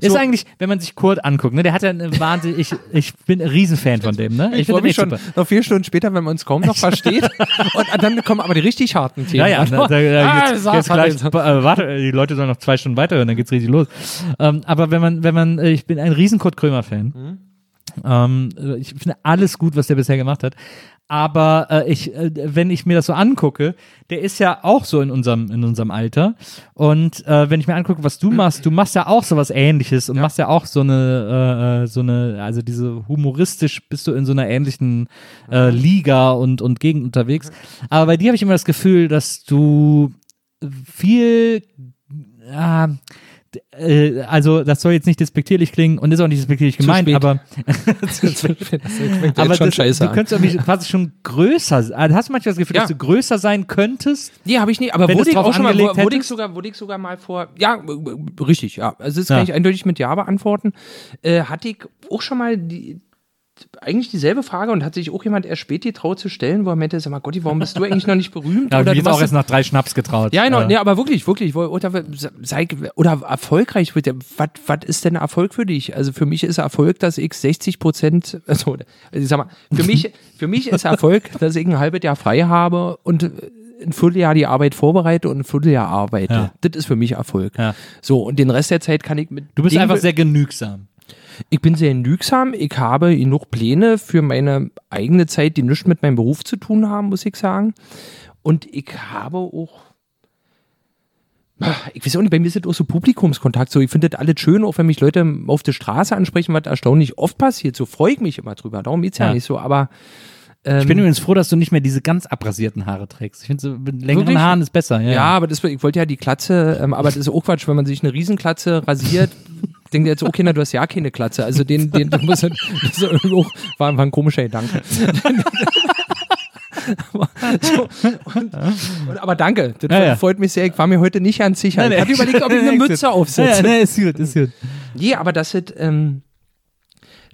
Ist So. eigentlich, wenn man sich Kurt anguckt, ne, der hat ja eine wahnsinnig, ich, ich bin ein Riesenfan von dem, ne? Ich find freue mich schon super. noch vier Stunden später, wenn man uns kaum noch versteht. und dann kommen aber die richtig harten Themen. Ja, ja, da, da, da, Ah, jetzt, jetzt gleich, äh, warte, die Leute sollen noch zwei Stunden weiterhören, dann geht's richtig los. Ähm, aber wenn man, wenn man, äh, ich bin ein riesen Kurt Krömer-Fan. Mhm. Ähm, äh, ich finde alles gut, was der bisher gemacht hat. Aber äh, ich, äh, wenn ich mir das so angucke, der ist ja auch so in unserem, in unserem Alter. Und äh, wenn ich mir angucke, was du machst, du machst ja auch sowas ähnliches und machst ja auch so eine, äh, äh, so eine, also diese humoristisch bist du in so einer ähnlichen äh, Liga und, und Gegend unterwegs. Aber bei dir habe ich immer das Gefühl, dass du viel ja, d- äh, also das soll jetzt nicht despektierlich klingen und ist auch nicht despektierlich gemeint, spät. aber das aber jetzt schon das, scheiße du an. könntest irgendwie quasi schon größer sein. Also hast du manchmal das Gefühl, Ja. dass du größer sein könntest? Nee, habe ich nicht, aber wurde ich auch schon mal, angelegt wurde ich sogar, wurde ich sogar mal vor, ja, äh, richtig, ja. Also das Ja. kann ich eindeutig mit Ja beantworten. Äh, hatte ich auch schon mal die, eigentlich dieselbe Frage und hat sich auch jemand erst spät getraut zu stellen, wo er meinte, sag mal, Gotti, warum bist du eigentlich noch nicht berühmt? Ja, oder du auch erst nach drei Schnaps getraut. Ja, genau, Äh, nee, aber wirklich, wirklich, oder, sei, oder erfolgreich wird was, was ist denn Erfolg für dich? Also für mich ist Erfolg, dass ich 60 Prozent, also ich sag mal, für mich, für mich ist Erfolg, dass ich ein halbes Jahr frei habe und ein Vierteljahr die Arbeit vorbereite und ein Vierteljahr arbeite. Ja. Das ist für mich Erfolg. Ja. So, und den Rest der Zeit kann ich mit. Du bist einfach sehr genügsam. Ich bin sehr genügsam. Ich habe genug Pläne für meine eigene Zeit, die nichts mit meinem Beruf zu tun haben, muss ich sagen. Und ich habe auch. Ah, Ich weiß auch nicht, bei mir ist das auch so Publikumskontakt. So, ich finde das alles schön, auch wenn mich Leute auf der Straße ansprechen, was erstaunlich oft passiert. So freue ich mich immer drüber. Darum geht's ja, Ja. nicht so. Aber Ich bin übrigens froh, dass du nicht mehr diese ganz abrasierten Haare trägst. Ich finde, so mit längeren Wirklich? Haaren ist besser. Ja, Ja, aber das, ich wollte ja die Klatze, ähm, aber das ist auch Quatsch, wenn man sich eine Riesenklatze rasiert, denkt jetzt, okay, na, du hast ja keine Klatze. Also den, den, den muss, das auch, war, war ein komischer Gedanke. aber, so, und, und, aber danke, das Ja, ja. freut mich sehr. Ich war mir heute nicht ganz sicher. ich hatte überlegt, ob ich eine Mütze Ja, aufsetze. nee, ist gut, ist gut. Nee, aber das ist, ähm,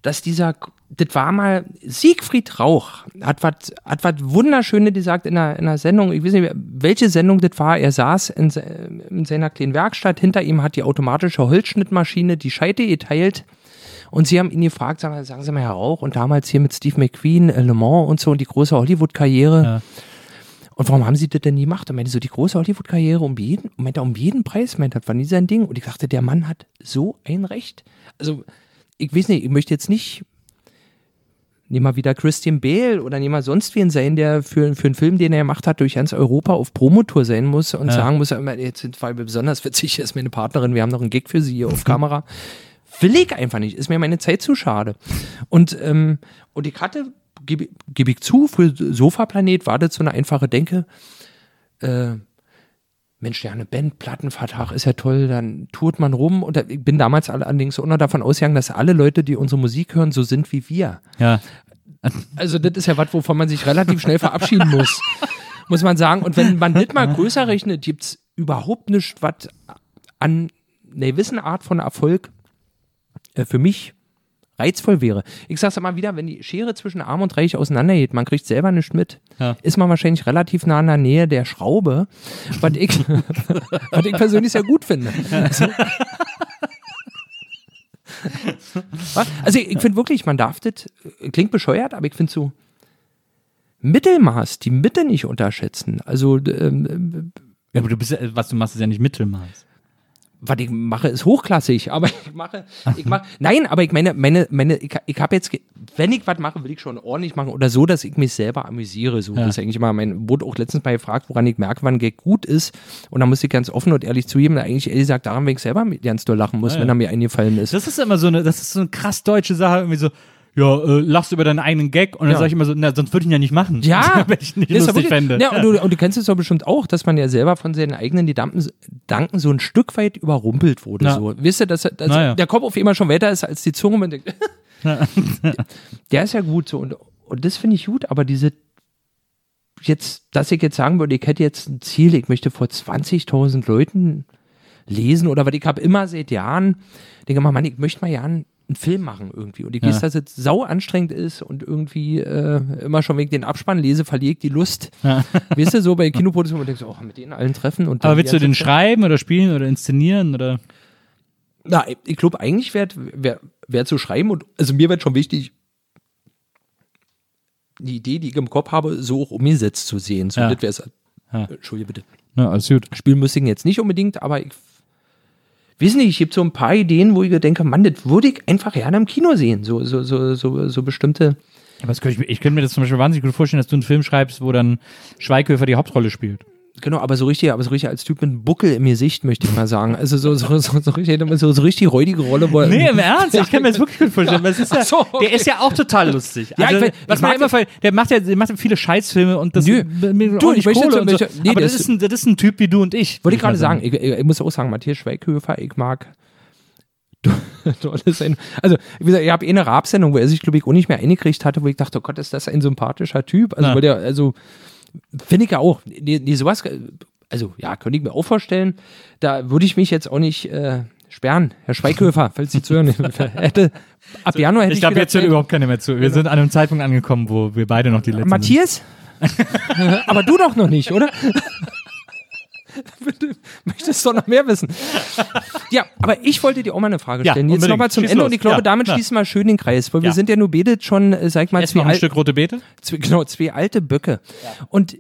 dass dieser, das war mal, Siegfried Rauch hat was hat was Wunderschönes gesagt in einer, in einer Sendung, ich weiß nicht, welche Sendung das war, er saß in, in seiner kleinen Werkstatt, hinter ihm hat die automatische Holzschnittmaschine die Scheite geteilt und sie haben ihn gefragt, sagen, sagen Sie mal, Herr Rauch, und damals hier mit Steve McQueen, äh, Le Mans und so und die große Hollywood-Karriere, Ja. und warum haben sie das denn nie gemacht? Und meinte so, die große Hollywood-Karriere um jeden, meinte, um jeden Preis, meinte, das war nie sein Ding. Und ich dachte, der Mann hat so ein Recht. Also, ich weiß nicht, ich möchte jetzt nicht, nehmen wir wieder Christian Bale oder nehmen wir sonst wen sein, der für, für einen Film, den er gemacht hat, durch ganz Europa auf Promotour sein muss und Ja. sagen muss, jetzt sind wir besonders witzig, hier ist meine Partnerin, wir haben noch einen Gig für sie hier auf Kamera. Will ich einfach nicht, ist mir meine Zeit zu schade. Und, ähm, und ich hatte, gebe geb ich zu, für Sofaplanet war das so eine einfache Denke, äh, Mensch, ja, eine Band, Plattenvertrag ist ja toll, dann tourt man rum. Und da, ich bin damals alle- allerdings auch noch davon ausgegangen, dass alle Leute, die unsere Musik hören, so sind wie wir. Ja. Also das ist ja was, wovon man sich relativ schnell verabschieden muss, muss man sagen. Und wenn man nicht mal größer rechnet, gibt's überhaupt nichts, was an einer gewissen Art von Erfolg äh, für mich reizvoll wäre. Ich sag's immer wieder, wenn die Schere zwischen Arm und Reich auseinandergeht, man kriegt selber nichts mit, Ja. ist man wahrscheinlich relativ nah in der Nähe der Schraube, was ich, was ich persönlich sehr gut finde. Also, also ich, ich finde wirklich, man darf das, klingt bescheuert, aber ich finde so Mittelmaß, die Mitte nicht unterschätzen. Also ähm, ja, aber du bist ja, was du machst, ist ja nicht Mittelmaß. Was ich mache, ist hochklassig, aber ich mache, ich mache, nein, aber ich meine, meine, meine, ich, ich habe jetzt, wenn ich was mache, will ich schon ordentlich machen oder so, dass ich mich selber amüsiere. So, Ja. das ist eigentlich immer mein, wurde auch letztens mal gefragt, woran ich merke, wann Gag gut ist. Und da muss ich ganz offen und ehrlich zugeben, eigentlich ehrlich gesagt, daran, wenn ich selber ganz doll lachen muss, Ja, ja. wenn er mir eingefallen ist. Das ist immer so eine, das ist so eine krass deutsche Sache, irgendwie so, ja, äh, lachst über deinen eigenen Gag und dann Ja. sag ich immer so, na, sonst würde ich ihn ja nicht machen. Ja, wenn ich nicht lustig fände. Ja, und du, und du kennst es doch bestimmt auch, dass man ja selber von seinen eigenen Gedanken, Danken so ein Stück weit überrumpelt wurde. Ja. So. Wisst ihr, dass, dass ja. der Kopf auf einmal schon weiter ist als die Zunge. Man denkt, der ist ja gut so. Und, und das finde ich gut, aber diese jetzt, dass ich jetzt sagen würde, ich hätte jetzt ein Ziel, ich möchte vor 20.000 Leuten lesen oder was ich habe immer seit Jahren, denke mal, Mann, ich möchte mal ja einen Film machen irgendwie. Und ich Ja. weiß, dass es sau anstrengend ist und irgendwie äh, immer schon wegen den Abspann lese, verliere ich die Lust. Ja. Weißt du, so bei Kinoproduktionen, wo du denkst, oh, mit denen allen treffen. Und Aber willst du den schreiben oder spielen oder inszenieren oder? Na, ich glaube, eigentlich wäre wär, wär zu schreiben und also mir wird schon wichtig, die Idee, die ich im Kopf habe, so auch umgesetzt zu sehen. So, Ja. das wär's. Ja. Entschuldige bitte. Ja, alles gut. Spielen müsste ich jetzt nicht unbedingt, aber ich weiß nicht, ich habe so ein paar Ideen, wo ich denke, Mann, das würde ich einfach gerne im Kino sehen. So, so, so, so, so bestimmte. Was könnte ich, ich könnte mir das zum Beispiel wahnsinnig gut vorstellen, dass du einen Film schreibst, wo dann Schweighöfer die Hauptrolle spielt. Genau, aber so richtig, aber so richtig als Typ mit einem Buckel im Gesicht, möchte ich mal sagen. Also so, so, so, so richtig, so, so richtig räudige Rolle, wo Nee, im Ernst, ich kann mir das wirklich gut vorstellen. es ist ja, so, okay. Der ist ja auch total lustig. Ja, Also, ich weiß- was ich man immer ver- der macht ja der macht ja viele Scheißfilme und das Nö. Du, ich möchte und so. Nee, Aber das das- ist, ein, das ist ein Typ wie du und ich. Wollte ich gerade mal sagen, ich, ich muss auch sagen, Matthias Schweighöfer, ich mag. Also, wie gesagt, ich habe eh eine Rap-Sendung, wo er sich, glaube ich, auch nicht mehr eingekriegt hatte, wo ich dachte, oh Gott, ist das ein sympathischer Typ. Also, Ja. weil der, also, finde ich ja auch. Nee, nee, sowas, also, ja, könnte ich mir auch vorstellen. Da würde ich mich jetzt auch nicht äh, sperren. Herr Schweighöfer, falls Sie zuhören. hätte, ab Januar hätte ich, Ich glaube, jetzt hört überhaupt keiner mehr zu. Wir sind an einem Zeitpunkt angekommen, wo wir beide noch die letzten Matthias? Aber du doch noch nicht, oder? Bitte, Möchtest doch noch mehr wissen. Ja, aber ich wollte dir auch mal eine Frage Ja, stellen. Jetzt unbedingt. nochmal zum Schieß Ende los. und ich glaube, Ja, damit ja. schließen wir schön den Kreis, weil wir Ja. sind ja nur betet schon, äh, sag ich mal. Jetzt zwei, ein Stück rote Beete. zwei, genau, zwei alte Böcke. Und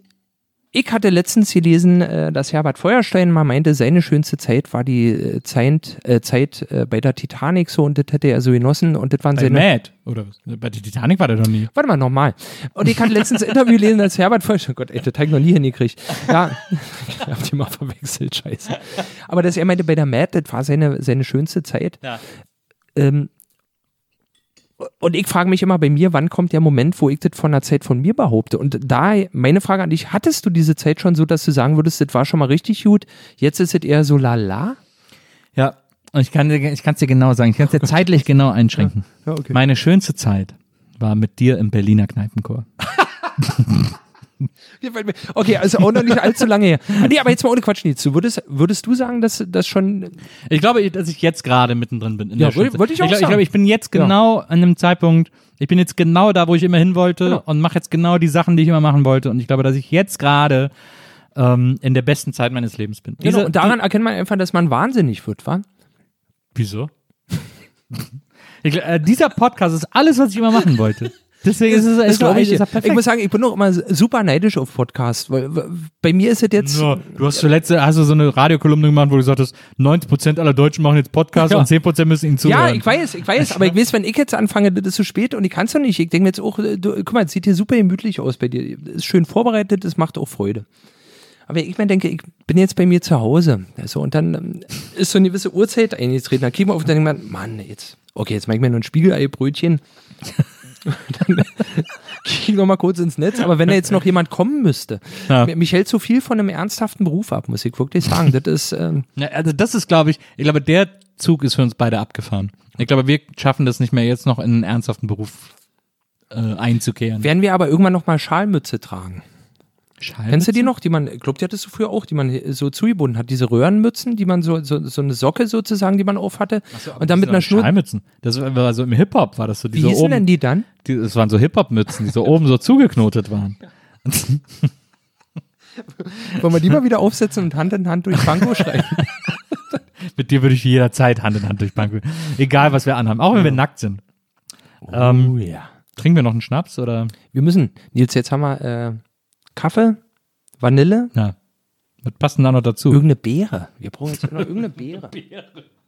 ich hatte letztens gelesen, äh, dass Herbert Feuerstein mal meinte, seine schönste Zeit war die äh, Zeit, äh, Zeit äh, bei der Titanic so und das hätte er so genossen und das waren Bei seine, Mad. Oder? Bei der Titanic war der doch nie. Warte mal, nochmal. Und ich hatte letztens ein Interview gelesen, als Herbert Feuerstein, oh Gott, ey, das hab ich noch nie hingekriegt. Ja, ich hab die mal verwechselt, scheiße. Aber dass er meinte, bei der Mad, das war seine, seine schönste Zeit. Ja. Ähm, und ich frage mich immer bei mir, wann kommt der Moment, wo ich das von der Zeit von mir behaupte? Und da meine Frage an dich, hattest du diese Zeit schon so, dass du sagen würdest, das war schon mal richtig gut, jetzt ist es eher so lala? Ja, und ich kann dir, ich kann es dir genau sagen. Ich kann es dir zeitlich genau einschränken. Ja, okay. Meine schönste Zeit war mit dir im Berliner Kneipenchor. Okay, also auch noch nicht allzu lange her. Ah, Nee, aber jetzt mal ohne Quatsch, Nils. Würdest, würdest du sagen, dass das schon Ich glaube, dass ich jetzt gerade mittendrin bin. In Ja, wollte- wollte ich auch ich, glaub- ich sagen. glaube, ich bin jetzt Ja. genau an einem Zeitpunkt, ich bin jetzt genau da, wo ich immer hin wollte Genau. und mache jetzt genau die Sachen, die ich immer machen wollte. Und ich glaube, dass ich jetzt gerade ähm, in der besten Zeit meines Lebens bin. Genau, Diese- und daran erkennt man einfach, dass man wahnsinnig wird, wa? Wieso? ich, äh, dieser Podcast ist alles, was ich immer machen wollte. Deswegen ist es, Das ist glaube ich. ist Ich muss sagen, ich bin noch immer super neidisch auf Podcasts, weil bei mir ist es jetzt. So, du hast zuletzt hast du so eine Radiokolumne gemacht, wo du gesagt hast, 90% aller Deutschen machen jetzt Podcasts Ja. und 10% müssen ihnen zuhören. Ja, ich weiß, ich weiß, aber ich weiß, wenn ich jetzt anfange, das ist zu spät und ich kann es doch nicht. Ich denke mir jetzt auch, du, guck mal, es sieht hier super gemütlich aus bei dir. Ist schön vorbereitet, es macht auch Freude. Aber ich mir denke, ich bin jetzt bei mir zu Hause. Also, und dann ähm, ist so eine gewisse Uhrzeit eingetreten. Dann kriegen wir auf und dann denkt man, Mann, jetzt, okay, jetzt mache ich mir nur ein Spiegeleibrötchen. dann gehe ich noch mal kurz ins Netz. Aber wenn da jetzt noch jemand kommen müsste, Ja. mi- mich hält so viel von einem ernsthaften Beruf ab, muss ich wirklich sagen. Das ist, ähm, Ja, also das ist, glaube ich, ich glaube, der Zug ist für uns beide abgefahren. Ich glaube, wir schaffen das nicht mehr, jetzt noch in einen ernsthaften Beruf äh, einzukehren. werden wir aber irgendwann noch mal Schalmütze tragen. Kennst du die noch? Die man, ich glaube, die hattest du früher auch, die man so zugebunden hat. Diese Röhrenmützen, die man so, so, so eine Socke sozusagen, die man auf hatte. und dann mit einer Schnur. Schallmützen. Das war so im Hip-Hop, war das so Wie diese hießen oben, denn die dann? Die, das waren so Hip-Hop-Mützen, die so oben so zugeknotet waren. Wollen wir die mal wieder aufsetzen und Hand in Hand durch Banco schreiben? Mit dir würde ich jederzeit Hand in Hand durch Bank. Egal, was wir anhaben, auch wenn wir nackt sind. Ähm, Oh ja. trinken wir noch einen Schnaps oder? Wir müssen, Nils, jetzt haben wir äh, Kaffee, Vanille, Ja. Was passt denn da noch dazu? irgendeine Beere. Wir brauchen jetzt noch irgendeine Beere.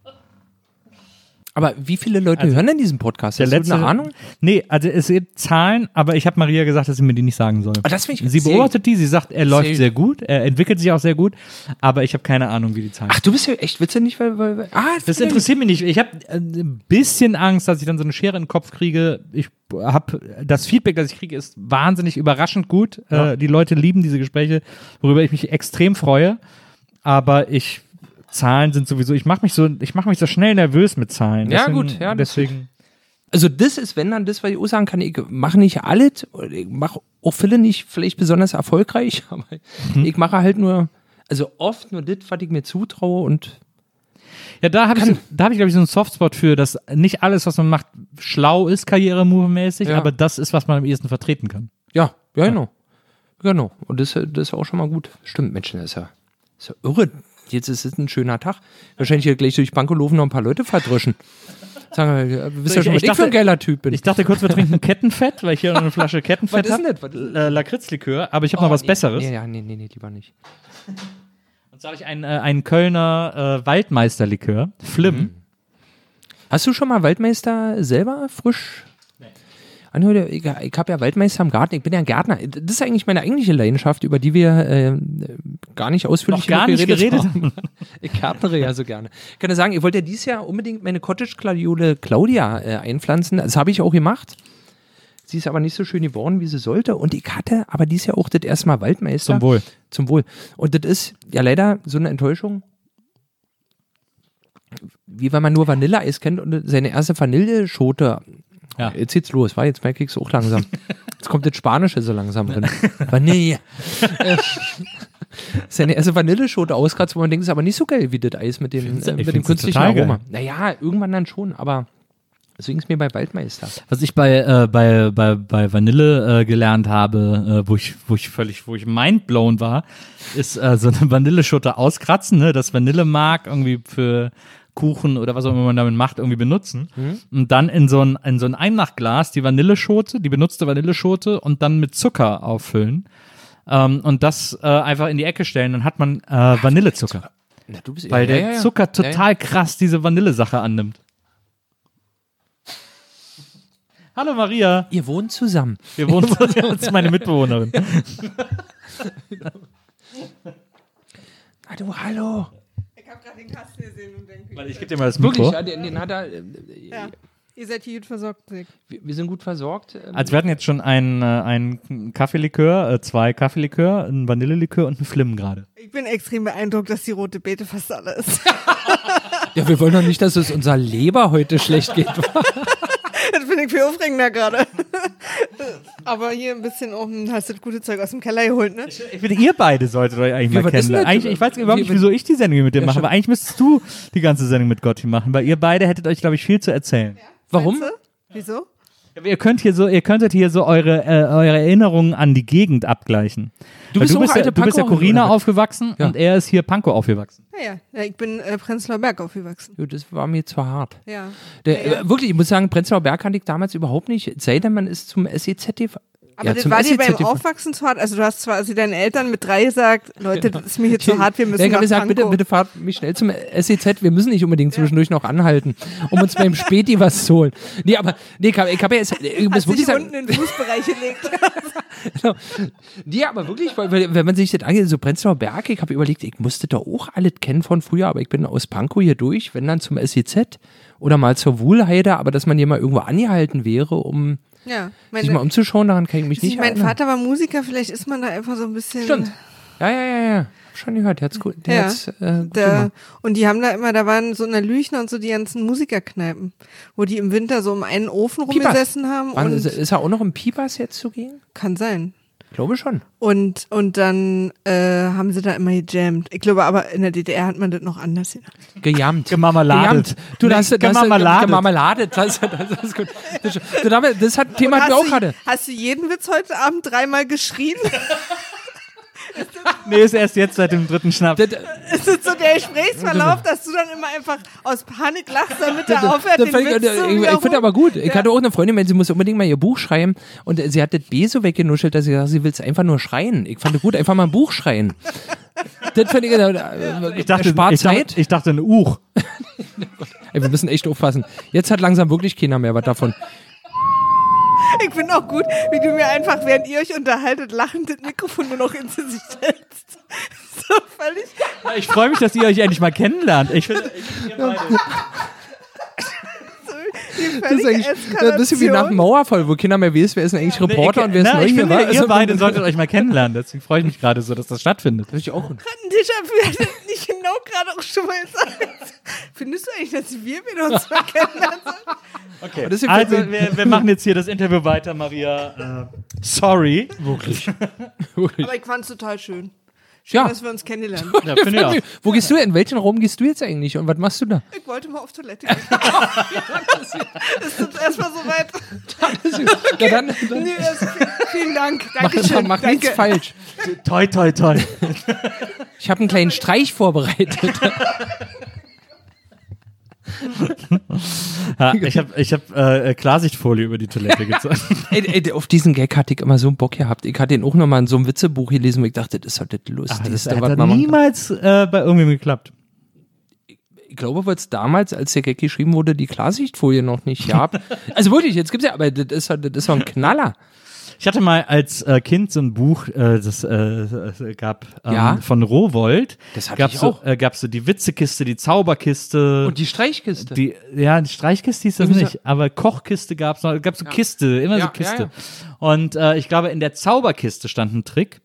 Aber wie viele Leute hören denn diesen Podcast? Der Hast du letzte, eine Ahnung? Nee, also es gibt Zahlen, aber ich habe Maria gesagt, dass sie mir die nicht sagen soll. Ah, das finde ich Sie sehr- beobachtet die, sie sagt, er läuft Sehr- sehr gut, er entwickelt sich auch sehr gut, aber ich habe keine Ahnung, wie die Zahlen Ach, du bist ja echt witzig nicht, weil, weil, weil ah, Das interessiert mich nicht. Ich habe ein bisschen Angst, dass ich dann so eine Schere in den Kopf kriege. Ich habe das Feedback, das ich kriege, ist wahnsinnig überraschend gut. Äh, die Leute lieben diese Gespräche, worüber ich mich extrem freue. Aber ich Zahlen sind sowieso. Ich mache mich so, ich mache mich so schnell nervös mit Zahlen. Ja, Deswegen- gut, ja, das- deswegen. Also das ist, wenn dann das, was ich auch sagen kann, ich mache nicht alles, ich mache auch viele nicht vielleicht besonders erfolgreich, aber ich mache halt nur, also oft nur das, was ich mir zutraue und Ja, da habe ich, da habe ich glaube ich so einen Softspot für, dass nicht alles, was man macht, schlau ist, karrieremovemäßig, Ja. aber das ist, was man am ehesten vertreten kann. ja, ja, genau. Genau. Und das, das ist auch schon mal gut. Stimmt, Menschen, das ist ja, ist ja irre. Jetzt ist es ein schöner Tag. Wahrscheinlich hier gleich durch laufen noch ein paar Leute verdrüschen. Sagen wir, du bist ja Ich- schon, was ich ich für ein dachte- geiler Typ bin. Ich dachte kurz, wir trinken Kettenfett, weil ich hier noch eine Flasche Kettenfett Was ist habe. denn Äh, Lakritzlikör, aber ich habe noch was nee, Besseres. Nee, ja, nee, nee, nee, lieber nicht. Und zwar habe ich einen, äh, einen Kölner äh, Waldmeisterlikör, Flim. Mhm. Hast du schon mal Waldmeister selber frisch? Nee. Ich, ich habe ja Waldmeister im Garten, ich bin ja ein Gärtner. Das ist eigentlich meine eigentliche Leidenschaft, über die wir äh, gar nicht ausführlich gar nicht geredet haben. Ich gärtnere ja so gerne. Ich kann ja sagen, ich wollte ja dieses Jahr unbedingt meine Cottage-Gladiole Claudia äh, einpflanzen. Das habe ich auch gemacht. Sie ist aber nicht so schön geworden, wie sie sollte. Und ich hatte aber dieses Jahr auch das erste Mal Waldmeister. Zum Wohl. Zum Wohl. Und das ist ja leider so eine Enttäuschung. Wie wenn man nur Vanilleeis kennt und seine erste Vanilleschote. Ja. Jetzt geht's los, war jetzt merke ich es auch langsam. Jetzt kommt das Spanische so langsam drin. Vanille. Äh, seine erste Vanilleschote auskratzt, wo man denkt, ist aber nicht so geil wie das Eis mit dem, äh, mit dem künstlichen total geil. Aroma. Naja, irgendwann dann schon, aber deswegen ist mir bei Waldmeister. Was ich bei, äh, bei, bei, bei Vanille äh, gelernt habe, äh, wo ich, wo ich völlig, wo ich mindblown war, ist äh, so eine Vanilleschote auskratzen, ne, das Vanillemark irgendwie für Kuchen oder was auch immer man damit macht, irgendwie benutzen. Und dann in so ein, in so ein Einmachglas die Vanilleschote, die benutzte Vanilleschote und dann mit Zucker auffüllen. Ähm, und das äh, einfach in die Ecke stellen, dann hat man äh, Vanillezucker. Na, du bist Weil ja, der ja, ja. Zucker total krass diese Vanillesache annimmt. Hallo Maria. Ihr wohnt zusammen. Wir wohnen das ist meine Mitbewohnerin. Ah, du, hallo. Den Kasten gesehen und denke, Ich gebe dir mal das Wirklich, Mikro. ja, den, den hat er. Äh, ja, ihr seid hier gut versorgt. Nick. wir, wir sind gut versorgt. Ähm, Also wir hatten jetzt schon einen, äh, einen Kaffeelikör, äh, zwei Kaffeelikör, einen Vanillelikör und einen Flim gerade. Ich bin extrem beeindruckt, dass die rote Beete fast alle ist. ja, wir wollen doch nicht, dass es unserer Leber heute schlecht geht. finde ich viel aufregender gerade. Aber hier ein bisschen auch, hm, hast du das gute Zeug aus dem Keller geholt, ne? Ich finde, ihr beide solltet euch eigentlich Wie, mal kennen. Eigentlich, ich weiß überhaupt nicht, Wie- wieso ich die Sendung mit dir Ja, mache, aber eigentlich müsstest du die ganze Sendung mit Gotti machen, weil ihr beide hättet euch, glaube ich, viel zu erzählen. Warum? Meinst du? Wieso? Aber Ihr könnt hier so, ihr könntet hier so eure, äh, eure Erinnerungen an die Gegend abgleichen. Du bist du bist, ja, du bist ja Corina aufgewachsen Ja. und er ist hier Pankow aufgewachsen. Ja, ja. ja ich bin äh, Prenzlauer Berg aufgewachsen. Ja, das war mir zu hart. Ja. Der, Ja, ja. Äh, wirklich, ich muss sagen, Prenzlauer Berg kannte ich damals überhaupt nicht. Es Sei denn, man ist zum SEZTV. Aber ja, das war dir beim. Aufwachsen zu hart. Also du hast zwar also deinen Eltern mit drei gesagt, Leute, das ist mir hier zu hart, wir müssen Ja, ich nach habe gesagt, bitte, bitte fahrt mich schnell zum SEZ. Wir müssen nicht unbedingt zwischendurch noch anhalten, um uns beim Späti was zu holen. Nee, aber nee, ich hab ja jetzt, ich muss wirklich sagen, unten in den Fußbereich gelegt. Genau. Nee, aber wirklich, wenn man sich das angeht, so Prenzlauer Berg, ich habe überlegt, ich musste da auch alles kennen von früher, aber ich bin aus Pankow hier durch, wenn dann zum SEZ oder mal zur Wuhlheide, aber dass man hier mal irgendwo angehalten wäre, um ja, sich mal meine, umzuschauen, daran kann ich mich nicht mein erinnern. Vater war Musiker, vielleicht ist man da einfach so ein bisschen. Stimmt. Ja, ja, ja, ja. Schon gehört, der hat's gut. Der Ja, hat's, äh, gut Der, gemacht. und die haben da immer, da waren so in der Lüchner und so die ganzen Musikerkneipen, wo die im Winter so um einen Ofen rumgesessen haben und ist, ist er auch noch im Pipas jetzt zugegen? kann sein. Ich glaube schon. Und, und dann äh, haben sie da immer gejammt. Ich glaube aber in der DDR hat man das noch anders genannt. Gejammt. Gemarmeladet. Gejammt. Du, das, das, das, Gemarmeladet. Gemarmeladet. Das, das ist gut. Das, damit- das hat, Thema hatten wir auch hast, gerade. du, hast du jeden Witz heute Abend dreimal geschrien? Nee, ist erst jetzt seit dem dritten Schnaps. Das, ist so der Gesprächsverlauf, dass du dann immer einfach aus Panik lachst, damit er aufhört, den fand ich, zu ich, ich finde aber gut. Ich hatte auch eine Freundin, wenn sie muss unbedingt mal ihr Buch schreiben und sie hat das B so weggenuschelt, dass sie gesagt, sie will es einfach nur schreien. Ich fand es gut, einfach mal ein Buch schreien. das finde ich, äh, Ich dachte, spart ich Zeit. dachte, ich dachte ein Uch. Ey, wir müssen echt aufpassen. Jetzt hat langsam wirklich keiner mehr was davon. Ich finde auch gut, wie du mir einfach, während ihr euch unterhaltet, lachend das Mikrofon nur noch ins Gesicht hältst. So völlig. Ich freue mich, dass ihr euch endlich mal kennenlernt. Ich finde, Die Das ist, eigentlich, ein bisschen wie nach dem. Mauerfall, wo keiner mehr weiß, wer ist denn eigentlich Reporter und wer ist na, neu ich hier. finde, wa? ihr Also, beide solltet euch mal kennenlernen. Deswegen freue ich mich gerade so, dass das stattfindet. Das ist auch das nicht genau gerade auch schon mal gesagt. Findest du eigentlich, dass wir wieder uns mal kennenlernen sollen? Okay. Also, wir, wir machen jetzt hier das Interview weiter, Maria. Äh, sorry. Wirklich. Aber ich fand es total schön. Schön, Ja. dass wir uns kennenlernen. Ja, finde ich auch. Wo gehst du? In welchen Raum gehst du jetzt eigentlich und was machst du da? Ich wollte mal auf Toilette gehen. ist jetzt erstmal soweit. Ja, dann, dann Nee, das, vielen Dank. mach, Dankeschön. mach Danke. nichts falsch. Toi, toi, toi. Ich habe einen kleinen Streich vorbereitet. Ja, ich habe ich hab, äh, Klarsichtfolie über die Toilette gezogen. ey, ey, auf diesen Gag hatte ich immer so einen Bock gehabt. Ich hatte ihn auch nochmal in so einem Witzebuch gelesen, wo ich dachte, das ist doch das Lustigste, das was hat niemals äh, bei irgendwem geklappt. Ich glaube, weil es damals, als der Gag geschrieben wurde, die Klarsichtfolie noch nicht gab. also wirklich, jetzt gibt's ja, aber das ist, doch- das ist doch ein Knaller. Ich hatte mal als äh, Kind so ein Buch, äh, das äh, äh, gab ähm, Ja? von Rowold. Das hatte gab's ich so, auch. Äh, gab's so die Witzekiste, die Zauberkiste. Und die Streichkiste. die, ja, die Streichkiste hieß das so- nicht, aber Kochkiste gab's noch, gab's so Kiste, immer Ja, so Kiste. ja, Und äh, ich glaube, in der Zauberkiste stand ein Trick.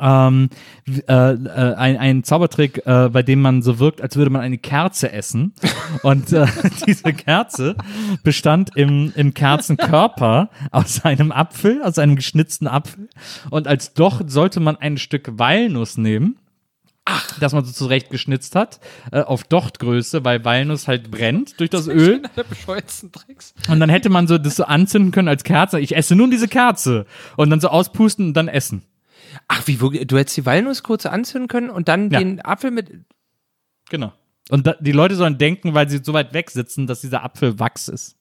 Ähm, äh, äh, ein, ein Zaubertrick, äh, bei dem man so wirkt, als würde man eine Kerze essen. Und äh, diese Kerze bestand im, im Kerzenkörper aus einem Apfel, aus einem geschnitzten Apfel. Und als Docht sollte man ein Stück Walnuss nehmen. Ach. Das man so zurecht geschnitzt hat, äh, auf Dochtgröße, weil Walnuss halt brennt durch das Öl. der bescheuertsten Tricks. Und dann hätte man so das so anzünden können als Kerze. Ich esse nun diese Kerze. Und dann so auspusten und dann essen. Ach, wie, wo- du hättest die Walnuss kurz anzünden können und dann Ja. den Apfel mit. Genau. Und da, die Leute sollen denken, weil sie so weit weg sitzen, dass dieser Apfel Wachs ist.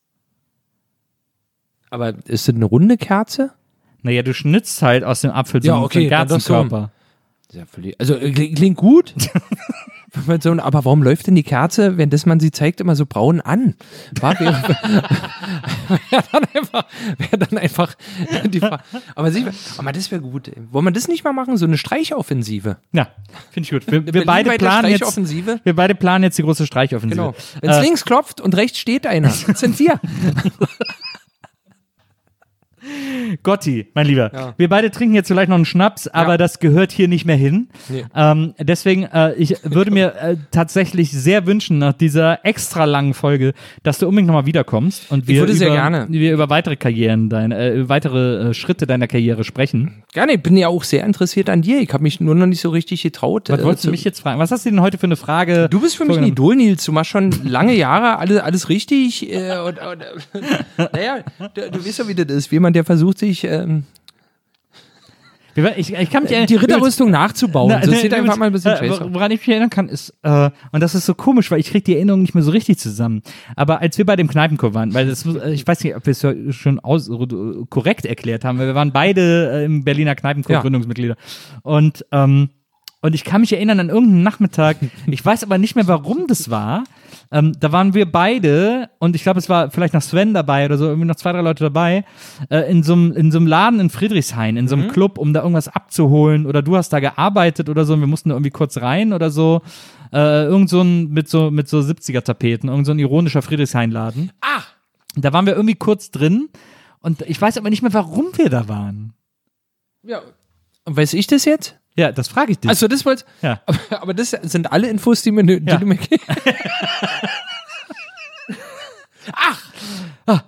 Aber ist das eine runde Kerze? Naja, du schnitzt halt aus dem Apfel so Ja, okay, einen. Kerzenkörper. Ja, völlig- Also äh, kling- klingt gut. So, aber warum läuft denn die Kerze, wenn das man sie zeigt, immer so braun an? War wäre wär dann einfach, wär dann einfach die Frage. Aber, aber das wäre gut. Wollen wir das nicht mal machen? So eine Streichoffensive. Ja, finde ich gut. Wir, wir, beide planen jetzt, wir beide planen jetzt die große Streichoffensive. Genau. Wenn es Äh, links klopft und rechts steht einer, das sind wir. Gotti, mein Lieber. Ja. Wir beide trinken jetzt vielleicht noch einen Schnaps, aber das gehört hier nicht mehr hin. Nee. Ähm, deswegen, äh, ich würde mir äh, tatsächlich sehr wünschen, nach dieser extra langen Folge, dass du unbedingt nochmal wiederkommst und wir, würde über, wir über weitere Karrieren, deine, äh, weitere äh, Schritte deiner Karriere sprechen. Gerne, ich bin ja auch sehr interessiert an dir. Ich habe mich nur noch nicht so richtig getraut. Was äh, wolltest du mich jetzt fragen? Was hast du denn heute für eine Frage? Du bist für mich ein? Idol, Nils. Du machst schon lange Jahre alles, alles richtig. Äh, und, und, naja, du, du weißt ja, wie das ist. Jemand, der versucht, sich ähm, Ich, ich kann mich erinnern- die Ritterrüstung nachzubauen. Na, das ne, sieht ne, einfach mal ein bisschen äh, scheiße. Woran ich mich erinnern kann, ist, äh, und das ist so komisch, weil ich kriege die Erinnerung nicht mehr so richtig zusammen. Aber als wir bei dem Kneipenchor waren, weil das, äh, ich weiß nicht, ob wir es ja schon aus, äh, korrekt erklärt haben, weil wir waren beide äh, im Berliner Kneipenchor Ja. Gründungsmitglieder. Und, ähm, und ich kann mich erinnern an irgendeinen Nachmittag, ich weiß aber nicht mehr, warum das war. Ähm, da waren wir beide, und ich glaube, es war vielleicht noch Sven dabei oder so, irgendwie noch zwei, drei Leute dabei, äh, in so einem in Laden in Friedrichshain, in so einem Club, um da irgendwas abzuholen. Oder du hast da gearbeitet oder so, und wir mussten da irgendwie kurz rein oder so. Äh, irgend so ein, mit so, mit so 70er-Tapeten, irgend so ein ironischer Friedrichshain-Laden. Ah! Da waren wir irgendwie kurz drin, und ich weiß aber nicht mehr, warum wir da waren. Ja. Und weiß ich das jetzt? Ja, das frage ich dich. Also das wollte. ja. Aber, aber das sind alle Infos, die, mir, die Ja. du mir Ach! Ah.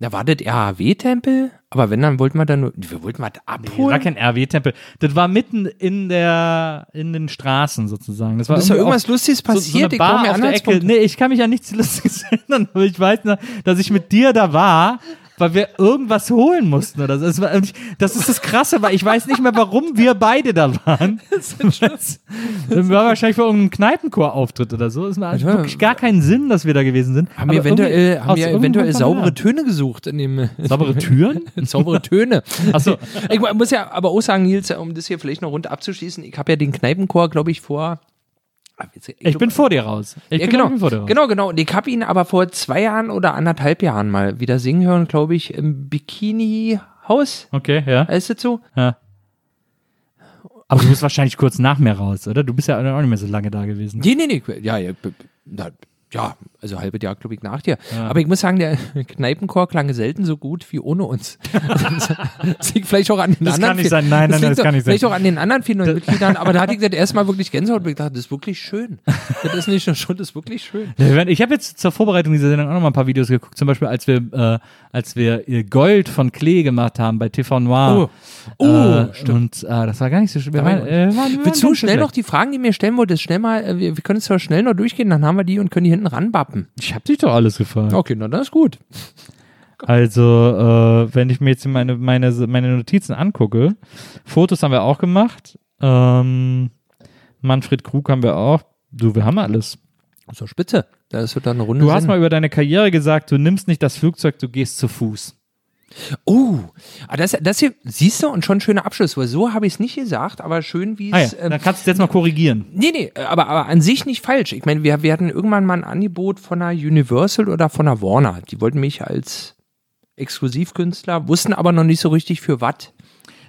Da war das RAW-Tempel, aber wenn, dann wollten wir da nur, wir wollten was Das war abholen. kein RW-Tempel. Das war mitten in der, in den Straßen sozusagen. Das war ist irgendwie irgendwas auf- Lustiges so, so passiert. eine ich Bar mir auf der Ecke. Nee, ich kann mich ja nichts Lustiges erinnern, aber ich weiß noch, dass ich mit dir da war, weil wir irgendwas holen mussten oder so. Das, war, ist das Krasse, weil ich weiß nicht mehr, warum wir beide da waren. Das, das war wahrscheinlich für irgendeinen Kneipenchor-Auftritt oder so. Es macht wirklich gar keinen Sinn, dass wir da gewesen sind. Haben wir eventuell, haben wir eventuell saubere wir Töne gesucht in dem. saubere Türen? saubere Töne. Achso, Ich muss ja aber auch sagen, Nils, um das hier vielleicht noch rund abzuschließen, ich habe ja den Kneipenchor, glaube ich, vor. Ah, ich bin vor dir raus. Ich Ja, bin genau, vor dir raus. genau, genau. Und ich habe ihn aber vor zwei Jahren oder anderthalb Jahren mal wieder singen hören, glaube ich, im Bikini-Haus. Okay, ja. Ist das so? Ja. Aber du bist wahrscheinlich kurz nach mir raus, oder? Du bist ja auch nicht mehr so lange da gewesen. Nee, nee, nee. Ja, ja, na, ja also halbes Jahr, glaube ich, nach dir. Aber ich muss sagen, der Kneipenchor klang selten so gut wie ohne uns. das liegt vielleicht auch an den Das anderen. kann nicht sein. Nein, nein, liegt das kann nicht sein. Vielleicht auch an den anderen vier neuen Mitgliedern. Aber da hatte ich das erstmal wirklich Gänsehaut und ich dachte, das ist wirklich schön. Das ist nicht nur schon, das ist wirklich schön. Ich habe jetzt zur Vorbereitung dieser Sendung auch noch mal ein paar Videos geguckt. Zum Beispiel, als wir, äh, als wir äh, Gold von Klee gemacht haben bei TV Noir. Oh, äh, Und äh, das war gar nicht so schön. Wir waren, äh, wir waren, Willst du schnell noch die Fragen, die mir stellen wolltest, schnell mal, äh, wir, wir können es zwar schnell noch durchgehen, dann haben wir die und können die hinten ranbappen. Ich habe dich doch alles gefragt. Okay, na, das ist gut. Also, äh, wenn ich mir jetzt meine, meine, meine Notizen angucke, Fotos haben wir auch gemacht. Ähm, Manfred Krug haben wir auch. Du, wir haben alles. So spitze. Da ist dann eine Runde. Du hast Sinn. mal über deine Karriere gesagt, du nimmst nicht das Flugzeug, du gehst zu Fuß. Oh, das, das hier, siehst du, und schon schöner Abschluss, weil so habe ich es nicht gesagt, aber schön, wie es. Ah ja, ähm, dann kannst du es jetzt mal korrigieren. Nee, nee, aber, aber an sich nicht falsch. Ich meine, wir, wir hatten irgendwann mal ein Angebot von einer Universal oder von einer Warner. Die wollten mich als Exklusivkünstler, wussten aber noch nicht so richtig für was.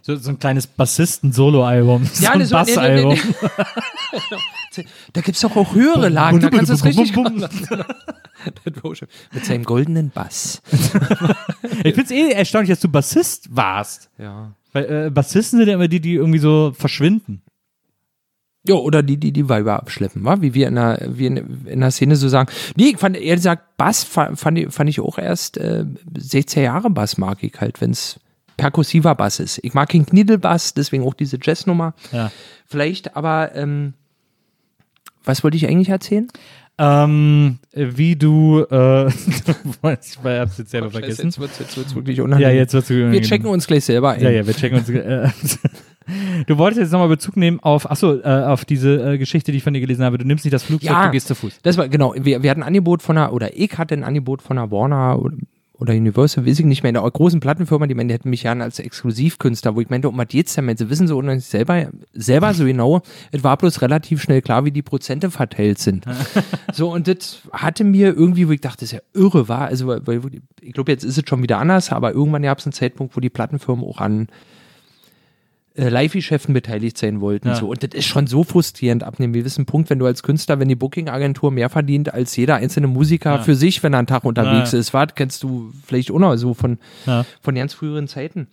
So, so ein kleines Bassisten-Solo-Album. So ja, ein so, Bassalbum. Nee, nee, nee. Da gibt es doch auch höhere Lagen, da kannst du es richtig bum, Mit seinem goldenen Bass. ich finde es eh erstaunlich, dass du Bassist warst. Ja. Weil äh, Bassisten sind ja immer die, die irgendwie so verschwinden. Ja, oder die, die die Weiber abschleppen, wa? wie wir in der, wie in, in der Szene so sagen. Nee, ich fand, ehrlich gesagt, Bass fand, fand, ich auch erst äh, 16 Jahre Bass mag ich halt, wenn es perkussiver Bass ist. Ich mag den Kniddelbass, deswegen auch diese Jazznummer. Ja. Vielleicht, aber ähm, was wollte ich eigentlich erzählen? Ähm, wie du, äh, ich hab's jetzt selber vergessen. Jetzt wird's, jetzt wird's wirklich Ja, unangenehm. jetzt wird's Wir checken uns gleich selber ein. Ja, ja, wir checken uns. Äh, du wolltest jetzt nochmal Bezug nehmen auf, achso, äh, auf diese äh, Geschichte, die ich von dir gelesen habe. Du nimmst nicht das Flugzeug, Ja. du gehst zu Fuß. Das war, genau, wir, wir hatten ein Angebot von einer, oder ich hatte ein Angebot von einer Warner oder, Universal, weiß ich nicht mehr, in einer großen Plattenfirma, die hätten mich gerne als Exklusivkünstler, wo ich meinte, um was geht's denn? Sie wissen so und selber, selber so genau, es war bloß relativ schnell klar, wie die Prozente verteilt sind. so, und das hatte mir irgendwie, wo ich dachte, das ist ja irre, war, also, weil, weil, ich glaube, jetzt ist es schon wieder anders, aber irgendwann gab es einen Zeitpunkt, wo die Plattenfirmen auch an äh, Live-Geschäften beteiligt sein wollten. Ja. So. Und das ist schon so frustrierend ab einem gewissen Punkt, wenn du als Künstler, wenn die Booking-Agentur mehr verdient als jeder einzelne Musiker Ja. für sich, wenn er einen Tag unterwegs Ja. ist. Was kennst du vielleicht auch noch so von, von ganz früheren Zeiten.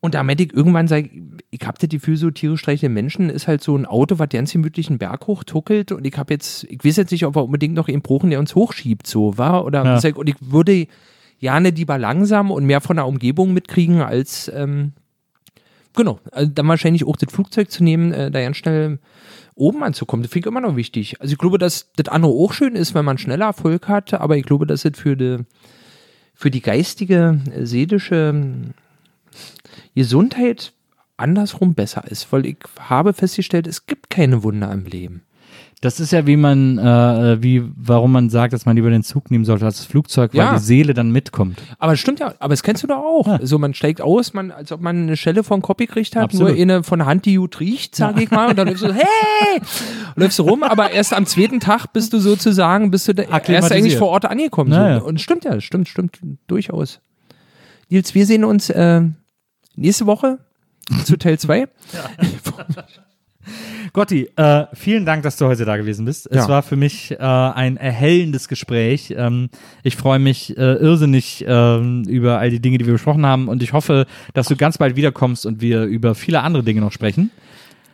Und da meinte ich irgendwann, sag, ich, ich hab das Gefühl, so tierisch streichende Menschen ist halt so ein Auto, was ganz gemütlich einen Berg hochtuckelt und ich habe jetzt, ich weiß jetzt nicht, ob wir unbedingt noch einen brauchen, der uns hochschiebt, so, war Oder Ja. und ich würde gerne lieber langsam und mehr von der Umgebung mitkriegen, als ähm, genau, also dann wahrscheinlich auch das Flugzeug zu nehmen, äh, da ganz schnell oben anzukommen. Das finde ich immer noch wichtig. Also ich glaube, dass das andere auch schön ist, wenn man schneller Erfolg hat, aber ich glaube, dass es für die, für die geistige, äh, seelische ähm, Gesundheit andersrum besser ist, weil ich habe festgestellt, es gibt keine Wunder im Leben. Das ist ja, wie man, äh, wie, warum man sagt, dass man lieber den Zug nehmen sollte als das Flugzeug, weil Ja. die Seele dann mitkommt. Aber es stimmt ja, aber das kennst du doch auch. So, man steigt aus, man, als ob man eine Schelle von Kopf gekriegt hat, Absolut. nur eine von Hand, die gut riecht, sag ich mal, und dann läufst du so, hey! läufst du rum, aber erst am zweiten Tag bist du sozusagen, bist du da, erst Akklimatisiert. eigentlich vor Ort angekommen. So. Ja, ja. Und stimmt ja, stimmt, stimmt, durchaus. Nils, wir sehen uns äh, nächste Woche zu Teil 2. Gotti, äh, vielen Dank, dass du heute da gewesen bist. Es Ja. war für mich äh, ein erhellendes Gespräch. Ähm, ich freue mich äh, irrsinnig ähm, über all die Dinge, die wir besprochen haben und ich hoffe, dass du ganz bald wiederkommst und wir über viele andere Dinge noch sprechen.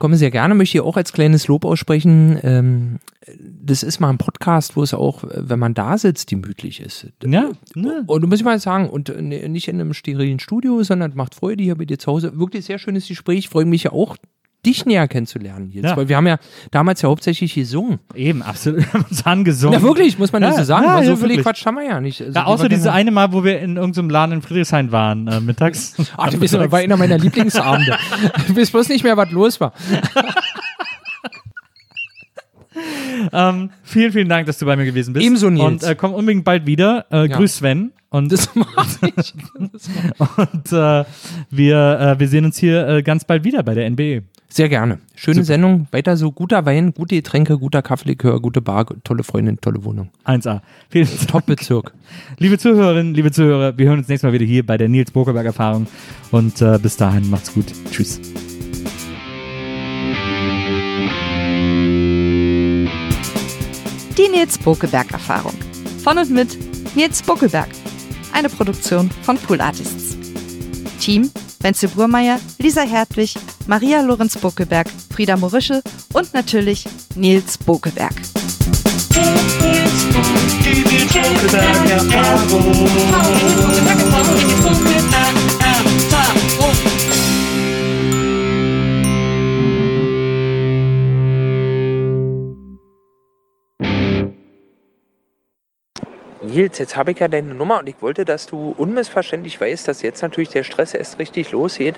Komme sehr gerne, möchte ich auch als kleines Lob aussprechen. Ähm, das ist mal ein Podcast, wo es auch, wenn man da sitzt, gemütlich ist. Ja, ne? Und du muss ich mal sagen, und äh, nicht in einem sterilen Studio, sondern macht Freude hier bei dir zu Hause. Wirklich sehr schönes Gespräch. Freue mich ja auch, dich näher kennenzulernen jetzt. Ja. Weil wir haben ja damals ja hauptsächlich gesungen. eben, absolut. Wir haben uns angesungen. Ja, wirklich, muss man Ja, das so sagen. ja, weil so ja, viel. Quatsch haben wir ja nicht. Also, Ja, außer wir diese gerne- eine Mal, wo wir in irgendeinem Laden in Friedrichshain waren, äh, mittags. Ach, du bist war einer meiner Lieblingsabende. du weißt bloß nicht mehr, was los war. ähm, vielen, vielen Dank, dass du bei mir gewesen bist. Ebenso, Nils. Und äh, komm unbedingt bald wieder. Äh, Ja. Grüß Sven. Und, Das mach ich. und äh, wir, äh, wir sehen uns hier äh, ganz bald wieder bei der. NBE. Sehr gerne. Schöne Sendung. Weiter so. Guter Wein, gute Getränke, guter Kaffeelikör, gute Bar, tolle Freundin, tolle Wohnung. 1A. Vielen Dank. Top-Bezirk. Liebe Zuhörerinnen, liebe Zuhörer, wir hören uns nächstes Mal wieder hier bei der Nils Bokelberg Erfahrung. Und äh, bis dahin, macht's gut. Tschüss. Die Nils Bokelberg Erfahrung. Von und mit Nils Bokelberg. Eine Produktion von Pool Artists. Team Wenzel Burmeier, Lisa Hertwig, Maria Lorenz Bokelberg, Frieda Morische und natürlich Nils Bokelberg. Nils, jetzt habe ich ja deine Nummer und ich wollte, dass du unmissverständlich weißt, dass jetzt natürlich der Stress erst richtig losgeht.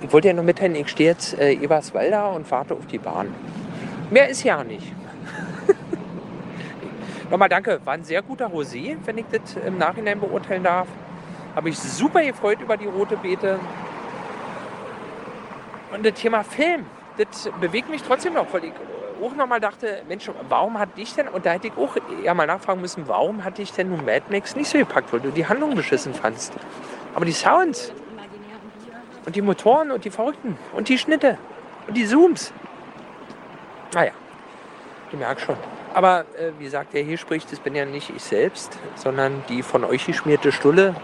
Ich wollte ja nur mitteilen, ich stehe jetzt äh, Eberswalda und warte auf die Bahn. Mehr ist ja nicht. Nochmal danke, war ein sehr guter Rosé, wenn ich das im Nachhinein beurteilen darf. Habe mich super gefreut über die rote Beete. Und das Thema Film, das bewegt mich trotzdem noch, weil ich auch nochmal dachte, Mensch, warum hat dich denn, und da hätte ich auch eher mal nachfragen müssen, warum hat dich denn nun Mad Max nicht so gepackt, weil du die Handlung beschissen fandst. Aber die Sounds und die Motoren und die Verrückten und die Schnitte und die Zooms. Naja, du merkst schon. Aber äh, wie gesagt, der hier spricht, das bin ja nicht ich selbst, sondern die von euch geschmierte Stulle,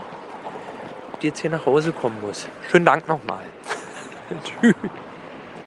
die jetzt hier nach Hause kommen muss. Schönen Dank nochmal. Tschüss.